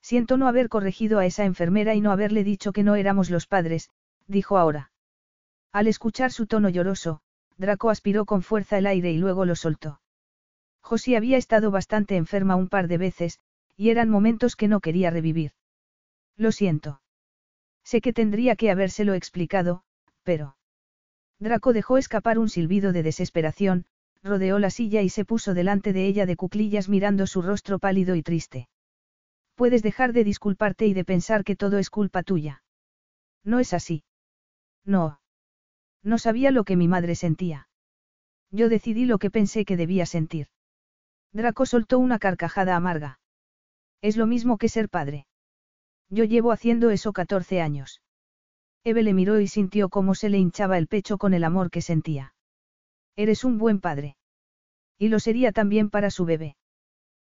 Siento no haber corregido a esa enfermera y no haberle dicho que no éramos los padres, dijo ahora. Al escuchar su tono lloroso, Draco aspiró con fuerza el aire y luego lo soltó. Josie había estado bastante enferma un par de veces, y eran momentos que no quería revivir. Lo siento. Sé que tendría que habérselo explicado, pero... Draco dejó escapar un silbido de desesperación, rodeó la silla y se puso delante de ella de cuclillas mirando su rostro pálido y triste. Puedes dejar de disculparte y de pensar que todo es culpa tuya. No es así. No. No sabía lo que mi madre sentía. Yo decidí lo que pensé que debía sentir. Draco soltó una carcajada amarga. Es lo mismo que ser padre. Yo llevo haciendo eso 14 años. Eve le miró y sintió cómo se le hinchaba el pecho con el amor que sentía. Eres un buen padre. Y lo sería también para su bebé.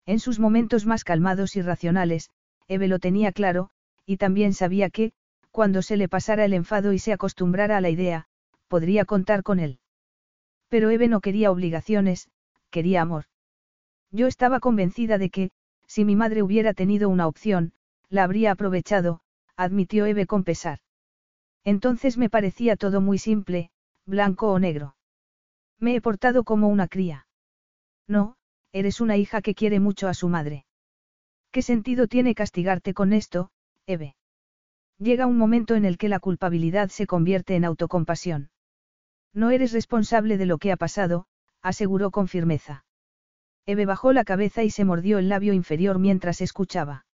En sus momentos más calmados y racionales, Eve lo tenía claro, y también sabía que, cuando se le pasara el enfado y se acostumbrara a la idea, podría contar con él. Pero Eve no quería obligaciones, quería amor. Yo estaba convencida de que, si mi madre hubiera tenido una opción, la habría aprovechado, admitió Eve con pesar. Entonces me parecía todo muy simple, blanco o negro. Me he portado como una cría. No, eres una hija que quiere mucho a su madre. ¿Qué sentido tiene castigarte con esto, Eve? Llega un momento en el que la culpabilidad se convierte en autocompasión. No eres responsable de lo que ha pasado, aseguró con firmeza. Eve bajó la cabeza y se mordió el labio inferior mientras escuchaba.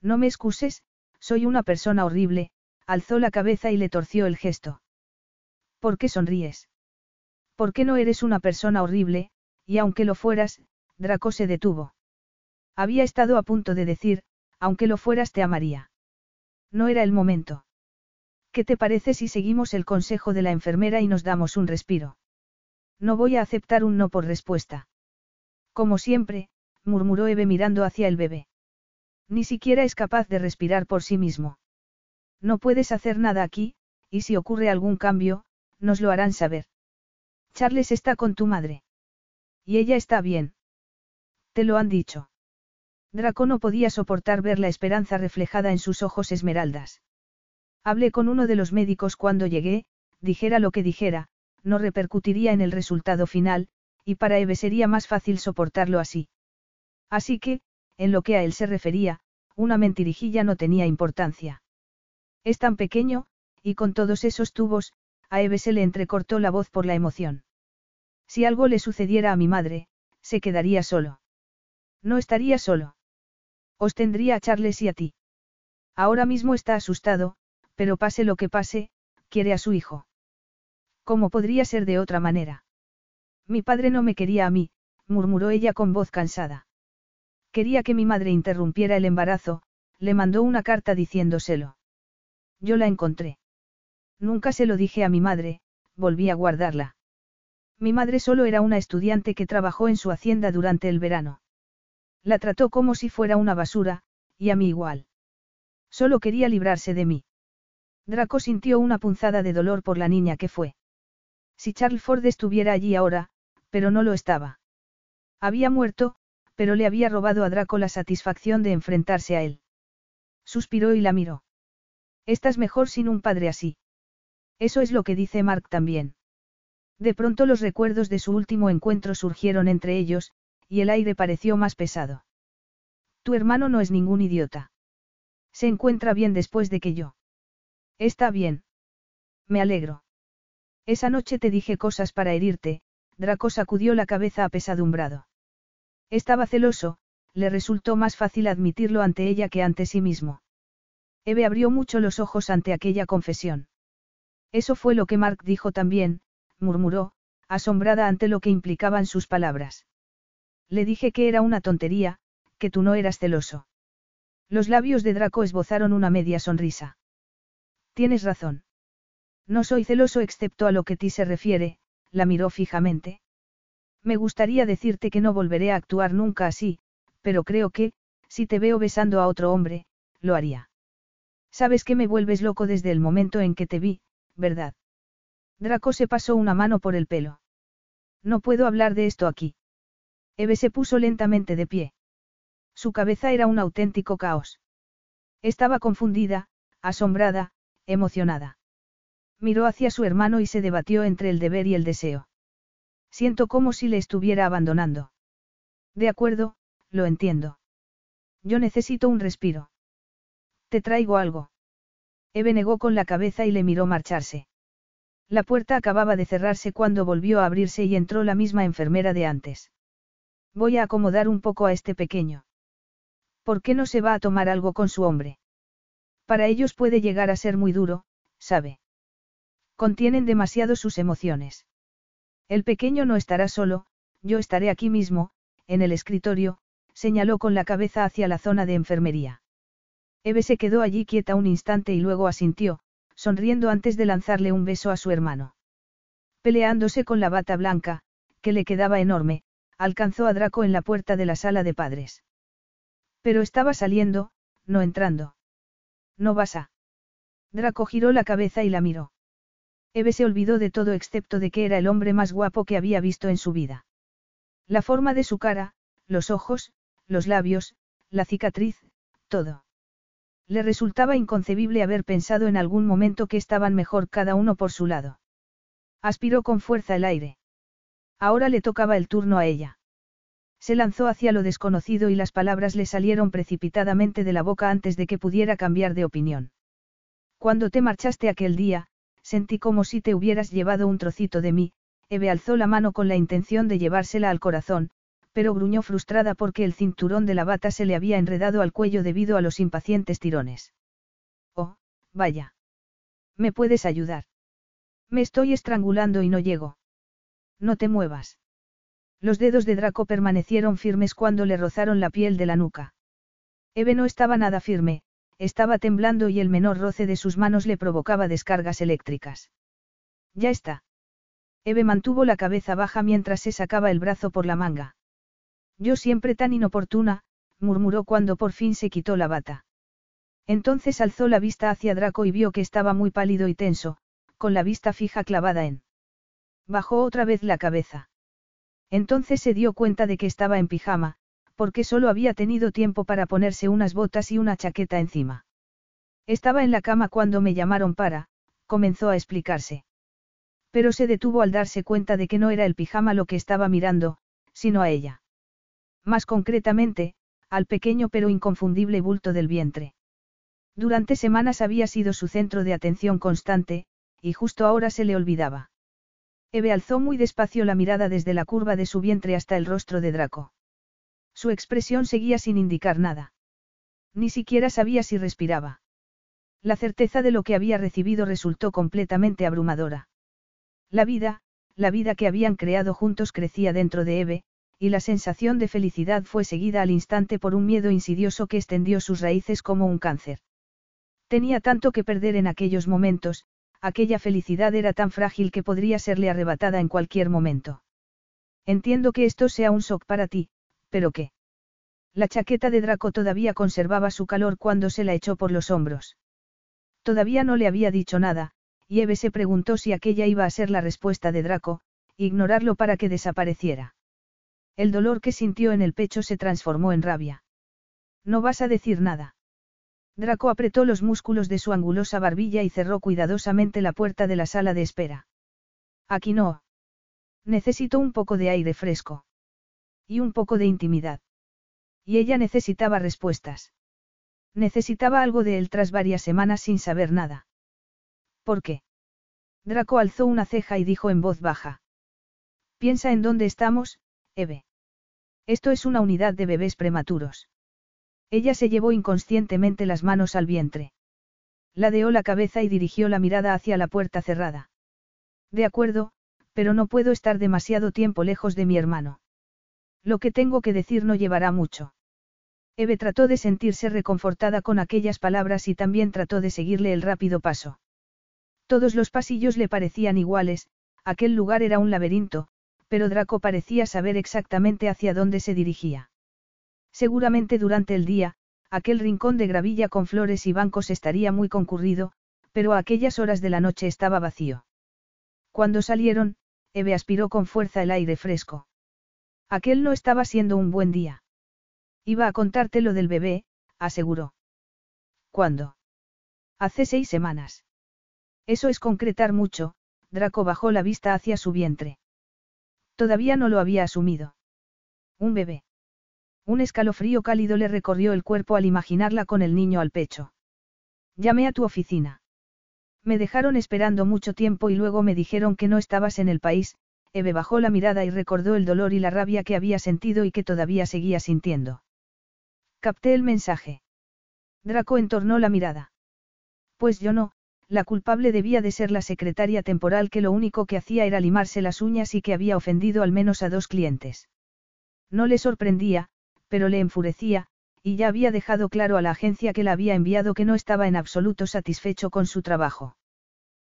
No me excuses, soy una persona horrible, alzó la cabeza y le torció el gesto. ¿Por qué sonríes? ¿Por qué no eres una persona horrible? Y aunque lo fueras, Draco se detuvo. Había estado a punto de decir, aunque lo fueras te amaría. No era el momento. ¿Qué te parece si seguimos el consejo de la enfermera y nos damos un respiro? No voy a aceptar un no por respuesta. Como siempre, murmuró Eve mirando hacia el bebé. Ni siquiera es capaz de respirar por sí mismo. No puedes hacer nada aquí, y si ocurre algún cambio, nos lo harán saber. Charles está con tu madre. Y ella está bien. Te lo han dicho. Draco no podía soportar ver la esperanza reflejada en sus ojos esmeraldas. Hablé con uno de los médicos cuando llegué, dijera lo que dijera, no repercutiría en el resultado final, y para Eve sería más fácil soportarlo así. Así que, en lo que a él se refería, una mentirijilla no tenía importancia. Es tan pequeño, y con todos esos tubos, a Eve se le entrecortó la voz por la emoción. Si algo le sucediera a mi madre, se quedaría solo. No estaría solo. Os tendría a Charles y a ti. Ahora mismo está asustado, pero pase lo que pase, quiere a su hijo. ¿Cómo podría ser de otra manera? Mi padre no me quería a mí, murmuró ella con voz cansada. Quería que mi madre interrumpiera el embarazo, le mandó una carta diciéndoselo. Yo la encontré. Nunca se lo dije a mi madre, volví a guardarla. Mi madre solo era una estudiante que trabajó en su hacienda durante el verano. La trató como si fuera una basura, y a mí igual. Solo quería librarse de mí. Draco sintió una punzada de dolor por la niña que fue. Si Charles Ford estuviera allí ahora, pero no lo estaba. Había muerto, pero le había robado a Draco la satisfacción de enfrentarse a él. Suspiró y la miró. Estás mejor sin un padre así. Eso es lo que dice Mark también. De pronto los recuerdos de su último encuentro surgieron entre ellos, y el aire pareció más pesado. Tu hermano no es ningún idiota. Se encuentra bien después de que yo. Está bien. Me alegro. Esa noche te dije cosas para herirte, Draco sacudió la cabeza apesadumbrado. Estaba celoso, le resultó más fácil admitirlo ante ella que ante sí mismo. Eve abrió mucho los ojos ante aquella confesión. Eso fue lo que Mark dijo también, murmuró, asombrada ante lo que implicaban sus palabras. Le dije que era una tontería, que tú no eras celoso. Los labios de Draco esbozaron una media sonrisa. Tienes razón. No soy celoso excepto a lo que ti se refiere, la miró fijamente. Me gustaría decirte que no volveré a actuar nunca así, pero creo que, si te veo besando a otro hombre, lo haría. Sabes que me vuelves loco desde el momento en que te vi, ¿verdad? Draco se pasó una mano por el pelo. No puedo hablar de esto aquí. Eve se puso lentamente de pie. Su cabeza era un auténtico caos. Estaba confundida, asombrada, emocionada. Miró hacia su hermano y se debatió entre el deber y el deseo. Siento como si le estuviera abandonando. De acuerdo, lo entiendo. Yo necesito un respiro. Te traigo algo. Eve negó con la cabeza y le miró marcharse. La puerta acababa de cerrarse cuando volvió a abrirse y entró la misma enfermera de antes. Voy a acomodar un poco a este pequeño. ¿Por qué no se va a tomar algo con su hombre? Para ellos puede llegar a ser muy duro, sabe. Contienen demasiado sus emociones. El pequeño no estará solo, yo estaré aquí mismo, en el escritorio, señaló con la cabeza hacia la zona de enfermería. Eve se quedó allí quieta un instante y luego asintió, sonriendo antes de lanzarle un beso a su hermano. Peleándose con la bata blanca, que le quedaba enorme, alcanzó a Draco en la puerta de la sala de padres. Pero estaba saliendo, no entrando. No vas a. Draco giró la cabeza y la miró. Eve se olvidó de todo excepto de que era el hombre más guapo que había visto en su vida. La forma de su cara, los ojos, los labios, la cicatriz, todo. Le resultaba inconcebible haber pensado en algún momento que estaban mejor cada uno por su lado. Aspiró con fuerza el aire. Ahora le tocaba el turno a ella. Se lanzó hacia lo desconocido y las palabras le salieron precipitadamente de la boca antes de que pudiera cambiar de opinión. Cuando te marchaste aquel día, sentí como si te hubieras llevado un trocito de mí, Eve alzó la mano con la intención de llevársela al corazón, pero gruñó frustrada porque el cinturón de la bata se le había enredado al cuello debido a los impacientes tirones. Oh, vaya. ¿Me puedes ayudar? Me estoy estrangulando y no llego. No te muevas. Los dedos de Draco permanecieron firmes cuando le rozaron la piel de la nuca. Eve no estaba nada firme, estaba temblando y el menor roce de sus manos le provocaba descargas eléctricas. Ya está. Eve mantuvo la cabeza baja mientras se sacaba el brazo por la manga. Yo siempre tan inoportuna, murmuró cuando por fin se quitó la bata. Entonces alzó la vista hacia Draco y vio que estaba muy pálido y tenso, con la vista fija clavada en. Bajó otra vez la cabeza. Entonces se dio cuenta de que estaba en pijama, porque solo había tenido tiempo para ponerse unas botas y una chaqueta encima. Estaba en la cama cuando me llamaron para, comenzó a explicarse. Pero se detuvo al darse cuenta de que no era el pijama lo que estaba mirando, sino a ella. Más concretamente, al pequeño pero inconfundible bulto del vientre. Durante semanas había sido su centro de atención constante, y justo ahora se le olvidaba. Eve alzó muy despacio la mirada desde la curva de su vientre hasta el rostro de Draco. Su expresión seguía sin indicar nada. Ni siquiera sabía si respiraba. La certeza de lo que había recibido resultó completamente abrumadora. La vida, la vida que habían creado juntos crecía dentro de Eve, y la sensación de felicidad fue seguida al instante por un miedo insidioso que extendió sus raíces como un cáncer. Tenía tanto que perder en aquellos momentos, aquella felicidad era tan frágil que podría serle arrebatada en cualquier momento. Entiendo que esto sea un shock para ti, pero ¿qué? La chaqueta de Draco todavía conservaba su calor cuando se la echó por los hombros. Todavía no le había dicho nada, y Eve se preguntó si aquella iba a ser la respuesta de Draco, ignorarlo para que desapareciera. El dolor que sintió en el pecho se transformó en rabia. No vas a decir nada. Draco apretó los músculos de su angulosa barbilla y cerró cuidadosamente la puerta de la sala de espera. Aquí no. Necesito un poco de aire fresco. Y un poco de intimidad. Y ella necesitaba respuestas. Necesitaba algo de él tras varias semanas sin saber nada. ¿Por qué? Draco alzó una ceja y dijo en voz baja. Piensa en dónde estamos, Eve. Esto es una unidad de bebés prematuros. Ella se llevó inconscientemente las manos al vientre. Ladeó la cabeza y dirigió la mirada hacia la puerta cerrada. De acuerdo, pero no puedo estar demasiado tiempo lejos de mi hermano. Lo que tengo que decir no llevará mucho. Eve trató de sentirse reconfortada con aquellas palabras y también trató de seguirle el rápido paso. Todos los pasillos le parecían iguales, aquel lugar era un laberinto, pero Draco parecía saber exactamente hacia dónde se dirigía. Seguramente durante el día, aquel rincón de gravilla con flores y bancos estaría muy concurrido, pero a aquellas horas de la noche estaba vacío. Cuando salieron, Eve aspiró con fuerza el aire fresco. Aquel no estaba siendo un buen día. Iba a contarte lo del bebé, aseguró. ¿Cuándo? Hace seis semanas. Eso es concretar mucho, Draco bajó la vista hacia su vientre. Todavía no lo había asumido. Un bebé. Un escalofrío cálido le recorrió el cuerpo al imaginarla con el niño al pecho. Llamé a tu oficina. Me dejaron esperando mucho tiempo y luego me dijeron que no estabas en el país, Eve bajó la mirada y recordó el dolor y la rabia que había sentido y que todavía seguía sintiendo. Capté el mensaje. Draco entornó la mirada. Pues yo no, la culpable debía de ser la secretaria temporal que lo único que hacía era limarse las uñas y que había ofendido al menos a dos clientes. No le sorprendía, pero le enfurecía, y ya había dejado claro a la agencia que la había enviado que no estaba en absoluto satisfecho con su trabajo.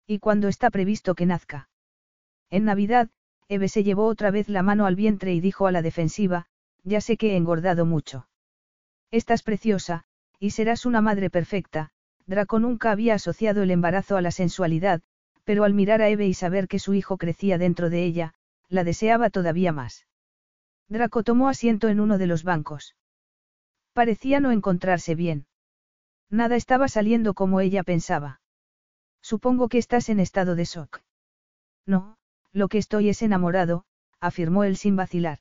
¿Y cuándo está previsto que nazca? En Navidad, Eve se llevó otra vez la mano al vientre y dijo a la defensiva, ya sé que he engordado mucho. Estás preciosa, y serás una madre perfecta, Draco nunca había asociado el embarazo a la sensualidad, pero al mirar a Eve y saber que su hijo crecía dentro de ella, la deseaba todavía más. Draco tomó asiento en uno de los bancos. Parecía no encontrarse bien. Nada estaba saliendo como ella pensaba. Supongo que estás en estado de shock. No, lo que estoy es enamorado, afirmó él sin vacilar.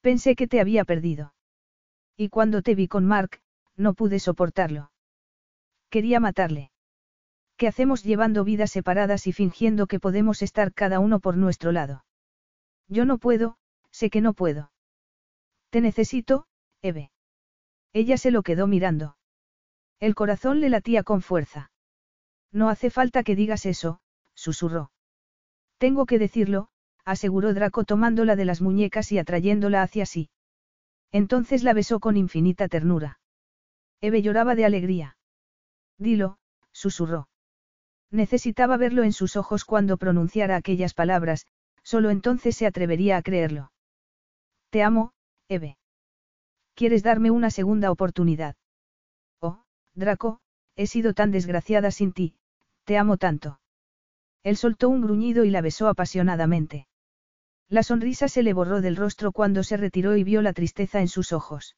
Pensé que te había perdido. Y cuando te vi con Mark, no pude soportarlo. Quería matarle. ¿Qué hacemos llevando vidas separadas y fingiendo que podemos estar cada uno por nuestro lado? Yo no puedo, sé que no puedo. Te necesito, Eve. Ella se lo quedó mirando. El corazón le latía con fuerza. No hace falta que digas eso, susurró. Tengo que decirlo, aseguró Draco tomándola de las muñecas y atrayéndola hacia sí. Entonces la besó con infinita ternura. Eve lloraba de alegría. Dilo, susurró. Necesitaba verlo en sus ojos cuando pronunciara aquellas palabras, solo entonces se atrevería a creerlo. Te amo, Eve. ¿Quieres darme una segunda oportunidad? Oh, Draco, he sido tan desgraciada sin ti, te amo tanto. Él soltó un gruñido y la besó apasionadamente. La sonrisa se le borró del rostro cuando se retiró y vio la tristeza en sus ojos.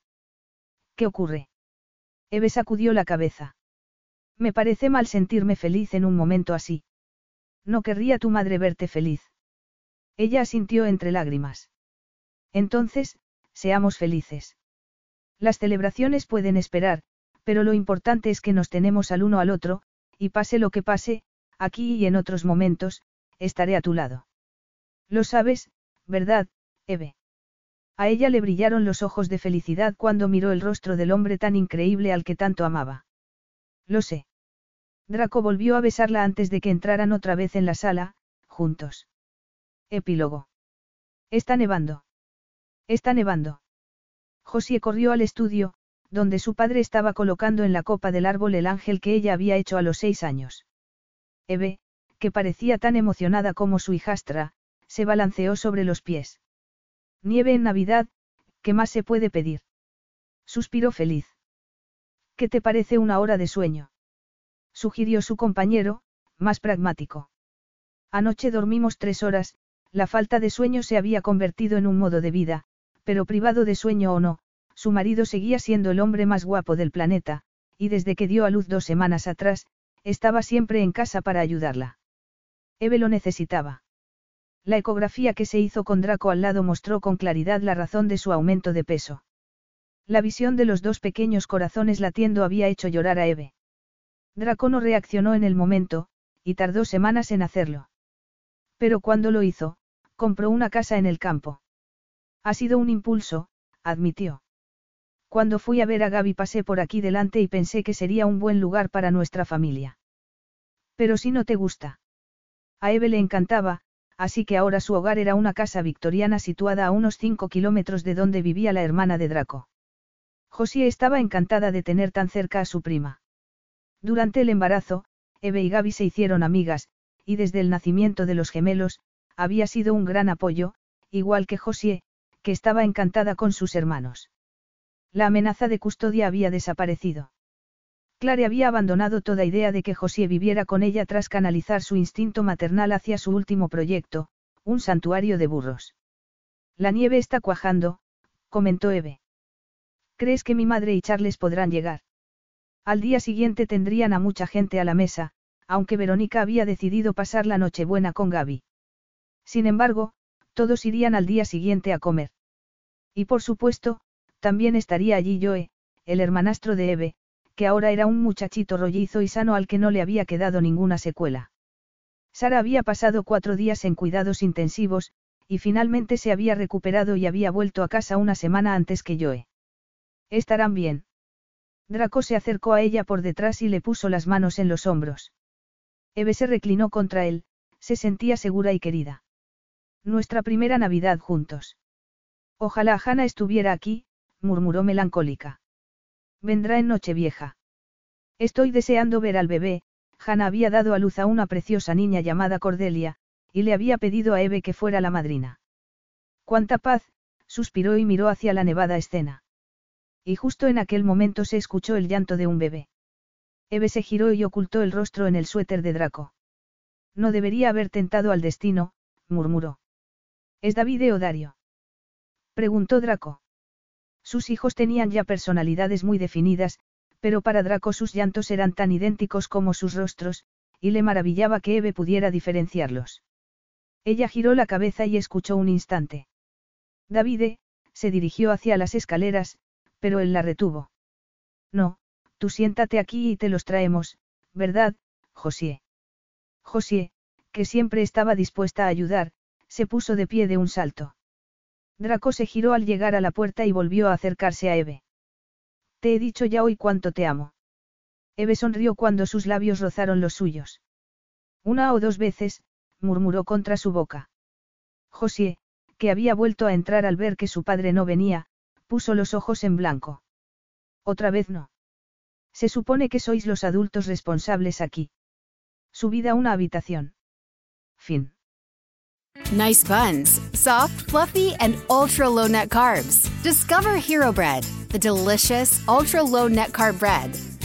¿Qué ocurre? Eve sacudió la cabeza. Me parece mal sentirme feliz en un momento así. No querría tu madre verte feliz. Ella asintió entre lágrimas. Entonces, seamos felices. Las celebraciones pueden esperar, pero lo importante es que nos tenemos al uno al otro, y pase lo que pase, aquí y en otros momentos, estaré a tu lado. Lo sabes, ¿verdad, Eve? A ella le brillaron los ojos de felicidad cuando miró el rostro del hombre tan increíble al que tanto amaba. Lo sé. Draco volvió a besarla antes de que entraran otra vez en la sala, juntos. Epílogo. Está nevando. Está nevando. Josie corrió al estudio, donde su padre estaba colocando en la copa del árbol el ángel que ella había hecho a los seis años. Eve, que parecía tan emocionada como su hijastra, se balanceó sobre los pies. Nieve en Navidad, ¿qué más se puede pedir? Suspiró feliz. ¿Qué te parece una hora de sueño? Sugirió su compañero, más pragmático. Anoche dormimos tres horas, la falta de sueño se había convertido en un modo de vida, pero privado de sueño o no, su marido seguía siendo el hombre más guapo del planeta, y desde que dio a luz dos semanas atrás, estaba siempre en casa para ayudarla. Eve lo necesitaba. La ecografía que se hizo con Draco al lado mostró con claridad la razón de su aumento de peso. La visión de los dos pequeños corazones latiendo había hecho llorar a Eve. Draco no reaccionó en el momento, y tardó semanas en hacerlo. Pero cuando lo hizo, compró una casa en el campo. Ha sido un impulso, admitió. Cuando fui a ver a Gaby pasé por aquí delante y pensé que sería un buen lugar para nuestra familia. Pero si no te gusta. A Eve le encantaba, así que ahora su hogar era una casa victoriana situada a unos 5 kilómetros de donde vivía la hermana de Draco. Josie estaba encantada de tener tan cerca a su prima. Durante el embarazo, Eve y Gaby se hicieron amigas, y desde el nacimiento de los gemelos, había sido un gran apoyo, igual que Josie, que estaba encantada con sus hermanos. La amenaza de custodia había desaparecido. Clare había abandonado toda idea de que Josie viviera con ella tras canalizar su instinto maternal hacia su último proyecto, un santuario de burros. La nieve está cuajando, comentó Eve. ¿Crees que mi madre y Charles podrán llegar? Al día siguiente tendrían a mucha gente a la mesa, aunque Verónica había decidido pasar la Nochebuena con Gaby. Sin embargo, todos irían al día siguiente a comer. Y por supuesto, también estaría allí Joe, el hermanastro de Eve, que ahora era un muchachito rollizo y sano al que no le había quedado ninguna secuela. Sara había pasado cuatro días en cuidados intensivos, y finalmente se había recuperado y había vuelto a casa una semana antes que Joe. ¿Estarán bien? Draco se acercó a ella por detrás y le puso las manos en los hombros. Eve se reclinó contra él, se sentía segura y querida. Nuestra primera Navidad juntos. Ojalá Hannah estuviera aquí, murmuró melancólica. Vendrá en Nochevieja. Estoy deseando ver al bebé, Hannah había dado a luz a una preciosa niña llamada Cordelia, y le había pedido a Eve que fuera la madrina. Cuánta paz, suspiró y miró hacia la nevada escena. Y justo en aquel momento se escuchó el llanto de un bebé. Eve se giró y ocultó el rostro en el suéter de Draco. No debería haber tentado al destino, murmuró. ¿Es David o Dario? Preguntó Draco. Sus hijos tenían ya personalidades muy definidas, pero para Draco sus llantos eran tan idénticos como sus rostros, y le maravillaba que Eve pudiera diferenciarlos. Ella giró la cabeza y escuchó un instante. Davide, se dirigió hacia las escaleras, pero él la retuvo. No, tú siéntate aquí y te los traemos, ¿verdad, Josie? Josie, que siempre estaba dispuesta a ayudar, se puso de pie de un salto. Draco se giró al llegar a la puerta y volvió a acercarse a Eve. Te he dicho ya hoy cuánto te amo. Eve sonrió cuando sus labios rozaron los suyos. Una o dos veces, murmuró contra su boca. José, que había vuelto a entrar al ver que su padre no venía, puso los ojos en blanco. Otra vez no. Se supone que sois los adultos responsables aquí. Subida a una habitación. Fin. Nice buns, soft, fluffy, and ultra low net carbs. Discover Hero Bread, the delicious ultra low net carb bread